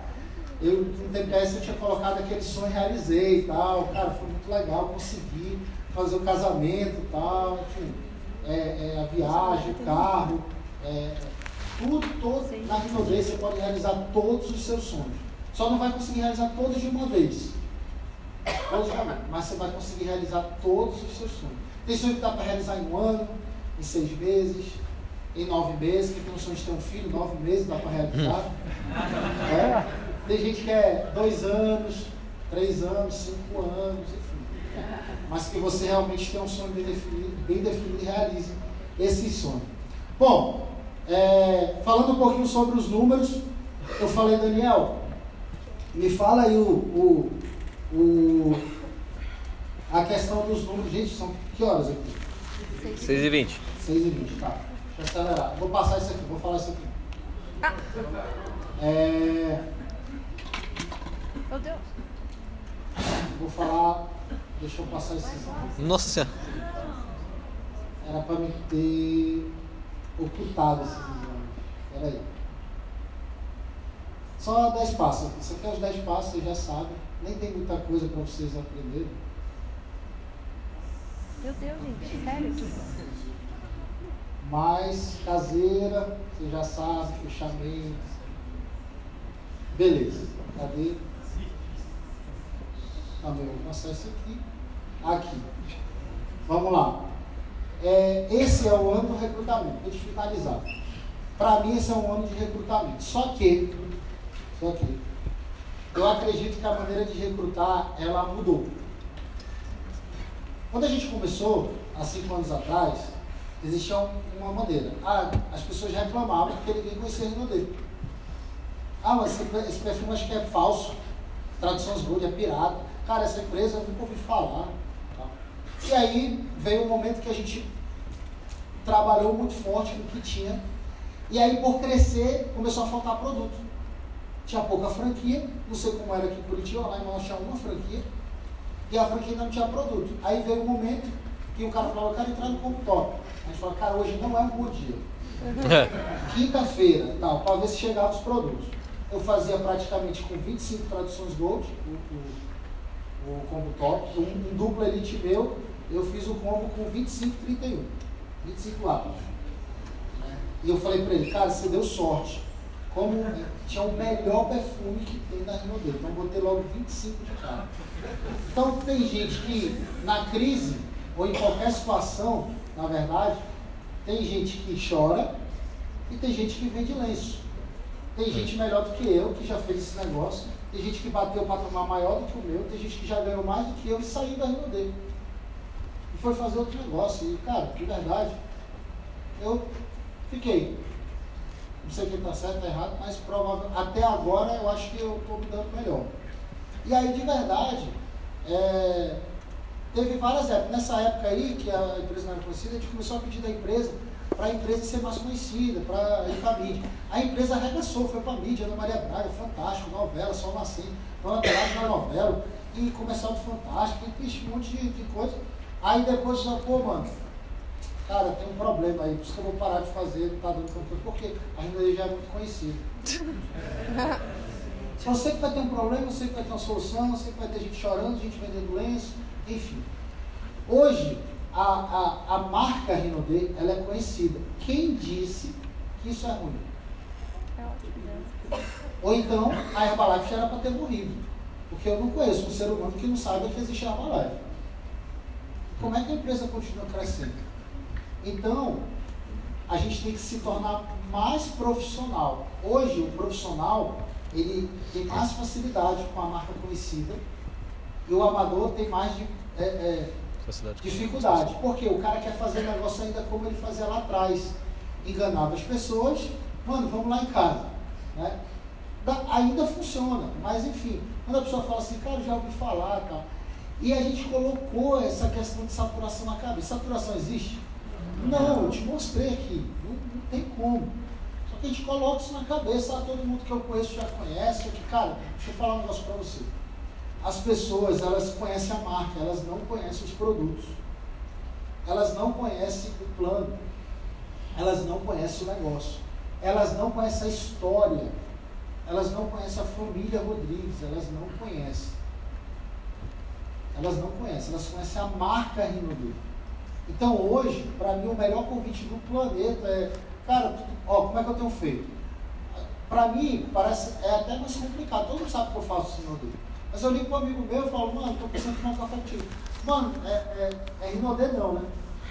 eu no TPS eu tinha colocado aquele sonho, realizei e tal, cara, foi muito legal, consegui fazer o casamento e tal, enfim, é, é, a viagem, o carro, é, tudo, todo, na Rinodê você pode realizar todos os seus sonhos. Só não vai conseguir realizar todos de uma vez. Todos de uma vez. Mas você vai conseguir realizar todos os seus sonhos. Tem sonho que dá para realizar em um ano, em seis meses, em nove meses. Quem tem um sonho de ter um filho, nove meses dá para realizar. É. Tem gente que é dois anos, três anos, cinco anos, enfim. Mas que você realmente tem um sonho bem definido, bem definido e realize esse sonho. Bom, é, falando um pouquinho sobre os números, eu falei, Daniel, me fala aí o, o, o- a questão dos números. Gente, são que horas aqui? 6 e 20. 6 e 20, tá. Deixa eu acelerar. Vou passar isso aqui, vou falar isso aqui. É, Meu Deus. vou falar. Deixa eu passar aqui. Nossa senhora. Era para me ter ocultado esses exames. Peraí. Só 10 passos. Isso aqui é os 10 passos, vocês já sabem. Nem tem muita coisa para vocês aprenderem. Meu Deus, gente. Sério? Mas caseira, você já sabe, fechamento. Beleza. Cadê? Ah, meu, vou passar isso aqui. Aqui. Vamos lá. É, esse é o ano do recrutamento. Deixa eu finalizar. Para mim, esse é um ano de recrutamento. Só que, só que, eu acredito que a maneira de recrutar, ela mudou. Quando a gente começou, há cinco anos atrás, existia um- uma maneira. Ah, as pessoas reclamavam porque ninguém conhecia a Rinode. Ah, mas esse, pe- esse perfume acho que é falso. Traduções Gold é pirata. Cara, essa empresa eu nunca ouvi falar. E aí veio um momento que a gente trabalhou muito forte no que tinha. E aí, por crescer, começou a faltar produto. Tinha pouca franquia, não sei como era aqui em Curitiba, lá em Manaus tinha uma franquia, e a franquia ainda não tinha produto. Aí veio um momento que o cara falou, eu quero entrar no computador. A gente falou, cara, hoje não é um bom dia. Quinta-feira, tal, para ver se chegavam os produtos. Eu fazia praticamente com 25 traduções Gold, o, o, o combo top, um, um duplo elite meu, eu fiz o combo com 25 31. 25 lápis. né? E eu falei para ele, cara, você deu sorte. Como tinha o melhor perfume que tem na Rio dele. Então botei logo 25 de cara. Então tem gente que na crise, ou em qualquer situação, na verdade, tem gente que chora e tem gente que vende lenço. Tem gente melhor do que eu, que já fez esse negócio. Tem gente que bateu o patamar maior do que o meu. Tem gente que já ganhou mais do que eu e saiu da Rio dele. E foi fazer outro negócio. E, cara, de verdade, eu fiquei. Não sei quem está certo, está errado, mas provavelmente, até agora eu acho que eu estou me dando melhor. E aí, de verdade, é, teve várias épocas. Nessa época aí, que a empresa não era conhecida, a gente começou a pedir da empresa para a empresa ser mais conhecida, para ir para a mídia. A empresa arregaçou, foi para a mídia, Ana Maria Braga, fantástico, novela, Sol Nascente, Dona Pelagem na novela, e começou do Fantástico, e um monte de, de coisa. Aí depois, já, pô, mano, cara, tem um problema aí, por isso que eu vou parar de fazer, não tá dando conta, porque a Rinode já é muito conhecida. Eu sei que vai ter um problema, eu sei que vai ter uma solução, eu sei que vai ter gente chorando, gente vendendo lenço, enfim. Hoje, a, a, a marca Rinode, ela é conhecida. Quem disse que isso é ruim? É ótimo. Ou então, a Herbalife já era para ter morrido. Porque eu não conheço um ser humano que não saiba que existe a Herbalife. Como é que a empresa continua crescendo? Então, a gente tem que se tornar mais profissional. Hoje, o profissional, ele tem mais facilidade com a marca conhecida e o amador tem mais de, é, é, dificuldade. Porque o cara quer fazer negócio ainda como ele fazia lá atrás. Enganava as pessoas, mano, vamos lá em casa. Né? Da- ainda funciona, mas enfim, quando a pessoa fala assim, cara, já ouvi falar tal. E a gente colocou essa questão de saturação na cabeça. Saturação existe? Não, eu te mostrei aqui. Não, não tem como. Só que a gente coloca isso na cabeça, ah, todo mundo que eu conheço já conhece. Que, cara, deixa eu falar um negócio para você. As pessoas, elas conhecem a marca, elas não conhecem os produtos. Elas não conhecem o plano. Elas não conhecem o negócio. Elas não conhecem a história. Elas não conhecem a família Rodrigues. Elas não conhecem. Elas não conhecem. Elas conhecem a marca Rinodê. Então hoje, para mim, o melhor convite do planeta é, cara, ó, como é que eu tenho feito? Para mim, parece, é até mais complicado. Todo mundo sabe que eu faço Rinodê. Mas eu ligo para um amigo meu e falo, mano, estou pensando em tomar um café contigo. Mano, é, é, é não, né?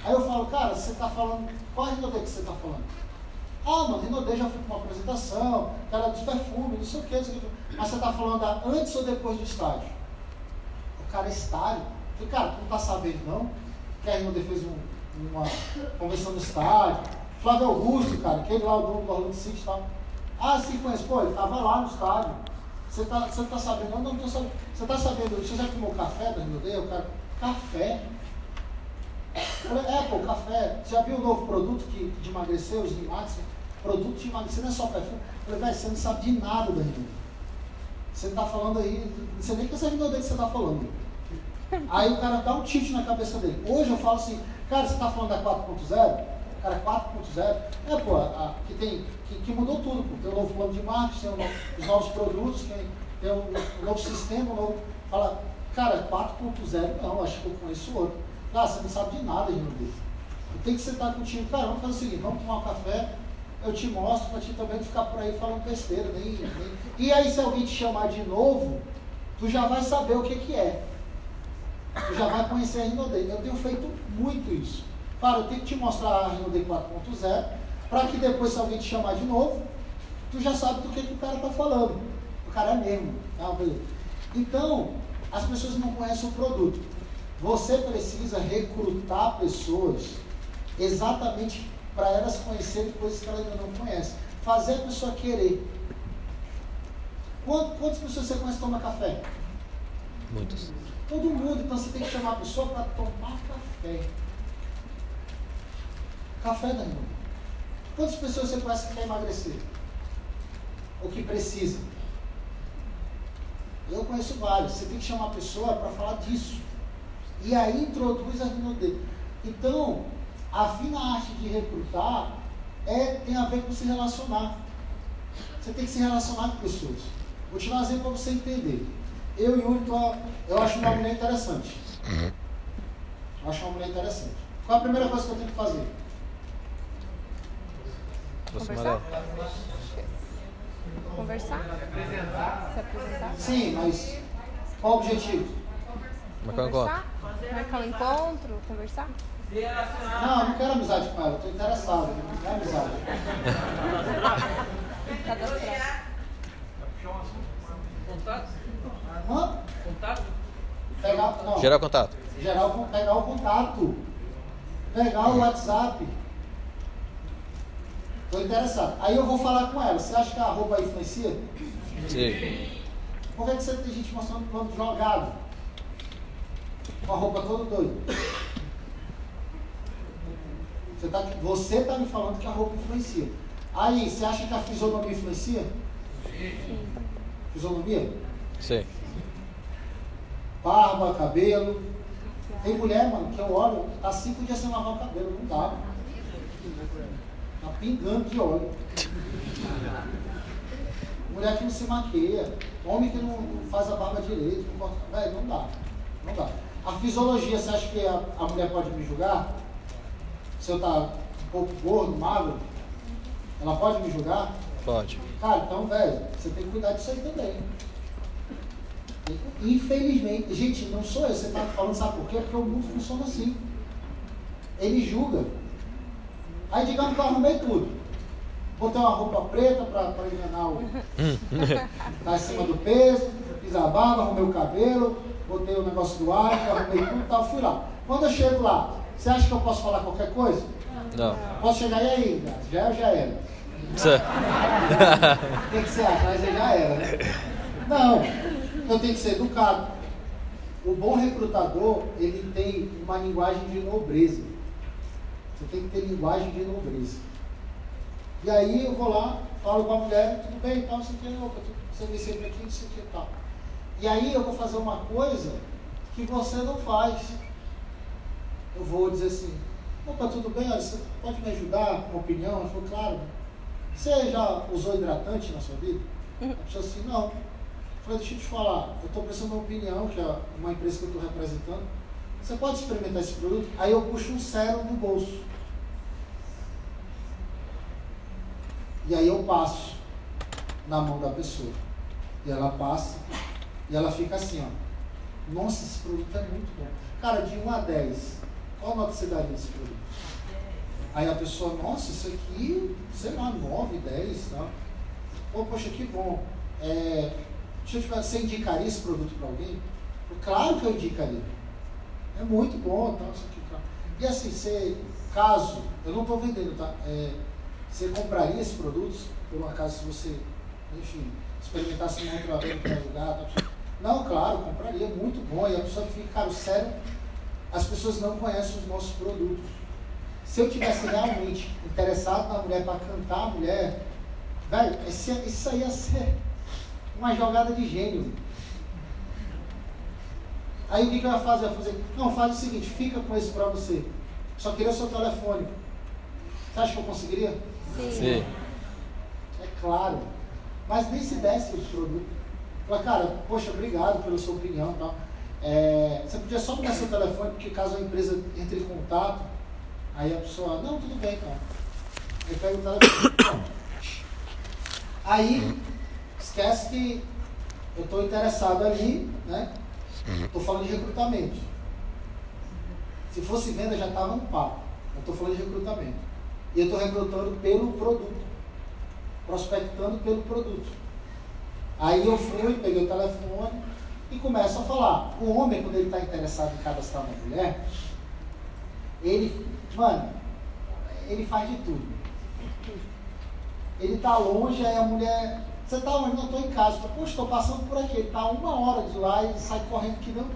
Aí eu falo, cara, você está falando, qual é Rinodê que você está falando? Ah, mano, Rinodê já fui para uma apresentação, cara dos perfumes, não sei o que, não sei o que. Mas você está falando da antes ou depois do estágio? Cara é estágio. Eu falei, cara, tu não tá sabendo não? Rinodê fez um, uma convenção no estádio. Flávio Augusto, cara, aquele lá, o dono do Orlando City e tal. Ah, sim, conheço. Pô, ele tava lá no estádio. Você tá, você tá sabendo? Não, não, não tô sabendo. Você tá sabendo? Você já tomou café da? O cara, café? Eu falei, é, pô, café. Você já viu o novo produto que, de emagreceu, os Limax? Produto de emagrecer não é só perfume. Eu falei, velho, você não sabe de nada da Rinodê. Você tá falando aí, não sei nem que essa Rinodê que você tá falando. Aí o cara dá um tilt na cabeça dele. Hoje eu falo assim, cara, você está falando da 4.0? Cara, 4.0 é, pô, a, que, tem, que, que mudou tudo, pô. Tem um novo plano de marketing, tem os novos produtos, tem, tem um, um novo sistema, um novo. Fala, cara, 4.0 não, acho que eu conheço outro. Ah, você não sabe de nada, Rinodê. Eu tenho que sentar contigo, cara, vamos fazer o seguinte, vamos tomar um café, eu te mostro para ti também ficar por aí falando besteira. Nem, nem- E aí se alguém te chamar de novo, tu já vai saber o que, que é tu já vai conhecer a Rinode. Eu tenho feito muito isso. Cara, eu tenho que te mostrar a Rinode 4.0, para que depois, se alguém te chamar de novo, tu já sabe do que, que o cara está falando. O cara é mesmo. Tá? Então, as pessoas não conhecem o produto. Você precisa recrutar pessoas exatamente para elas conhecerem coisas que ela ainda não conhece. Fazer a pessoa querer. Quant- Quantas pessoas você conhece que toma café? Muitos. Todo mundo, então você tem que chamar a pessoa para tomar café. Café da irmã. Quantas pessoas você conhece que quer emagrecer? Ou que precisa? Eu conheço vários. Você tem que chamar a pessoa para falar disso. E aí introduz a reunião dele. Então, a fina arte de recrutar é, tem a ver com se relacionar. Você tem que se relacionar com pessoas. Vou te exemplo para você entender. Eu e o Yuri, tô- eu acho uma mulher interessante. Eu acho uma mulher interessante. Qual a primeira coisa que eu tenho que fazer? Conversar? Conversar? Se apresentar? Sim, mas qual o objetivo? Marcar um encontro. Conversar? Marcar um encontro? Conversar? Não, eu não quero amizade com ela, eu estou interessado. Não é amizade. Cadastrar? Contato? Hã? Contato? Pegar, não. Gerar contato. Gerar pegar o contato. Pegar o WhatsApp. Estou interessado. Aí eu vou falar com ela. Você acha que a roupa influencia? Sim. Por que, que você tem gente mostrando plano jogado? Com a roupa toda doida? Você está você tá me falando que a roupa influencia. Aí, você acha que a fisionomia influencia? Fisionomia? Sim. Barba, cabelo. Tem mulher, mano, que eu olho, tá cinco dias sem lavar o cabelo, não dá. Tá pingando de óleo. Mulher que não se maqueia. Homem que não, não faz a barba direito. Não, corta- velho, não dá. Não dá. A fisiologia, você acha que a, a mulher pode me julgar? Se eu tá um pouco gordo, magro? Ela pode me julgar? Pode. Cara, então, velho, você tem que cuidar disso aí também. Infelizmente, gente, não sou eu, você está falando, sabe por quê? Porque o mundo funciona assim. Ele julga. Aí digamos que eu arrumei tudo. Botei uma roupa preta para enganar o. tá acima do peso, fiz a barba, arrumei o cabelo, botei o negócio do ar, arrumei tudo e tal, fui lá. Quando eu chego lá, você acha que eu posso falar qualquer coisa? Não. Posso chegar e aí, já é ou já era? O que, que você acha? Mas aí já era, né? Não, eu tenho que ser educado. O bom recrutador, ele tem uma linguagem de nobreza. Você tem que ter linguagem de nobreza. E aí eu vou lá, falo com a mulher, tudo bem, tal, o que, opa, você vem sempre aqui, o que e tal. E aí eu vou fazer uma coisa que você não faz. Eu vou dizer assim, opa, tudo bem, você pode me ajudar com uma opinião? Ela falou, claro. Você já usou hidratante na sua vida? A pessoa assim, não. Falei, deixa eu te falar, eu estou prestando uma opinião, que é uma empresa que eu estou representando. Você pode experimentar esse produto? Aí eu puxo um sérum no bolso. E aí eu passo na mão da pessoa. E ela passa e ela fica assim, ó. Nossa, esse produto é muito bom. Cara, de 1 a 10, qual nota você daria nesse produto? Aí a pessoa, nossa, isso aqui, sei lá, 9, 10, tá? Pô, poxa, que bom. É, deixa eu te falar, você indicaria esse produto para alguém? Claro que eu indicaria. É muito bom, tá? Isso aqui, tá? E assim, você, caso, eu não estou vendendo, tá? É, você compraria esses produtos, por um acaso, se você, enfim, experimentasse em outro, outro lugar, tá? Não, claro, compraria, muito bom. E a pessoa fica, cara, sério, as pessoas não conhecem os nossos produtos. Se eu tivesse realmente interessado na mulher para cantar a mulher, velho, esse- isso aí ia ser uma jogada de gênio. Aí o que, que eu ia fazer? Eu ia fazer, não, faz o seguinte, fica com esse para você. Só queria o seu telefone. Você acha que eu conseguiria? Sim. É claro. Mas nem se desse o produto. Fala, cara, poxa, obrigado pela sua opinião e tal. É, você podia só me dar seu telefone, porque caso a empresa entre em contato, aí a pessoa, não, tudo bem, cara. Aí pega o telefone. aí, esquece que eu estou interessado ali, né? Estou falando de recrutamento. Se fosse venda, já estava no papo. Eu estou falando de recrutamento. E eu estou recrutando pelo produto. Prospectando pelo produto. Aí eu fui, peguei o telefone, e começam a falar. O homem, quando ele está interessado em cadastrar uma mulher, ele, mano, ele faz de tudo. Ele tá longe, aí a mulher. Você tá onde? Não, estou em casa. Fala, Poxa, estou passando por aqui. Ele tá uma hora de lá e sai correndo que nem um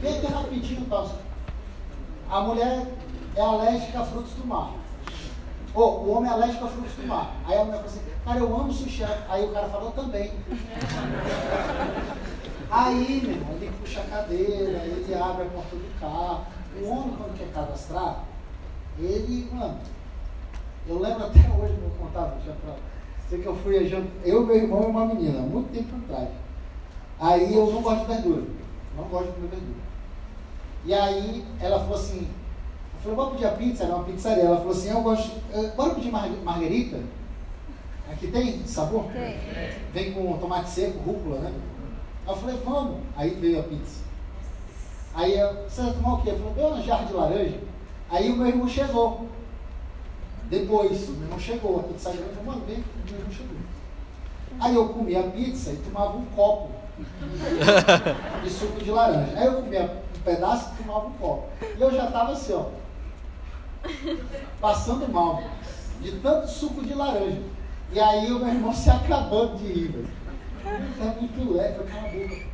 vem aqui rapidinho, tal. A mulher é alérgica a frutos do mar. Ou o homem é alérgico a frutos do mar. Aí a mulher fala assim, cara, eu amo sushi. Aí o cara fala, eu também. Aí, meu irmão, ele puxa a cadeira, ele abre a porta do carro. O homem, quando quer cadastrar, ele, mano, eu lembro até hoje, vou contar, já pra, sei que eu fui, eu, meu irmão e uma menina, muito tempo atrás. Aí eu não gosto de verdura, não gosto de comer verdura. E aí ela falou assim, eu falei, vamos pedir a pizza, era uma pizzaria. Ela falou assim, eu gosto, eh, bora pedir mar margarita? Aqui tem sabor? Tem. Vem com tomate seco, rúcula, né? Eu falei, vamos. Aí veio a pizza. Aí eu, você vai tomar o quê? Eu falei, deu uma jarra de laranja. Aí o meu irmão chegou. Depois, o meu irmão chegou, a pizzaria falou, mano, vem, o meu irmão chegou. Aí eu comia a pizza e tomava um copo de suco de laranja. Aí eu comia um pedaço e tomava um copo. E eu já estava assim, ó, passando mal, de tanto suco de laranja. E aí o meu irmão se acabando de rir, velho. É muito leve, eu a boca.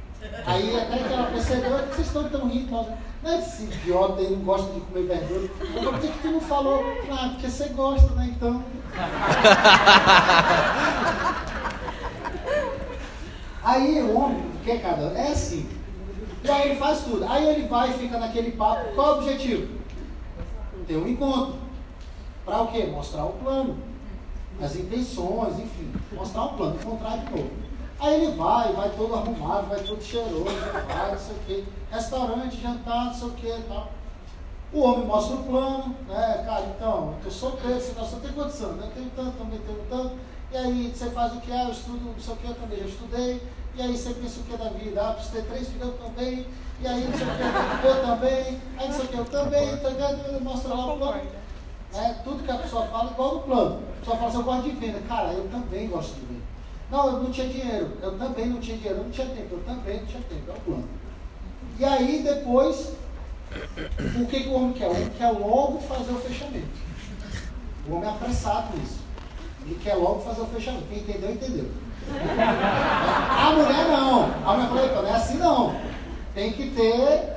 Aí até que ela percebeu, "Por que vocês estão tão rindo? Não é esse idiota aí não gosta de comer verdura. Falei, por que, tu não falou? Ah, porque você gosta, né? Então. Aí o homem, que, cara? É assim. E aí ele faz tudo. Aí ele vai e fica naquele papo. Qual o objetivo? Ter um encontro. Para o quê? Mostrar o plano. As intenções, enfim. Mostrar o plano, encontrar de novo. Aí ele vai, vai todo arrumado, vai todo cheiroso, vai, não sei o quê. Restaurante, jantar, não sei o quê e tal. O homem mostra o plano, né? Cara, então, eu tô solteiro, você, você tem quantos anos? Eu tenho tanto, também tenho tanto. E aí você faz o que? Ah, eu estudo, não sei o que, eu também já estudei. E aí você pensa o que da vida? Ah, preciso ter três filhos, eu também. E aí não sei o que, eu também. Aí não sei o que, eu também. Tá ligado? Mostra lá o plano. Né? Tudo que a pessoa fala, igual no plano. A pessoa fala assim, eu gosto de venda. Cara, eu também gosto de venda. Não, eu não tinha dinheiro. Eu também não tinha dinheiro. Eu não tinha tempo. Eu também não tinha tempo. É o plano. E aí depois, o que, que o homem quer? O homem quer logo fazer o fechamento. O homem é apressado nisso. Ele quer logo fazer o fechamento. Quem entendeu, entendeu. A mulher não. A mulher falou, não é assim não. Tem que ter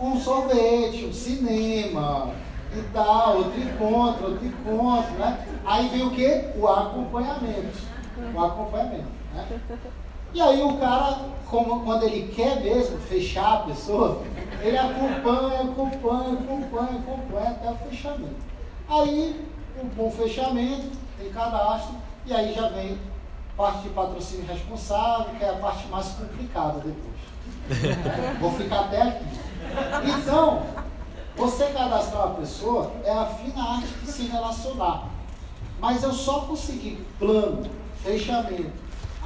um sorvete, um cinema e tal, outro encontro, outro encontro, né? Aí vem o que? O acompanhamento. O acompanhamento. Né? E aí o cara, como, quando ele quer mesmo fechar a pessoa, ele acompanha, acompanha, acompanha, acompanha até o fechamento. Aí, um bom fechamento, tem cadastro, e aí já vem parte de patrocínio responsável, que é a parte mais complicada depois. Vou ficar até aqui. Então, você cadastrar uma pessoa é a fina arte de se relacionar. Mas eu só consegui plano, fechamento,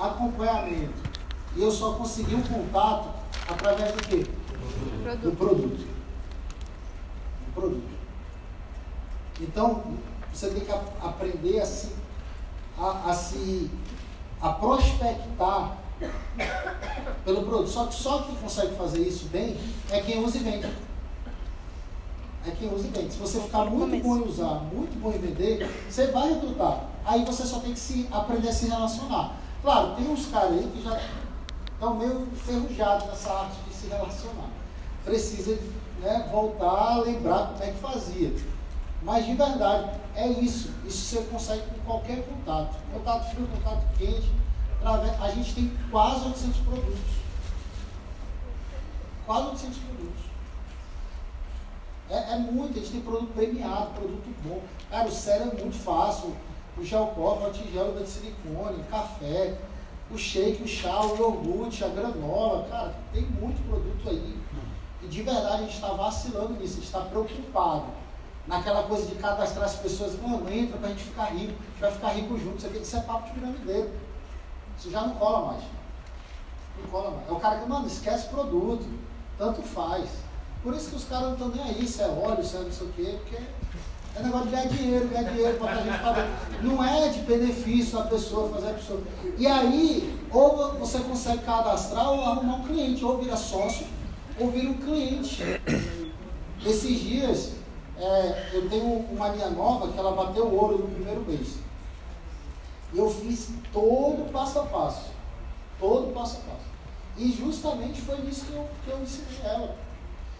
acompanhamento, e eu só consegui um contato através do quê? Produto. Do produto. Do produto. Então, você tem que aprender a se, a, a se a prospectar pelo produto. Só que só quem consegue fazer isso bem é quem usa e vende. É quem usa e vende. Se você ficar muito bom em usar, muito bom em vender, você vai recrutar. Aí você só tem que se aprender a se relacionar. Claro, tem uns caras aí que já estão meio enferrujados nessa arte de se relacionar. Precisa né, voltar a lembrar como é que fazia. Mas de verdade, é isso. Isso você consegue com qualquer contato. Contato frio, contato quente. A gente tem quase 800 produtos. Quase 800 produtos. É, é muito, a gente tem produto premiado, produto bom. Cara, o sério é muito fácil. O gel copo, a tigela de silicone, o café, o shake, o chá, o iogurte, a granola. Cara, tem muito produto aí. E de verdade a gente está vacilando nisso, a gente está preocupado naquela coisa de cadastrar as pessoas, mano, entra pra gente ficar rico, a gente vai ficar rico junto, isso, aqui, isso é papo de piramideiro. Isso já não cola mais. Não cola mais. É o cara que, mano, esquece produto, tanto faz. Por isso que os caras não estão nem aí, se é óleo, se é não sei o quê, porque é negócio de ganhar dinheiro, ganhar dinheiro, botar gente dentro. Não é de benefício a pessoa, fazer a pessoa. E aí, ou você consegue cadastrar ou arrumar um cliente, ou vira sócio, ou vira um cliente. Esses dias, é, eu tenho uma linha nova que ela bateu ouro no primeiro mês. E eu fiz todo passo a passo. Todo passo a passo. E justamente foi nisso que eu, que eu ensinei ela.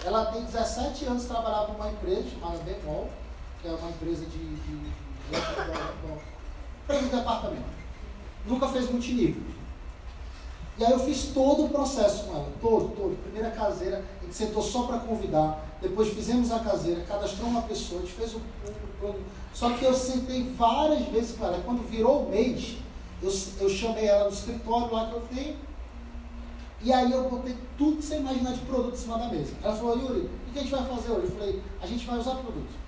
Ela tem 17 anos, trabalhava numa empresa chamada Bemol, que é uma empresa de, de, de, de, de, de departamento. Nunca fez multinível. E aí eu fiz todo o processo com ela, todo, todo. Primeira caseira, a gente sentou só para convidar, depois fizemos a caseira, cadastrou uma pessoa, a gente fez o plano. Só que eu sentei várias vezes com ela. Quando virou o mês, eu, eu chamei ela no escritório lá que eu tenho, e aí eu botei tudo que você imaginar de produto em cima da mesa. Ela falou, Yuri, o que a gente vai fazer hoje? Eu falei, a gente vai usar produto.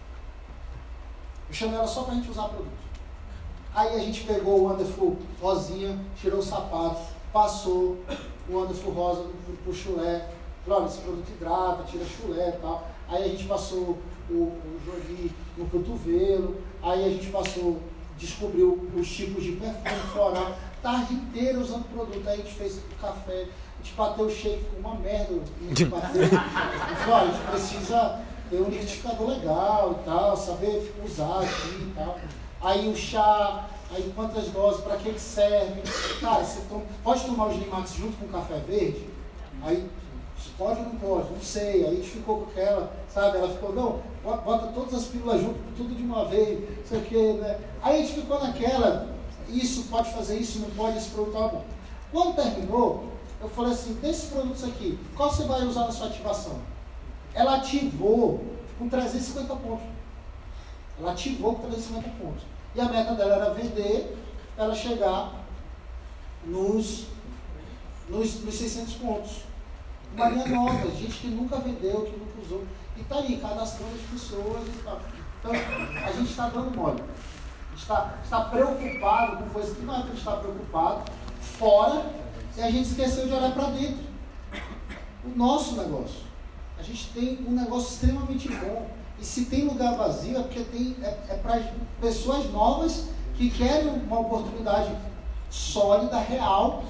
Eu chamei ela só para a gente usar produto. Aí a gente pegou o Wonderful rosinha, tirou o sapato, passou o Wonderful rosa pro, pro chulé. Falou, olha, esse produto hidrata, tira chulé e tal. Aí a gente passou o, o Jolie no cotovelo. Aí a gente passou, descobriu os tipos de perfume floral. Tarde inteira usando produto. Aí a gente fez o café, a gente bateu o shake, uma merda. A gente bateu. Falou, olha, a gente precisa ter um liquidificador legal e tal, saber usar aqui e tal. Aí o chá, aí quantas doses, para que, que serve. Cara, você toma, pode tomar os Limax junto com o café verde? Aí, pode ou não pode? Não sei. Aí a gente ficou com aquela, sabe? Ela ficou, não, bota todas as pílulas junto, tudo de uma vez, não sei o que, né? Aí a gente ficou naquela, isso pode fazer isso, não pode, esse produto tá bom. Quando terminou, eu falei assim, desses produtos aqui, qual você vai usar na sua ativação? Ela ativou com 350 pontos. Ela ativou com 350 pontos. E a meta dela era vender, ela chegar nos, nos, nos 600 pontos. Uma linha nova, gente que nunca vendeu, que nunca usou. E está aí, cadastrando as pessoas. Tá. Então, a gente está dando mole. A gente está, está preocupado com coisas que não é para estar preocupado, fora, e a gente esqueceu de olhar para dentro. O nosso negócio. Gente tem um negócio extremamente bom. E se tem lugar vazio é porque tem, é, é para pessoas novas que querem uma oportunidade sólida, real,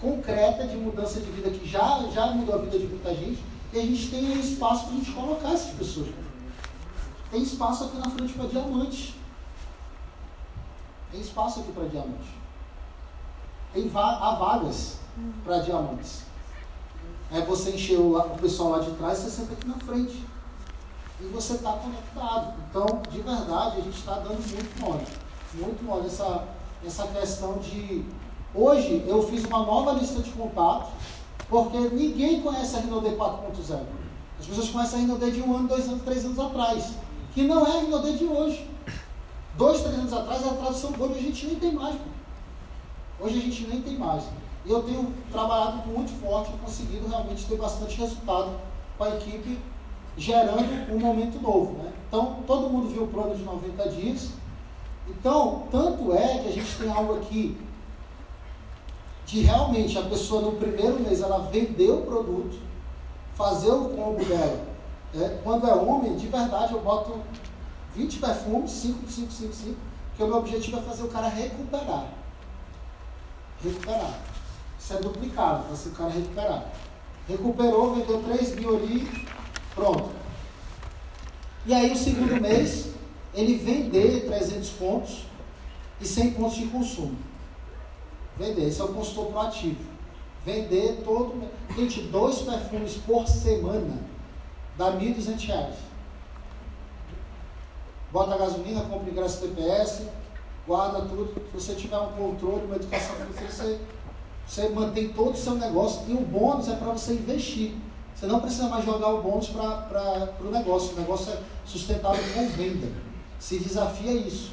concreta de mudança de vida que já, já mudou a vida de muita gente. E a gente tem espaço para a gente colocar essas pessoas. Tem espaço aqui na frente para diamante. Tem espaço aqui para diamante. Tem va há vagas para diamantes. É você encher o, pessoal lá de trás, você senta aqui na frente. E você está conectado. Então, de verdade, a gente está dando muito mole. Muito mole essa, essa questão de. Hoje eu fiz uma nova lista de contatos, porque ninguém conhece a Rinode 4.0. As pessoas conhecem a Rinode de um ano, dois anos, três anos atrás. Que não é a Rinode de hoje. Dois, três anos atrás a tradução boa a gente nem tem mais. Hoje a gente nem tem mais. Eu tenho trabalhado muito forte e conseguido realmente ter bastante resultado com a equipe, gerando um momento novo. Né? Então, todo mundo viu o plano de 90 dias. Então, tanto é que a gente tem algo aqui de realmente a pessoa no primeiro mês ela vender o produto, fazer o combo dela. É, quando é homem, de verdade, eu boto 20 perfumes, 5, 5, 5, 5, porque o meu objetivo é fazer o cara recuperar. Recuperar. Isso é duplicado, para se o cara recuperar. Recuperou, vendeu 3 mil ali, pronto. E aí o segundo mês, ele vender 300 pontos e 100 pontos de consumo. Vender, esse é o consultor proativo. Vender todo. Gente, dois perfumes por semana dá R$ 1.200. Bota a gasolina, compra ingresso TPS, guarda tudo. Se você tiver um controle, uma educação financeira, você você mantém todo o seu negócio e o bônus é para você investir. Você não precisa mais jogar o bônus para o negócio. O negócio é sustentável com venda. Se desafia isso.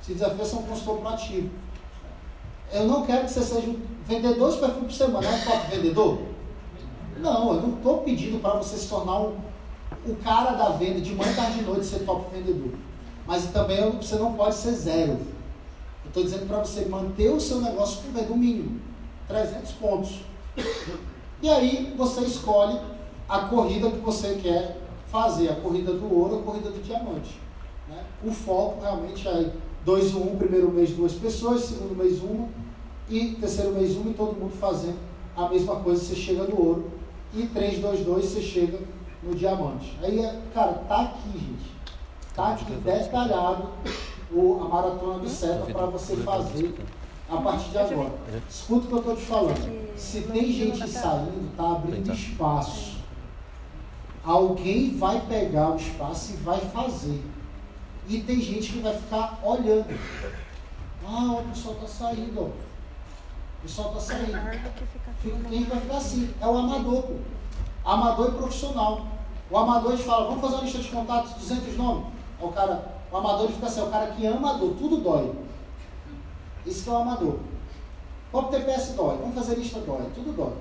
Se desafia ser um consultor proativo. Eu não quero que você seja um vendedor de perfume por semana. É um top vendedor? Não, eu não estou pedindo para você se tornar um, o cara da venda de manhã, tarde e noite ser top vendedor. Mas também você não pode ser zero. Eu estou dizendo para você manter o seu negócio com venda mínimo. 300 pontos. E aí você escolhe a corrida que você quer fazer, a corrida do ouro, a corrida do diamante. Né? O foco realmente é 2 e 1, um, primeiro mês duas pessoas, segundo mês uma, E terceiro mês um e todo mundo fazendo a mesma coisa, você chega no ouro. E 3, 2, 2, você chega no diamante. Aí, é- cara, tá aqui, gente. Tá aqui detalhado o, a maratona do seta para você fazer a partir de agora. Escuta o que eu estou te falando. Se tem gente saindo, tá abrindo espaço. Alguém vai pegar o espaço e vai fazer. E tem gente que vai ficar olhando. Ah, o pessoal está saindo, ó. O pessoal está saindo. Quem vai ficar assim? É o amador, pô. Amador e profissional. O amador ele fala, vamos fazer uma lista de contatos, 200 nomes. O cara, o amador ele fica assim, é o cara que ama a dor, tudo dói. Esse que é o amador. Vamos ter TPS dói, vamos fazer lista dói, tudo dói.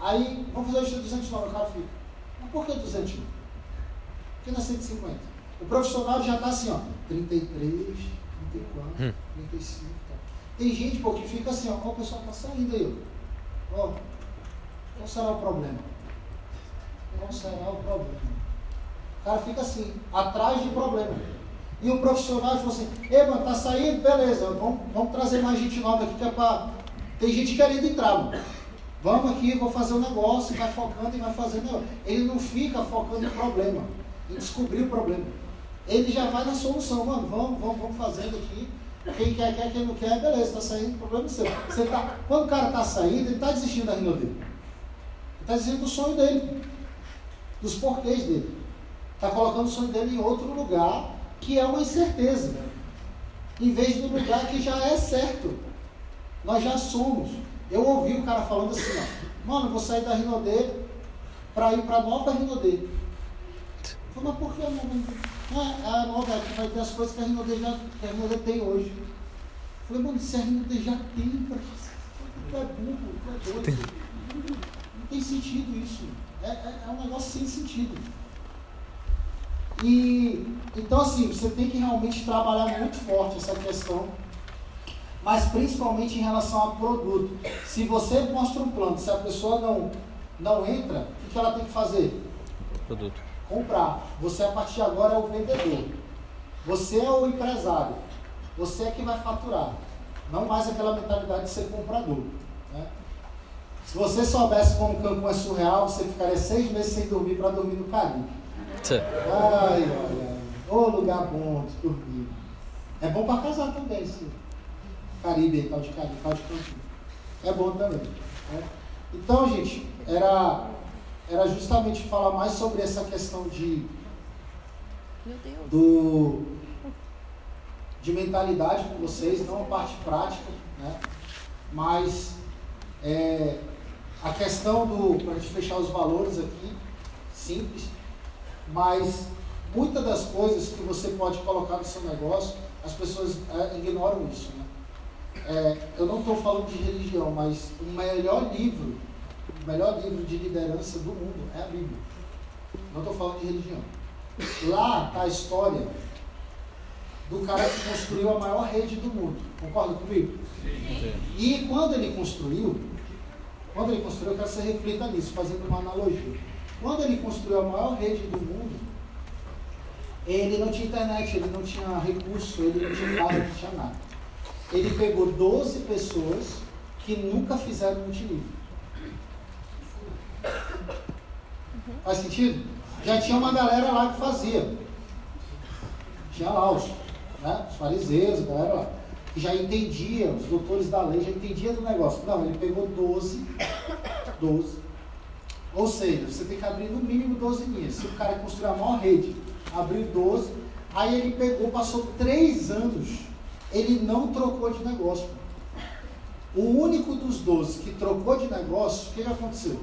Aí, vamos fazer a lista de 200 nomes, o cara fica, mas por que 200 nomes? Por que não é 150? O profissional já está assim, ó, 33, 34, 35, tá. Tem gente, pô, que fica assim, ó, ó, o pessoal está saindo aí, ó. Ó, qual será o problema? Qual será o problema? O cara fica assim, atrás de problema. E o profissional falou assim, ei, mano, tá saindo? Beleza, vamos, vamos trazer mais gente nova aqui, que é pra... Tem gente querendo entrar, mano. Vamos aqui, vou fazer um negócio, vai focando e vai fazendo. Ele não fica focando no problema, em descobrir o problema. Ele já vai na solução, mano, vamos, vamos, vamos fazendo aqui. Quem quer, quer, quem não quer, beleza, tá saindo, problema é seu. Você tá, quando o cara tá saindo, ele tá desistindo da renda dele. Ele tá desistindo do sonho dele, dos porquês dele. Está colocando o sonho dele em outro lugar que é uma incerteza, em vez do lugar que já é certo. Nós já somos. Eu ouvi o cara falando assim, ó, mano, vou sair da Rinodê para ir para a nova Rinodê. Eu falei, mas por que a nova Rinodê? Ah, a nova é que vai ter as coisas que a Rinodê, já, que a Rinodê tem hoje. Eu falei, mano, se a Rinodê já tem, tu é burro, tu é doido. Não tem sentido isso. É, é, é um negócio sem sentido. E então assim, você tem que realmente trabalhar muito forte essa questão, mas principalmente em relação a produto. Se você mostra um plano, se a pessoa não, não entra, o que ela tem que fazer? Produto. Comprar. Você a partir de agora é o vendedor. Você é o empresário. Você é que vai faturar. Não mais aquela mentalidade de ser comprador. né? Se você soubesse como Cancún é surreal, você ficaria seis meses sem dormir para dormir no Caribe. Tchê. Ai, ai, ai. Ô lugar bom de dormir. É bom para casar também, esse Caribe, tal de Caribe, tal de Cancún. É bom também. né? Então, gente, era, era justamente falar mais sobre essa questão de, Meu Deus. do, de mentalidade com vocês, não a parte prática, né? mas é, a questão do, para a gente fechar os valores aqui, simples, mas muitas das coisas que você pode colocar no seu negócio, as pessoas é, ignoram isso. Né? É, eu não estou falando de religião, mas o melhor livro, o melhor livro de liderança do mundo é a Bíblia. Não estou falando de religião. Lá está a história do cara que construiu a maior rede do mundo. Concorda comigo? E quando ele construiu, quando ele construiu, eu quero que você reflita nisso, fazendo uma analogia. Quando ele construiu a maior rede do mundo, ele não tinha internet, ele não tinha recurso, ele não tinha carro, não tinha nada. Ele pegou 12 pessoas que nunca fizeram multilívio. Faz sentido? Já tinha uma galera lá que fazia. Tinha lá os, né, os fariseus, a galera lá, que já entendia, os doutores da lei já entendiam do negócio. Não, ele pegou 12, 12. Ou seja, você tem que abrir no mínimo 12 linhas. Se o cara construiu a maior rede, abriu 12, aí ele pegou, passou três anos, ele não trocou de negócio. O único dos 12 que trocou de negócio, o que, que aconteceu?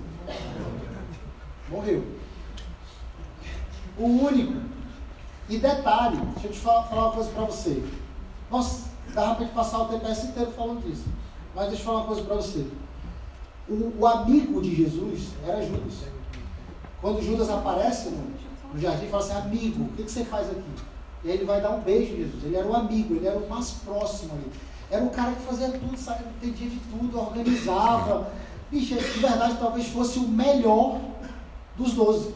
Morreu. O único. E detalhe, deixa eu te falar, falar uma coisa para você. Nossa, dava para passar o TPS inteiro falando disso. Mas deixa eu falar uma coisa para você. O, o amigo de Jesus era Judas. Quando Judas aparece no, no jardim, fala assim: Amigo, o que, que você faz aqui? E aí ele vai dar um beijo em Jesus. Ele era o amigo, ele era o mais próximo ali. Era o cara que fazia tudo, sabe? entendia de tudo, organizava. Bicho, de verdade, talvez fosse o melhor dos doze.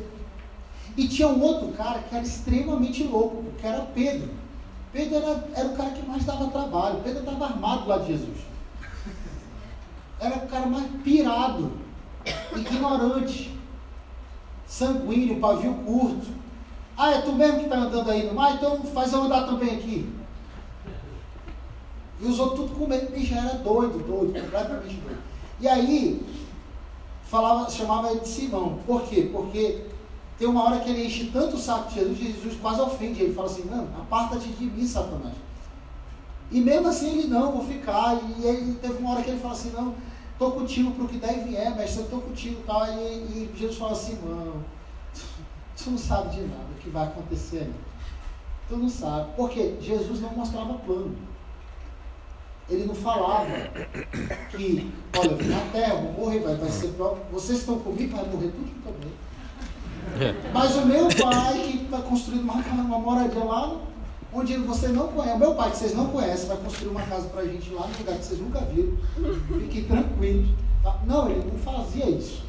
E tinha um outro cara que era extremamente louco, que era Pedro. Pedro era, era o cara que mais dava trabalho. Pedro estava armado lá de Jesus. Era o cara mais pirado, ignorante, sanguíneo, pavio curto. Ah, é tu mesmo que está andando aí no mar? Então faz eu andar também aqui. E os outros tudo com medo, bicho, era doido, doido, completamente doido. E aí, falava, chamava ele de Simão. Por quê? Porque tem uma hora que ele enche tanto o saco de Jesus, Jesus quase ofende ele. Fala assim, não, aparta-te de mim, Satanás. E mesmo assim ele, não, vou ficar. E ele teve uma hora que ele fala assim, não, estou contigo para o que der e vier, mestre, eu estou contigo e tal. E, e Jesus fala assim, mano, tu não sabe de nada o que vai acontecer aí. Tu não sabe. Porque Jesus não mostrava plano. Ele não falava que, olha, eu vim na terra, vou morrer, vai, vai ser. Vocês estão comigo, vai morrer tudo também. Mas o meu pai, que está construindo uma, uma moradia lá, onde você não conhece, o meu pai, que vocês não conhecem, vai construir uma casa para a gente lá no lugar que vocês nunca viram. Fiquem tranquilos. Tá? Não, ele não fazia isso.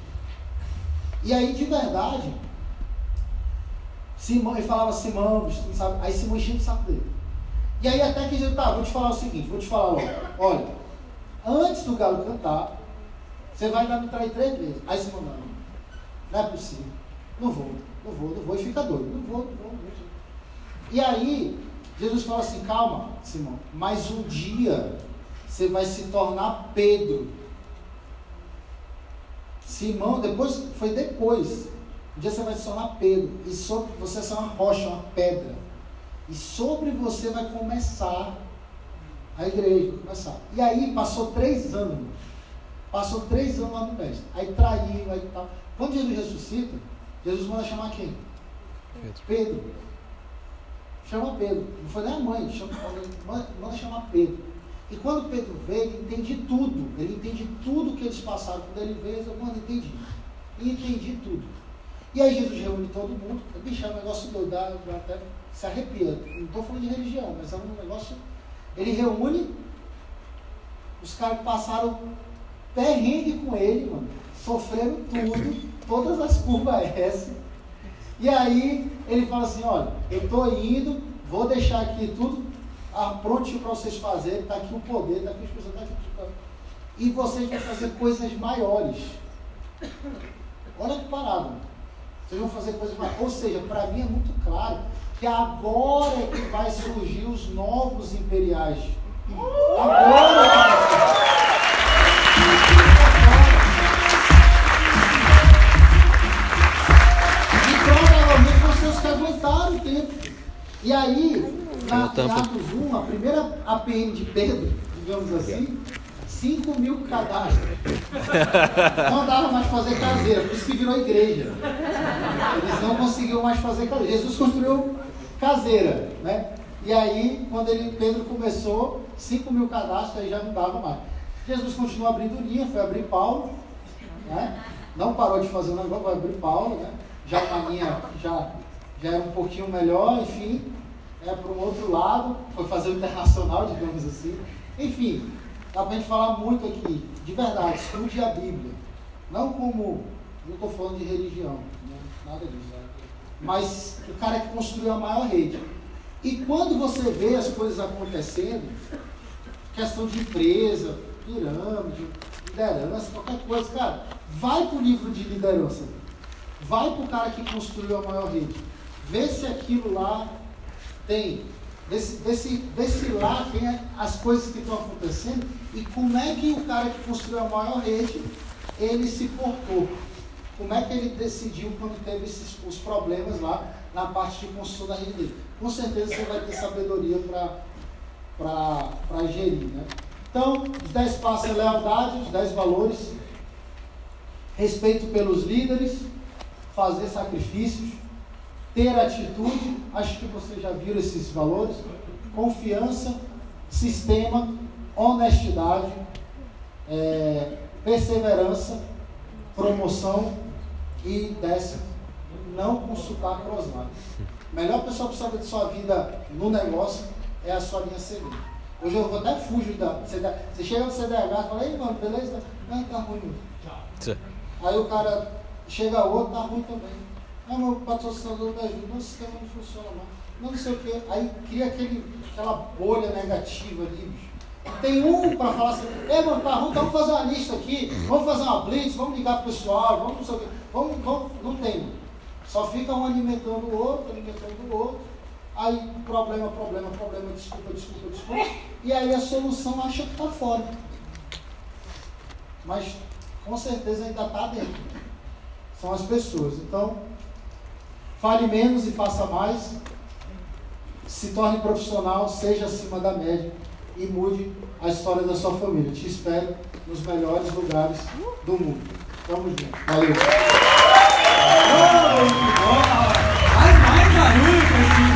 E aí, de verdade, Simão, ele falava Simão, sabe? aí Simão enchia o saco dele. E aí até que Jesus, tá, vou te falar o seguinte, vou te falar logo. Olha, antes do galo cantar, você vai me trair três vezes. Aí Simão, não, não é possível. Não vou, não vou, não vou. E fica doido. Não vou, não vou. Não vou. E aí, Jesus fala assim: calma, Simão, mas um dia você vai se tornar Pedro. Simão, depois, foi depois. Um dia você vai se tornar Pedro. E sobre você ser uma rocha, uma pedra. E sobre você vai começar a igreja. Começar. E aí passou três anos. Passou três anos lá no mestre. Aí traiu, aí tal. Quando Jesus ressuscita, Jesus manda chamar quem? Pedro. Pedro. Chama Pedro. Não foi nem a mãe, chama, manda chamar Pedro. E quando Pedro veio, ele entende tudo. Ele entende tudo que eles passaram. Quando ele veio, eu mano, entendi. E entendi tudo. E aí Jesus reúne todo mundo. Bicho, é um negócio doido, dá, dá até se arrepia. Não estou falando de religião, mas é um negócio. Ele reúne os caras que passaram perrengue com ele, mano. Sofreram tudo todas as curvas S. E aí ele fala assim, olha, eu estou indo, vou deixar aqui tudo prontinho para vocês fazerem, está aqui o poder, está aqui os pessoas, está aqui E vocês vão fazer coisas maiores. Olha que parada. Vocês vão fazer coisas maiores. Ou seja, para mim é muito claro que agora é que vai surgir os novos imperiais. Agora o tempo. E aí, na, Atos 1, a primeira APM de Pedro, digamos assim, 5 mil cadastros. Não dava mais fazer caseira, por isso que virou igreja. Eles não conseguiam mais fazer caseira. Jesus construiu caseira, né? E aí, quando ele, Pedro começou, 5 mil cadastros, aí já não dava mais. Jesus continuou abrindo linha, foi abrir Paulo, né? Não parou de fazer o negócio, vai abrir Paulo, né? Já uma linha já já era um pouquinho melhor, enfim, é para um outro lado, foi fazer o internacional, digamos assim. Enfim, dá para a gente falar muito aqui, de verdade, estude a Bíblia. Não como, não estou falando de religião, né? nada disso. Né? Mas o cara que construiu a maior rede. E quando você vê as coisas acontecendo, questão de empresa, pirâmide, liderança, qualquer coisa, cara, vai para o livro de liderança. Vai para o cara que construiu a maior rede vê se aquilo lá tem, vê se, vê se, vê se lá tem as coisas que estão acontecendo e como é que o cara que construiu a maior rede, ele se portou. Como é que ele decidiu quando teve esses, os problemas lá na parte de construção da rede dele. Com certeza você vai ter sabedoria para gerir. Né? Então, os 10 passos é lealdade, os 10 valores, respeito pelos líderes, fazer sacrifícios, ter atitude, acho que vocês já viram esses valores, confiança, sistema, honestidade, é, perseverança, promoção e décimo, não consultar crossline. Melhor pessoa para saber de sua vida no negócio é a sua linha seguinte. Hoje eu vou até fugir da. Você chega no CDH e fala, ei mano, beleza? Ah, tá ruim. Aí o cara chega outro, tá ruim também. Ah, meu patrocinador me ajuda, o sistema não funciona. Não, não sei o quê. Aí cria aquele, aquela bolha negativa ali, bicho. Tem um para falar assim, ei, mano, tá ruim, vamos fazer uma lista aqui, vamos fazer uma blitz, vamos ligar pro pessoal, vamos não sei o quê. Vamos, vamos, não tem. Só fica um alimentando o outro, alimentando o outro. Aí, problema, problema, problema, desculpa, desculpa, desculpa. E aí a solução acha que está fora. Mas com certeza ainda está dentro. São as pessoas. Então, fale menos e faça mais. Se torne profissional, seja acima da média e mude a história da sua família. Te espero nos melhores lugares do mundo. Tamo junto. Valeu. Mais barulho